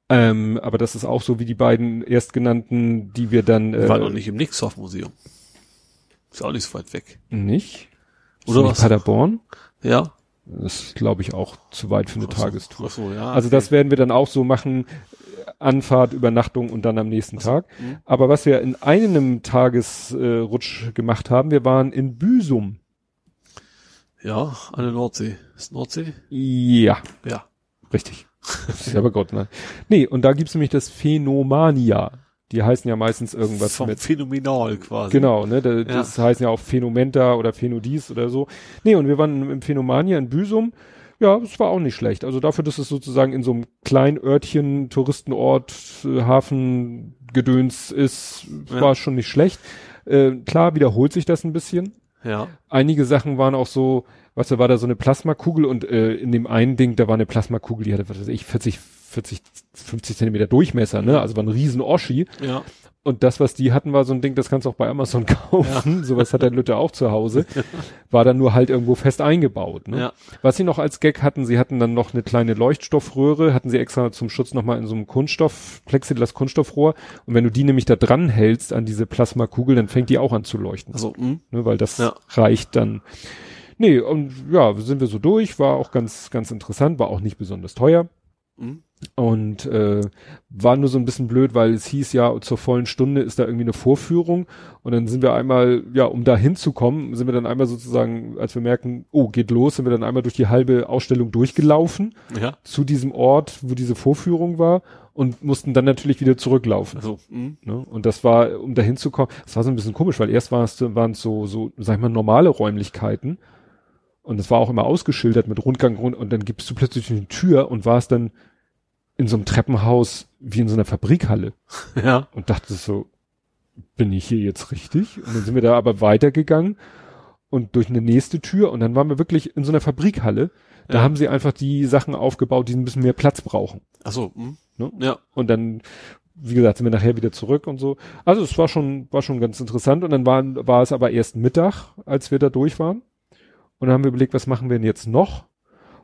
Ähm, aber das ist auch so wie die beiden erstgenannten, die wir dann. Äh, war noch nicht im Nixhoff Museum. Ist auch nicht so weit weg. Nicht? Oder was? Paderborn? Ja. Das ist, glaube ich, auch zu weit für eine ach Tagestour. So, so, ja, also okay. das werden wir dann auch so machen. Anfahrt, Übernachtung und dann am nächsten so, Tag. Mh. Aber was wir in einem Tagesrutsch äh, gemacht haben, wir waren in Büsum. Ja, an der Nordsee. Ist Nordsee? Ja. Ja. Richtig. Ist aber Gott, ne? Nee, und da gibt's nämlich das Phenomania. Die heißen ja meistens irgendwas Vom mit. Phänomenal quasi. Genau, ne? Das, ja. das heißen ja auch Phänomenta oder Phenodis oder so. Nee, und wir waren im Phenomania in Büsum. Ja, es war auch nicht schlecht. Also dafür, dass es sozusagen in so einem kleinen Örtchen, Touristenort, äh, Hafengedöns ist, ja. war schon nicht schlecht. Äh, klar wiederholt sich das ein bisschen. Ja. Einige Sachen waren auch so, was da war da so eine Plasmakugel und äh, in dem einen Ding, da war eine Plasmakugel, die hatte, was weiß ich, 40, 40, 50 Zentimeter Durchmesser, ne? Also war ein riesen Oschi. Ja. Und das, was die hatten, war so ein Ding, das kannst du auch bei Amazon kaufen. Ja. Sowas hat der Lütte auch zu Hause. War dann nur halt irgendwo fest eingebaut. Ne? Ja. Was sie noch als Gag hatten, sie hatten dann noch eine kleine Leuchtstoffröhre, hatten sie extra zum Schutz nochmal in so einem Kunststoff, Plexiglas Kunststoffrohr. Und wenn du die nämlich da dran hältst an diese Plasmakugel, dann fängt die auch an zu leuchten. Also, mh. ne, weil das ja. reicht dann. Nee, und ja, sind wir so durch, war auch ganz, ganz interessant, war auch nicht besonders teuer. Mhm. Und äh, war nur so ein bisschen blöd, weil es hieß ja, zur vollen Stunde ist da irgendwie eine Vorführung. Und dann sind wir einmal, ja, um da hinzukommen, sind wir dann einmal sozusagen, als wir merken, oh, geht los, sind wir dann einmal durch die halbe Ausstellung durchgelaufen ja. zu diesem Ort, wo diese Vorführung war und mussten dann natürlich wieder zurücklaufen. Also, mhm. ne? Und das war, um da hinzukommen, das war so ein bisschen komisch, weil erst waren es so, so, sag ich mal, normale Räumlichkeiten. Und es war auch immer ausgeschildert mit Rundgang und dann gibst du plötzlich eine Tür und war es dann in so einem Treppenhaus wie in so einer Fabrikhalle. Ja. Und dachte so, bin ich hier jetzt richtig? Und dann sind wir da aber weitergegangen und durch eine nächste Tür und dann waren wir wirklich in so einer Fabrikhalle. Da ja. haben sie einfach die Sachen aufgebaut, die ein bisschen mehr Platz brauchen. Ach so. Hm. Ne? Ja. Und dann, wie gesagt, sind wir nachher wieder zurück und so. Also es war schon, war schon ganz interessant und dann war, war es aber erst Mittag, als wir da durch waren. Und dann haben wir überlegt, was machen wir denn jetzt noch?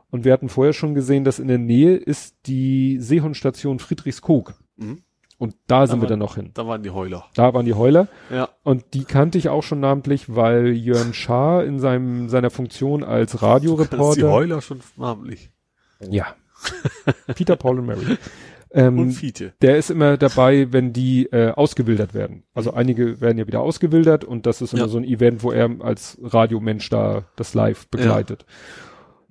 Und wir hatten vorher schon gesehen, dass in der Nähe ist die Seehundstation Friedrichskoog. Mhm. Und da, da sind wir dann noch hin. Da waren die Heuler. Da waren die Heuler. Ja. Und die kannte ich auch schon namentlich, weil Jörn Schaar in seinem, seiner Funktion als Radioreporter. die Heuler schon namentlich. Ja. Peter, Paul und Mary. Ähm, und Fiete. Der ist immer dabei, wenn die äh, ausgewildert werden. Also mhm. einige werden ja wieder ausgewildert und das ist immer ja. so ein Event, wo er als Radiomensch da das live begleitet.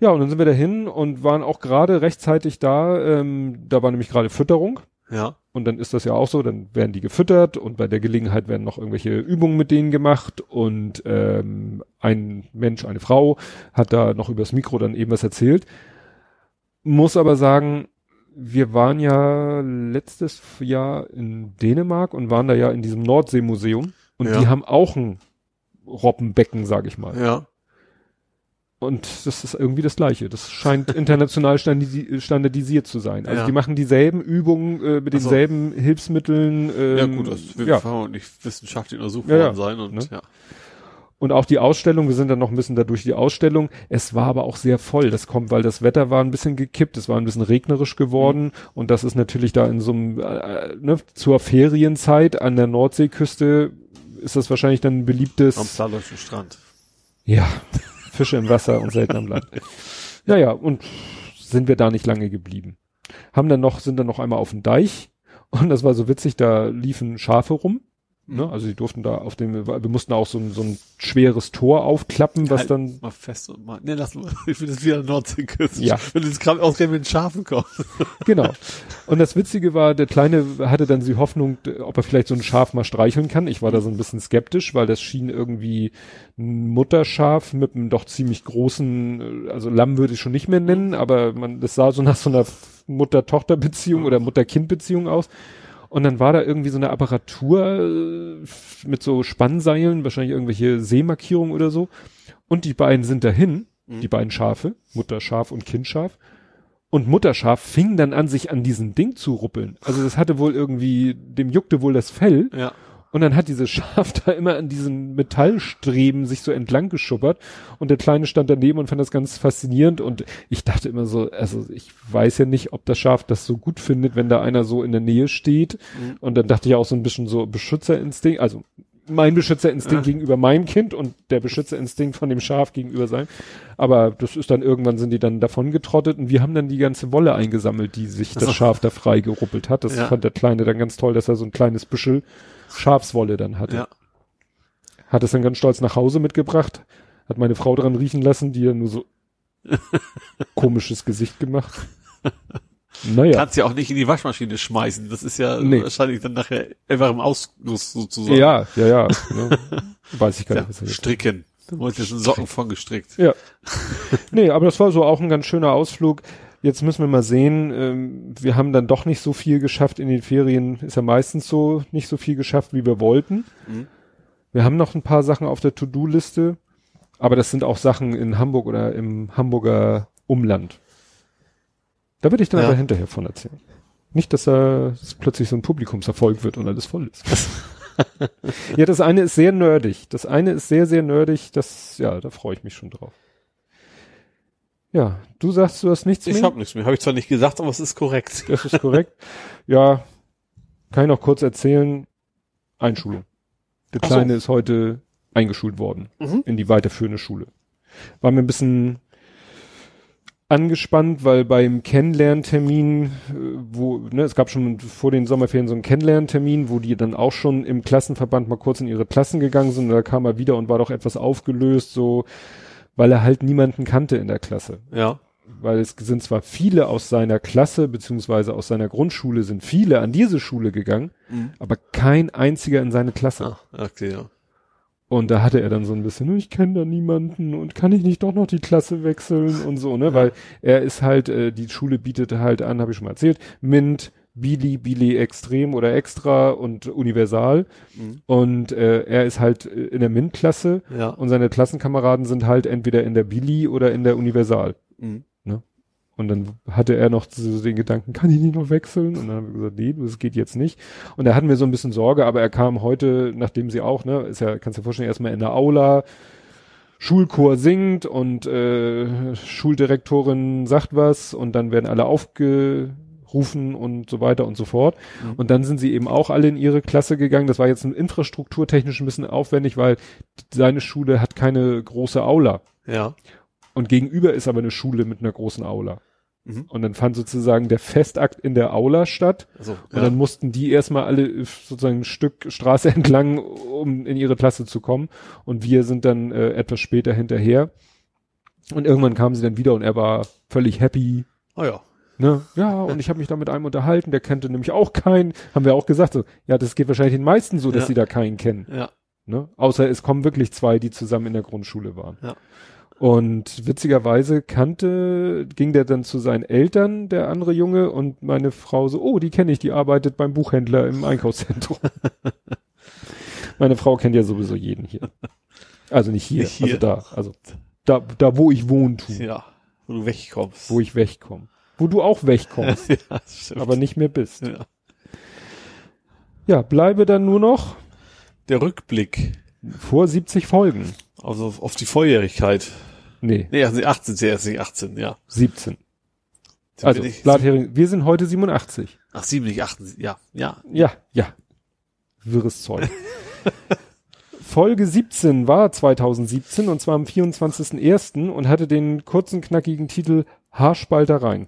Ja. ja, und dann sind wir dahin und waren auch gerade rechtzeitig da. Ähm, da war nämlich gerade Fütterung. Ja. Und dann ist das ja auch so, dann werden die gefüttert und bei der Gelegenheit werden noch irgendwelche Übungen mit denen gemacht und ähm, ein Mensch, eine Frau hat da noch übers Mikro dann eben was erzählt. Muss aber sagen, wir waren ja letztes Jahr in Dänemark und waren da ja in diesem Nordseemuseum und ja. die haben auch ein Robbenbecken, sag ich mal. Ja. Und das ist irgendwie das Gleiche. Das scheint international standardisiert zu sein. Also ja. die machen dieselben Übungen äh, mit also, denselben Hilfsmitteln. Ähm, ja gut, das wird ja. nicht wissenschaftlich untersucht worden ja, sein und ne? ja. Und auch die Ausstellung, wir sind dann noch ein bisschen da durch die Ausstellung. Es war aber auch sehr voll. Das kommt, weil das Wetter war ein bisschen gekippt, es war ein bisschen regnerisch geworden. Mhm. Und das ist natürlich da in so einem, äh, ne, zur Ferienzeit an der Nordseeküste ist das wahrscheinlich dann ein beliebtes. Am Saarländischen Strand. Ja, Fische im Wasser und selten am Land. Ja, ja, und sind wir da nicht lange geblieben. Haben dann noch, sind dann noch einmal auf dem Deich. Und das war so witzig, da liefen Schafe rum. Ne? Also die durften da auf dem, wir mussten auch so ein, so ein schweres Tor aufklappen, was halt dann. Mal fest und mal. Ne, lass mal, ich will das wieder Nordseeküste. Ja. Wenn das gerade ausgerechnet mit den Schafen kommt. Genau. Und das Witzige war, der Kleine hatte dann die Hoffnung, ob er vielleicht so ein Schaf mal streicheln kann. Ich war da so ein bisschen skeptisch, weil das schien irgendwie ein Mutterschaf mit einem doch ziemlich großen, also Lamm würde ich schon nicht mehr nennen, aber man, das sah so nach so einer Mutter-Tochter-Beziehung oder Mutter-Kind-Beziehung aus. Und dann war da irgendwie so eine Apparatur äh, mit so Spannseilen, wahrscheinlich irgendwelche Seemarkierungen oder so. Und die beiden sind dahin, mhm. die beiden Schafe, Mutterschaf und Kindschaf. Und Mutterschaf fing dann an, sich an diesem Ding zu ruppeln. Also das hatte wohl irgendwie, dem juckte wohl das Fell. Ja. Und dann hat dieses Schaf da immer an diesen Metallstreben sich so entlang geschuppert und der Kleine stand daneben und fand das ganz faszinierend und ich dachte immer so, also ich weiß ja nicht, ob das Schaf das so gut findet, wenn da einer so in der Nähe steht mhm. und dann dachte ich auch so ein bisschen so Beschützerinstinkt, also mein Beschützerinstinkt ja. gegenüber meinem Kind und der Beschützerinstinkt von dem Schaf gegenüber sein. Aber das ist dann irgendwann sind die dann davon getrottet und wir haben dann die ganze Wolle eingesammelt, die sich das Schaf da frei geruppelt hat. Das ja. fand der Kleine dann ganz toll, dass er so ein kleines Büschel Schafswolle dann hatte. Ja. Hat es dann ganz stolz nach Hause mitgebracht, hat meine Frau dran riechen lassen, die ja nur so komisches Gesicht gemacht. Naja. Kannst ja auch nicht in die Waschmaschine schmeißen. Das ist ja nee. wahrscheinlich dann nachher einfach im Ausguss sozusagen. Ja, ja, ja. ne? Weiß ich gar ja, nicht. Was stricken. Da wurde jetzt ein Socken von gestrickt. Ja. nee, aber das war so auch ein ganz schöner Ausflug. Jetzt müssen wir mal sehen, ähm, wir haben dann doch nicht so viel geschafft in den Ferien, ist ja meistens so, nicht so viel geschafft, wie wir wollten. Mhm. Wir haben noch ein paar Sachen auf der To-Do-Liste, aber das sind auch Sachen in Hamburg oder im Hamburger Umland. Da würde ich dann ja. aber hinterher von erzählen. Nicht, dass er dass plötzlich so ein Publikumserfolg wird und alles voll ist. ja, das eine ist sehr nerdig. Das eine ist sehr, sehr nerdig. Das, ja, da freue ich mich schon drauf. Ja, du sagst, du hast nichts ich mehr? Ich habe nichts mehr. Habe ich zwar nicht gesagt, aber es ist korrekt. Das ist korrekt. ja, kann ich noch kurz erzählen. Einschulung. Der Kleine so. ist heute eingeschult worden mhm. in die weiterführende Schule. War mir ein bisschen angespannt, weil beim Kennenlerntermin, äh, wo, ne, es gab schon vor den Sommerferien so einen Kennenlerntermin, wo die dann auch schon im Klassenverband mal kurz in ihre Klassen gegangen sind und da kam er wieder und war doch etwas aufgelöst, so, weil er halt niemanden kannte in der Klasse. Ja. Weil es sind zwar viele aus seiner Klasse, beziehungsweise aus seiner Grundschule sind viele an diese Schule gegangen, mhm. aber kein einziger in seine Klasse. Ah, okay, ja. Und da hatte er dann so ein bisschen, ich kenne da niemanden und kann ich nicht doch noch die Klasse wechseln und so, ne? Weil er ist halt, äh, die Schule bietet halt an, habe ich schon mal erzählt, Mint, Billy, Billy Extrem oder Extra und Universal. Mhm. Und äh, er ist halt äh, in der Mint-Klasse ja. und seine Klassenkameraden sind halt entweder in der Billy oder in der Universal. Mhm. Ne? Und dann hatte er noch so den Gedanken, kann ich nicht noch wechseln? Und dann haben wir gesagt, nee, das geht jetzt nicht. Und da hatten wir so ein bisschen Sorge, aber er kam heute, nachdem sie auch, ne, ist ja, kannst du dir vorstellen, erstmal in der Aula, Schulchor singt und äh, Schuldirektorin sagt was und dann werden alle aufgerufen und so weiter und so fort. Mhm. Und dann sind sie eben auch alle in ihre Klasse gegangen. Das war jetzt ein infrastrukturtechnisch ein bisschen aufwendig, weil seine Schule hat keine große Aula. Ja. Und gegenüber ist aber eine Schule mit einer großen Aula. Mhm. Und dann fand sozusagen der Festakt in der Aula statt. Also, und dann mussten die erstmal alle sozusagen ein Stück Straße entlang, um in ihre Klasse zu kommen. Und wir sind dann äh, etwas später hinterher. Und irgendwann kamen sie dann wieder und er war völlig happy. Oh ja. Ne? Ja, und ich habe mich da mit einem unterhalten, der kannte nämlich auch keinen. Haben wir auch gesagt, so, ja, das geht wahrscheinlich den meisten so, dass ja. sie da keinen kennen. Ja. Ne? Außer es kommen wirklich zwei, die zusammen in der Grundschule waren. Ja. Und witzigerweise kannte, ging der dann zu seinen Eltern, der andere Junge, und meine Frau so, oh, die kenne ich, die arbeitet beim Buchhändler im Einkaufszentrum. meine Frau kennt ja sowieso jeden hier. Also nicht hier, nicht hier. also da, also da, da, wo ich wohne. Ja, wo du wegkommst. Wo ich wegkomme. Wo du auch wegkommst. ja, aber nicht mehr bist. Ja. ja, bleibe dann nur noch der Rückblick. Vor 70 Folgen. Also auf die Volljährigkeit. Nee. Nee, also 18 ist erst nicht 18, ja. 17. Sind also, wir, Blathering, wir sind heute 87. Ach, 70, 18, ja, ja. Ja, ja. Wirres Zeug. Folge 17 war 2017 und zwar am 24.01. und hatte den kurzen, knackigen Titel Haarspaltereien.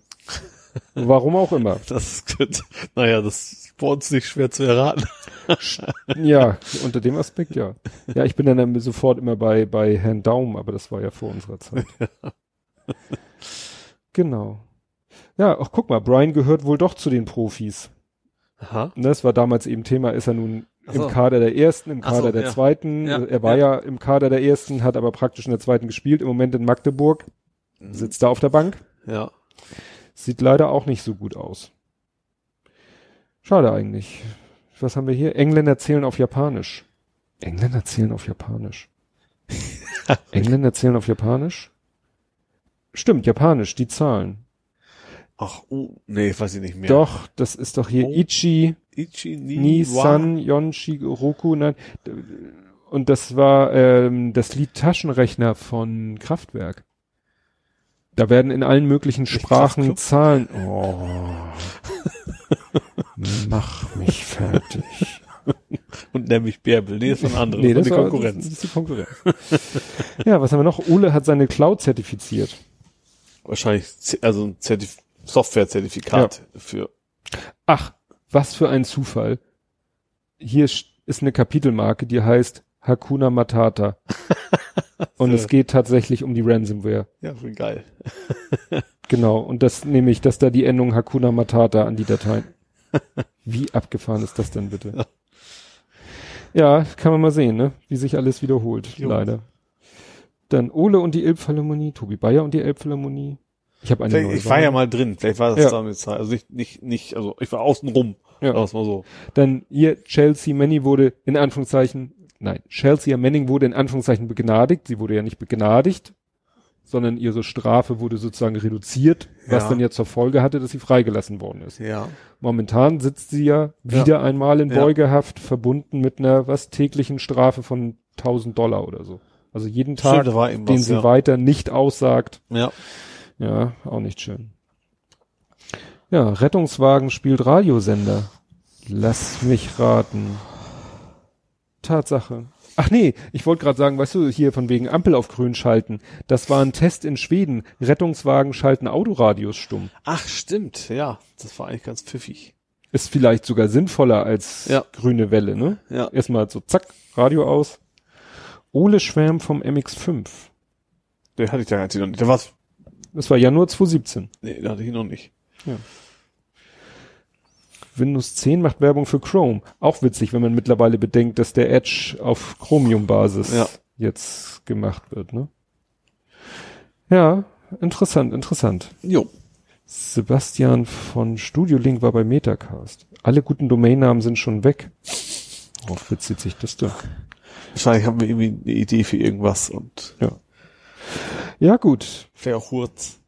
Warum auch immer. Das könnte, naja, das ist bei uns nicht schwer zu erraten. ja, unter dem Aspekt ja. Ja, ich bin dann sofort immer bei, bei Herrn Daum, aber das war ja vor unserer Zeit. genau. Ja, ach guck mal, Brian gehört wohl doch zu den Profis. Aha. Das ne, war damals eben Thema, ist er nun so. im Kader der ersten, im Kader so, der ja. zweiten. Ja, er war ja. ja. im Kader der ersten, hat aber praktisch in der zweiten gespielt, im Moment in Magdeburg. Mhm. Sitzt da auf der Bank. Ja. Sieht leider auch nicht so gut aus. Schade eigentlich was haben wir hier? Engländer zählen auf Japanisch. Engländer zählen auf Japanisch. Engländer zählen auf Japanisch? Stimmt, Japanisch, die Zahlen. Ach, oh, nee, weiß ich nicht mehr. Doch, das ist doch hier oh. Ichi, Ichi ni, Nisan, Yonshi, Roku, nein. Und das war ähm, das Lied Taschenrechner von Kraftwerk. Da werden in allen möglichen Sprachen Zahlen. Oh. Mach mich fertig. Und nämlich Bärbel. Nee, ist von anderen. Nee, das, die war, Konkurrenz. Das ist die Konkurrenz. ja, was haben wir noch? Ole hat seine Cloud zertifiziert. Wahrscheinlich, also ein Zertif Software-Zertifikat ja. für. Ach, was für ein Zufall. Hier ist eine Kapitelmarke, die heißt Hakuna Matata. und es geht tatsächlich um die Ransomware. Ja, voll geil. genau. Und das nehme ich, dass da die Endung Hakuna Matata an die Dateien. Wie abgefahren ist das denn bitte? Ja, kann man mal sehen, ne? Wie sich alles wiederholt, jo. leider. Dann Ole und die Elbphilharmonie, Tobi Bayer und die Elbphilharmonie. Ich habe eine Ich war ja mal drin, vielleicht war das ja. damit. Also nicht, nicht, nicht, also ich war außen rum. Ja. mal so. Dann ihr Chelsea Manny wurde in Anführungszeichen, nein, Chelsea Manning wurde in Anführungszeichen begnadigt. Sie wurde ja nicht begnadigt, sondern ihre Strafe wurde sozusagen reduziert, was ja. dann ja zur Folge hatte, dass sie freigelassen worden ist. Ja. Momentan sitzt sie ja wieder ja. einmal in Beugehaft, verbunden mit einer was täglichen Strafe von 1000 Dollar oder so. Also jeden Tag, den sie weiter nicht aussagt. Ja. Ja, auch nicht schön. Ja, Rettungswagen spielt Radiosender. Lass mich raten. Tatsache. Ach nee, ich wollte gerade sagen, weißt du, hier von wegen Ampel auf grün schalten. Das war ein Test in Schweden. Rettungswagen schalten Autoradios stumm. Ach, stimmt, ja. Das war eigentlich ganz pfiffig. Ist vielleicht sogar sinnvoller als ja. grüne Welle, ne? Ja. Erstmal so zack, Radio aus. Ole Schwärm vom MX5. Der hatte ich da noch nicht. Der war's. Das war Januar 2017. Nee, da hatte ich noch nicht. Ja. Windows 10 macht Werbung für Chrome. Auch witzig, wenn man mittlerweile bedenkt, dass der Edge auf Chromium-Basis ja. jetzt gemacht wird, ne? Ja, interessant, interessant. Jo. Sebastian von Studio Link war bei Metacast. Alle guten Domainnamen sind schon weg. Worauf bezieht sich das denn? Wahrscheinlich haben wir irgendwie eine Idee für irgendwas und. Ja. Ja, gut. Vielleicht auch Hurz.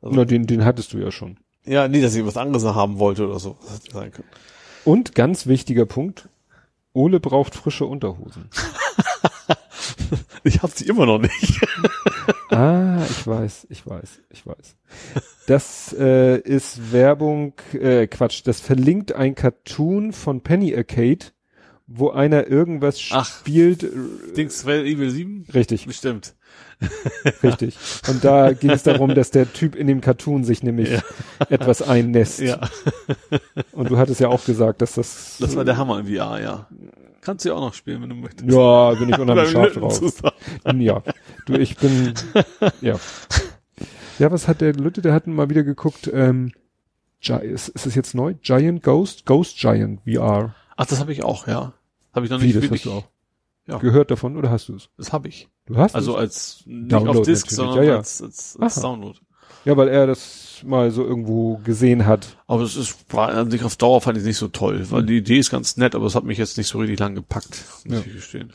Also Na, den, den hattest du ja schon. Ja, nee, dass ich was anderes haben wollte oder so. Das hätte sein können. Und ganz wichtiger Punkt. Ole braucht frische Unterhosen. ich habe sie immer noch nicht. ah, ich weiß, ich weiß, ich weiß. Das äh, ist Werbung, äh, Quatsch, das verlinkt ein Cartoon von Penny Arcade, wo einer irgendwas Ach, spielt. Dings Evil 7? Richtig. Bestimmt. Richtig. Und da ging es darum, dass der Typ in dem Cartoon sich nämlich ja. etwas einnässt. Ja. Und du hattest ja auch gesagt, dass das. Das war der Hammer im VR, ja. Kannst du ja auch noch spielen, wenn du möchtest. Ja, bin ich unheimlich scharf drauf. Ja. Du, ich bin, ja. Ja, was hat der Lütte, der hat mal wieder geguckt, ähm, ist, ist es jetzt neu? Giant Ghost? Ghost Giant VR. Ach, das habe ich auch, ja. Habe ich noch nicht Wie, das hast du auch ja. gehört davon oder hast du es? Das habe ich. Du hast Also es? als nicht Download auf Disk, sondern ja, ja. als, als, als Download. Ja, weil er das mal so irgendwo gesehen hat. Aber es ist, war an sich auf Dauer fand ich nicht so toll, weil die Idee ist ganz nett, aber es hat mich jetzt nicht so richtig lang gepackt, muss ja. ich gestehen.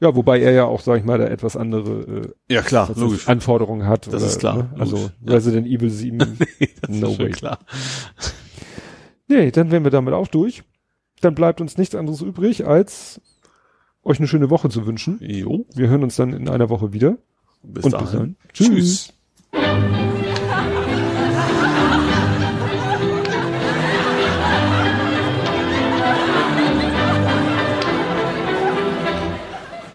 Ja, wobei er ja auch, sag ich mal, da etwas andere äh, ja, klar, logisch. Anforderungen hat. Das oder, ist klar. Ne? Also ja. Resident Evil 7, nee, no way. Klar. Nee, dann wären wir damit auch durch. Dann bleibt uns nichts anderes übrig, als euch eine schöne Woche zu wünschen. Jo. Wir hören uns dann in einer Woche wieder. Bis Und dahin. Bis dann. Tschüss. Tschüss.